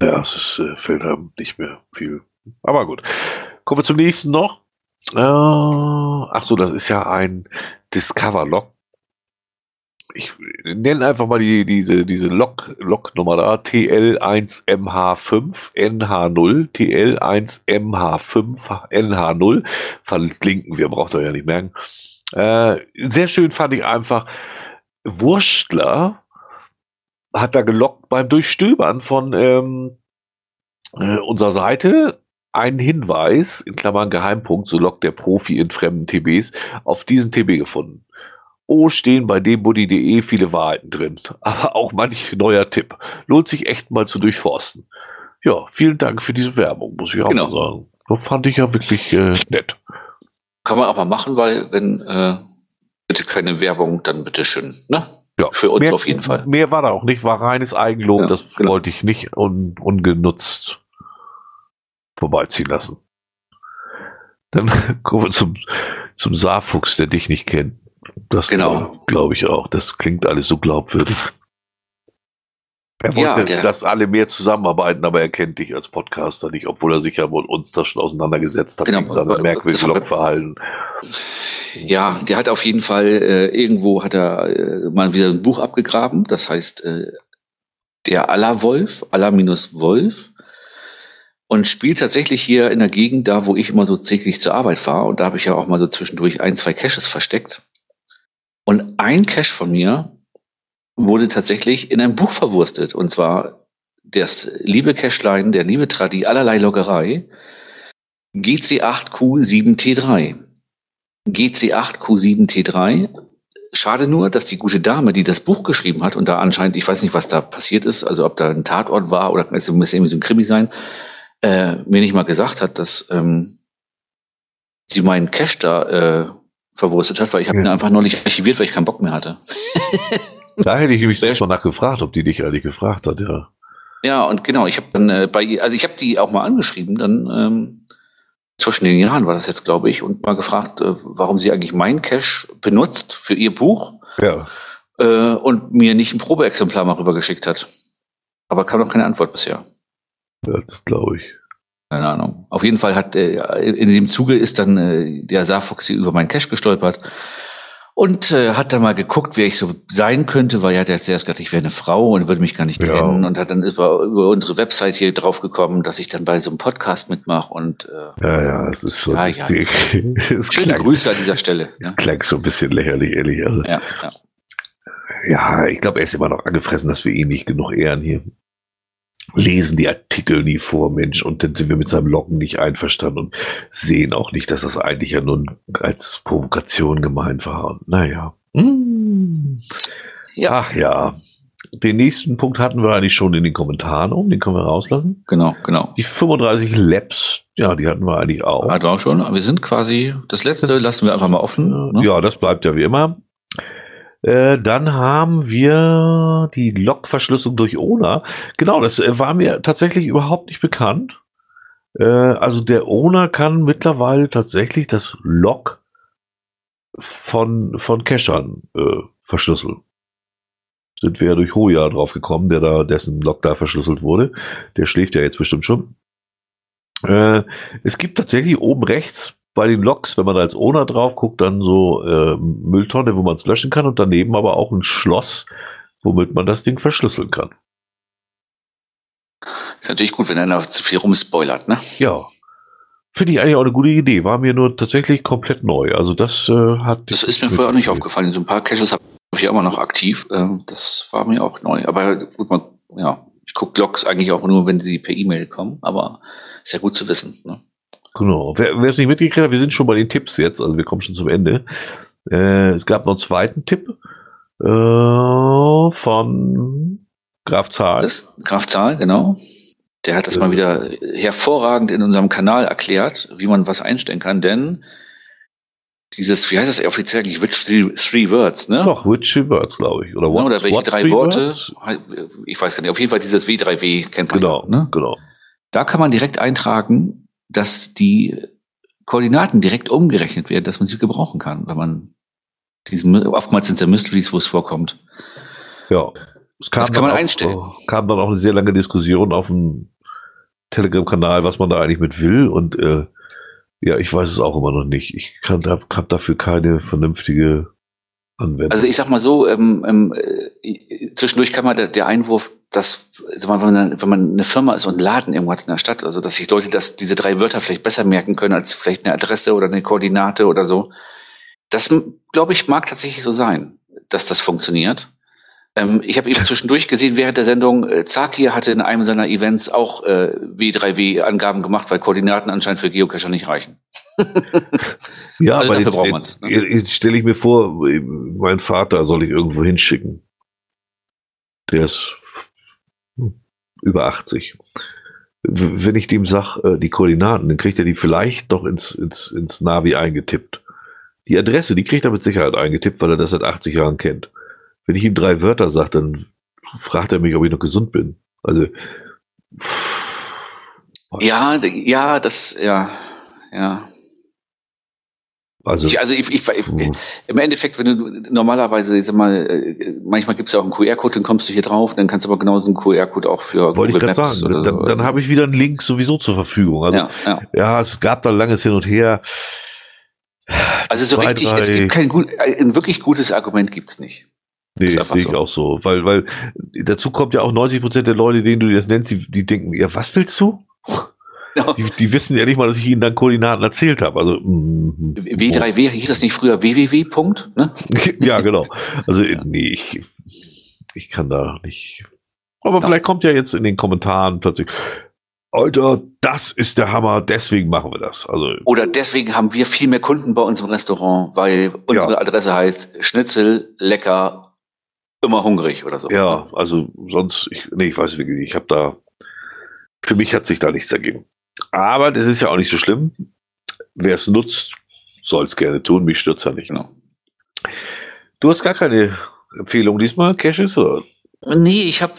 Ja, es ist, äh, fällt einem nicht mehr viel. Aber gut. Kommen wir zum nächsten noch. Äh, ach so, das ist ja ein Discover-Log. Ich nenne einfach mal die, diese, diese Log, Log-Nummer da. TL1MH5 NH0. TL1MH5 NH0. Verlinken wir, braucht ihr ja nicht merken. Äh, sehr schön fand ich einfach Wurstler hat da gelockt beim Durchstöbern von ähm, äh, unserer Seite einen Hinweis, in Klammern Geheimpunkt, so lockt der Profi in fremden TBs, auf diesen TB gefunden. Oh, stehen bei dembuddy.de viele Wahrheiten drin, aber auch manch neuer Tipp. Lohnt sich echt mal zu durchforsten. Ja, vielen Dank für diese Werbung, muss ich auch genau. mal sagen. Das fand ich ja wirklich äh, nett. Kann man mal machen, weil wenn äh, bitte keine Werbung, dann bitteschön, ne? Ja, für uns mehr, auf jeden Fall. Mehr war da auch nicht, war reines Eigenlob, ja, das genau. wollte ich nicht un, ungenutzt vorbeiziehen lassen. Dann kommen wir zum, zum Saarfuchs, der dich nicht kennt. Das genau. glaube ich auch. Das klingt alles so glaubwürdig. Er wollte, ja, dass alle mehr zusammenarbeiten, aber er kennt dich als Podcaster nicht, obwohl er sich ja mit uns da schon auseinandergesetzt hat genau, seinem merkwürdigen Logverhalten. Ja, der hat auf jeden Fall, äh, irgendwo hat er äh, mal wieder ein Buch abgegraben, das heißt äh, Der Allerwolf, Aller minus Wolf und spielt tatsächlich hier in der Gegend da, wo ich immer so täglich zur Arbeit fahre und da habe ich ja auch mal so zwischendurch ein, zwei Caches versteckt. Und ein Cache von mir wurde tatsächlich in ein Buch verwurstet. Und zwar das liebe Cashline, der liebe Tradi, allerlei Loggerei, GC8Q7T3. GC8Q7T3. Schade nur, dass die gute Dame, die das Buch geschrieben hat und da anscheinend, ich weiß nicht, was da passiert ist, also ob da ein Tatort war oder es muss irgendwie so ein Krimi sein, äh, mir nicht mal gesagt hat, dass ähm, sie meinen Cash da äh, verwurstet hat, weil ich habe ja. ihn einfach neulich archiviert, weil ich keinen Bock mehr hatte. Da hätte ich mich schon nach gefragt, ob die dich eigentlich gefragt hat, ja. Ja, und genau, ich habe dann äh, bei also ich habe die auch mal angeschrieben, dann ähm, zwischen den Jahren war das jetzt, glaube ich, und mal gefragt, äh, warum sie eigentlich mein Cash benutzt für ihr Buch. Ja. Äh, und mir nicht ein Probeexemplar mal rübergeschickt hat. Aber kam noch keine Antwort bisher. Ja, das glaube ich. Keine Ahnung. Auf jeden Fall hat äh, in dem Zuge ist dann äh, der Saarfuchs über meinen Cash gestolpert und äh, hat dann mal geguckt, wer ich so sein könnte, weil er hat ja zuerst gedacht, ich wäre eine Frau und würde mich gar nicht ja. kennen und hat dann über, über unsere Website hier drauf gekommen, dass ich dann bei so einem Podcast mitmache und äh, ja, ja, es ist so ja, ja. Schöne klang, Grüße an dieser Stelle. Ja. Klang so ein bisschen lächerlich, ehrlich. Also, ja, ja. ja, ich glaube, er ist immer noch angefressen, dass wir ihn nicht genug ehren hier lesen die Artikel nie vor, Mensch, und dann sind wir mit seinem Loggen nicht einverstanden und sehen auch nicht, dass das eigentlich ja nun als Provokation gemeint war. Und naja. Hm. Ja. Ach ja. Den nächsten Punkt hatten wir eigentlich schon in den Kommentaren um, den können wir rauslassen. Genau, genau. Die 35 Labs, ja, die hatten wir eigentlich auch. Hatten wir auch schon. Wir sind quasi, das letzte lassen wir einfach mal offen. Ne? Ja, das bleibt ja wie immer. Äh, dann haben wir die Log-Verschlüsselung durch ONA. Genau, das äh, war mir tatsächlich überhaupt nicht bekannt. Äh, also der ONA kann mittlerweile tatsächlich das Log von, von Cachern verschlüsseln. Sind wir ja durch Hoja drauf gekommen, der da, dessen Log da verschlüsselt wurde. Der schläft ja jetzt bestimmt schon. Es gibt tatsächlich oben rechts bei den Loks, wenn man da als Owner drauf guckt, dann so äh, Mülltonne, wo man es löschen kann und daneben aber auch ein Schloss, womit man das Ding verschlüsseln kann. Ist natürlich gut, wenn einer zu viel rumspoilert, ne? Ja. Finde ich eigentlich auch eine gute Idee. War mir nur tatsächlich komplett neu. Also das äh, hat. Das ist mir vorher auch nicht aufgefallen. So ein paar Caches habe ich ja immer noch aktiv. Ähm, das war mir auch neu. Aber gut, man, ja, ich gucke Logs eigentlich auch nur, wenn die per E-Mail kommen. Aber ist ja gut zu wissen. Ne? Genau. Wer es nicht mitgekriegt hat, wir sind schon bei den Tipps jetzt. Also wir kommen schon zum Ende. Äh, es gab noch einen zweiten Tipp äh, von Graf Zahl. Das, Graf Zahl, genau. Der hat das ja. mal wieder hervorragend in unserem Kanal erklärt, wie man was einstellen kann, denn dieses, wie heißt das offiziell eigentlich? Which three, three Words, ne? Doch, which three Words, glaube ich. Oder, what, oder welche drei Worte? Words? Ich weiß gar nicht. Auf jeden Fall dieses W3W kennt man. Genau, ne? genau. Da kann man direkt eintragen, dass die Koordinaten direkt umgerechnet werden, dass man sie gebrauchen kann, wenn man diesen, oftmals sind es ja Mysteries, wo es vorkommt. Ja. das kann man auch, einstellen. kam dann auch eine sehr lange Diskussion auf dem Telegram-Kanal, was man da eigentlich mit will und äh, ja, ich weiß es auch immer noch nicht. Ich kann, hab dafür keine vernünftige Anwendung. Also ich sag mal so, ähm, ähm, äh, zwischendurch kann man der, der Einwurf, dass wenn man, wenn man eine Firma ist und einen Laden irgendwo hat in der Stadt, also dass sich Leute das, diese drei Wörter vielleicht besser merken können als vielleicht eine Adresse oder eine Koordinate oder so. Das, glaube ich, mag tatsächlich so sein, dass das funktioniert. Ähm, ich habe eben zwischendurch gesehen während der Sendung, äh, Zaki hatte in einem seiner Events auch äh, W3W-Angaben gemacht, weil Koordinaten anscheinend für Geocacher nicht reichen. ja, also aber dafür braucht man es. Ne? Jetzt stelle ich mir vor, mein Vater soll ich irgendwo hinschicken. Der ist über 80. Wenn ich dem sage, äh, die Koordinaten, dann kriegt er die vielleicht doch ins, ins, ins Navi eingetippt. Die Adresse, die kriegt er mit Sicherheit eingetippt, weil er das seit 80 Jahren kennt. Wenn ich ihm drei Wörter sage, dann fragt er mich, ob ich noch gesund bin. Also. Ja, ja, das, ja, ja. Also, ich, also ich, ich, ich, im Endeffekt, wenn du normalerweise, ich sag mal, äh, manchmal gibt es ja auch einen QR-Code, dann kommst du hier drauf, dann kannst du aber genauso einen QR-Code auch für Wollte Google ich Maps sagen, dann, dann habe ich wieder einen Link sowieso zur Verfügung. Also, ja, ja. ja, es gab da langes Hin und Her. Also so richtig, drei, es gibt kein gut, ein wirklich gutes Argument gibt's nicht. Nee, sehe ich so. auch so. Weil, weil dazu kommt ja auch 90 Prozent der Leute, denen du das nennst, die, die denken, ja, was willst du? Die, die, wissen ja nicht mal, dass ich ihnen dann Koordinaten erzählt habe. Also mm, W3W hieß das nicht früher www. Ne? ja, genau. Also ja. nee, ich, ich kann da nicht. Aber ja. vielleicht kommt ja jetzt in den Kommentaren plötzlich, Alter, das ist der Hammer, deswegen machen wir das. Also, Oder deswegen haben wir viel mehr Kunden bei unserem Restaurant, weil unsere ja. Adresse heißt Schnitzel, lecker, immer hungrig oder so. Ja, also sonst, ich, nee, ich weiß wirklich nicht, ich habe da, für mich hat sich da nichts ergeben. Aber das ist ja auch nicht so schlimm. Wer es nutzt, soll es gerne tun, mich stürzt ja nicht. Genau. Du hast gar keine Empfehlung diesmal, Caches, oder? Nee, ich habe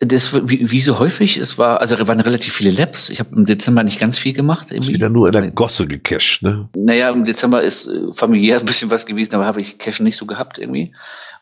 äh, das, wie, wie so häufig, es war, also waren relativ viele Labs. Ich habe im Dezember nicht ganz viel gemacht. Irgendwie. Ist wieder nur in der Gosse gecached, ne? Naja, im Dezember ist äh, familiär ein bisschen was gewesen, aber habe ich Cache nicht so gehabt irgendwie.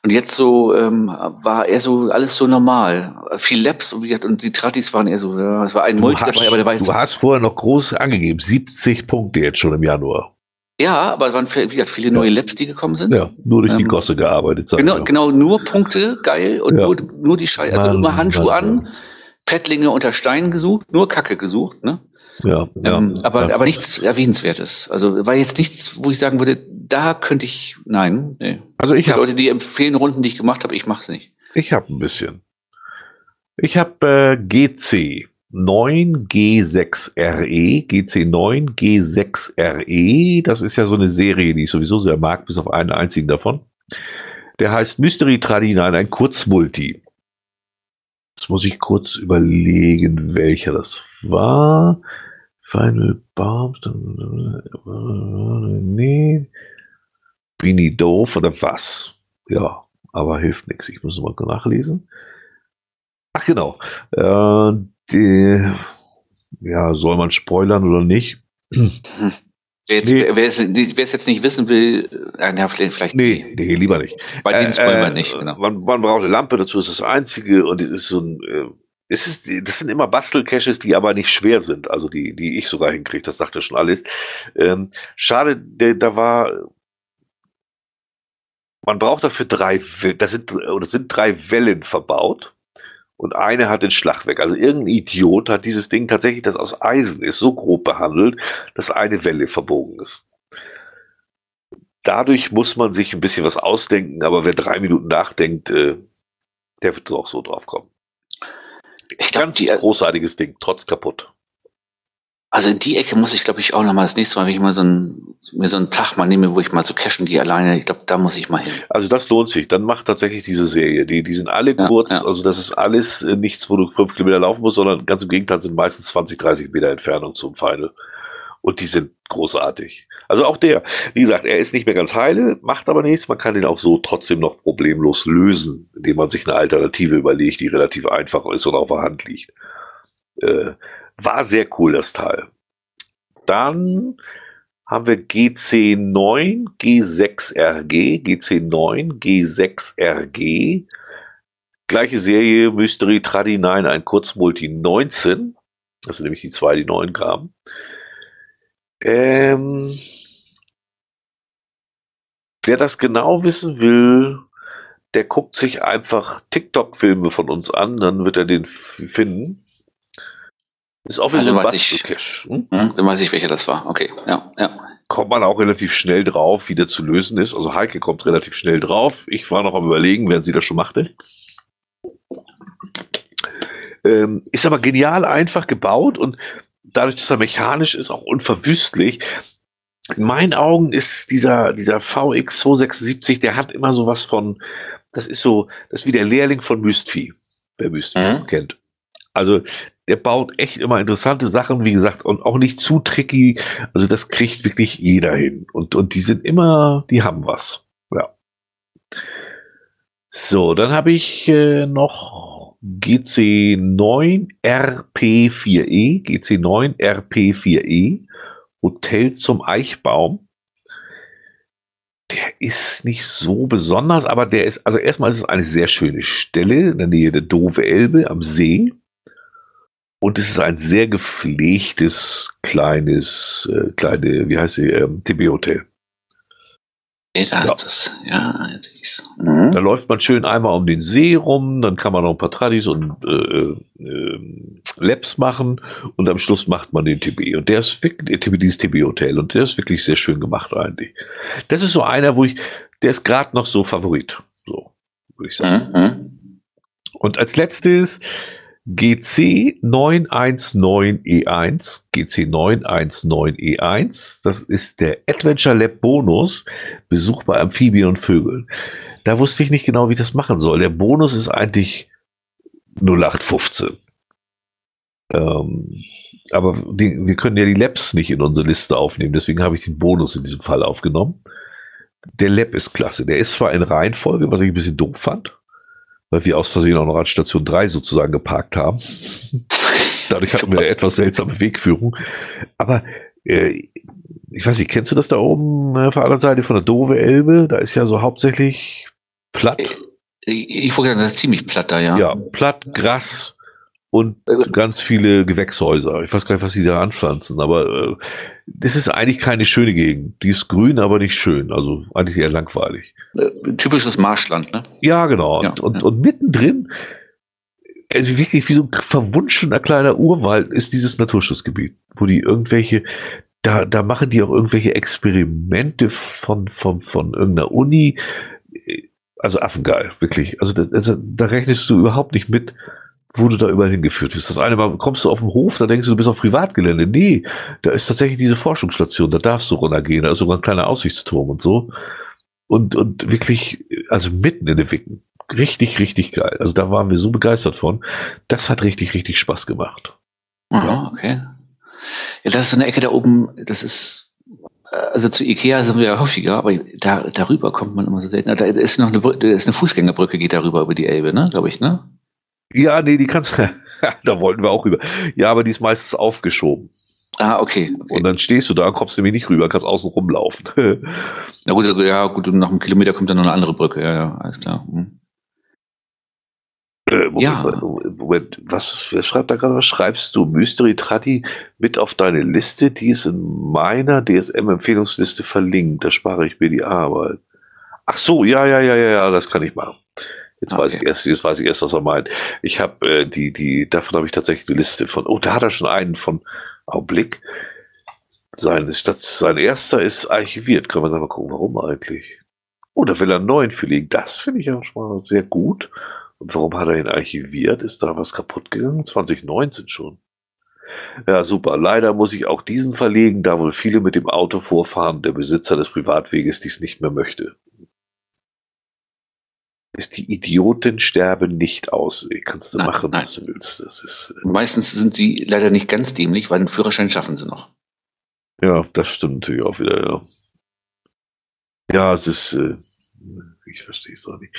Und jetzt so ähm, war eher so alles so normal. Viel Labs und, wie gesagt, und die Tratis waren eher so, ja, es war ein Multi dabei, aber der war jetzt. Du hast vorher noch groß angegeben, 70 Punkte jetzt schon im Januar. Ja, aber es waren wie gesagt, viele neue ja. Labs, die gekommen sind. Ja, nur durch ähm, die Gosse gearbeitet. Genau, genau, nur Punkte, geil. Und ja. nur, nur die Scheiße. Also immer Handschuhe an, Pettlinge unter Steinen gesucht, nur Kacke gesucht, ne? Ja, ähm, ja, aber, ja. aber nichts Erwähnenswertes. Also war jetzt nichts, wo ich sagen würde, da könnte ich, nein, nee. Also ich habe Leute, die empfehlen Runden, die ich gemacht habe, ich mache es nicht. Ich habe ein bisschen. Ich habe äh, GC 9G6RE, GC9G6RE. Das ist ja so eine Serie, die ich sowieso sehr mag, bis auf einen einzigen davon. Der heißt Mystery Tradina, ein Kurzmulti. Jetzt muss ich kurz überlegen, welcher das war. Final Bombs. Nee. Bin ich doof oder was? Ja, aber hilft nichts. Ich muss mal nachlesen. Ach genau. Äh, die, ja, soll man spoilern oder nicht? Jetzt, nee. Wer es jetzt nicht wissen will, äh, ja, vielleicht nee, nee, lieber nicht. Bei denen äh, spoilern wir nicht. Genau. Man, man, braucht eine Lampe dazu, ist das einzige und es ist so ein, äh, es ist, das sind immer Bastelcaches, die aber nicht schwer sind, also die, die ich sogar hinkriege, das sagt ja schon alles. Ähm, schade, der, da war man braucht dafür drei, das sind, oder sind drei Wellen verbaut. Und eine hat den Schlag weg. Also irgendein Idiot hat dieses Ding tatsächlich, das aus Eisen ist, so grob behandelt, dass eine Welle verbogen ist. Dadurch muss man sich ein bisschen was ausdenken, aber wer drei Minuten nachdenkt, äh, der wird auch so drauf kommen. Ich glaub, Ganz die, großartiges Ding, trotz kaputt. Also in die Ecke muss ich, glaube ich, auch noch mal das nächste Mal, wenn ich mal so ein, mir so einen Tag mal nehme, wo ich mal zu cashen gehe alleine, ich glaube, da muss ich mal hin. Also das lohnt sich. Dann macht tatsächlich diese Serie. Die, die sind alle ja, kurz, ja. also das ist alles äh, nichts, wo du fünf Kilometer laufen musst, sondern ganz im Gegenteil sind meistens 20, 30 Meter Entfernung zum Final. Und die sind großartig. Also auch der, wie gesagt, er ist nicht mehr ganz heile, macht aber nichts. Man kann ihn auch so trotzdem noch problemlos lösen, indem man sich eine Alternative überlegt, die relativ einfach ist und auf der Hand liegt. Äh, war sehr cool, das Teil. Dann haben wir GC9, G6RG, GC9, G6RG. Gleiche Serie, Mystery Tradi 9, ein Kurzmulti 19. Das sind nämlich die zwei, die 9 kamen. Ähm, wer das genau wissen will, der guckt sich einfach TikTok-Filme von uns an, dann wird er den finden. Ist wieder also Bastelcache. Hm? Hm, dann weiß ich, welcher das war. Okay, ja, ja. Kommt man auch relativ schnell drauf, wie der zu lösen ist. Also Heike kommt relativ schnell drauf. Ich war noch am überlegen, während sie das schon machte. Ähm, ist aber genial einfach gebaut und dadurch, dass er mechanisch ist, auch unverwüstlich. In meinen Augen ist dieser, dieser VX 276, der hat immer so was von, das ist so, das ist wie der Lehrling von Mystvieh, wer Mystvieh mhm. kennt. Also der baut echt immer interessante Sachen, wie gesagt, und auch nicht zu tricky. Also das kriegt wirklich jeder hin. Und, und die sind immer, die haben was. Ja. So, dann habe ich äh, noch GC9RP4E, GC9RP4E, Hotel zum Eichbaum. Der ist nicht so besonders, aber der ist, also erstmal ist es eine sehr schöne Stelle in der Nähe der Dove Elbe am See. Und es ist ein sehr gepflegtes, kleines, äh, kleine, wie heißt sie, ähm, TB-Hotel. Ja, da ja. das. Ja, jetzt ich's. Mhm. Da läuft man schön einmal um den See rum, dann kann man noch ein paar Tradis und äh, äh, Labs machen und am Schluss macht man den TB. Und der ist wirklich, TB, dieses TB-Hotel und der ist wirklich sehr schön gemacht eigentlich. Das ist so einer, wo ich, der ist gerade noch so Favorit. So, würde ich sagen. Mhm. Und als letztes GC919E1, GC919E1, das ist der Adventure Lab Bonus, Besuch bei Amphibien und Vögeln. Da wusste ich nicht genau, wie ich das machen soll. Der Bonus ist eigentlich 0815. Ähm, aber die, wir können ja die Labs nicht in unsere Liste aufnehmen, deswegen habe ich den Bonus in diesem Fall aufgenommen. Der Lab ist klasse. Der ist zwar in Reihenfolge, was ich ein bisschen doof fand weil wir aus Versehen auch noch an Station 3 sozusagen geparkt haben. Dadurch hatten wir eine etwas seltsame Wegführung. Aber äh, ich weiß nicht, kennst du das da oben äh, auf der anderen Seite von der Dove Elbe? Da ist ja so hauptsächlich platt. Ich, ich wollte sagen, das ist ziemlich platt da, ja. Ja, platt, Gras und äh, ganz viele Gewächshäuser. Ich weiß gar nicht, was sie da anpflanzen, aber äh, das ist eigentlich keine schöne Gegend. Die ist grün, aber nicht schön. Also eigentlich eher langweilig. Äh, typisches Marschland, ne? Ja, genau. Ja, und, und, ja. und mittendrin, also wirklich wie so ein verwunschener kleiner Urwald, ist dieses Naturschutzgebiet, wo die irgendwelche, da, da machen die auch irgendwelche Experimente von, von, von irgendeiner Uni. Also affengeil, wirklich. Also, das, also da rechnest du überhaupt nicht mit, wo du da überall hingeführt wirst. Das eine Mal kommst du auf den Hof, da denkst du, du bist auf Privatgelände. Nee, da ist tatsächlich diese Forschungsstation, da darfst du runtergehen, da ist sogar ein kleiner Aussichtsturm und so. Und, und wirklich, also mitten in den Wicken. Richtig, richtig geil. Also da waren wir so begeistert von. Das hat richtig, richtig Spaß gemacht. Aha, okay. Ja, das ist so eine Ecke da oben, das ist, äh, also zu Ikea sind wir ja häufiger, aber da, darüber kommt man immer so selten. Da ist noch eine, da ist eine Fußgängerbrücke, geht darüber über die Elbe, ne, glaube ich, ne? Ja, nee, die kannst du. da wollten wir auch rüber. Ja, aber die ist meistens aufgeschoben. Ah, okay, okay. Und dann stehst du da, kommst du nämlich nicht rüber, kannst außen rumlaufen. Na gut, ja, gut, und nach einem Kilometer kommt dann noch eine andere Brücke, ja, ja, alles klar. Hm. Äh, Moment, ja. Moment, was, wer schreibt da gerade was? Schreibst du Mystery Tratti mit auf deine Liste? Die ist in meiner DSM-Empfehlungsliste verlinkt. Da spare ich mir die Arbeit. Ach so, ja, ja, ja, ja, ja, das kann ich machen. Jetzt Ah, weiß okay. ich erst, jetzt weiß ich erst, was er meint. Ich habe äh, die, die, davon habe ich tatsächlich eine Liste von. Oh, da hat er schon einen von Augenblick. Sein, statt, sein erster ist archiviert. Können wir da mal gucken, warum eigentlich? Oh, da will er einen neuen verlegen. Das finde ich auch schon mal sehr gut. Und warum hat er ihn archiviert? Ist da was kaputt gegangen? 2019 schon. Ja, super. Leider muss ich auch diesen verlegen, da wohl viele mit dem Auto vorfahren, der Besitzer des Privatweges dies nicht mehr möchte. Ist die Idioten sterben nicht aus. Kannst du Nein, machen, nein. was du willst. Das ist, äh, Meistens sind sie leider nicht ganz dämlich, weil den Führerschein schaffen sie noch. ja, das stimmt natürlich auch wieder, ja. Ja, es ist, äh, ich verstehe es auch nicht.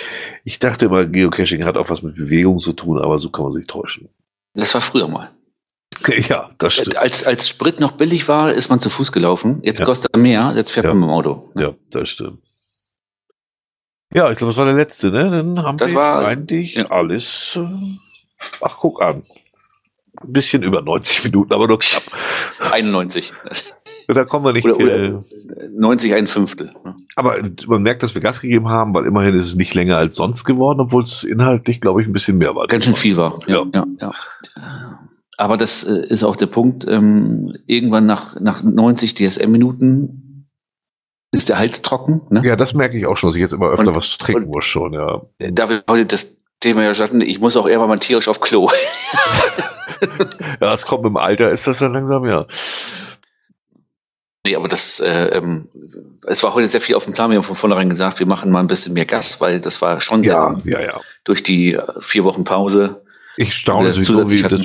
Ich dachte immer, Geocaching hat auch was mit Bewegung zu tun, aber so kann man sich täuschen. Das war früher mal. ja, das stimmt. Als, als Sprit noch billig war, ist man zu Fuß gelaufen. Jetzt Ja. kostet er mehr, jetzt fährt Ja. man mit dem Auto. Ja, das stimmt. Ja, ich glaube, das war der letzte, ne? Dann haben Das wir war- eigentlich ja. alles. Äh, ach, guck an. Ein bisschen über 90 Minuten, aber nur knapp. 91. Da kommen wir nicht. Oder, äh, oder 90, ein Fünftel. ne? aber man merkt, dass wir Gas gegeben haben, weil immerhin ist es nicht länger als sonst geworden, obwohl es inhaltlich, glaube ich, ein bisschen mehr war. Ganz schön viel war. Ja. ja, ja. Aber das äh, ist auch der Punkt. Ähm, irgendwann nach, nach 90 DSM-Minuten ist der Hals trocken. Ne? Ja, das merke ich auch schon, dass ich jetzt immer öfter Und- was trinken muss schon, ja. Da wir heute das Thema ja hatten, ich muss auch irgendwann mal tierisch auf Klo. Ja, es kommt im Alter, ist das dann langsam, ja. Nee, aber das, äh, ähm, es war heute sehr viel auf dem Plan. Wir haben von vornherein gesagt, wir machen mal ein bisschen mehr Gas, weil das war schon Ja, sehr ja, ja. durch die äh, vier Wochen Pause. Ich staune Oder sowieso, wie das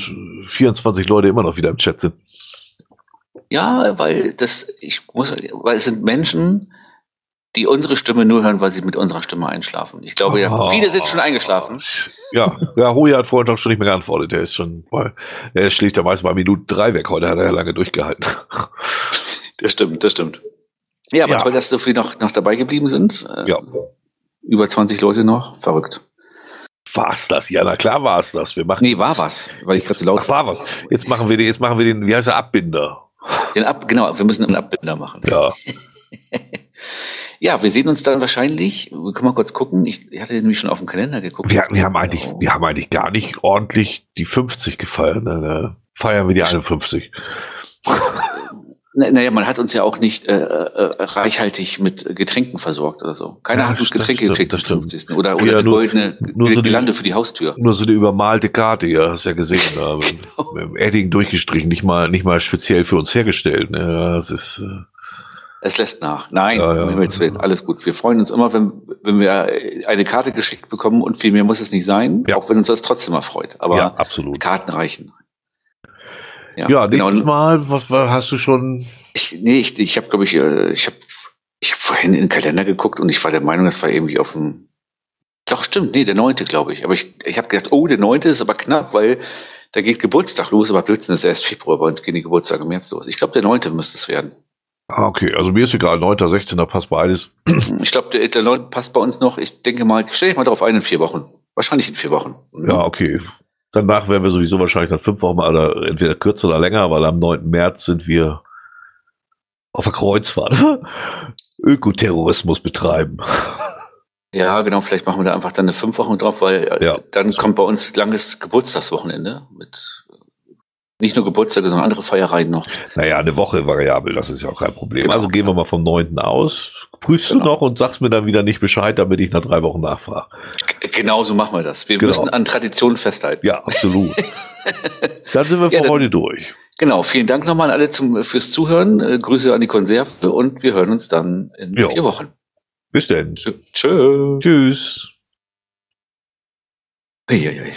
24 Leute immer noch wieder im Chat sind. Ja, weil das, ich muss, weil es sind Menschen, die unsere Stimme nur hören, weil sie mit unserer Stimme einschlafen. Ich glaube ja, Oh. viele sind schon eingeschlafen. Ja, ja, Hoja hat vorhin auch schon nicht mehr geantwortet. Der ist schon, weil er schlägt ja meist mal Minute drei weg. Heute hat er ja lange durchgehalten. Das stimmt, das stimmt. Ja, aber Ja. toll, dass so viele noch, noch dabei geblieben sind. Äh, Ja. Über 20 Leute noch. Verrückt. War's das? Ja, na klar war's das. Wir machen. Nee, war was, weil ich gerade so laut Ach, war was. Jetzt machen wir den, jetzt machen wir den, wie heißt der, Abbinder. Den Ab, genau, wir müssen einen Abbinder machen. Ja. Ja, wir sehen uns dann wahrscheinlich. Wir können mal kurz gucken. Ich, ich hatte nämlich schon auf dem Kalender geguckt. Wir, wir haben eigentlich, wir haben eigentlich gar nicht ordentlich die 50 gefeiert. Ne? Feiern wir die 51. Na- Naja, man hat uns ja auch nicht äh, äh, reichhaltig mit Getränken versorgt oder so. Keiner Ja, hat uns Getränke stimmt, geschickt stimmt. 50. Oder, oder Ja, eine nur- goldene nur so Gelande für die Haustür. Nur so eine übermalte Karte, ja, hast ja gesehen. Da, mit, mit dem Edding durchgestrichen, nicht mal, nicht mal speziell für uns hergestellt. Ne? Ja, Das ist, äh, Es lässt nach. Nein, Ja, ja. alles gut. Wir freuen uns immer, wenn, wenn wir eine Karte geschickt bekommen und viel mehr muss es nicht sein, Ja. auch wenn uns das trotzdem erfreut. Aber ja, absolut. Karten reichen. Ja, nächstes genau. Mal, was, hast du schon? Ich, nee, ich, ich habe, glaube ich, äh, ich habe ich hab vorhin in den Kalender geguckt und ich war der Meinung, das war irgendwie auf dem. Doch, stimmt, nee, der neunte, glaube ich. Aber ich, ich habe gedacht, oh, der neunte ist aber knapp, weil da geht Geburtstag los, aber Blödsinn ist erst Februar, bei uns gehen die Geburtstage im März los. Ich glaube, der neunte müsste es werden. Ah, okay, also mir ist egal, 9., 16. passt beides. Ich glaube, der, der neunte passt bei uns noch. Ich denke mal, stell dich mal drauf ein in vier Wochen. Wahrscheinlich in vier Wochen. Ja, okay. Danach werden wir sowieso wahrscheinlich nach fünf Wochen oder entweder kürzer oder länger, weil am 9. März sind wir auf der Kreuzfahrt. Ökoterrorismus betreiben. Ja, genau, vielleicht machen wir da einfach dann eine fünf Wochen drauf, weil äh, Ja. dann kommt bei uns langes Geburtstagswochenende mit nicht nur Geburtstage, sondern andere Feiereien noch. Naja, eine Woche variabel, das ist ja auch kein Problem. Genau. Also gehen wir mal vom 9. aus. Prüfst Genau. du noch und sagst mir dann wieder nicht Bescheid, damit ich nach drei Wochen nachfrage. Genau so machen wir das. Wir Genau. müssen an Traditionen festhalten. Ja, absolut. dann sind wir Ja, für dann- heute durch. Genau, vielen Dank nochmal an alle zum, fürs Zuhören. Äh, Grüße an die Konserve und wir hören uns dann in Jo. vier Wochen. Bis denn. Tschö. Tschö. Tschüss. Eieiei.